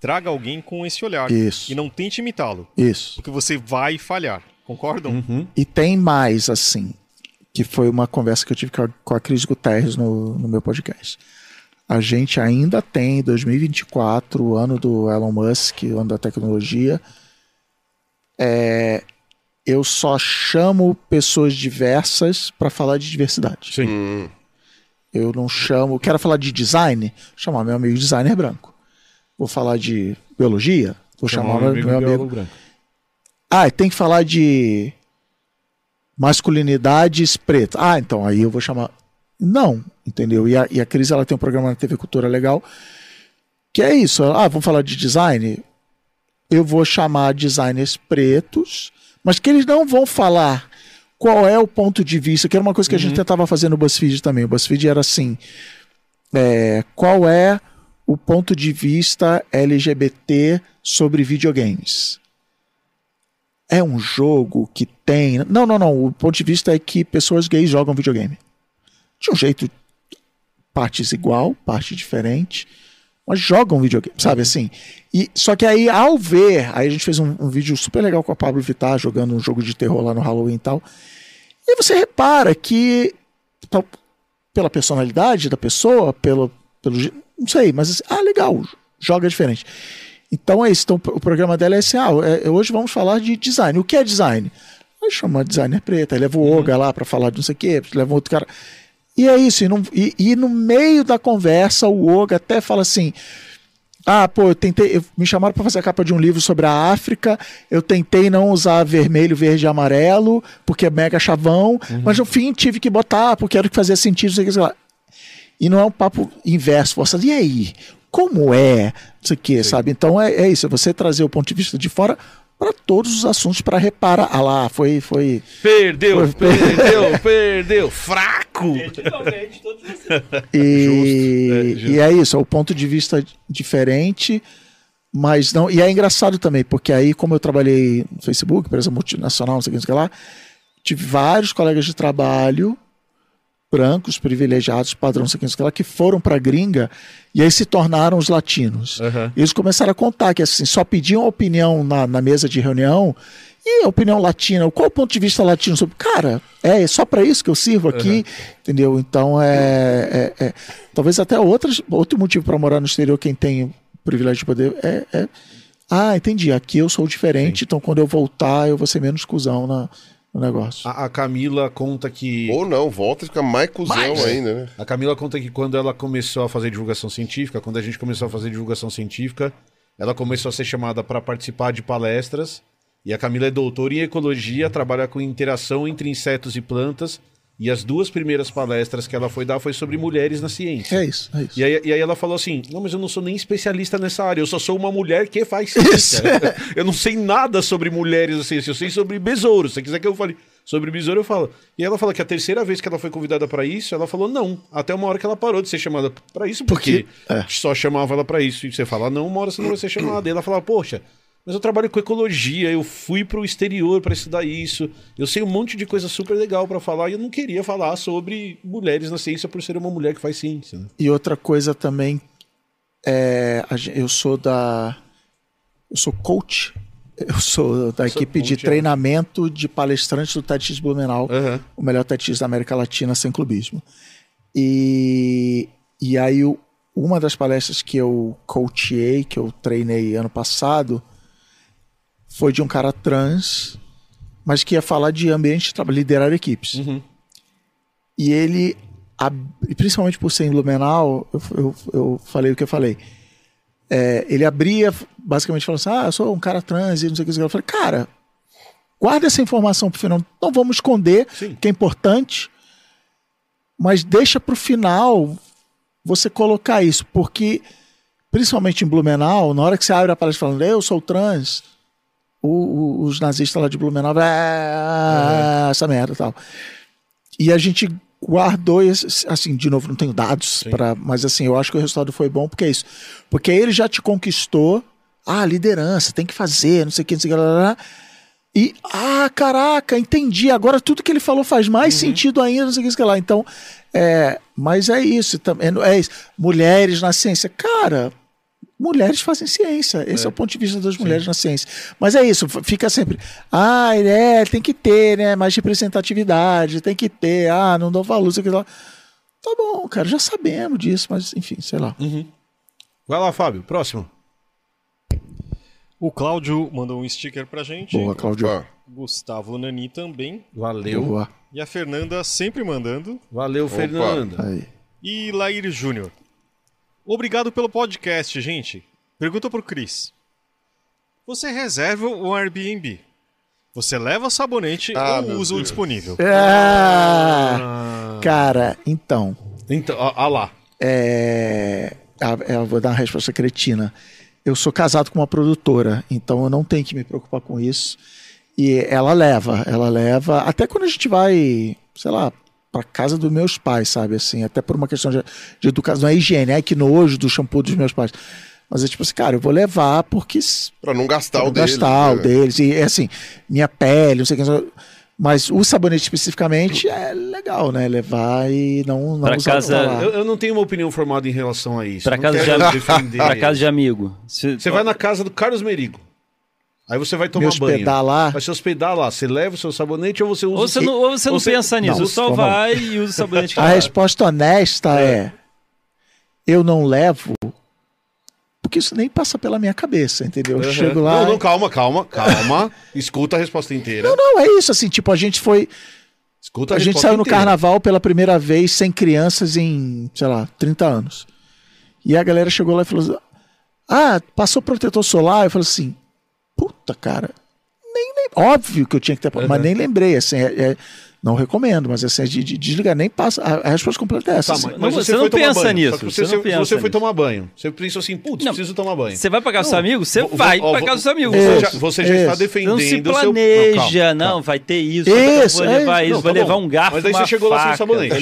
Traga alguém com esse olhar Isso. e não tente imitá-lo, Isso. porque você vai falhar. Concordam? E tem mais, assim, que foi uma conversa que eu tive com a, Cris Guterres no, no meu podcast. A gente ainda tem 2024, o ano do Elon Musk, o ano da tecnologia. É, eu só chamo pessoas diversas para falar de diversidade. Sim. Eu não chamo. Quero falar de design? Chamar meu amigo designer branco. Vou falar de biologia? Vou chamar meu, meu amigo. branco. Ah, tem que falar de masculinidades pretas. Ah, então aí eu vou chamar. Não, entendeu? E a, e a Cris ela tem um programa na TV Cultura legal que é isso. Ah, vamos falar de design. Eu vou chamar designers pretos, mas que eles não vão falar qual é o ponto de vista, que era uma coisa que a gente tentava fazer no BuzzFeed também. O BuzzFeed era assim: é, qual é o ponto de vista LGBT sobre videogames? É um jogo que tem. Não, não, não. O ponto de vista é que pessoas gays jogam videogame. De um jeito, partes igual, parte diferente, mas jogam videogame, sabe assim? E, só que aí, ao ver, aí a gente fez um, um vídeo super legal com a Pablo Vittar jogando um jogo de terror lá no Halloween e tal. E você repara que, tal- pela personalidade da pessoa, pelo, pelo. Não sei, mas assim, ah, legal, joga diferente. Então é isso. Então, o programa dela é assim: ah, é- hoje vamos falar de design. O que é design? Aí chama designer preta, aí leva o Oga lá para falar de não sei o quê, leva outro cara. E é isso. E, não- e- e no meio da conversa, o Oga até fala assim. Ah, pô, eu tentei. eu- me chamaram para fazer a capa de um livro sobre a África. Eu tentei não usar vermelho, verde e amarelo, porque é mega chavão. Mas no fim tive que botar, porque era o que fazia sentido. Sei lá. E não é um papo inverso, forçado. E aí? Como é? Não sei o que, sabe? Então é, é isso, é você trazer o ponto de vista de fora para todos os assuntos para reparar. Ah lá, foi. foi... Perdeu, Foi- perdeu, perdeu. Fraco! E, é, justo. e é isso, é o ponto de vista diferente, mas não. E é engraçado também, porque aí, como eu trabalhei no Facebook, empresa multinacional, não sei o que, não sei o que lá, tive vários colegas de trabalho brancos, privilegiados, padrão, sei lá, que foram para gringa e aí se tornaram os latinos. E eles começaram a contar que assim, só pediam opinião na, na mesa de reunião E a opinião latina, qual o ponto de vista latino sobre. Cara, é só para isso que eu sirvo aqui, entendeu? Então é, é- é- Talvez até outras, outro motivo para morar no exterior, quem tem o privilégio de poder, é. é- ah, entendi. Aqui eu sou diferente, então quando eu voltar, eu vou ser menos cuzão na, no negócio. A, a Camila conta que. Ou não, volta e fica mais cuzão ainda, né? A Camila conta que quando ela começou a fazer divulgação científica, quando a gente começou a fazer divulgação científica, ela começou a ser chamada para participar de palestras. E a Camila é doutora em ecologia, trabalha com interação entre insetos e plantas. E as duas primeiras palestras que ela foi dar foi sobre mulheres na ciência. É isso, é isso. E aí, e aí ela falou assim: Não, mas eu não sou nem especialista nessa área, eu só sou uma mulher que faz ciência. eu não sei nada sobre mulheres na ciência, eu sei sobre besouros. Se você quiser que eu fale sobre besouro, eu falo. E ela fala que a terceira vez que ela foi convidada pra isso, ela falou não. Até uma hora que ela parou de ser chamada pra isso, porque Porque- é. só chamava ela pra isso. E você fala, não, uma hora você não vai ser chamada. E ela fala, poxa. Mas eu trabalho com ecologia, eu fui pro exterior pra estudar isso. Eu sei um monte de coisa super legal pra falar e eu não queria falar sobre mulheres na ciência por ser uma mulher que faz ciência. Né? E outra coisa também, é, eu sou da. Eu sou coach. Eu sou da Sou equipe de coach, é. treinamento de palestrantes do TEDx Blumenau, Aham. o melhor TEDx da América Latina sem clubismo. E, e aí, o- uma das palestras que eu coachei, que eu treinei ano passado, foi de um cara trans, mas que ia falar de ambiente de trabalho, liderar equipes. Uhum. E ele, e principalmente por ser em Blumenau, eu, eu, eu falei o que eu falei. É, ele abria, basicamente falando assim: Ah, eu sou um cara trans e não sei o que. Eu falei, cara, guarda essa informação pro final. Não vamos esconder, Sim. que é importante, mas deixa pro final você colocar isso, porque principalmente em Blumenau, na hora que você abre a palestra falando, eu sou trans, o- o- os nazistas lá de Blumenau, ah, essa merda e tal. E a gente guardou esse, assim, de novo, não tenho dados para, mas assim, eu acho que o resultado foi bom porque é isso. Porque ele já te conquistou, ah, liderança, tem que fazer, não sei o que, não sei o que, lá, lá, lá. E, ah, caraca, entendi. Agora tudo que ele falou faz mais sentido ainda, não sei o que, não sei o que lá. Então, é, mas é isso também. É isso. Mulheres na ciência. Cara, mulheres fazem ciência. Esse é, o ponto de vista das mulheres na ciência. Mas é isso, fica sempre. Ah, é, tem que ter, né? Mais representatividade, tem que ter. Ah, não dou valor, isso aqui lá. Tá bom, cara, já sabemos disso, mas enfim, sei lá. Vai lá, Fábio, próximo. O Cláudio mandou um sticker pra gente. Boa, Claudio. Ó, Gustavo Nani também. Valeu. Boa. E a Fernanda sempre mandando. Valeu, Fernanda. Aí. E Lair Júnior. Obrigado pelo podcast, gente. Pergunta pro Cris. Você reserva o Airbnb? Você leva sabonete Ah, ou usa o Deus. disponível? Ah, cara, então. Então, ó lá. É, ah, eu vou dar uma resposta cretina. Eu sou casado com uma produtora, então eu não tenho que me preocupar com isso. E ela leva, ela leva. Até quando a gente vai, sei lá, pra casa dos meus pais, sabe? Assim, até por uma questão de, de educação, não é higiene, ai que nojo do shampoo dos meus pais. Mas é tipo assim, cara, eu vou levar porque pra não gastar pra o deles. gastar o né? deles. E é assim, minha pele, não sei o que. Mas o sabonete especificamente é legal, né? Levar e não, não Pra usar casa-. Eu, eu não tenho uma opinião formada em relação a isso. Pra Não casa, de, am- pra casa de amigo. Se- Você vai na casa do Carlos Merigo. Aí você vai tomar Me hospedar banho. lá. Vai se hospedar lá. Você leva o seu sabonete ou você usa Ou o você seu- não, ou você não você- pensa nisso, Não, só vai e usa o sabonete que A lá. resposta honesta é. eu não levo porque isso nem passa pela minha cabeça, entendeu? Eu Aham. chego lá. Não, não, calma, calma, calma. Escuta a resposta inteira. não, não, é isso, assim, tipo, a gente foi. Escuta A gente resposta saiu no inteira. carnaval pela primeira vez sem crianças em, sei lá, 30 anos. E a galera chegou lá e falou assim: Ah, passou protetor solar? Eu falei assim: Puta, cara, nem, nem óbvio que eu tinha que ter, mas nem lembrei, assim, é- é- não recomendo, mas assim, é de, de desligar, nem passa. A, a resposta completa é essa. Tá, assim. mas, Não, mas você não foi tomar pensa banho. nisso, você Você, não pensa você foi nisso. tomar banho. Você pensou assim, putz, Não, preciso tomar banho. Você vai pra casa dos Não, amigos, você vai vou- pra casa dos amigos. Você já, você já está defendendo Não se o seu... planeja, Não, calma, não, calma. vai ter isso, Isso, vou é levar isso. Não, vou tá levar bom. um garfo, Mas aí você chegou lá sem faca, sabonete.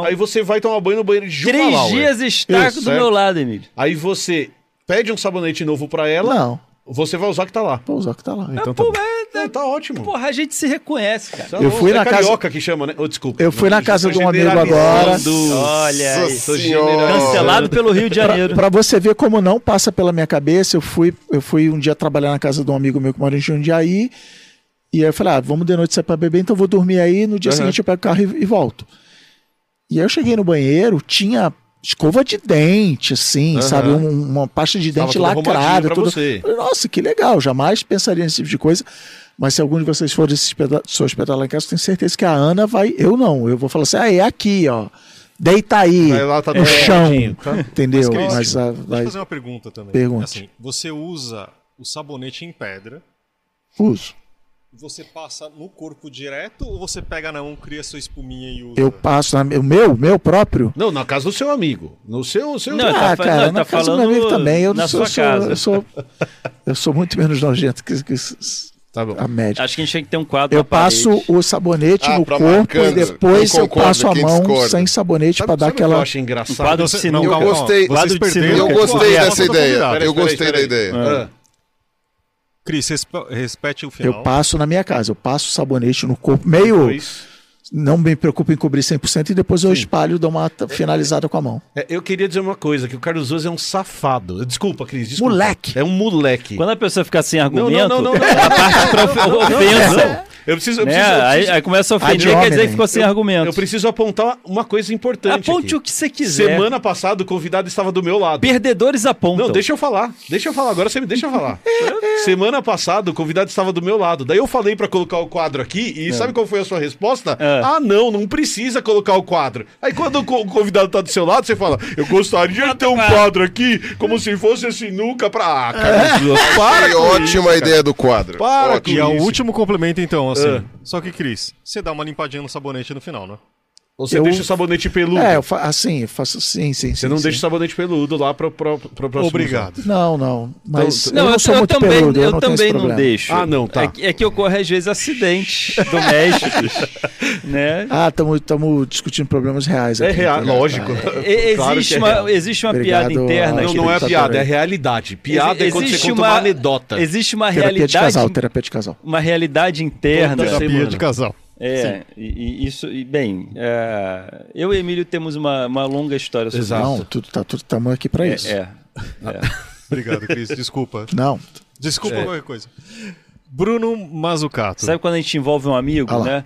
um- Aí você vai tomar banho no banheiro de Três dias estarco Isso, do meu lado, Emílio. Aí você pede um sabonete novo pra ela, Não, você vai usar o que tá lá. vou usar o que tá lá. Então Pô, tá, mas, Não, tá ótimo. porra, a gente se reconhece, cara. Eu fui é na casa- carioca que chama, né? Oh, desculpa. Eu fui na Não, casa tô de um amigo generalizando. Olha senhora. Cancelado pelo Rio de Janeiro. Pra você ver como não passa pela minha cabeça, eu fui, eu fui um dia trabalhar na casa de um amigo meu que mora em Jundiaí E aí eu falei, ah, vamos de noite sair pra beber, então eu vou dormir aí, no dia Aham. seguinte eu pego o carro e, e volto. E aí eu cheguei no banheiro, tinha escova de dente, assim, Aham. sabe? Um- uma pasta de dente tudo arrumadinho lacrada. Tudo... você. Falei, Nossa, que legal, jamais pensaria nesse tipo de coisa. Mas se algum de vocês for se hospedar, lá em casa, eu tenho certeza que a Ana vai. Eu não. Eu vou falar assim: ah, é aqui, ó. Deita aí. Lá, tá no chão. tá? Entendeu? Mas, Mas, ah, Deixa vai. eu fazer uma pergunta também. Pergunte. Assim, você usa o sabonete em pedra, Uso. Você passa no corpo direto ou você pega na mão, cria sua espuminha e usa? Eu passo. Na, o meu, meu próprio. Não, na casa do seu amigo. No seu. seu Não, tá ah, fa- cara, não, na tá casa do meu falando amigo também. Eu na sou, sua sou- casa. Eu sou, eu sou muito menos nojento que, que Tá bom. a média. Acho que a gente tinha que ter um quadro Eu na parede. passo o sabonete Ah, no corpo marcando. e depois Eu eu, passo a mão discorda? sem sabonete pra dar que eu aquela. acho engraçado? quadro de sinuca. Eu gostei. Vocês perderam. Eu gostei dessa ideia. Eu gostei da ideia. Cris, respe- respete o final. Eu passo na minha casa, eu passo sabonete no corpo, meio. depois- Não me preocupo em cobrir 100% e depois eu espalho e dou uma t- finalizada com a mão. É, eu queria dizer uma coisa, que o Carlos Oz é um safado. Desculpa, Cris, desculpa. Moleque. É um moleque. Quando a pessoa fica sem Não, argumento, não, não, não, não. a parte pra ofensa. Eu preciso, eu né? preciso, eu Aí, preciso- aí começa a ofender, quer dizer que ficou sem argumento. eu preciso apontar uma coisa importante Aponte aqui. o que você quiser. Semana passada o convidado estava do meu lado. Perdedores apontam. Não, deixa eu falar. Deixa eu falar. Agora você me deixa falar. Semana passada o convidado estava do meu lado. Daí eu falei pra colocar o quadro aqui e sabe qual foi a sua resposta? É. Ah, não, não precisa colocar o quadro. Aí quando o co- o convidado tá do seu lado, você fala: "Eu gostaria de ter um quadro aqui como se fosse a sinuca pra Ah, Carlos, para Que com ótima isso, cara. ideia do quadro. Para Ótimo. E é o último complemento, então, assim. Ah. Só que, Cris, você dá uma limpadinha no sabonete no final, né? Ou você Eu- deixa o sabonete peludo. É, eu fa assim, eu faço sim, sim. Você não deixa o sabonete peludo lá pro, pro, pro próximo. Obrigado. Não, não. Mas Então, eu não sou eu muito também, peludo, eu, eu não também não deixo. Ah, não, tá. É que, é que ocorre às vezes acidentes domésticos, né? Ah, estamos discutindo problemas reais É aqui, real, entendeu? lógico. E- Claro existe, que é uma, real. existe uma Obrigado, piada interna. Não, não é piada, é realidade. Piada é quando você Existe conta uma, anedota. Existe uma Terapia de realidade, casal, terapia de casal. uma realidade interna. Terapia de casal. É, e, e isso, e bem, é, eu e Emílio temos uma, uma longa história sobre Exato. Não, tudo tá tudo estamos aqui para isso. isso. É, Obrigado, Cris. Desculpa. Não. Desculpa É. qualquer coisa. Bruno Mazzucato. Sabe quando a gente envolve um amigo, Ah lá. né?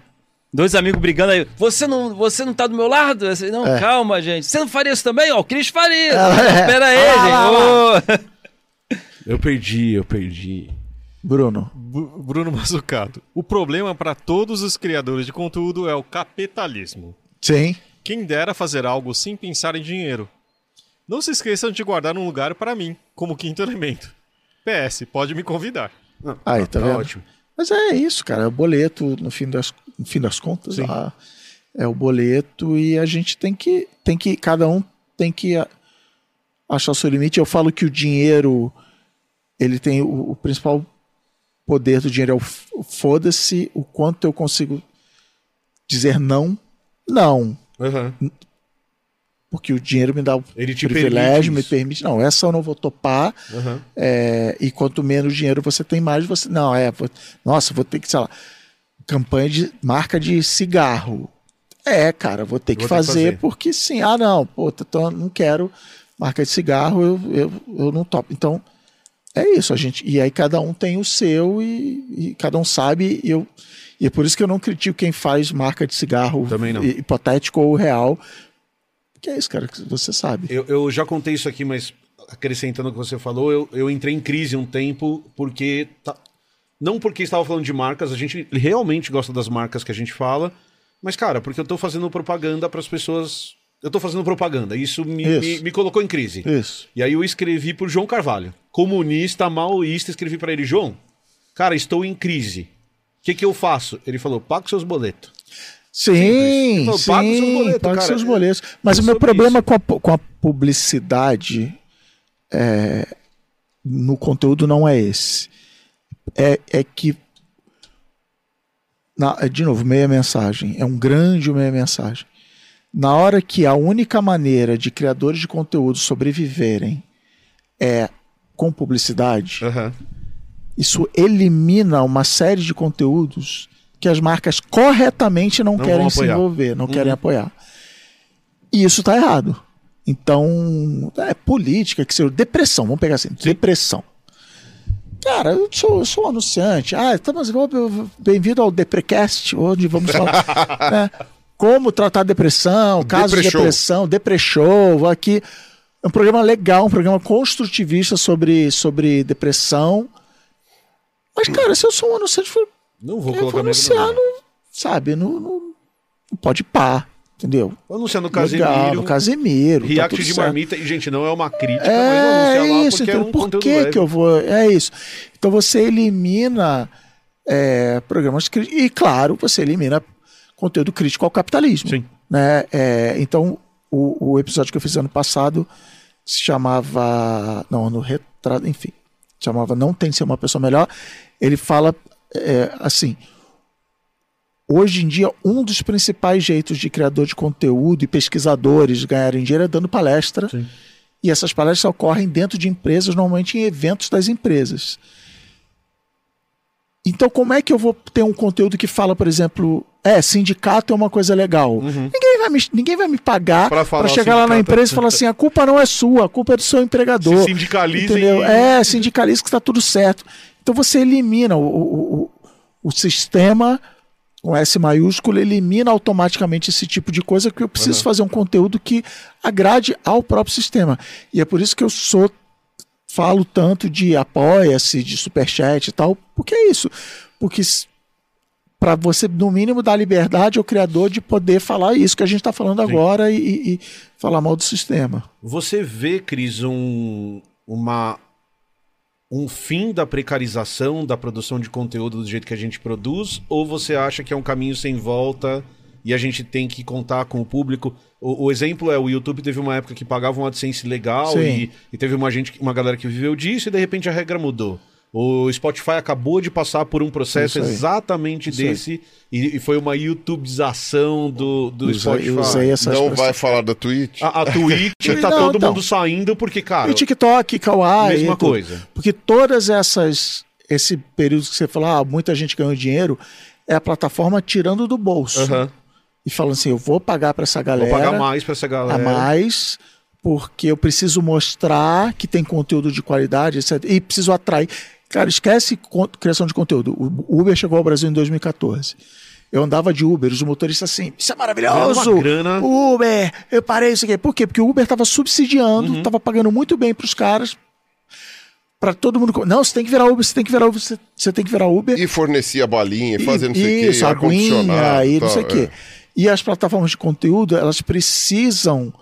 Dois amigos brigando aí. Você não, você não tá do meu lado? Assim, não, É. calma, gente. Você não faria isso também? Ó, o Cris faria. Ah, é. Espera aí, Ah, gente. lá, Ô. Eu perdi, eu perdi. Bruno. Bruno Mazzucato. O problema para todos os criadores de conteúdo é o capitalismo. Sim. Quem dera fazer algo sem pensar em dinheiro. Não se esqueçam de guardar um lugar para mim, como quinto elemento. PS, pode me convidar. Aí, tá, vendo? ótimo. Mas é isso, cara. É o boleto, no fim das, no fim das contas, ah, é o boleto e a gente tem que, tem que, cada um tem que ah, achar o seu limite. Eu falo que o dinheiro, ele tem o, o principal poder do dinheiro é o foda-se o quanto eu consigo dizer não, não. Aham. Porque o dinheiro me dá o Ele te privilégio, permite me permite. Não, essa eu não vou topar. Aham. É, e quanto menos dinheiro você tem, mais você. Não, é. vou- nossa, vou ter que, sei lá, campanha de marca de cigarro. É, cara, vou ter que, Vou ter que fazer, fazer. porque sim. Ah, não, pô, tô- não quero marca de cigarro, eu, eu, eu não topo. Então, é isso, a gente. E aí cada um tem o seu e, e cada um sabe. E, eu, e é por isso que eu não critico quem faz marca de cigarro hipotético ou real. Que é isso, cara, que você sabe. Eu, eu já contei isso aqui, mas acrescentando o que você falou, eu, eu entrei em crise um tempo porque. tá- Não porque estava falando de marcas, a gente realmente gosta das marcas que a gente fala, mas, cara, porque eu tô fazendo propaganda para as pessoas. Eu tô fazendo propaganda, isso me, Isso. me, me colocou em crise. Isso. E aí eu escrevi pro João Carvalho, comunista, maoísta, escrevi para ele, João, cara, estou em crise. O que, que eu faço? Ele falou, paga os seus boletos. Sim, Então, sim, paga os seus boletos, paga cara. seus boletos. Mas o meu problema com a, com a publicidade é, no conteúdo não é esse. É, é que, na- de novo, meia mensagem. É um grande meia mensagem. Na hora que a única maneira de criadores de conteúdo sobreviverem é com publicidade, Aham. isso elimina uma série de conteúdos que as marcas corretamente não, Não querem se envolver, não Uhum. querem apoiar. E isso está errado. Então, é política, que seja depressão, vamos pegar assim, depressão. Cara, eu sou, eu sou um anunciante. Ah, estamos bem-vindo ao Deprecast, onde vamos falar né, como tratar depressão, casos de depressão, depressão. Aqui é um programa legal, um programa construtivista sobre, sobre depressão. Mas, cara, se eu sou um anunciante, Não vou vou colocar vida anunciar no- sabe, no, no, no pode pá, entendeu? Vou anunciar no Legal, Casemiro. no Casemiro. tá React tudo de certo. marmita. E, gente, não é uma crítica, É mas vou lá isso, porque é um Por que, leve. que eu vou. É isso. Então você elimina é, programas críticos. E, claro, você elimina conteúdo crítico ao capitalismo. Sim. Né? É, então, o, o episódio que eu fiz ano passado se chamava. Não, no retrato, enfim. Chamava Não Tem Ser uma Pessoa Melhor. Ele fala é, assim. Hoje em dia, um dos principais jeitos de criador de conteúdo e pesquisadores ganharem dinheiro é dando palestra. Sim. E essas palestras ocorrem dentro de empresas, normalmente em eventos das empresas. Então, como é que eu vou ter um conteúdo que fala, por exemplo, é, sindicato é uma coisa legal? Ninguém, vai me, ninguém vai me pagar para chegar lá na empresa e falar assim: a culpa não é sua, a culpa é do seu empregador. Se sindicalizem Entendeu? É, sindicaliza que está tudo certo. Então você elimina o, o, o, o sistema, com S maiúsculo, elimina automaticamente esse tipo de coisa que eu preciso fazer um conteúdo que agrade ao próprio sistema. E é por isso que eu sou falo tanto de apoia-se, de superchat e tal, porque é isso. Porque para você, no mínimo, dar liberdade ao criador de poder falar isso que a gente está falando agora e, e- e falar mal do sistema. Você vê, Cris, um, uma, um fim da precarização da produção de conteúdo do jeito que a gente produz? Ou você acha que é um caminho sem volta e a gente tem que contar com o público? O, o exemplo é, o YouTube teve uma época que pagava um AdSense legal e, e teve uma, gente, uma galera que viveu disso e de repente a regra mudou. O Spotify acabou de passar por um processo exatamente Isso desse e, e foi uma YouTubeização do, do Usei- Spotify. usei essa Não vai falar da Twitch? A, a Twitch tá Não, todo então. mundo saindo porque, cara, E TikTok, Kawaii. mesma e tudo. coisa. Porque todas essas. Esse período que você falou, ah, muita gente ganhou dinheiro, é a plataforma tirando do bolso. Aham. E falando assim: eu vou pagar para essa galera. Vou pagar mais pra essa galera. a mais, porque eu preciso mostrar que tem conteúdo de qualidade, etc. E preciso atrair. Cara, esquece criação de conteúdo. O Uber chegou ao Brasil em 2014. Eu andava de Uber, os motoristas assim, isso é maravilhoso! Ganhando uma grana. Uber, eu parei isso aqui. Por quê? Porque o Uber estava subsidiando, Uhum. estava pagando muito bem para os caras, para todo mundo. Não, você tem que virar Uber, você tem que virar Uber, você, tem que virar Uber. E fornecia bolinha, fazendo não sei o quê, Isso, aguinha ar-condicionado e não sei o quê. é. E as plataformas de conteúdo, elas precisam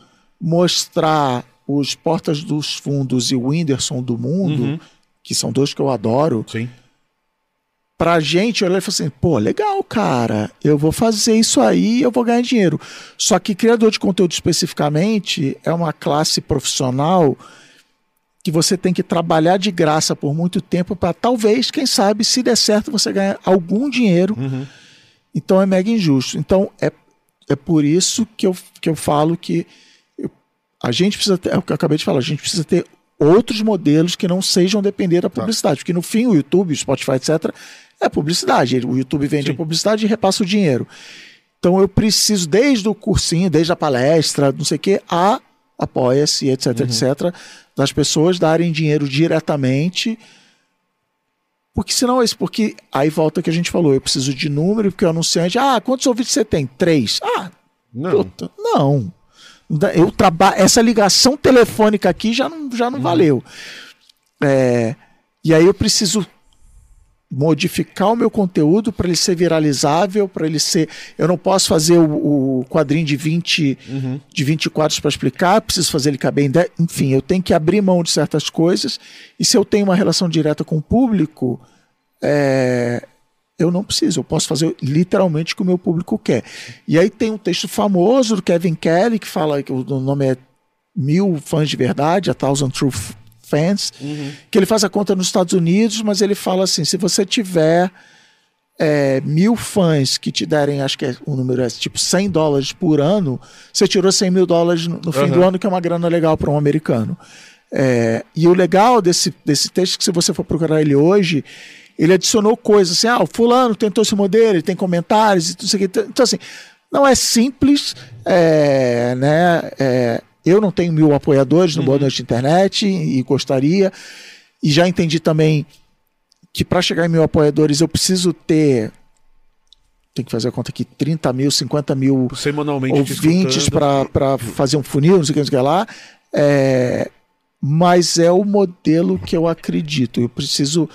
mostrar os Portas dos Fundos e o Whindersson do mundo, Uhum. que são dois que eu adoro, Sim. pra gente olhar e falar assim, pô, legal, cara, eu vou fazer isso aí eu vou ganhar dinheiro. Só que criador de conteúdo especificamente é uma classe profissional que você tem que trabalhar de graça por muito tempo para talvez, quem sabe, se der certo, você ganhar algum dinheiro. Então é mega injusto. Então é, é por isso que eu, que eu falo que eu- a gente precisa ter, é o que eu acabei de falar, a gente precisa ter outros modelos que não sejam depender da publicidade. Porque no fim o YouTube, o Spotify, etc., é publicidade. O YouTube vende a publicidade e repassa o dinheiro. Então eu preciso, desde o cursinho, desde a palestra, não sei o quê, a apoia-se, etc, etc, das pessoas darem dinheiro diretamente. Porque senão é isso, porque aí volta o que a gente falou, eu preciso de número, porque o anunciante, ah, quantos ouvintes você tem? Três. Ah, Não. puta, não. Eu trabalho, essa ligação telefônica aqui já não, já não valeu. É, e aí eu preciso modificar o meu conteúdo para ele ser viralizável, para ele ser. Eu não posso fazer o, o quadrinho de 20, de 20 quadros para explicar, preciso fazer ele caber em 10. Enfim, eu tenho que abrir mão de certas coisas. E se eu tenho uma relação direta com o público, é, eu não preciso, eu posso fazer literalmente o que o meu público quer. E aí tem um texto famoso do Kevin Kelly que fala que o nome é Mil Fãs de Verdade, A Thousand True Fans, que ele faz a conta nos Estados Unidos, mas ele fala assim: se você tiver é, mil fãs que te derem, acho que é, o número é tipo 100 dólares por ano, você tirou 100 mil dólares no, no fim do ano, que é uma grana legal para um americano. É, e o legal desse, desse texto, que se você for procurar ele hoje, ele adicionou coisas assim, ah, o fulano tentou esse modelo, ele tem comentários e tudo isso aqui. Então, assim, não é simples, é, né? é, eu não tenho mil apoiadores no Boa Noite Internet e gostaria, e já entendi também que para chegar em mil apoiadores eu preciso ter. Tem que fazer a conta aqui: 30 mil, 50 mil Semanalmente te ouvintes para fazer um funil, não sei o que, não sei o que lá. É, mas é o modelo que eu acredito. Eu preciso,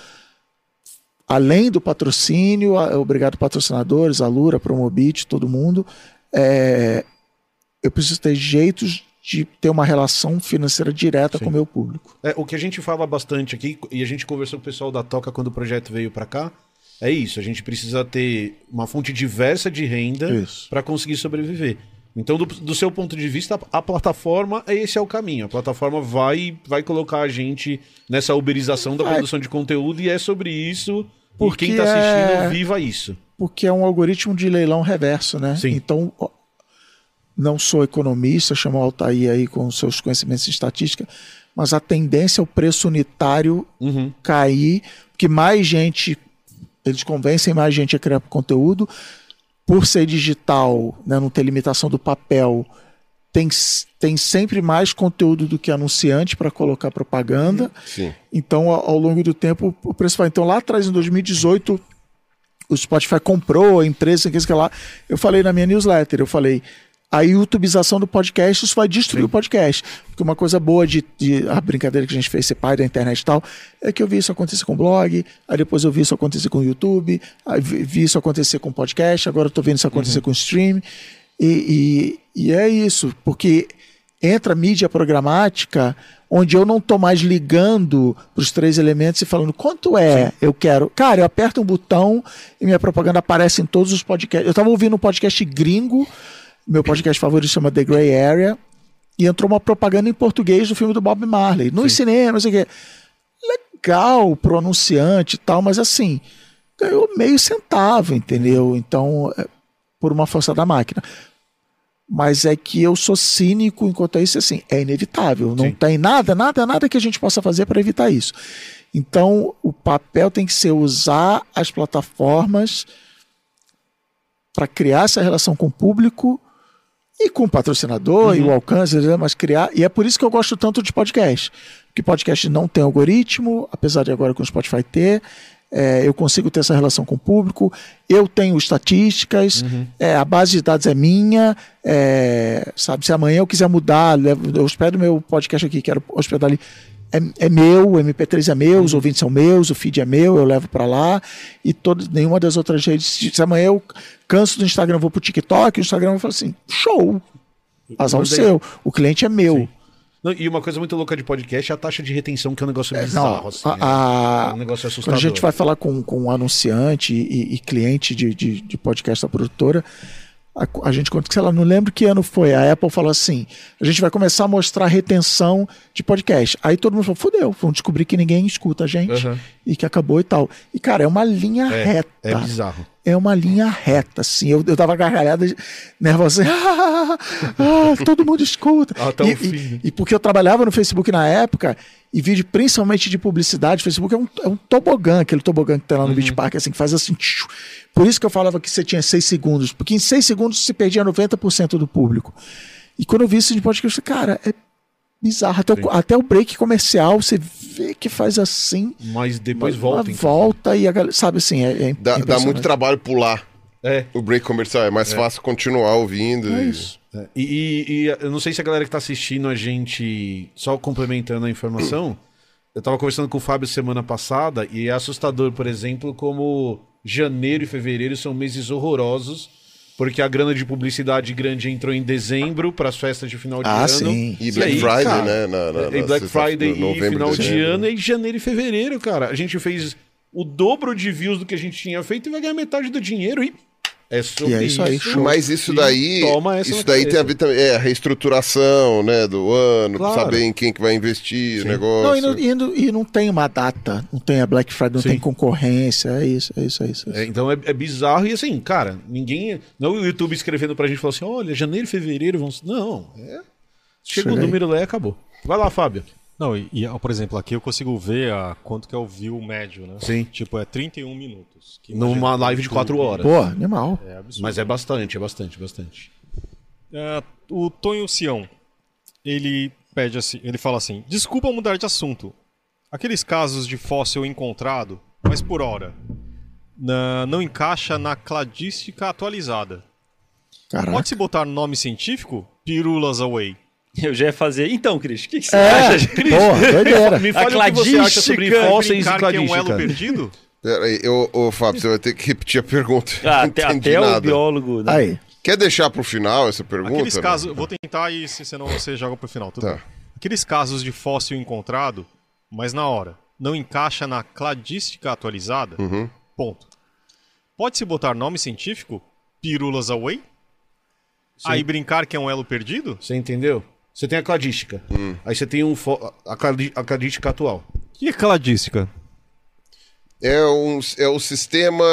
além do patrocínio, obrigado patrocinadores, a Lura, a Promobit, todo mundo, é, eu preciso ter jeitos de ter uma relação financeira direta com o meu público. É, o que a gente fala bastante aqui, e a gente conversou com o pessoal da Toca quando o projeto veio pra cá, é isso. A gente precisa ter uma fonte diversa de renda para conseguir sobreviver. Então, do, do seu ponto de vista, a, a plataforma, esse é o caminho. A plataforma vai, vai colocar a gente nessa uberização da Vai. produção de conteúdo e é sobre isso. Porque e quem tá assistindo, é- viva isso. porque é um algoritmo de leilão reverso, né? Sim. Então, não sou economista, chamo o Altair aí com seus conhecimentos em estatística, mas a tendência é o preço unitário Uhum. cair, porque mais gente, eles convencem mais gente a criar conteúdo, por ser digital, né, não ter limitação do papel, tem, tem sempre mais conteúdo do que anunciante para colocar propaganda. Sim. Então, ao ao longo do tempo, o preço vai. Então, lá atrás, em 2018, o Spotify comprou a empresa, que que lá. Eu falei na minha newsletter, eu falei. A youtubização do podcast, isso vai destruir o podcast. Porque uma coisa boa de, de- A brincadeira que a gente fez, ser pai da internet e tal, é que eu vi isso acontecer com blog, aí depois eu vi isso acontecer com o YouTube, aí vi, isso acontecer com podcast, agora eu tô vendo isso acontecer com stream. E, e, e é isso, porque entra mídia programática, onde eu não tô mais ligando para os três elementos e falando quanto é eu quero. Cara, eu aperto um botão e minha propaganda aparece em todos os podcasts. Eu estava ouvindo um podcast gringo, meu podcast favorito chama The Grey Area, e entrou uma propaganda em português do filme do Bob Marley, nos cinemas, não sei o quê. Legal pro anunciante e tal, mas assim, ganhou meio centavo, entendeu? Então, é por uma força da máquina mas é que eu sou cínico enquanto a isso, assim, é inevitável. Não Sim. tem nada, nada, nada que a gente possa fazer para evitar isso. Então, o papel tem que ser usar as plataformas para criar essa relação com o público e com o patrocinador e o alcance, né, mas criar. E é por isso que eu gosto tanto de podcast. Porque podcast não tem algoritmo, apesar de agora com o Spotify ter. É, eu consigo ter essa relação com o público, eu tenho estatísticas, é, a base de dados é minha, é, sabe? Se amanhã eu quiser mudar, eu hospedo meu podcast aqui, quero hospedar ali, é, é meu, o MP3 é meu, os ouvintes são meus, o feed é meu, eu levo para lá, e todo, nenhuma das outras redes. Se amanhã eu canso do Instagram, vou pro TikTok, o Instagram vai falar assim: show, azar o seu, o cliente é meu. Não, e uma coisa muito louca de podcast é a taxa de retenção, que é um negócio É, bizarro. não, assim, a- é, é um negócio assustador. Quando a gente vai falar com, com um anunciante e, e cliente de, de, de podcast da produtora, a, a gente conta que, sei lá, não lembro que ano foi. A Apple falou assim: a gente vai começar a mostrar retenção de podcast. Aí todo mundo falou: fudeu, vamos descobrir que ninguém escuta a gente Uhum. e que acabou e tal. E, cara, é uma linha É, reta. é bizarro. É uma linha reta, assim. Eu, eu dava gargalhada nervosa. assim, "Ah, ah, todo mundo escuta. Até e, o fim, e- né? e porque eu trabalhava no Facebook na época, e vídeo principalmente de publicidade, o Facebook é um, é um tobogã, aquele tobogã que tem lá no Beach Park, assim, que faz assim. tchiu. Por isso que eu falava que você tinha seis segundos, porque em seis segundos se perdia 90% do público. E quando eu vi isso de podcast, eu falei, cara, é bizarro. Até o, até o break comercial, você vê que faz assim. Mas depois ela volta. então. volta e a galera, sabe assim, é, é Dá, dá muito trabalho pular É. o break comercial. É mais fácil continuar ouvindo. É e- isso. É, E, e- e eu não sei se a galera que tá assistindo a gente, só complementando a informação, eu tava conversando com o Fábio semana passada e é assustador, por exemplo, como janeiro e fevereiro são meses horrorosos, porque a grana de publicidade grande entrou em dezembro para as festas de final de Ah, ano. sim. E Black aí, Friday, cara, né? Na, na, e Black Friday no e final de dezembro. ano e janeiro e fevereiro, cara. A gente fez o dobro de views do que a gente tinha feito e vai ganhar metade do dinheiro e é sobre E é isso aí, show. Mas isso daí, isso daí cabeça. tem a ver também, é, a reestruturação, né, do ano, Claro. saber em quem que vai investir o Não, negócio. e não, e não- e não tem uma data, não tem a Black Friday, não Sim. tem concorrência, é isso, é isso, é isso. é isso. É, então é, é bizarro e assim, cara, ninguém. Não é o YouTube escrevendo pra gente e falando assim: olha, janeiro fevereiro vão. Não, é. Chega o aí. número lá e acabou. Vai lá, Fábio. Não, e, e, por exemplo, aqui eu consigo ver a, quanto que é o view médio, né? Sim. Tipo, é 31 minutos. Que Numa live de YouTube, quatro horas. Pô, animal. É absurdo. Mas é bastante, é bastante, bastante. É, o Tonho Sião, ele pede assim, ele fala assim: desculpa mudar de assunto. Aqueles casos de fóssil encontrado, mas por hora na- não encaixa na cladística atualizada. Caraca. Pode-se botar nome científico? Pirulas away. Eu já ia fazer. Então, Cris, o que, que você É, acha, Cris? porra, doideira. Me fale o que você acha sobre cladística, fósseis e Brincar que é um cladística. elo perdido? Pera aí, ô, ô, Fábio, você vai ter que repetir a pergunta. Ah, até até o biólogo. né? Aí. Quer deixar pro final essa pergunta? Aqueles não? casos, vou tentar e se senão você joga pro final, tudo Tá. bem. Aqueles casos de fóssil encontrado, mas na hora, não encaixa na cladística atualizada? Uhum. Ponto. Pode-se botar nome científico? Pirulas away? Aí brincar que é um elo perdido? Você entendeu? Você tem a cladística. Hum. Aí você tem um fo- a, cladi- a cladística atual. O que é cladística? É, um, é o sistema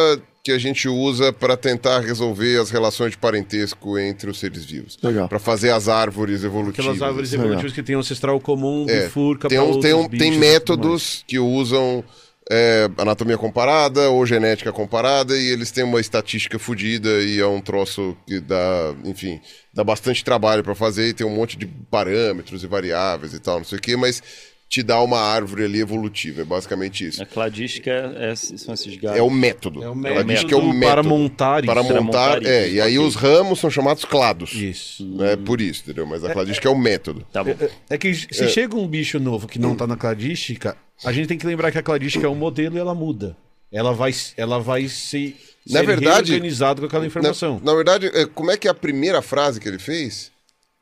que a gente usa para tentar resolver as relações de parentesco entre os seres vivos. Legal. Para fazer as árvores evolutivas. Aquelas árvores Legal. evolutivas que tem ancestral comum, É, bifurca tem, pra um- tem, um- tem métodos que usam é, anatomia comparada ou genética comparada e eles têm uma estatística fodida e é um troço que dá, enfim, dá bastante trabalho para fazer e tem um monte de parâmetros e variáveis e tal, não sei o quê, mas te dá uma árvore ali evolutiva, é basicamente isso. A cladística é, são esses galhos. É o método. É o método que é o método. para montar isso. Para montar, é, isso, e aí os ramos são chamados clados. Isso. É por isso, entendeu? Mas a cladística é o método. Tá bom. É que se chega um bicho novo que não tá na cladística, a gente tem que lembrar que a cladística é um modelo e ela muda. Ela vai, ela vai se Na ser verdade- reorganizado com aquela informação. Na, na verdade, é, como é que é a primeira frase que ele fez?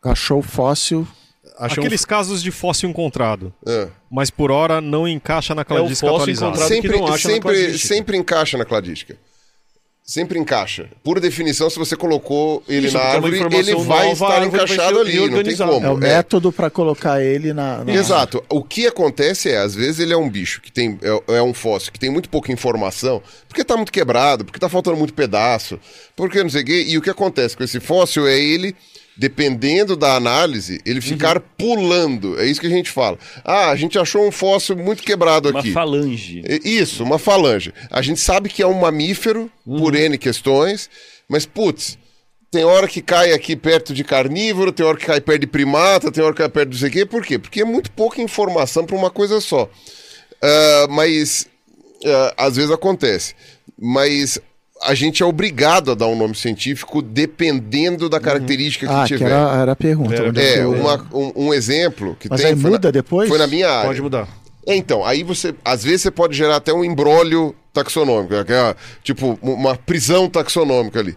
Achou fóssil. Um- Aqueles casos de fóssil encontrado, É. mas por hora não encaixa na cladística fóssil atualizada. encontrado que sempre, não acha na sempre, cladística. sempre encaixa na cladística. Sempre encaixa. Por definição, se você colocou ele Isso, na é árvore, ele vai estar vai encaixado ali, não tem como. É o método pra colocar ele na. na- Exato. O que acontece é, às vezes ele é um bicho que tem. É, é um fóssil que tem muito pouca informação, porque tá muito quebrado, porque tá faltando muito pedaço, porque não sei o quê. E o que acontece com esse fóssil é ele. Dependendo da análise, ele ficar pulando. É isso que a gente fala. Ah, a gente achou um fóssil muito quebrado Uma aqui. falange. É, Isso, uma falange. A gente sabe que é um mamífero, por N questões, mas, putz, tem hora que cai aqui perto de carnívoro, tem hora que cai perto de primata, tem hora que cai perto de não sei o quê. Por quê? Porque é muito pouca informação para uma coisa só. Ah, mas, ah, às vezes acontece. Mas a gente é obrigado a dar um nome científico dependendo da característica que Ah, que tiver. era, era a pergunta. onde É, eu- uma- um, um exemplo que Mas tem. aí muda na, depois? Foi na minha área. Pode mudar. É, Então, aí você, às vezes você pode gerar até um embrólio taxonômico, que é, tipo uma prisão taxonômica ali.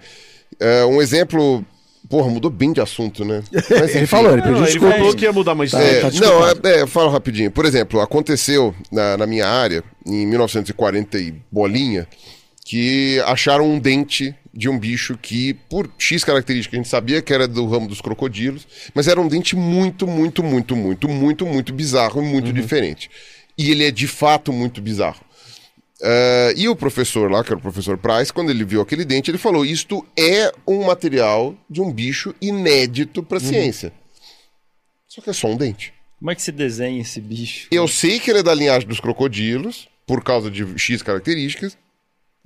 É, um exemplo, porra, mudou bem de assunto, né? Mas, Ele falou, ele Não, pediu ele desculpa. falou que ia mudar, mas Tá, É, tá não, é, é, eu falo rapidinho. Por exemplo, aconteceu na, na minha área, em 1940 e bolinha, que acharam um dente de um bicho que, por X característica, a gente sabia que era do ramo dos crocodilos, mas era um dente muito, muito, muito, muito, muito, muito bizarro e muito diferente. E ele é de fato muito bizarro. Eh, e o professor lá, que era o professor Price, quando ele viu aquele dente, ele falou: Isto é um material de um bicho inédito para a ciência. Só que é só um dente. Como é que se desenha esse bicho? Eu sei que ele é da linhagem dos crocodilos, por causa de X características,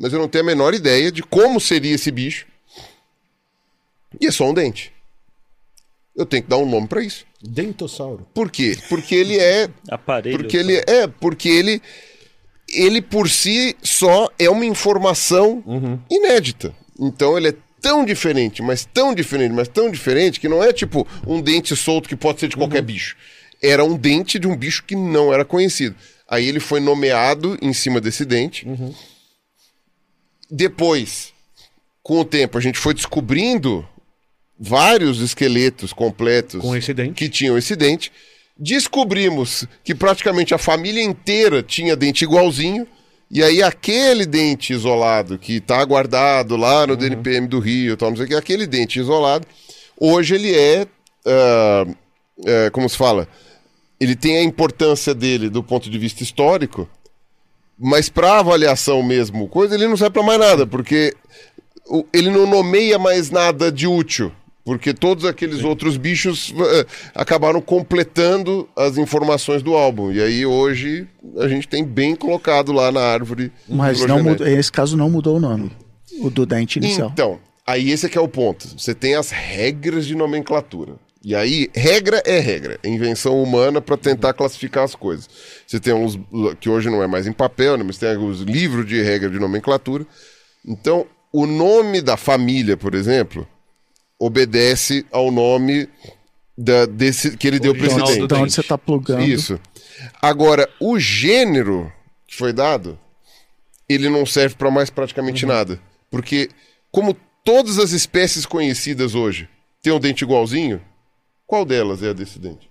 mas eu não tenho a menor ideia de como seria esse bicho. E é só um dente. Eu tenho que dar um nome para isso. Dentossauro. Por quê? Porque ele é. Aparelho. Porque ele é. Porque ele. Ele por si só é uma informação inédita. Então ele é tão diferente, mas tão diferente, mas tão diferente, que não é tipo um dente solto que pode ser de qualquer bicho. Era um dente de um bicho que não era conhecido. Aí ele foi nomeado em cima desse dente. Depois, com o tempo, a gente foi descobrindo vários esqueletos completos Com esse dente. que tinham esse dente. Descobrimos que praticamente a família inteira tinha dente igualzinho. E aí aquele dente isolado que está guardado lá no DNPM do Rio, tal, não sei o que, aquele dente isolado, hoje ele é, ah, é, como se fala, ele tem a importância dele do ponto de vista histórico, mas para avaliação mesmo, coisa, ele não serve para mais nada, porque ele não nomeia mais nada de útil. Porque todos aqueles outros bichos eh, acabaram completando as informações do álbum. E aí hoje a gente tem bem colocado lá na árvore. Mas não mudou, nesse caso não mudou o nome. O do dente inicial. Então, aí esse é que é o ponto. Você tem as regras de nomenclatura. E aí, regra é regra. É invenção humana para tentar classificar as coisas. Você tem uns que hoje não é mais em papel, né, mas tem os livros de regra de nomenclatura. Então, o nome da família, por exemplo, obedece ao nome da, desse, que ele deu Original presidente. do Então, onde dente. você está plugando. Isso. Agora, o gênero que foi dado, ele não serve para mais praticamente nada. Porque, como todas as espécies conhecidas hoje têm um dente igualzinho, qual delas é a desse dente?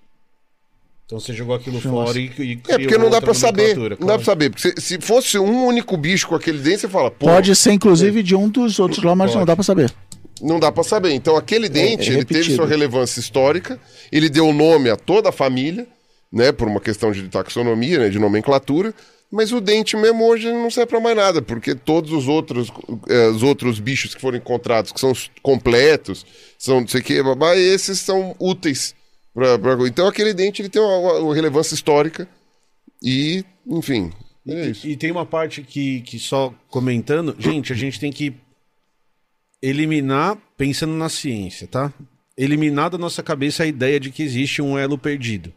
Então você jogou aquilo fora e, e É, porque não dá pra saber. Não dá pra claro. saber. Porque se, se fosse um único bicho com aquele dente, você fala, pô, Pode ser, inclusive, de um dos outros lá, mas não Pode. dá pra saber. não dá pra saber. Então, aquele dente, é ele teve sua relevância histórica, ele deu nome a toda a família, né, por uma questão de taxonomia, né, de nomenclatura, mas o dente mesmo hoje não serve pra mais nada, porque todos os outros, eh, os outros bichos que foram encontrados, que são completos, são não sei o que, babá, esses são úteis. Pra, pra- Então, aquele dente ele tem uma, uma- relevância histórica e, enfim, é isso. E tem uma parte que, que só comentando, gente, a gente tem que eliminar, pensando na ciência, tá? Eliminar da nossa cabeça a ideia de que existe um elo perdido.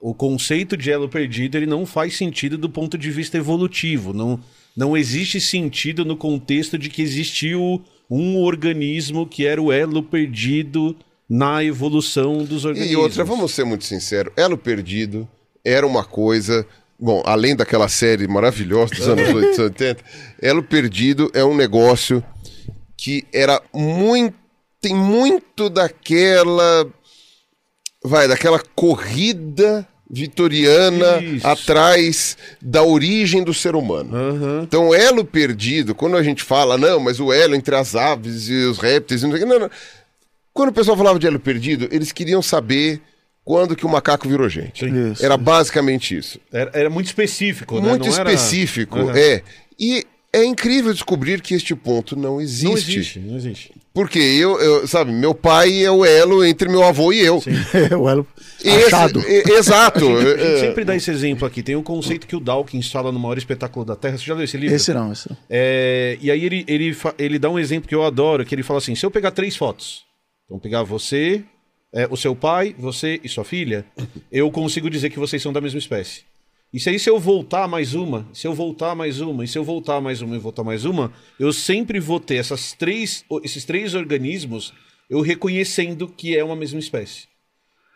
O conceito de elo perdido ele não faz sentido do ponto de vista evolutivo. Não, não existe sentido no contexto de que existiu um organismo que era o elo perdido na evolução dos organismos. E outra, vamos ser muito sinceros, Elo Perdido era uma coisa. Bom, além daquela série maravilhosa dos anos 80, 80, Elo Perdido é um negócio que era muito. Tem muito daquela. Vai, daquela corrida vitoriana Isso. atrás da origem do ser humano. Aham. Então, o elo perdido, quando a gente fala, não, mas o elo entre as aves e os répteis, não, sei o quê, não, não. Quando o pessoal falava de elo perdido, eles queriam saber quando que o macaco virou gente. Isso. Era basicamente isso. Era, era muito específico, né? Muito Não era- específico, Aham. é. E é incrível descobrir que este ponto não existe. Não existe, não existe. Porque eu, eu, sabe, meu pai é o elo entre meu avô e eu. o elo Esse- achado. e- exato. A gente é, sempre dá esse exemplo aqui. Tem um conceito que o Dawkins fala no maior espetáculo da Terra. Você já leu esse livro? Esse não, esse não. É, e aí ele, ele, ele dá um exemplo que eu adoro, que ele fala assim, se eu pegar três fotos, então pegar você, é, o seu pai, você e sua filha, eu consigo dizer que vocês são da mesma espécie. E se aí se eu voltar mais uma, se eu voltar mais uma, e se eu voltar mais uma e voltar mais uma, eu sempre vou ter essas três, esses três organismos eu reconhecendo que é uma mesma espécie.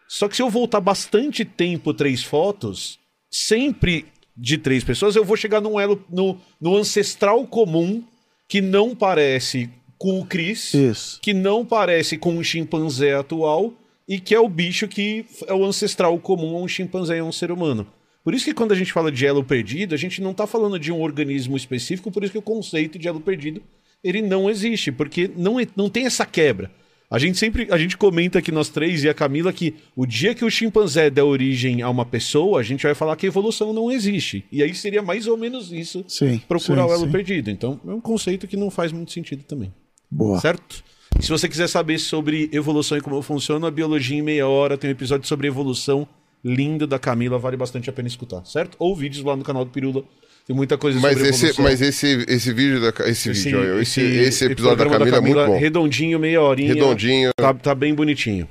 Só que se eu voltar bastante tempo três fotos, sempre de três pessoas, eu vou chegar num elo, no, no ancestral comum que não parece com o Chris, Isso. que não parece com o chimpanzé atual e que é o bicho que é o ancestral comum a um chimpanzé e a um ser humano. Por isso que quando a gente fala de elo perdido, a gente não está falando de um organismo específico, por isso que o conceito de elo perdido ele não existe, porque não, é- não tem essa quebra. A gente sempre, a gente comenta aqui nós três e a Camila que o dia que o chimpanzé der origem a uma pessoa, a gente vai falar que a evolução não existe. E aí seria mais ou menos isso, Sim, procurar sim, o elo sim. perdido. Então, é um conceito que não faz muito sentido também. Boa. Certo? E se você quiser saber sobre evolução e como funciona, a biologia em meia hora tem um episódio sobre evolução lindo da Camila, vale bastante a pena escutar, certo? Ou vídeos lá no canal do Pirula. Tem muita coisa Mas sobre esse, evolução. mas esse, esse vídeo da ca- esse, vídeo, olha, esse, esse episódio da programa Camila, é muito bom. Redondinho, meia horinha. Redondinho. Tá, tá bem bonitinho.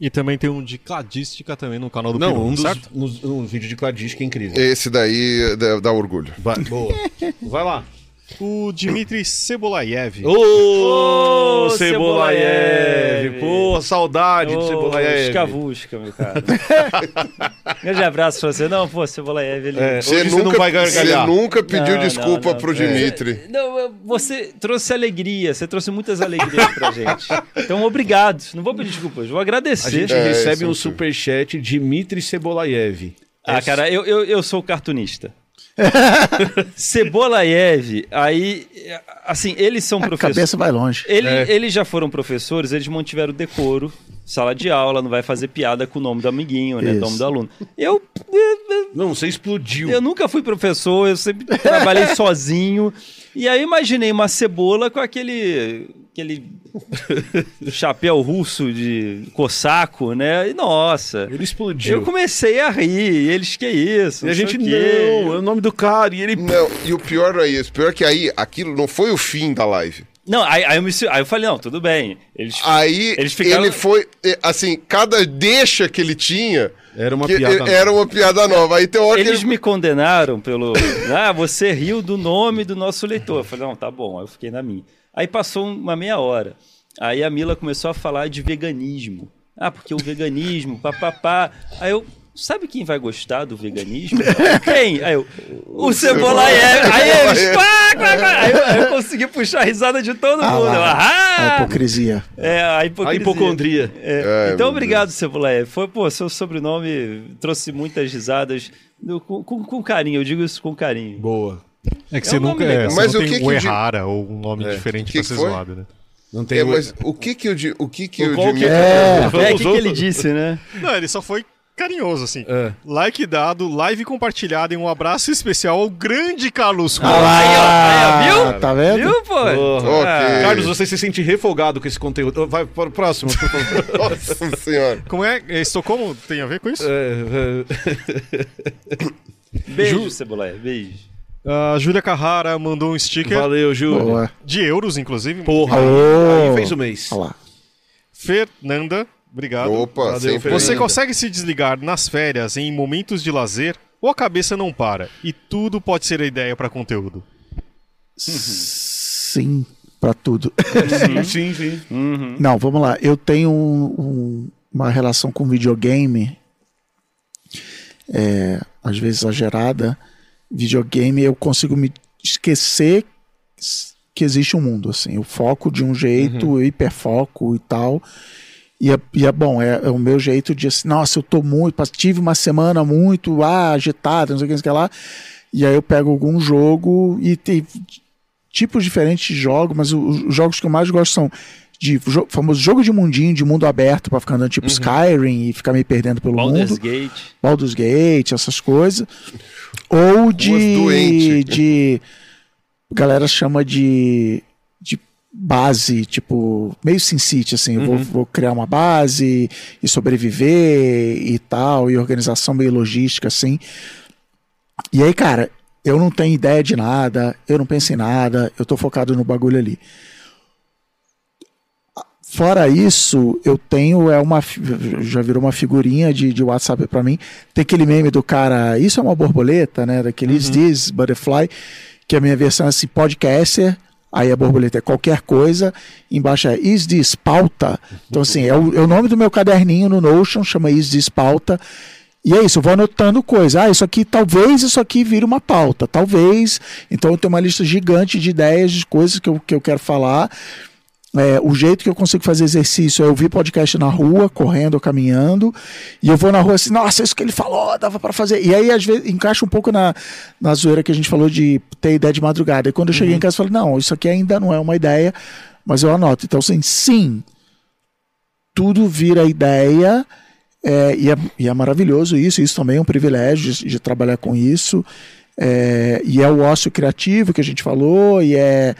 E também tem um de cladística também no canal do Não, Peru, um, dos, certo? nos- um vídeo de cladística é incrível. Esse daí dá, dá orgulho. Vai, boa. Vai lá. O Dmitry Cebolaev. Ô, Cebolaev! Pô, saudade do Ô, Cebolaev. Escavusca, meu cara. Grande abraço pra você. Não, pô, Cebolaev, ele... É, Você hoje você nunca, não vai você gargalhar. nunca pediu Não, desculpa não, não. pro Dimitri. Não, você trouxe alegria, você trouxe muitas alegrias pra gente. Então, obrigado. Não vou pedir desculpas, vou A agradecer. gente É, recebe um é superchat de Dmitry Cebolaev. Ah, cara, eu, eu, eu sou cartunista. Cebolaev, aí, assim, eles são A professores. cabeça vai longe. Ele- É. Eles já foram professores, eles mantiveram o decoro, sala de aula, não vai fazer piada com o nome do amiguinho, né? Isso. Nome do aluno. Eu, Não, você explodiu. eu nunca fui professor, eu sempre trabalhei sozinho. E aí imaginei uma cebola com aquele aquele chapéu russo de cossaco, né? E nossa. Ele explodiu. Eu comecei a rir, e eles que isso? E a gente o não, é o nome do cara. E ele. Não, e o pior não é isso. O pior é que aí aquilo não foi o fim da live. Não, aí, aí eu me, aí eu falei, não, tudo bem. Eles, Aí Eles ficaram- ele foi, assim, cada deixa que ele tinha Era uma que piada nova. era uma piada nova. Aí tem hora eles ele... me condenaram pelo. Ah, você riu do nome do nosso leitor. Eu falei, não, tá bom. Aí eu fiquei na minha. Aí passou uma meia hora. Aí a Mila começou a falar de veganismo. Ah, porque o veganismo, papapá. Aí eu. Sabe quem vai gostar do veganismo? Quem? Aí eu. O Cebola é. Aí eles. Quá, quá, quá. Aí, eu, aí eu consegui puxar a risada de todo Ah mundo. Eu, A ah! hipocrisia. É, a A hipocrisia. hipocondria. É, Ai, então, obrigado, Cebolaé. Foi, pô, seu sobrenome trouxe muitas risadas com, com- com carinho, eu digo isso com carinho. Boa. É que É você um nunca é, você Mas não o tem que o que de- Errara ou um nome diferente Que pra ser foi? zoado, né? Não tem É, o- mas o que que o, Di- o que que o, Qual que é? É, o Vamos que, que ele disse, né? Não, ele só foi carinhoso, assim. É. Like dado, live compartilhado e um abraço especial ao grande Carlos Coelho. Aí, ó, aí, ó, viu? Tá vendo? Viu, pô? Porra. Ok. Carlos, você se sente refogado com esse conteúdo. Vai para o próximo, por favor. Nossa senhora. Como é? é, Estocolmo tem a ver com isso? É, é, Beijo, Cebolaé, beijo. A Júlia Carrara mandou um sticker Valeu, Júlio. Boa. de euros, inclusive. Porra, aí fez o mês. Olha lá. Fernanda, obrigado. Opa, Valeu, sempre. Fernanda. Você consegue se desligar nas férias em momentos de lazer ou a cabeça não para? E tudo pode ser a ideia para conteúdo. Sim, pra tudo. Sim, sim, sim. Não, vamos lá. Eu tenho um- um- uma relação com videogame, é, às vezes exagerada. Videogame, eu consigo me esquecer que existe um mundo. Assim, eu foco de um jeito, eu hiperfoco e tal. E é, e é bom, é, é o meu jeito de assim, nossa, eu tô muito, tive uma semana muito ah, agitada, não sei o que, não sei o que lá. E aí eu pego algum jogo e tem tipos diferentes de jogos, mas os jogos que eu mais gosto são de jo famoso jogo de mundinho, de mundo aberto, pra ficar andando tipo Skyrim e ficar me perdendo pelo Baldur's mundo. Gate. Baldur's Gate, essas coisas. Ou de. de galera chama de. de base, tipo, meio Sin City, assim, eu vou, vou criar uma base e sobreviver e tal, e organização meio logística, assim. E aí, cara, eu não tenho ideia de nada, eu não penso em nada, eu tô focado no bagulho ali. Fora isso, eu tenho é uma já virou uma figurinha de, de WhatsApp pra mim. Tem aquele meme do cara, isso é uma borboleta, né? Daquele Is This Butterfly, que é a minha versão é assim, podcaster. Aí a borboleta é qualquer coisa, embaixo é Is This Pauta. Então, assim, é o, é o nome do meu caderninho no Notion, chama Is This Pauta. E é isso, eu vou anotando coisa. Ah, isso aqui, talvez isso aqui vire uma pauta, talvez. Então eu tenho uma lista gigante de ideias, de coisas que eu, que eu quero falar. É, o jeito que eu consigo fazer exercício é ouvir podcast na rua, correndo ou caminhando, e eu vou na rua assim, nossa, isso que ele falou, dava para fazer. E aí, às vezes, encaixa um pouco na, na zoeira que a gente falou de ter ideia de madrugada. E quando eu cheguei em casa, eu falei, não, isso aqui ainda não é uma ideia, mas eu anoto. Então, assim, sim, tudo vira ideia, é, e, é, e é maravilhoso isso, isso também é um privilégio de, de trabalhar com isso, é, e é o ócio criativo que a gente falou, e é,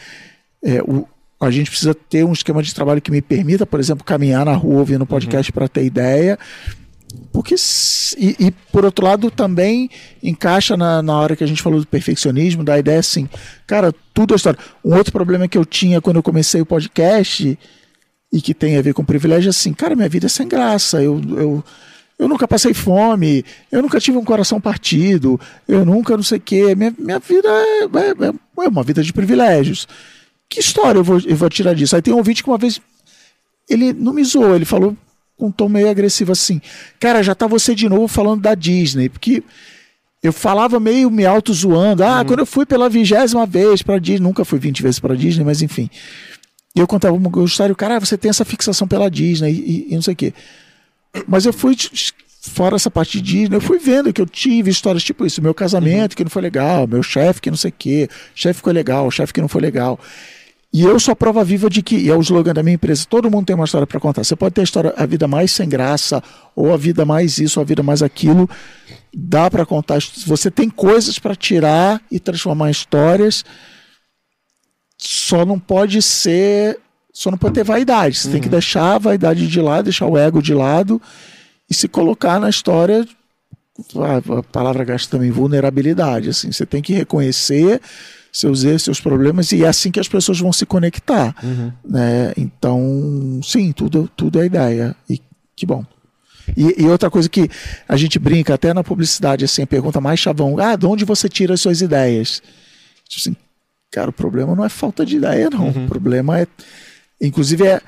é o, a gente precisa ter um esquema de trabalho que me permita, por exemplo, caminhar na rua ouvindo podcast para ter ideia. Porque, e, e, por outro lado, também encaixa na, na hora que a gente falou do perfeccionismo, da ideia assim, cara, tudo é história. Um outro problema que eu tinha quando eu comecei o podcast, e que tem a ver com privilégio, é assim, cara, minha vida é sem graça. Eu, eu, eu nunca passei fome, eu nunca tive um coração partido, eu nunca não sei o quê. Minha, minha vida é, é, é uma vida de privilégios que história eu vou, eu vou tirar disso? Aí tem um ouvinte que uma vez ele não me zoou, ele falou com um tom meio agressivo assim: Cara, já tá você de novo falando da Disney, porque eu falava meio me auto zoando. Ah, quando eu fui pela vigésima vez para Disney, nunca fui 20 vezes para Disney, mas enfim. E eu contava uma história, cara, ah, você tem essa fixação pela Disney e, e não sei o quê. Mas eu fui fora essa parte de Disney, eu fui vendo que eu tive histórias tipo isso, meu casamento que não foi legal, meu chefe que não sei o quê, chefe ficou legal, chefe que não foi legal. E eu sou a prova viva de que, e é o slogan da minha empresa, todo mundo tem uma história para contar. Você pode ter a história, a vida mais sem graça, ou a vida mais isso, ou a vida mais aquilo. Dá para contar. Você tem coisas para tirar e transformar em histórias. Só não pode ser. Só não pode ter vaidade. Você uhum. tem que deixar a vaidade de lado, deixar o ego de lado e se colocar na história. A palavra gasta também vulnerabilidade. Assim, você tem que reconhecer seus erros, seus problemas, e é assim que as pessoas vão se conectar. Né? Então, sim, tudo, tudo é ideia. E que bom. E, e outra coisa que a gente brinca até na publicidade, assim, a pergunta mais chavão, ah, de onde você tira as suas ideias? Tipo assim, cara, o problema não é falta de ideia, não. O problema é, inclusive, é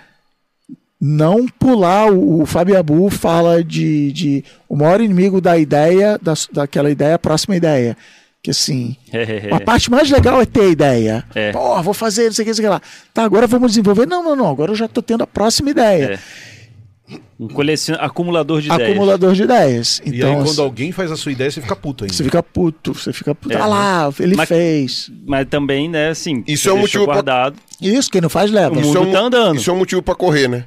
não pular. O, o Fábio Abu fala de, de o maior inimigo da ideia, da, daquela ideia, a próxima ideia. Que assim, a parte mais legal é ter a ideia. É. Pô, vou fazer, não sei o que, não sei o que lá. Tá, agora vamos desenvolver. Não, não, não. Agora eu já tô tendo a próxima ideia. Um colecion... acumulador de ideias. Acumulador de ideias. E Então, aí, quando assim, alguém faz a sua ideia, você fica puto ainda. você fica puto, você fica puto. É, ah lá, ele Mas- fez. Mas também, né, assim, Isso é um motivo pra- guardado. Isso, quem não faz, leva. O Isso mundo é um- tá andando. Isso é um motivo pra correr, né?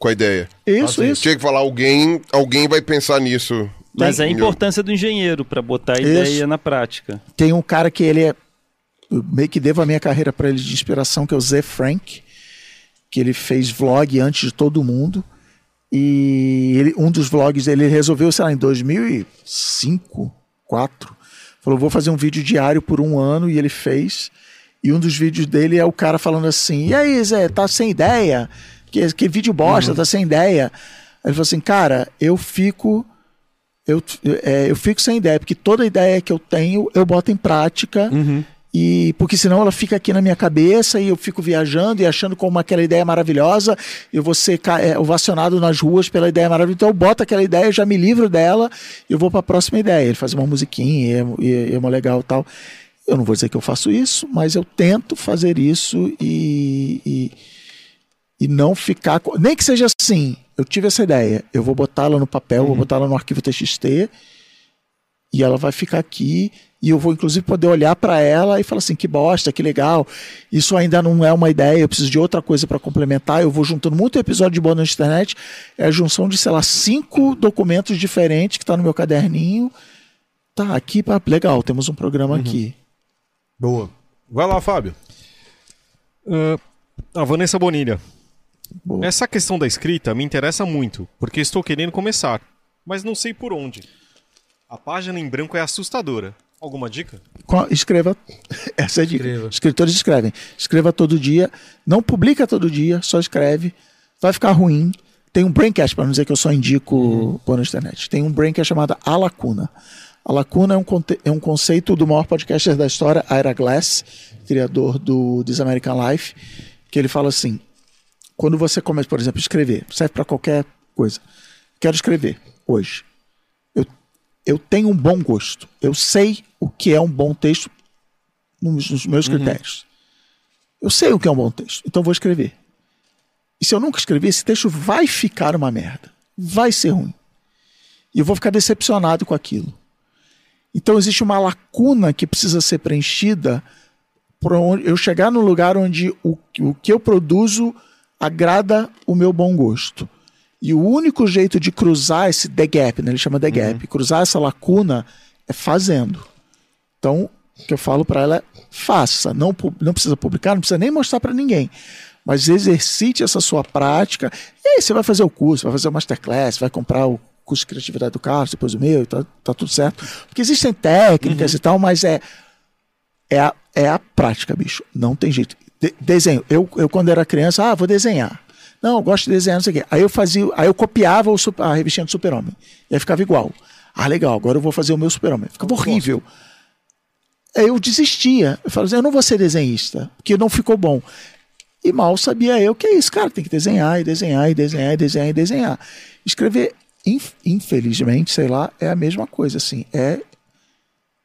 Com a ideia. Isso, Assim, isso. Tinha que falar, alguém, alguém vai pensar nisso. Mas é a Entendeu? importância do engenheiro para botar a Isso. ideia na prática. Tem um cara que ele é. Eu meio que devo a minha carreira para ele de inspiração, que é o Zé Frank, que ele fez vlog antes de todo mundo. E ele, um dos vlogs ele resolveu, sei lá, em 2005, 2004, falou: vou fazer um vídeo diário por um ano, e ele fez. E um dos vídeos dele é o cara falando assim: e aí, Zé, tá sem ideia? Que, que vídeo bosta, tá sem ideia. Ele falou assim: cara, eu fico eu, é, eu fico sem ideia, porque toda ideia que eu tenho eu boto em prática. E porque senão ela fica aqui na minha cabeça e eu fico viajando e achando como aquela ideia é maravilhosa, eu vou ser é, ovacionado nas ruas pela ideia maravilhosa. Então eu boto aquela ideia, já me livro dela e eu vou para a próxima ideia. Ele faz uma musiquinha e é, e é mó legal e tal. Eu não vou dizer que eu faço isso, mas eu tento fazer isso e, e, e não ficar. Nem que seja assim, eu tive essa ideia, eu vou botá-la no papel, vou botá-la no arquivo TXT e ela vai ficar aqui e eu vou inclusive poder olhar para ela e falar assim que bosta, que legal. Isso ainda não é uma ideia, eu preciso de outra coisa para complementar. Eu vou juntando muito episódio de bônus na internet, é a junção de sei lá cinco documentos diferentes que está no meu caderninho. Tá aqui, pá, legal, temos um programa aqui. Boa. Vai lá, Fábio. Ah, a Vanessa Bonilha. Boa. Essa questão da escrita me interessa muito, porque estou querendo começar, mas não sei por onde. A página em branco é assustadora. Alguma dica? Qual- Escreva. Essa é a dica. Escreva. Escritores escrevem. Escreva todo dia. Não publica todo dia, só escreve. Vai ficar ruim. Tem um braincast, para não dizer que eu só indico pôr na internet. Tem um braincast chamado A Lacuna. A Lacuna é um, é um conceito do maior podcaster da história, Ira Glass, criador do This American Life, que ele fala assim: quando você começa, por exemplo, escrever, serve para qualquer coisa. Quero escrever hoje. Eu, eu tenho um bom gosto. Eu sei o que é um bom texto nos, nos meus critérios. Eu sei o que é um bom texto, então vou escrever. E se eu nunca escrever, esse texto vai ficar uma merda. Vai ser ruim. E eu vou ficar decepcionado com aquilo. Então existe uma lacuna que precisa ser preenchida para eu chegar no lugar onde o, o que eu produzo agrada o meu bom gosto. E o único jeito de cruzar esse the gap, né? ele chama the gap, cruzar essa lacuna é fazendo. Então, o que eu falo para ela é faça, não, não precisa publicar, não precisa nem mostrar para ninguém. Mas exercite essa sua prática. E aí você vai fazer o curso, vai fazer o masterclass, vai comprar o curso de criatividade do Carlos, depois o meu, tá, tá tudo certo. Porque existem técnicas e tal, mas é é a, é a prática, bicho. Não tem jeito. De- desenho. Eu, eu, quando era criança, ah, vou desenhar. Não, eu gosto de desenhar, não sei o quê. Aí eu fazia, aí eu copiava o, a revistinha do Super-Homem. E aí ficava igual. Ah, legal, agora eu vou fazer o meu Super-Homem. Ficava horrível. Aí eu desistia. Eu falava assim, eu não vou ser desenhista, porque não ficou bom. E mal sabia eu que é isso, cara, tem que desenhar e desenhar e desenhar e desenhar e desenhar. Escrever, inf- infelizmente, sei lá, é a mesma coisa, assim. É.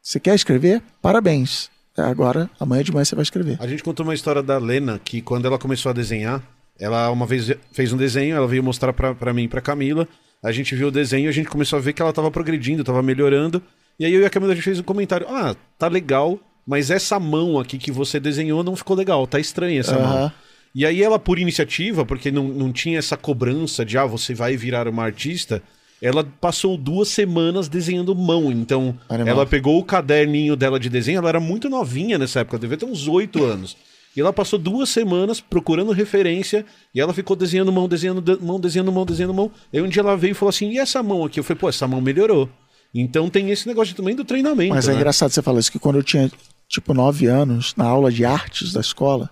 Você quer escrever? Parabéns. É, Agora, amanhã de manhã você vai escrever. A gente contou uma história da Lena que quando ela começou a desenhar, ela uma vez fez um desenho, ela veio mostrar pra, pra mim e pra Camila. A gente viu o desenho e a gente começou a ver que ela tava progredindo, tava melhorando. E aí eu e a Camila a gente fez um comentário: Ah, tá legal, mas essa mão aqui que você desenhou não ficou legal, tá estranha essa mão. Aham. E aí ela, por iniciativa, porque não, não tinha essa cobrança de, ah, você vai virar uma artista, ela passou duas semanas desenhando mão. Então, Animal. ela pegou o caderninho dela de desenho, ela era muito novinha nessa época, devia ter uns oito anos. E ela passou duas semanas procurando referência e ela ficou desenhando mão, desenhando de- mão, desenhando mão, desenhando mão. Aí um dia ela veio e falou assim: e essa mão aqui? Eu falei, pô, essa mão melhorou. Então tem esse negócio também do treinamento. Mas é né? engraçado você falar isso, que quando eu tinha tipo nove anos, na aula de artes da escola,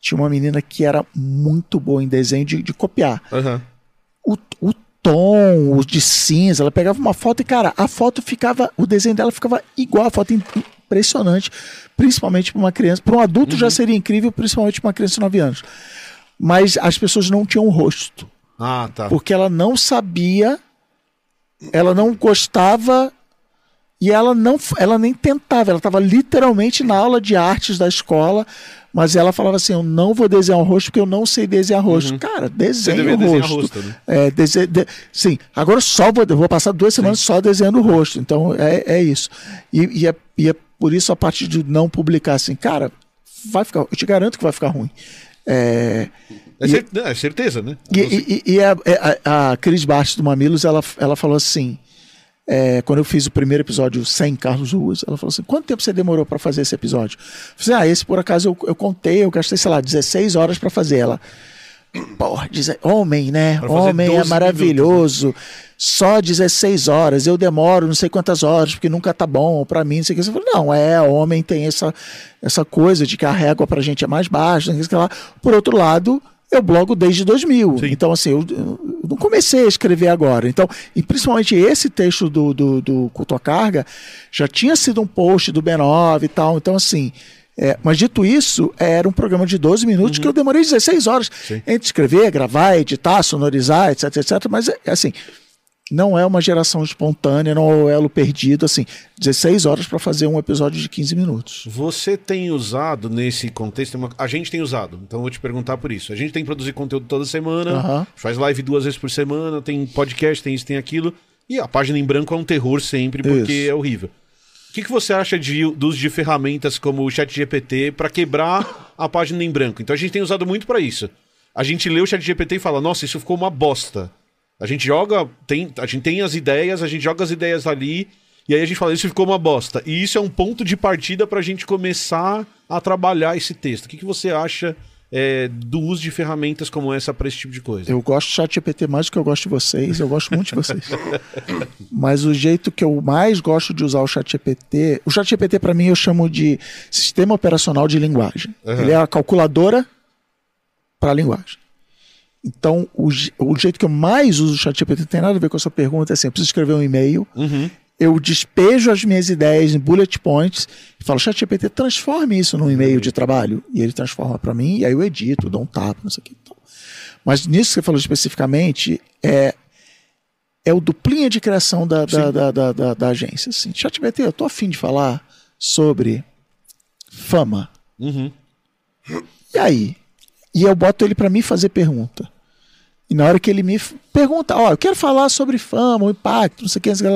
tinha uma menina que era muito boa em desenho de, de copiar. Aham. O, o tom, o de cinza, ela pegava uma foto e, cara, a foto ficava, o desenho dela ficava igual, a foto im- impressionante, principalmente para uma criança. Para um adulto já seria incrível, principalmente para uma criança de 9 anos. Mas as pessoas não tinham rosto Ah, tá. porque ela não sabia, ela não gostava e ela não, ela nem tentava. Ela estava literalmente na aula de artes da escola, mas ela falava assim: eu não vou desenhar o rosto porque eu não sei desenhar rosto. Cara, Você desenha o desenhar rosto. rosto, né? É, dese- de- sim, agora só vou, vou passar duas semanas só desenhando o rosto. Então é, é isso. E, e é, e é por isso a parte de não publicar assim, cara, vai ficar, eu te garanto que vai ficar ruim. É, É, e- cer- não, é certeza, né? e, e- e a, é, a, a Cris Bastos do Mamilos, ela, ela falou assim, é, quando eu fiz o primeiro episódio sem Carlos Ruas, ela falou assim, quanto tempo você demorou para fazer esse episódio? Eu falei, ah, esse por acaso eu, eu contei, eu gastei, sei lá, 16 horas para fazer. Ela, porra, homem, né? Homem é 12 maravilhoso. Só 16 horas, eu demoro não sei quantas horas, porque nunca tá bom pra mim, não sei o que. Você falou, não, é, homem tem essa, essa coisa de que a régua pra gente é mais baixa, não sei o que lá. Por outro lado, eu blogo desde 2000. Sim. Então, assim, eu, eu não comecei a escrever agora. Então, e principalmente esse texto do, do, do Culto à Carga já tinha sido um post do B9 e tal. Então, assim. é, mas dito isso, era um programa de 12 minutos que eu demorei 16 horas Sim. entre escrever, gravar, editar, sonorizar, etc, etc. Mas, é, assim, não é uma geração espontânea, não é o elo perdido, assim, 16 horas para fazer um episódio de 15 minutos. Você tem usado nesse contexto, uma- a gente tem usado, então eu vou te perguntar por isso. A gente tem que produzir conteúdo toda semana, faz live duas vezes por semana, tem podcast, tem isso, tem aquilo, e a página em branco é um terror sempre, porque Isso. é horrível. O que, que você acha de, do uso de ferramentas como o ChatGPT para quebrar a página em branco? Então a gente tem usado muito para isso. A gente lê o ChatGPT e fala, nossa, isso ficou uma bosta. A gente joga, tem, a gente tem as ideias, a gente joga as ideias ali, e aí a gente fala, isso ficou uma bosta. E isso é um ponto de partida para a gente começar a trabalhar esse texto. O que, que você acha é, do uso de ferramentas como essa para esse tipo de coisa? Eu gosto do ChatGPT mais do que eu gosto de vocês, eu gosto muito de vocês. Mas o jeito que eu mais gosto de usar o ChatGPT, o ChatGPT para mim eu chamo de sistema operacional de linguagem. Aham. Ele é a calculadora para a linguagem. Então, o, o jeito que eu mais uso o ChatGPT tem nada a ver com a sua pergunta, é assim, eu preciso escrever um e-mail, Uhum. eu despejo as minhas ideias em bullet points e falo, ChatGPT, transforme isso num e-mail de trabalho. E ele transforma para mim, e aí eu edito, dou um tapa, não sei o que. Então. Mas nisso que você falou especificamente, é, é o duplinha de criação da, da, da, da, da- da agência. Assim, ChatGPT, eu tô afim de falar sobre fama. Uhum. E aí? E eu boto ele para mim fazer pergunta. E na hora que ele me pergunta, ó, eu quero falar sobre fama, o impacto, não sei o que, sei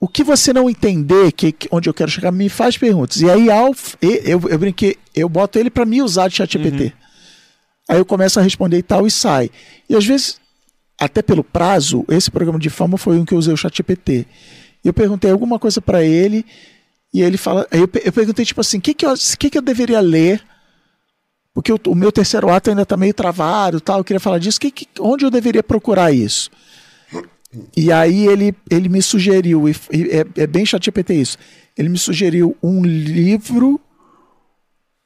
o que, você não entender, que, que- onde eu quero chegar, me faz perguntas. E aí, ao, eu, eu brinquei, eu boto ele para me usar de ChatGPT. Aí eu começo a responder e tal, e sai. E às vezes, até pelo prazo, esse programa de fama foi um que eu usei o ChatGPT. E eu perguntei alguma coisa para ele, e ele fala. Aí eu, eu perguntei, tipo assim, o que, que, eu, que, que eu deveria ler? Porque o, o meu terceiro ato ainda está meio travado tal. Eu queria falar disso. Que, que- onde eu deveria procurar isso? E aí ele, ele me sugeriu, e, e é, é bem ChatGPT isso. Ele me sugeriu um livro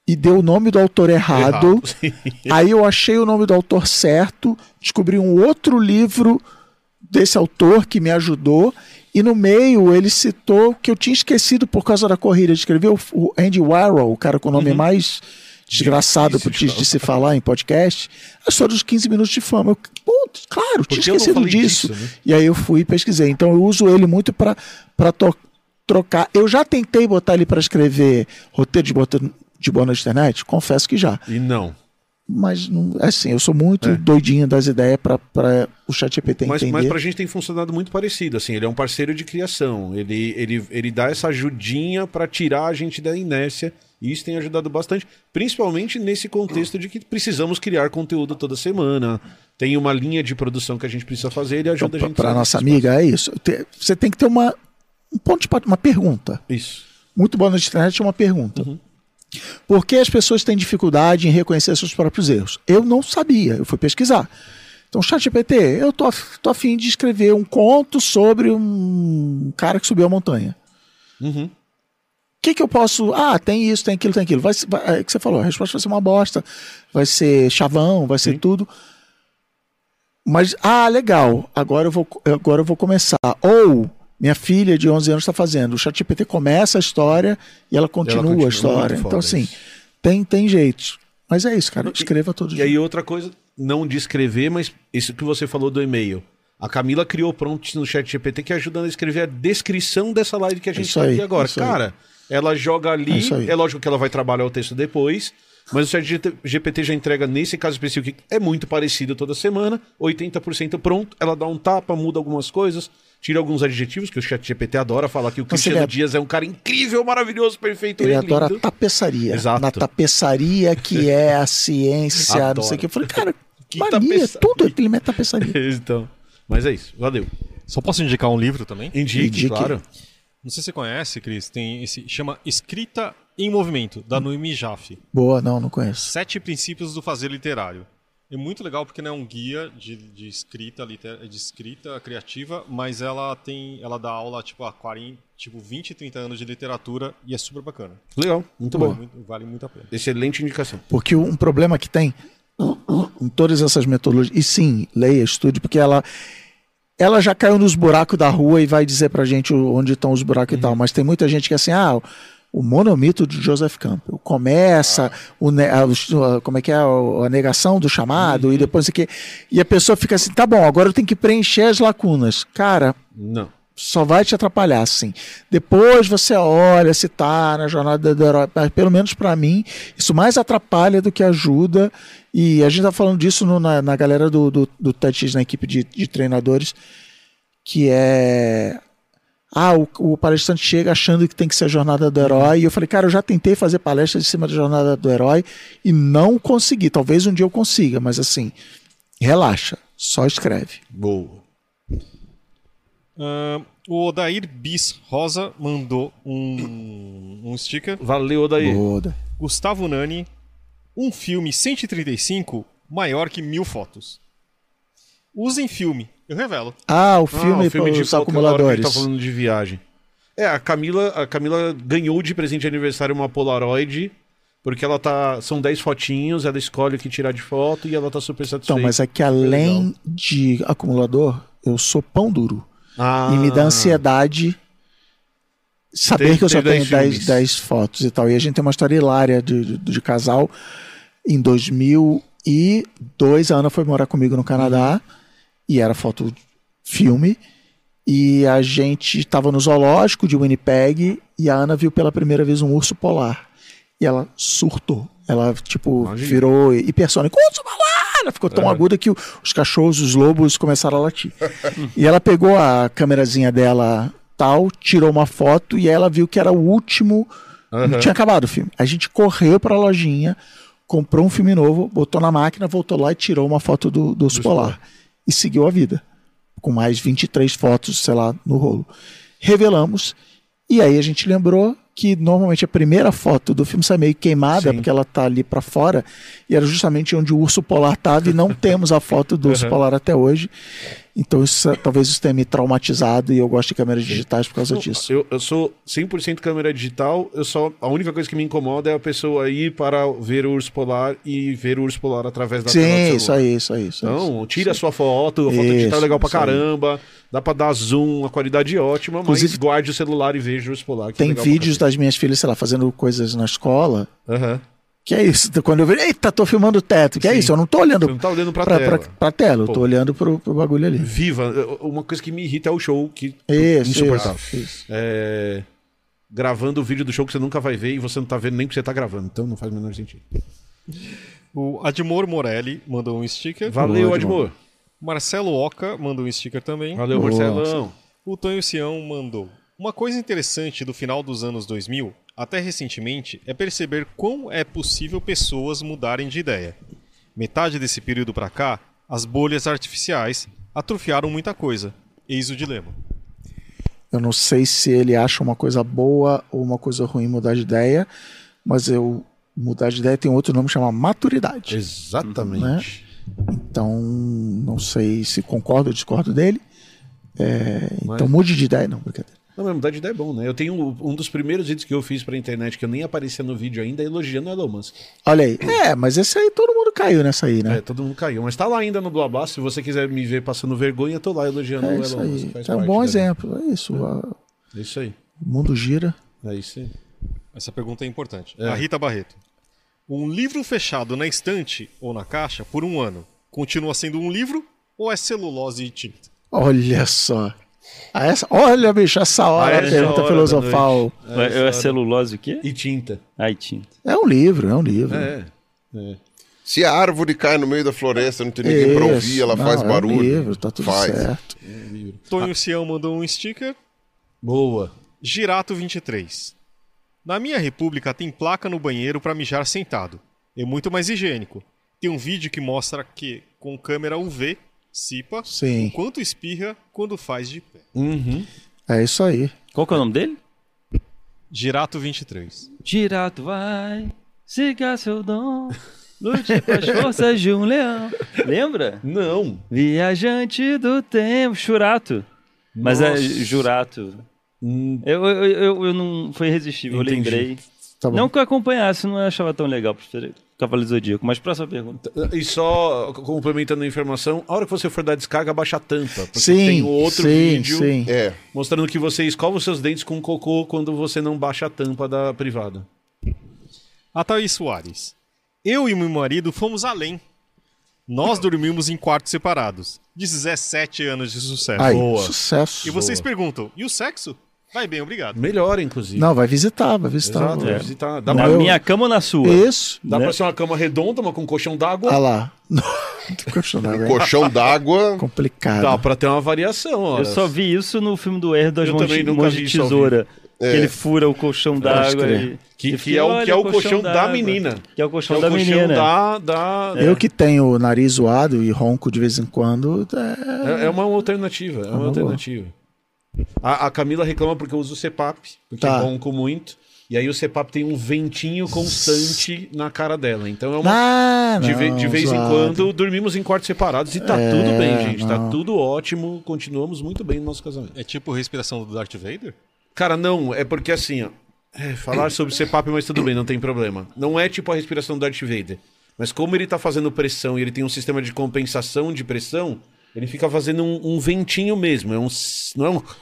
e deu o nome do autor errado. Aí eu achei o nome do autor certo, descobri um outro livro desse autor que me ajudou. E no meio ele citou que eu tinha esquecido por causa da corrida de escrever o, Andy Warhol, o cara com o nome mais desgraçado Difícil de se falar em podcast, a história dos 15 minutos de fama. Eu, pô, claro, Por tinha esquecido disso. disso, né? E aí eu fui e pesquisei. Então eu uso ele muito para trocar. Eu já tentei botar ele para escrever roteiro de, de boa na internet, confesso que já. E não. Mas, assim, eu sou muito doidinho das ideias para o ChatGPT Mas, entender. mas pra gente tem funcionado muito parecido, assim, ele é um parceiro de criação, ele, ele, ele dá essa ajudinha pra tirar a gente da inércia, e isso tem ajudado bastante, principalmente nesse contexto de que precisamos criar conteúdo toda semana, tem uma linha de produção que a gente precisa fazer, ele ajuda a gente. para a nossa amiga, é isso. Você tem que ter uma, um ponto de, uma pergunta. Isso. Muito boa na internet é uma pergunta. Uhum. Por que as pessoas têm dificuldade em reconhecer seus próprios erros? Eu não sabia, eu fui pesquisar. Então, ChatGPT, eu tô, tô afim de escrever um conto sobre um cara que subiu a montanha. Uhum. que, que eu posso. Ah, tem isso, tem aquilo, tem aquilo. Vai, vai, é o que você falou, a resposta vai ser uma bosta, vai ser chavão, vai ser tudo. Mas, ah, legal, agora eu vou, agora eu vou começar. Ou minha filha de 11 anos está fazendo. O ChatGPT começa a história e ela continua, continua, a história. Então, assim, isso. tem, tem jeito. Mas é isso, cara. Escreva todos os E aí outra coisa, não de escrever, mas isso que você falou do e-mail. A Camila criou prompts no chat GPT que ajuda a escrever a descrição dessa live que a gente Isso tá aí, aqui agora. isso aí. Cara, ela joga É ali, isso aí. é lógico que ela vai trabalhar o texto depois, mas o chat GPT já entrega nesse caso específico que é muito parecido toda semana, 80% pronto, ela dá um tapa, muda algumas coisas, tira alguns adjetivos que o chat GPT adora falar que o Mas Cristiano é- Dias é um cara incrível, maravilhoso, perfeito Ele e adora lindo. tapeçaria. Exato. Na tapeçaria que é a ciência, não sei o que. Eu falei, cara, Que mania, tapeçaria. tudo ele mete tapeçaria. então, mas é isso, valeu. Só posso indicar um livro também? Indique, Indique. claro. Não sei se você conhece, Cris, tem esse chama Escrita em Movimento, da Noemi Jaffe. Boa, não, não conheço. Sete princípios do fazer literário. É muito legal porque não é um guia de, de escrita liter, de escrita criativa, mas ela tem, ela dá aula tipo há 40, tipo 20, 30 anos de literatura e é super bacana. Legal, muito Vale bom. muito, vale muito a pena. Excelente indicação. Porque um problema que tem em todas essas metodologias, e sim, leia, estude, porque ela ela já caiu nos buracos da rua e vai dizer pra gente onde estão os buracos e tal, mas tem muita gente que é assim, ah, o monomito de Joseph Campbell começa, o ne- a, como é que é, a, negação do chamado, e depois aqui, e a pessoa fica assim, tá bom, agora eu tenho que preencher as lacunas. Cara, Não. só vai te atrapalhar, sim. Depois você olha se tá na jornada do herói, mas pelo menos pra mim, isso mais atrapalha do que ajuda. E a gente tá falando disso no- na, na galera do, do, do TEDx, na equipe de, de treinadores, que é. Ah, o, o palestrante chega achando que tem que ser a jornada do herói. E eu falei, cara, eu já tentei fazer palestra em cima da jornada do herói e não consegui. Talvez um dia eu consiga, mas assim, relaxa, só escreve. Boa. Ahn, o Odair Bis Rosa mandou um, um sticker. Valeu, Odaí. Boa. Gustavo Nani, um filme 135 maior que mil fotos. Usem filme, eu revelo. Ah, o Ah, filme, o filme de os acumuladores. tá falando de viagem. É, a Camila, a Camila ganhou de presente de aniversário uma Polaroid, porque ela tá. São 10 fotinhos, ela escolhe o que tirar de foto e ela tá super satisfeita. Então, mas é que além de acumulador, eu sou pão duro. Ah, E me dá ansiedade saber Tem- que eu só tenho 10 10, filmes. 10 fotos e tal. E a gente tem uma história hilária de, de, de casal. Em 2002, a Ana foi morar comigo no Canadá e era foto filme. E a gente estava no zoológico de Winnipeg e a Ana viu pela primeira vez um urso polar. E ela surtou. Ela, tipo, Imagina. virou hipersônica. Urso polar! Ela ficou tão aguda que os cachorros, os lobos começaram a latir. e ela pegou a câmerazinha dela tal, tirou uma foto e ela viu que era o último. Não tinha acabado o filme. A gente correu pra lojinha, comprou um filme novo, botou na máquina, voltou lá e tirou uma foto do, do urso polar. E seguiu a vida. Com mais 23 fotos, sei lá, no rolo. Revelamos. E aí a gente lembrou que normalmente a primeira foto do filme sai meio queimada, porque ela tá ali pra fora, e era justamente onde o urso polar tava, e não temos a foto do urso polar até hoje. Então isso, talvez isso tenha me traumatizado e eu gosto de câmeras digitais por causa disso. Eu, eu sou 100% câmera digital, eu só a única coisa que me incomoda é a pessoa ir para ver o urso polar e ver o urso polar através da tela do Sim, celular. isso aí, isso aí. Isso. Então, tira a sua foto, a foto digital é Isso, legal pra isso aí. caramba, dá pra dar zoom, a qualidade é ótima, Inclusive, mas guarde o celular e veja o urso polar. é Tem vídeos das minhas filhas, sei lá, fazendo coisas na escola. Aham. Que é isso? Quando eu vejo, eita, tô filmando o teto. Que é Sim. isso? Eu não tô olhando Você não tá olhando pra, pra, tela. pra, pra tela, eu Pô. tô olhando pro, pro bagulho ali. Viva. Uma coisa que me irrita é o show, que Isso, insuportável. isso, isso. É, Gravando o vídeo do show que você nunca vai ver e você não tá vendo nem porque você tá gravando. Então não faz o menor sentido. O Admor Morelli mandou um sticker. Valeu, Boa, Admor. Marcelo Oca mandou um sticker também. Valeu, Boa. Marcelão. O Tonho Sião mandou. Uma coisa interessante do final dos anos 2000, até recentemente, é perceber quão é possível pessoas mudarem de ideia. Metade desse período pra cá, as bolhas artificiais atrofiaram muita coisa. Eis o dilema. Eu não sei se ele acha uma coisa boa ou uma coisa ruim mudar de ideia, mas eu mudar de ideia tem outro nome chama maturidade. Exatamente. Né? Então, não sei se concordo ou discordo dele. É, Mas- Então mude de ideia, não, brincadeira. Não, mas mudar de ideia é bom, né? Eu tenho um dos primeiros vídeos que eu fiz pra internet, que eu nem aparecia no vídeo ainda, elogiando o Elon Musk. Olha aí. É, mas esse aí todo mundo caiu nessa aí, né? É, todo mundo caiu. Mas tá lá ainda no Blá. Se você quiser me ver passando vergonha, eu tô lá elogiando É, o isso Elon Musk. aí. Faz É um bom exemplo. É isso. a- É isso aí. O mundo gira. É isso aí. Essa pergunta é importante. É. A Rita Barreto. Um livro fechado na estante ou na caixa por um ano continua sendo um livro ou é celulose e tinta? Olha só. Ah, essa, olha, bicho, essa hora, Ah, a essa pergunta hora filosofal. É, é celulose o quê? E tinta. Ai, tinta. É um livro, é um livro. É. é. Se a árvore cai no meio da floresta, não tem ninguém pra ouvir, ela Não, faz é um barulho. livro, tá tudo faz. certo. Tonho Sião mandou um sticker. Boa. Girato 23. Na minha república tem placa no banheiro pra mijar sentado. É muito mais higiênico. Tem um vídeo que mostra que, com câmera UV, CIPA, Sim. o quanto espirra quando faz de pé. Uhum. É isso aí. Qual que é o nome dele? Girato 23. Girato vai, siga seu dom, lute com as forças de um leão. Lembra? Não. Viajante do tempo, Churato. Mas é Nossa. Jurato. Hum, Eu, eu, eu, eu não. Foi irresistível, Entendi. eu lembrei. Tá bom. Não que eu acompanhasse, não achava tão legal, preferi Cavaleiro Zodíaco. Mas próxima pergunta. E só complementando a informação, a hora que você for dar descarga, abaixa a tampa. Porque sim, tem outro sim, vídeo sim. É. mostrando que você escova os seus dentes com cocô quando você não baixa a tampa da privada. A Thaís Soares. Eu e meu marido fomos além. Nós dormimos em quartos separados. 17 anos de sucesso. Aí, Boa. sucesso. E vocês perguntam, e o sexo? Vai bem, obrigado. Melhor, inclusive. Não, vai visitar, vai visitar. Exato, É. vai visitar. Dá, Na pra, minha cama ou na sua? Isso. dá né? pra ser uma cama redonda, mas com colchão d'água. Ah lá. Colchão d'água é Colchão d'água. complicado. Dá pra ter uma variação, ó. Eu só vi isso no filme do R das Mãos também de, Tesoura. É. Que ele fura o colchão d'água. e- Que- que fica, é o- "Olha, que é o colchão da d'água." menina. Que é o Que colchão é o da colchão menina. da. da... Eu que tenho o nariz zoado e ronco de vez em quando, é, É, é uma alternativa. É uma uma alternativa. A, a Camila reclama porque eu uso o CPAP, porque Tá. eu ronco muito. E aí o CPAP tem um ventinho constante na cara dela. Então é uma. Ah, de, ve- não, de vez em zoado. quando dormimos em quartos separados e tá É, tudo bem, gente. Tá não. tudo ótimo. Continuamos muito bem no nosso casamento. É tipo respiração do Darth Vader? Cara, não, é porque assim, ó. é, falar sobre CPAP, mas tudo bem, não tem problema. Não é tipo a respiração do Darth Vader. Mas como ele tá fazendo pressão e ele tem um sistema de compensação de pressão, ele fica fazendo um, um ventinho mesmo. É um. Não é um.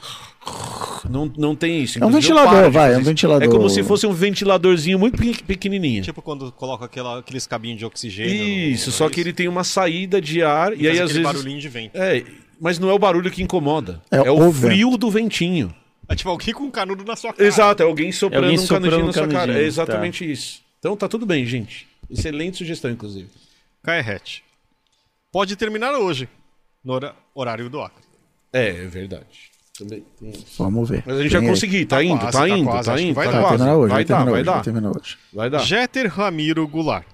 Não, não tem isso. É um Inclusive, ventilador, vai, é um isso. ventilador. É como se fosse um ventiladorzinho muito pe- pequenininho. Tipo quando coloca aquela, aqueles cabinhos de oxigênio. Isso, no- só no que ele tem uma saída de ar e, Faz aí às vezes. barulhinho de vento. É, mas não é o barulho que incomoda. É É, o o frio do ventinho. É tipo alguém com um canudo na sua cara. Exato, é alguém soprando alguém um soprando canudinho um na sua cara. canudinho, É exatamente isso. Então tá tudo bem, gente. Excelente sugestão, inclusive. Caerrete. Pode terminar hoje, no horário do Acre. É, é verdade. Também tem isso. Vamos ver. Mas a gente Tem vai aí. conseguir, tá, Tá indo, quase, tá tá indo, quase, tá que indo, vai tá dar. Vai terminar hoje, Vai vai dar, terminar vai hoje, vai dar. terminar hoje. Vai dar. Jeter Ramiro Goulart.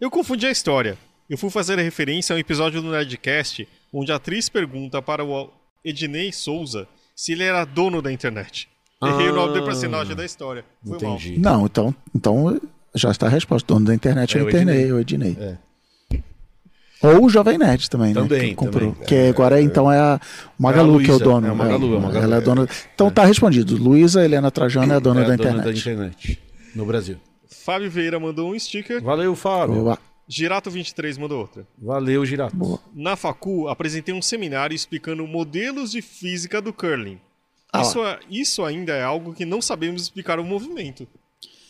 Eu confundi a história. Eu fui fazer referência a um episódio do Nerdcast onde a atriz pergunta para o Ednei Souza se ele era dono da internet. Errei o nome do Ah, personagem da história. Foi mal. Entendi. Não, então, então já está a resposta. Dono da internet É, eu o internei, Ednei. o Ednei. É. Ou o Jovem Nerd também, né? Também, que comprou. também. Que agora então é a Magalu É a que é o dono. é a Magalu, é a Magalu. Ela é dona. Então tá respondido. Luísa Helena Trajano é a dona, É a da, dona internet. da internet. No Brasil. Fábio Vieira mandou um sticker. Valeu, Fábio. Boa. Girato23 mandou outra. Valeu, Girato. Boa. Na Facu, apresentei um seminário explicando modelos de física do curling. Ah, isso, é- isso ainda é algo que não sabemos explicar o movimento.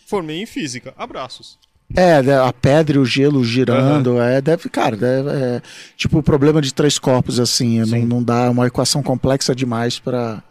Formei em física. Abraços. É, de- a pedra e o gelo girando, é, deve, cara, deve, é, tipo o problema de três corpos, assim, não, não dá uma equação complexa demais pra.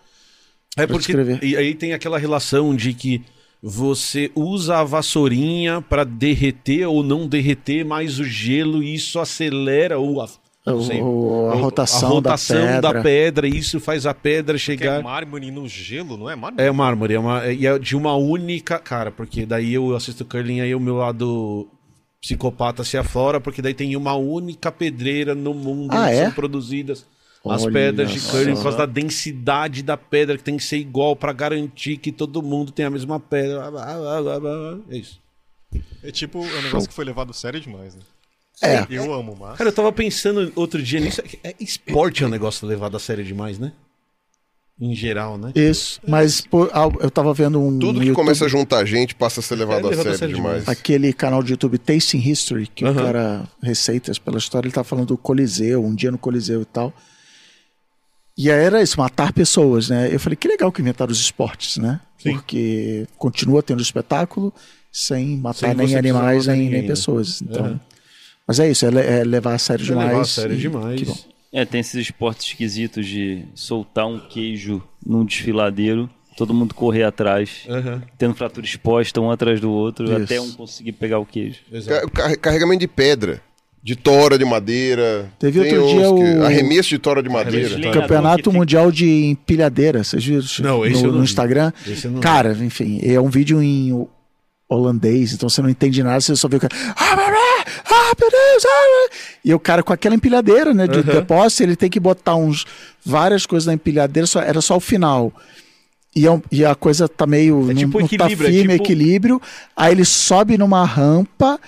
É Pra porque descrever. e aí tem aquela relação de que você usa a vassourinha para derreter ou não derreter mais o gelo e isso acelera ou O- a rotação a rotação da pedra. pedra, e isso faz a pedra Que é chegar mármore no gelo, não é mármore? é mármore, é uma e é de uma única cara, porque daí eu assisto curling aí o meu lado psicopata se aflora, porque daí tem uma única pedreira no mundo Ah, onde é? são produzidas as Olha pedras de curling por causa da densidade da pedra que tem que ser igual para garantir que todo mundo tem a mesma pedra. É isso. É tipo um negócio que foi levado sério demais, né? É. Eu amo, mas. Cara, eu tava pensando outro dia nisso. É, esporte é um negócio levado a sério demais, né? em geral, né? Isso. Mas ah, eu tava vendo um. Tudo que YouTube- começa a juntar gente passa a ser levado É, a levado sério, a sério demais. demais. Aquele canal de YouTube Tasting History, que o Aham. cara, receitas pela história, ele tá falando do Coliseu, um dia no Coliseu e tal. E aí era isso, matar pessoas, né? Eu falei, que legal que inventaram os esportes, né? Sim. Porque continua tendo espetáculo sem matar Sem nem animais, nem, nem ninguém, né? pessoas. Então. Mas é isso, é, le- é levar a sério É demais. levar a sério e- demais. que bom. É, tem esses esportes esquisitos de soltar um queijo num desfiladeiro, todo mundo correr atrás, Aham, tendo fratura exposta um atrás do outro, Isso. até um conseguir pegar o queijo. car- Carregamento de pedra, de tora de madeira. Teve Tem outro dia que- o- Arremesso de tora de madeira. de Campeonato Mundial de Empilhadeira, vocês viram? Não, esse no, eu não no vi. Instagram. Esse eu não vi. Cara, enfim, é um vídeo em holandês, então você não entende nada, você só vê o cara. Ah, ah, ah, meu-" E o cara com aquela empilhadeira, né, de depósito, ele tem que botar uns várias coisas na empilhadeira, só, era só o final. E, é um- e a coisa tá meio. É não, tipo não tá equilíbrio, é firme, tipo- equilíbrio. Aí ele sobe numa rampa,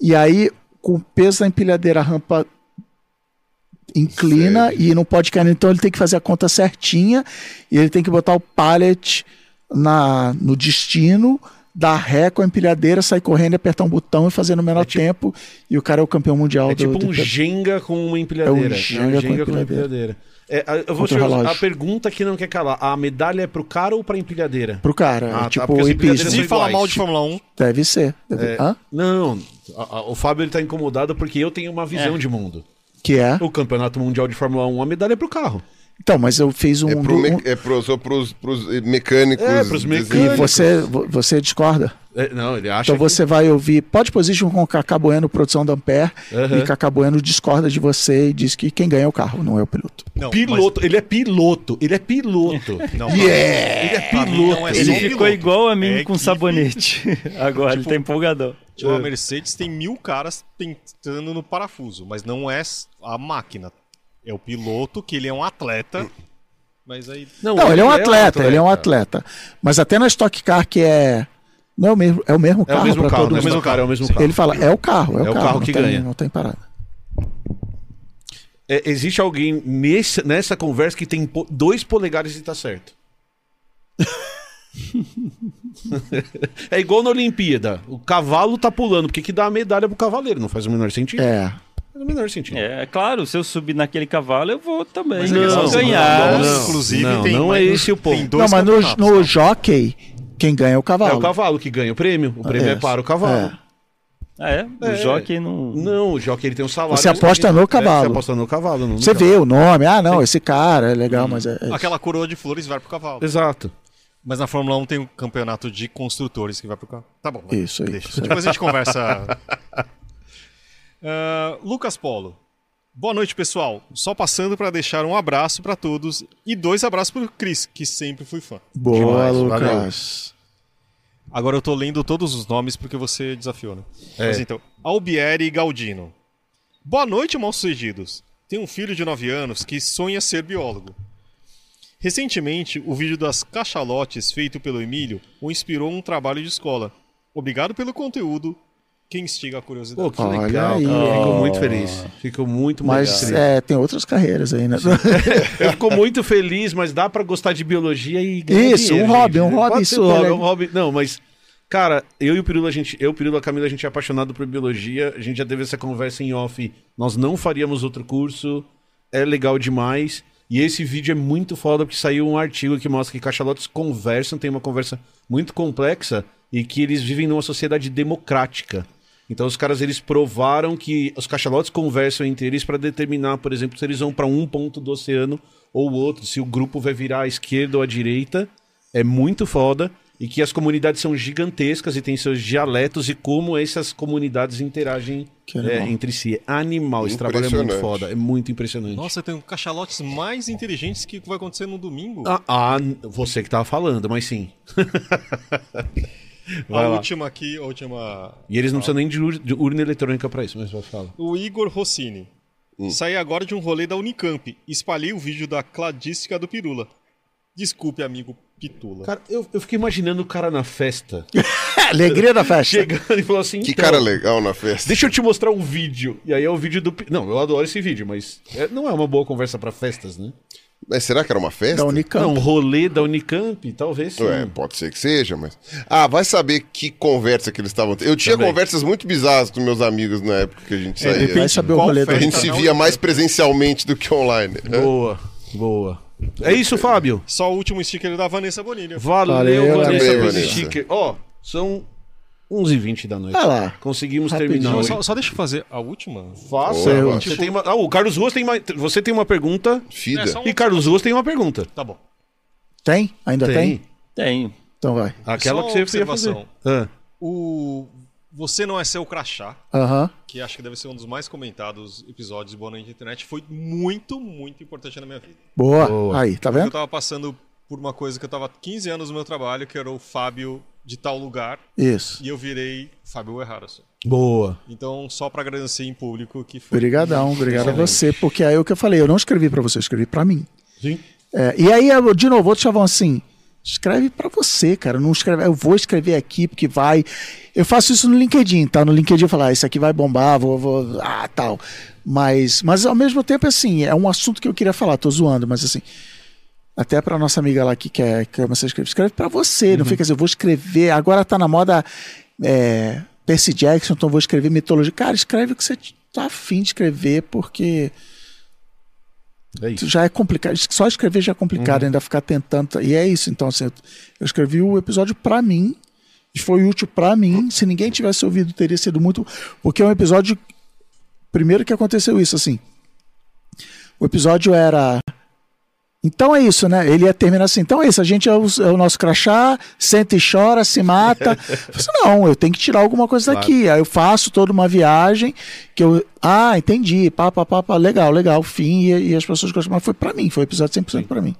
e aí, com o peso da empilhadeira, a rampa inclina e não pode cair. Então ele tem que fazer a conta certinha e ele tem que botar o pallet na, no destino, dar ré com a empilhadeira, sair correndo, apertar um botão e fazer no menor É tipo- tempo. E o cara é o campeão mundial É do, tipo do um Jenga com uma empilhadeira. É um Jenga com empilhadeira. É, a- eu vou te a pergunta que não quer calar. A medalha é pro cara ou pra empilhadeira? Pro cara. Ah, tá, é tipo porque hipismo. são Se falar mal de Fórmula 1, Deve ser. Deve... É, Hã? Não, a- a- o Fábio ele tá incomodado porque eu tenho uma visão É. de mundo. Que é. O campeonato mundial de Fórmula 1, a medalha é pro carro. Então, mas eu fiz um. É, pro me- é pro, só pros, pros mecânicos. É, pros E mecânicos. você, vo- você discorda. É, não, ele acha Então você vai ouvir Pode Position com o Cacá Bueno, produção da Ampere, Aham. e Cacá Bueno discorda de você e diz que quem ganha é o carro, não é o piloto. não. que piloto. Ele é piloto. Ele é piloto. Mas, não, Ele é pra mim piloto. não é Ele ficou piloto. igual a mim É com equipe. sabonete. Agora, ele Tipo, tá empolgadão. Tipo, a Mercedes tem mil caras tentando no parafuso, mas não é a máquina. É o piloto, que ele é um atleta. Mas aí. Não, ele é um atleta, ele é um atleta. Mas até na Stock Car, que é. Não é o mesmo, é o mesmo É carro o mesmo carro. É o mesmo carro, é o mesmo carro. Ele fala, é o carro, é o, É o carro, carro não que tem- ganha. Não tem parada. É, existe alguém nesse, nessa conversa que tem po- dois polegares e tá certo. é igual na Olimpíada. O cavalo tá pulando. Por que, que dá a medalha pro cavaleiro? Não faz o menor sentido. É. Faz o menor sentido. É, é claro, se eu subir naquele cavalo, eu vou também. Mas eu é ganhar. Não, inclusive, não, tem não é esse o ponto. tem dois não, mas no, no tá? jockey, quem ganha é o cavalo. É o cavalo que ganha o prêmio. O prêmio é, É. para o cavalo. É. Ah, é? O É. jockey não. Não, o jockey ele tem um salário. Você mas aposta no É, cavalo. você aposta no cavalo. não no Você cavalo. vê o nome, ah, não, esse cara é legal, mas é. é Aquela coroa de flores vai pro cavalo. Exato. Mas na Fórmula 1 tem um campeonato de construtores que vai pro carro. Tá bom. Isso aí. Deixa. Depois a gente conversa. Ah, Lucas Polo. Boa noite, pessoal. Só passando para deixar um abraço para todos e dois abraços pro Cris, que sempre fui fã. Boa, Demais, Lucas. Agora eu tô lendo todos os nomes porque você desafiou, né? É. Mas então, Albieri e Galdino. Boa noite, mal sucedidos. Tenho um filho de 9 anos que sonha ser biólogo. Recentemente, o vídeo das cachalotes feito pelo Emílio o inspirou um trabalho de escola. Obrigado pelo conteúdo. Quem instiga a curiosidade? Pô, que Olha legal. aí. cara. Fico muito feliz. Fico muito, muito Mas feliz. é, tem outras carreiras aí, né? Eu fico muito feliz, mas dá pra gostar de biologia e ganhar Isso, dinheiro, um hobby, gente. um hobby, Pode isso hobby, legal. um hobby. Não, mas cara, eu e o Pirula, a gente, eu, o Pirula, a Camila, a gente é apaixonado por biologia. A gente já teve essa conversa em off. Nós não faríamos outro curso. É legal demais. E esse vídeo é muito foda porque saiu um artigo que mostra que cachalotes conversam, tem uma conversa muito complexa e que eles vivem numa sociedade democrática. Então os caras eles provaram que os cachalotes conversam entre eles para determinar, por exemplo, se eles vão para um ponto do oceano ou outro, se o grupo vai virar à esquerda ou à direita. É muito foda e que as comunidades são gigantescas e têm seus dialetos e como essas comunidades interagem é, entre si. É animal, esse trabalho é muito foda, é muito impressionante. Nossa, tem cachalotes mais inteligentes que vai acontecer no domingo. Ah, ah, você que tava falando, mas sim. a vai lá. última aqui, a última. E eles não precisam nem de, ur- de urna eletrônica pra isso, mas vai falar. O Igor Rossini. Saí agora de um rolê da Unicamp. Espalhei o vídeo da cladística do Pirula. Desculpe, amigo Pitula. Cara, eu, eu fiquei imaginando o cara na festa. Alegria da festa. chegando e falou assim: Que "Então, cara legal na festa. Deixa eu te mostrar um vídeo. E aí é o vídeo do. Não, eu adoro esse vídeo, mas é- não é uma boa conversa pra festas, né? Mas será que era uma festa? Da Unicamp. Não, um rolê da Unicamp, talvez sim. Ué, pode ser que seja, mas. Ah, vai saber que conversa que eles estavam tendo. Eu tinha Também. conversas muito bizarras com meus amigos na época que a gente saía. Vai saber o rolê a da gente se via mais presencialmente do que online. Boa, boa. É isso, Fábio. Só o último sticker da Vanessa Bonilha. Valeu, Valeu, Vanessa, Vanessa. sticker. Ó, são 11h20 da noite. Ah lá. Conseguimos Rapidinho. terminar. Só, só deixa eu fazer a última. Faça. Boa. Você tem uma... Ah, o Carlos Ruas tem uma... Você tem uma pergunta Fida. É, um- e Carlos Ruas tem uma pergunta. Tá bom. Tem? Ainda tem? Tenho. Então vai. Aquela Só que você ia fazer. observação. Ah, O Você Não É Seu Crachá, Aham. que acho que deve ser um dos mais comentados episódios de Boa Noite Internet, foi muito, muito importante na minha vida. Boa. Boa. Aí, tá Eu vendo? tava passando por uma coisa que eu tava 15 anos no meu trabalho, que era o Fábio de tal lugar, Isso. e eu virei Fábio Erraraço. boa. Então, só pra agradecer em público que foi. Obrigadão, obrigado a você, porque aí é o que eu falei, eu não escrevi pra você, eu escrevi pra mim. Sim. É, e aí, eu, de novo, outros chavam assim, escreve pra você, cara, não escreve, eu vou escrever aqui porque vai. Eu faço isso no LinkedIn, tá? No LinkedIn eu falo, ah, isso aqui vai bombar, vou, vou ah, tal. Mas, mas ao mesmo tempo, assim, é um assunto que eu queria falar, tô zoando, mas assim, até pra nossa amiga lá que quer que você escreve, escreve pra você, não fica assim, eu vou escrever, agora tá na moda é, Percy Jackson, então vou escrever mitologia. Cara, escreve o que você tá afim de escrever, porque É isso. já é complicado. Só escrever já é complicado, ainda ficar tentando. E é isso. Então, assim, eu- escrevi o episódio pra mim, e foi útil pra mim. Se ninguém tivesse ouvido, teria sido muito. Porque é um episódio. Primeiro que aconteceu isso, assim. O episódio era. Então é isso, né? Ele ia terminar assim. Então é isso, a gente é o, é o nosso crachá, senta e chora, se mata. Eu falei assim, não, eu tenho que tirar alguma coisa daqui. Aí eu faço toda uma viagem que eu. Ah, entendi. Pá, pá, pá, pá, legal, legal. Fim. E, e as pessoas gostam. Mas foi pra mim, foi o episódio 100% pra mim.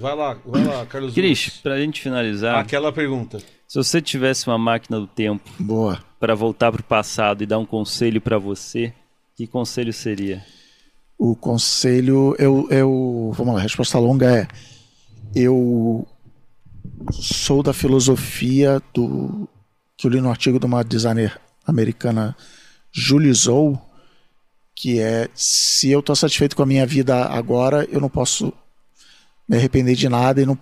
Vai lá, vai lá, Carlos Cris, pra gente finalizar, Aquela pergunta. se você tivesse uma máquina do tempo Boa. pra voltar pro passado e dar um conselho pra você, que conselho seria? O conselho, eu, eu. Vamos lá, a resposta longa é. Eu sou da filosofia do. que eu li no artigo de uma designer americana, Julie Zou, que é: se eu estou satisfeito com a minha vida agora, eu não posso me arrepender de nada. E não,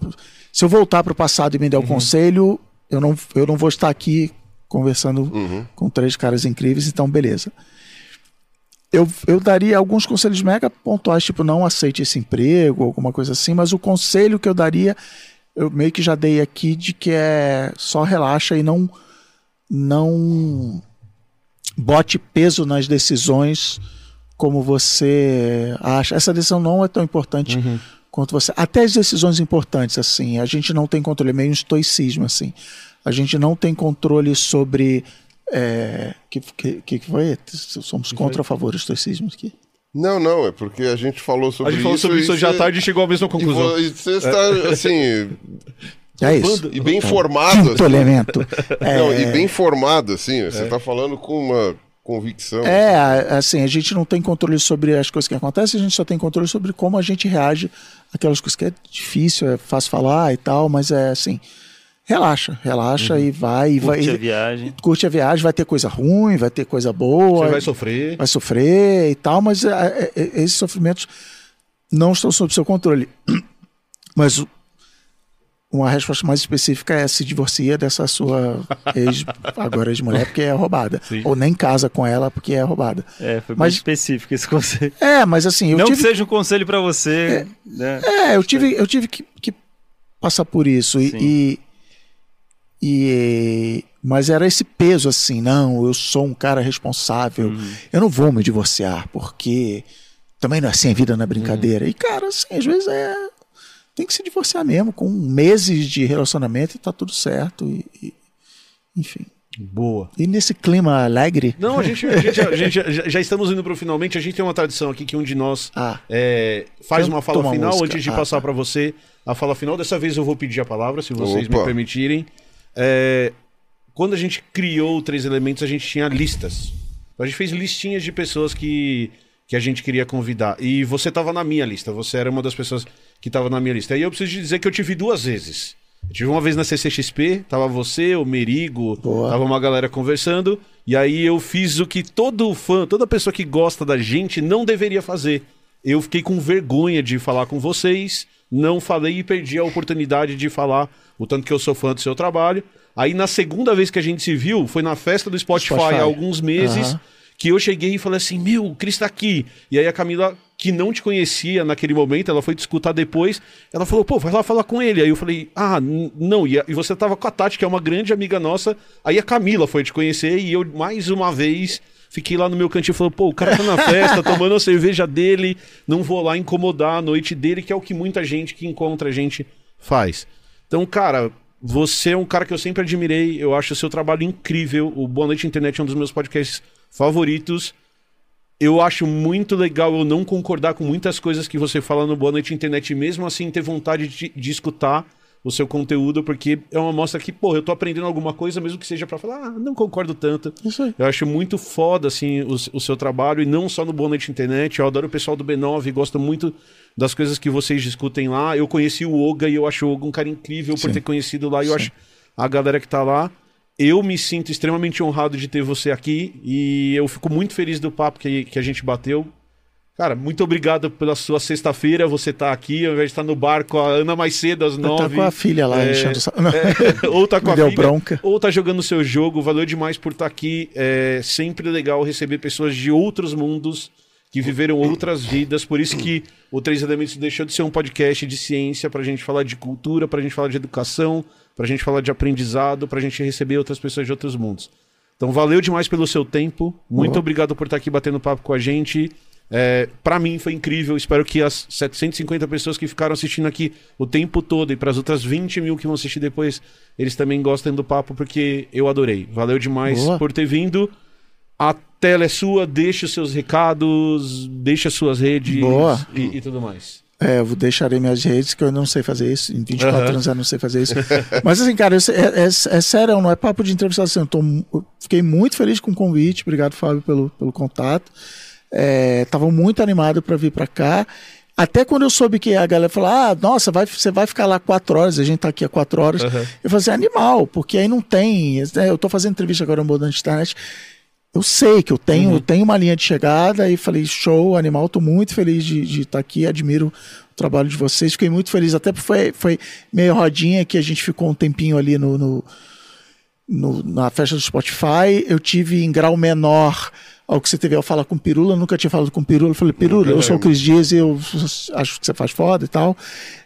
se eu voltar para o passado e me der o conselho, eu não, eu não vou estar aqui conversando com três caras incríveis, então beleza eu, eu daria alguns conselhos mega pontuais, tipo, não aceite esse emprego, alguma coisa assim, mas o conselho que eu daria, eu meio que já dei aqui, de que é só relaxa e não, não bote peso nas decisões como você acha. Essa decisão não é tão importante quanto você. Até as decisões importantes, assim, a gente não tem controle, é meio um estoicismo, assim. A gente não tem controle sobre. É, que, que, que foi? Somos contra ou a favor do estoicismo aqui? Não, não, é porque a gente falou A sobre gente isso. falou sobre isso hoje à tarde e chegou à mesma conclusão. e você está, assim, É isso. e bem informado. Quinto assim. elemento. É, Não, e bem informado, assim. Você está falando com uma convicção. É, a- assim, a gente não tem controle sobre as coisas que acontecem, a gente só tem controle sobre como a gente reage àquelas coisas que é difícil, é fácil falar e tal, mas é assim, relaxa, relaxa e vai, e vai Curte a e- viagem. curte a viagem, vai ter coisa ruim, vai ter coisa boa, Você vai sofrer. vai sofrer e tal, mas é, é, é, esses sofrimentos não estão sob seu controle. Mas uma resposta mais específica é se divorcia dessa sua ex, agora ex-mulher porque é roubada. Sim. Ou nem casa com ela porque é roubada. É, foi Mas- específico esse conselho. É, mas assim, eu não tive, que seja um conselho pra você, né? é, eu tive, eu tive que, que passar por isso e, e, e- mas era esse peso assim, não, eu sou um cara responsável, Uhum. eu não vou me divorciar porque também não é assim, a vida não é Uhum. brincadeira. E cara, assim, às vezes é tem que se divorciar mesmo, com meses de relacionamento e tá tudo certo e, e- enfim. Boa. E nesse clima alegre, Não, a gente, a gente, a gente já, já estamos indo pro finalmente. A gente tem uma tradição aqui que um de nós Ah. é, faz uma fala final música. antes de Ah, passar tá. pra você a fala final. Dessa vez eu vou pedir a palavra, se vocês me Opa. permitirem. É, quando a gente criou o Três Elementos, a gente tinha listas. A gente fez listinhas de pessoas que, que a gente queria convidar. E você tava na minha lista, você era uma das pessoas que tava na minha lista. E eu preciso te dizer que eu te vi duas vezes. Eu tive uma vez na CCXP, tava você, o Merigo, Boa. tava uma galera conversando, e aí eu fiz o que todo fã, toda pessoa que gosta da gente não deveria fazer. Eu fiquei com vergonha de falar com vocês, não falei e perdi a oportunidade de falar o tanto que eu sou fã do seu trabalho. Aí na segunda vez que a gente se viu, foi na festa do Spotify, Spotify. há alguns meses, Aham. que eu cheguei e falei assim: Meu, o Cris tá aqui. E aí a Camila, que não te conhecia naquele momento, ela foi te escutar depois. Ela falou: Pô, vai lá falar com ele. Aí eu falei: Ah, não. E, e você tava com a Tati, que é uma grande amiga nossa. Aí a Camila foi te conhecer e eu, mais uma vez. Fiquei lá no meu cantinho e falei, pô, o cara tá na festa, tomando a cerveja dele, não vou lá incomodar a noite dele, que é o que muita gente que encontra a gente faz. Então, cara, você é um cara que eu sempre admirei, eu acho o seu trabalho incrível. O Boa Noite Internet é um dos meus podcasts favoritos. Eu acho muito legal eu não concordar com muitas coisas que você fala no Boa Noite Internet, e mesmo assim ter vontade de, de escutar o seu conteúdo, porque é uma mostra que, pô, eu tô aprendendo alguma coisa, mesmo que seja pra falar, ah, não concordo tanto. Isso aí. Eu acho muito foda, assim, o, o seu trabalho, e não só no Boa Noite Internet. Eu adoro o pessoal do B9, gosto muito das coisas que vocês discutem lá. Eu conheci o Oga e eu acho o Oga um cara incrível por Sim. ter conhecido lá. E eu acho a galera que tá lá. Eu me sinto extremamente honrado de ter você aqui e eu fico muito feliz do papo que, que a gente bateu. Cara, muito obrigado pela sua sexta-feira. Você tá aqui, ao invés de estar no bar com a Ana mais cedo, às Tá nove. com a filha lá É, enchendo. É, ou tá com Me a deu filha, bronca. ou tá jogando o seu jogo. Valeu demais por estar aqui. É sempre legal receber pessoas de outros mundos que viveram outras vidas. Por isso que o Três Elementos deixou de ser um podcast de ciência pra gente falar de cultura, pra gente falar de educação, pra gente falar de aprendizado, pra gente receber outras pessoas de outros mundos. Então valeu demais pelo seu tempo. Muito Boa. obrigado por estar aqui batendo papo com a gente. É, para mim foi incrível. Espero que as 750 pessoas que ficaram assistindo aqui o tempo todo e para as outras 20 mil que vão assistir depois, eles também gostem do papo, porque eu adorei. Valeu demais Boa. por ter vindo. A tela é sua, deixe os seus recados, deixe as suas redes Boa. E, e tudo mais. É, eu deixarei minhas redes, que eu não sei fazer isso. Em 24 Aham. anos eu não sei fazer isso. Mas assim, cara, é, é, é sério, não é papo de entrevistação. Eu, tô eu fiquei muito feliz com o convite. Obrigado, Fábio, pelo, pelo contato. É, tava muito animado para vir para cá. Até quando eu soube que a galera falou, ah, nossa, vai, você vai ficar lá quatro horas, a gente tá aqui há quatro horas. Aham. Eu falei assim, animal, porque aí não tem. né, Eu tô fazendo entrevista agora no da Internet. Eu sei que eu tenho, Uhum. eu tenho uma linha de chegada e falei, show, animal, tô muito feliz de estar aqui, admiro o trabalho de vocês, fiquei muito feliz, até porque foi, foi meio rodinha que a gente ficou um tempinho ali no, no- no- na festa do Spotify, eu tive em grau menor ao que você teve ao falar com o Pirula, eu nunca tinha falado com o Pirula, eu falei, Pirula, eu sou o Cris Dias e eu acho que você faz foda e tal.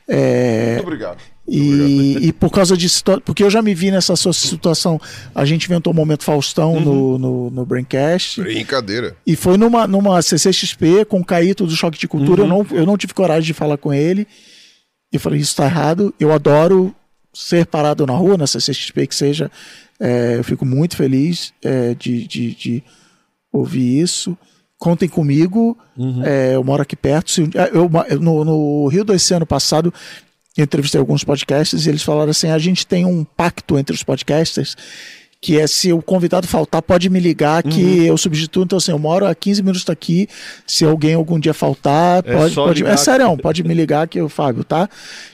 É, Muito obrigado. e, e por causa disso, porque eu já me vi nessa sua situação, a gente inventou o momento Faustão no, no, no Braincast. Brincadeira. E foi numa, numa CCXP com o Caíto do Choque de Cultura. Eu, não, eu não tive coragem de falar com ele. E falei, isso tá errado. Eu adoro ser parado na rua, na CCXP que seja. É, eu fico muito feliz é, de, de, de ouvir isso. Contem comigo. É, eu moro aqui perto. Eu, eu- no, no Rio desse ano passado, entrevistei alguns podcasters e eles falaram assim: a gente tem um pacto entre os podcasters que é se o convidado faltar, pode me ligar que Uhum. eu substituo. Então, assim, eu moro a 15 minutos daqui. Se alguém algum dia faltar, É pode. pode ligar é sério, pode me ligar que eu, Fábio, tá?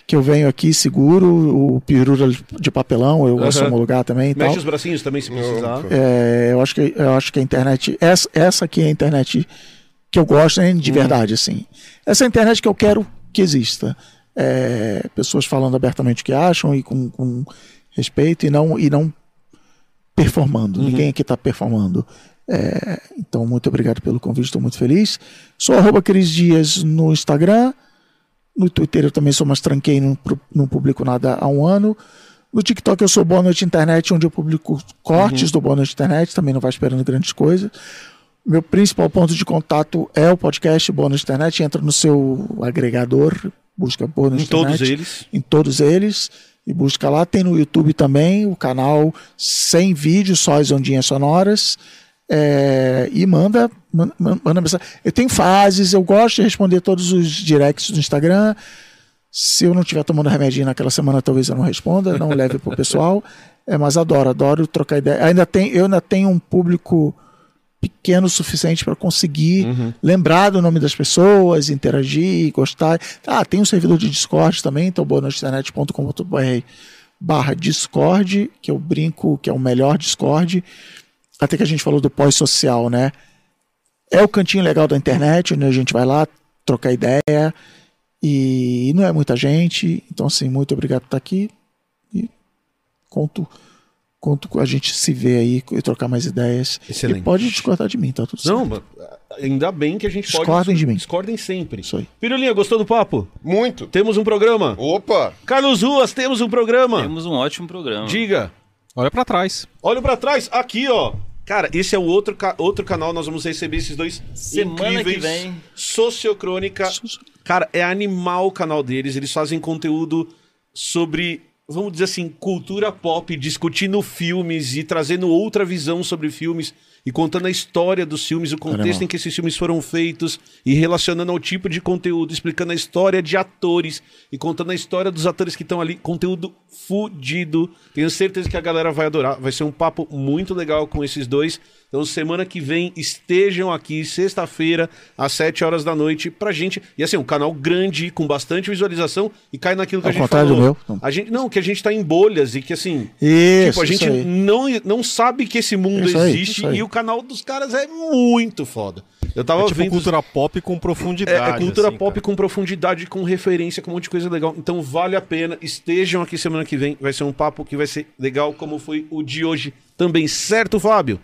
Que eu venho aqui seguro, o pirura de papelão, eu gosto de Aham. homologar também e tal. Mexe os bracinhos também se precisar. É, eu acho que eu acho que a internet essa, essa aqui é a internet que eu gosto né, de verdade assim essa é a internet que eu quero que exista É, pessoas falando abertamente o que acham e com, com respeito e não e não performando ninguém aqui está performando É, então muito obrigado pelo convite estou muito feliz sou arroba Cris Dias no Instagram no Twitter eu também sou mais tranquei não, não publico nada há um ano no TikTok eu sou Boa Noite Internet, onde eu publico cortes do Boa Noite Internet, também não vai esperando grandes coisas. Meu principal ponto de contato é o podcast Boa Noite Internet. Entra no seu agregador, busca Boa Noite Em todos Internet. eles. Em todos eles. E busca lá. Tem no YouTube também o canal sem vídeo, só as ondinhas sonoras. É, e manda, manda, manda mensagem. Eu tenho fases, eu gosto de responder todos os directs do Instagram. Se eu não estiver tomando remedinho naquela semana, talvez eu não responda, não leve pro pessoal. É, mas adoro, adoro trocar ideia. Ainda tem, eu ainda tenho um público pequeno o suficiente para conseguir lembrar do nome das pessoas, interagir, gostar. Ah, tem um servidor de Discord também, então boanoiteinternet.com.br barra Discord, que eu brinco que é o melhor Discord. Até que a gente falou do pós-social, né? É o cantinho legal da internet, onde a gente vai lá trocar ideia. E não é muita gente. Então, assim, muito obrigado por estar aqui. E conto, conto com a gente se ver aí e trocar mais ideias. Excelente. E pode discordar de mim, tá tudo certo. Não, mas ainda bem que a gente pode... Discordem de mim. Discordem sempre. Isso aí. Pirulinha, gostou do papo? Muito. Temos um programa. Opa! Carlos Ruas, temos um programa. Temos um ótimo programa. Diga. Olha pra trás. Olha pra trás, aqui, ó. Cara, esse é o outro, ca- outro canal, nós vamos receber esses dois Semana incríveis. que vem. Sociocrônica. Cara, é animal o canal deles, eles fazem conteúdo sobre, vamos dizer assim, cultura pop, discutindo filmes e trazendo outra visão sobre filmes e contando a história dos filmes, o contexto Animal. em que esses filmes foram feitos e relacionando ao tipo de conteúdo, explicando a história de atores e contando a história dos atores que estão ali. Conteúdo fudido. Tenho certeza que a galera vai adorar. Vai ser um papo muito legal com esses dois. Então, semana que vem, estejam aqui, sexta-feira, às 7 horas da noite, pra gente. E assim, um canal grande, com bastante visualização, e cai naquilo que Ao a gente falou. do meu. A gente, não, que a gente tá em bolhas e que assim. Isso, tipo, a gente não, não sabe que esse mundo aí, existe e o canal dos caras é muito foda. Eu tava É tipo vendo. cultura pop com É, profundidade. é cultura assim, pop cara. com profundidade, com referência, com um monte de coisa legal. Então vale a pena. Estejam aqui semana que vem. Vai ser um papo que vai ser legal, como foi o de hoje também. Certo, Fábio?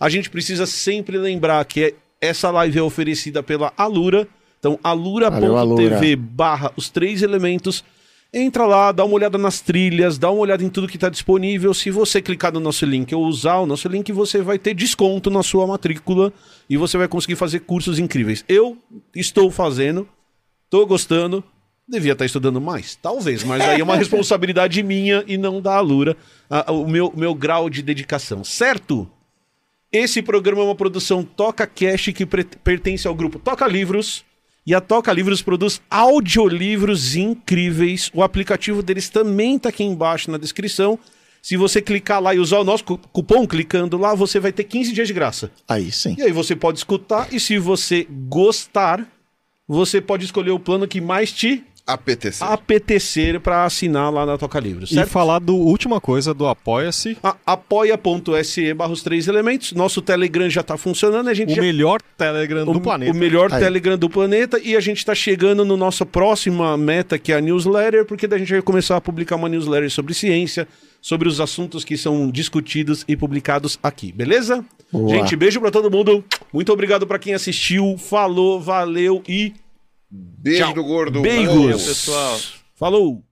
A gente precisa sempre lembrar que é- essa live é oferecida pela Alura. Então, alura.tv Alura. barra os três elementos. Entra lá, dá uma olhada nas trilhas, dá uma olhada em tudo que está disponível. Se você clicar no nosso link ou usar o nosso link, você vai ter desconto na sua matrícula e você vai conseguir fazer cursos incríveis. Eu estou fazendo, estou gostando, devia estar estudando mais, talvez, mas aí é uma responsabilidade minha e não da Alura, a- o meu, meu grau de dedicação, certo? Esse programa é uma produção Toca Cash que pertence ao grupo Toca Livros. E a Toca Livros produz audiolivros incríveis. O aplicativo deles também tá aqui embaixo na descrição. Se você clicar lá e usar o nosso cu- cupom clicando lá, você vai ter 15 dias de graça. Aí sim. E aí você pode escutar e se você gostar, você pode escolher o plano que mais te APTC. apetecer para assinar lá na Toca Livros, E certo? falar do última coisa do Apoia-se. Apoia.se barra os três elementos. Nosso Telegram já tá funcionando. A gente O já melhor Telegram do o, planeta. o melhor Aí. Telegram do planeta e a gente está chegando no nossa próxima meta, que é a newsletter, porque daí a gente vai começar a publicar uma newsletter sobre ciência, sobre os assuntos que são discutidos e publicados aqui, beleza? Boa. Gente, beijo para todo mundo. Muito obrigado para quem assistiu. Falou, valeu e Beijo tchau. do gordo. Beijos. Valeu, pessoal. Falou.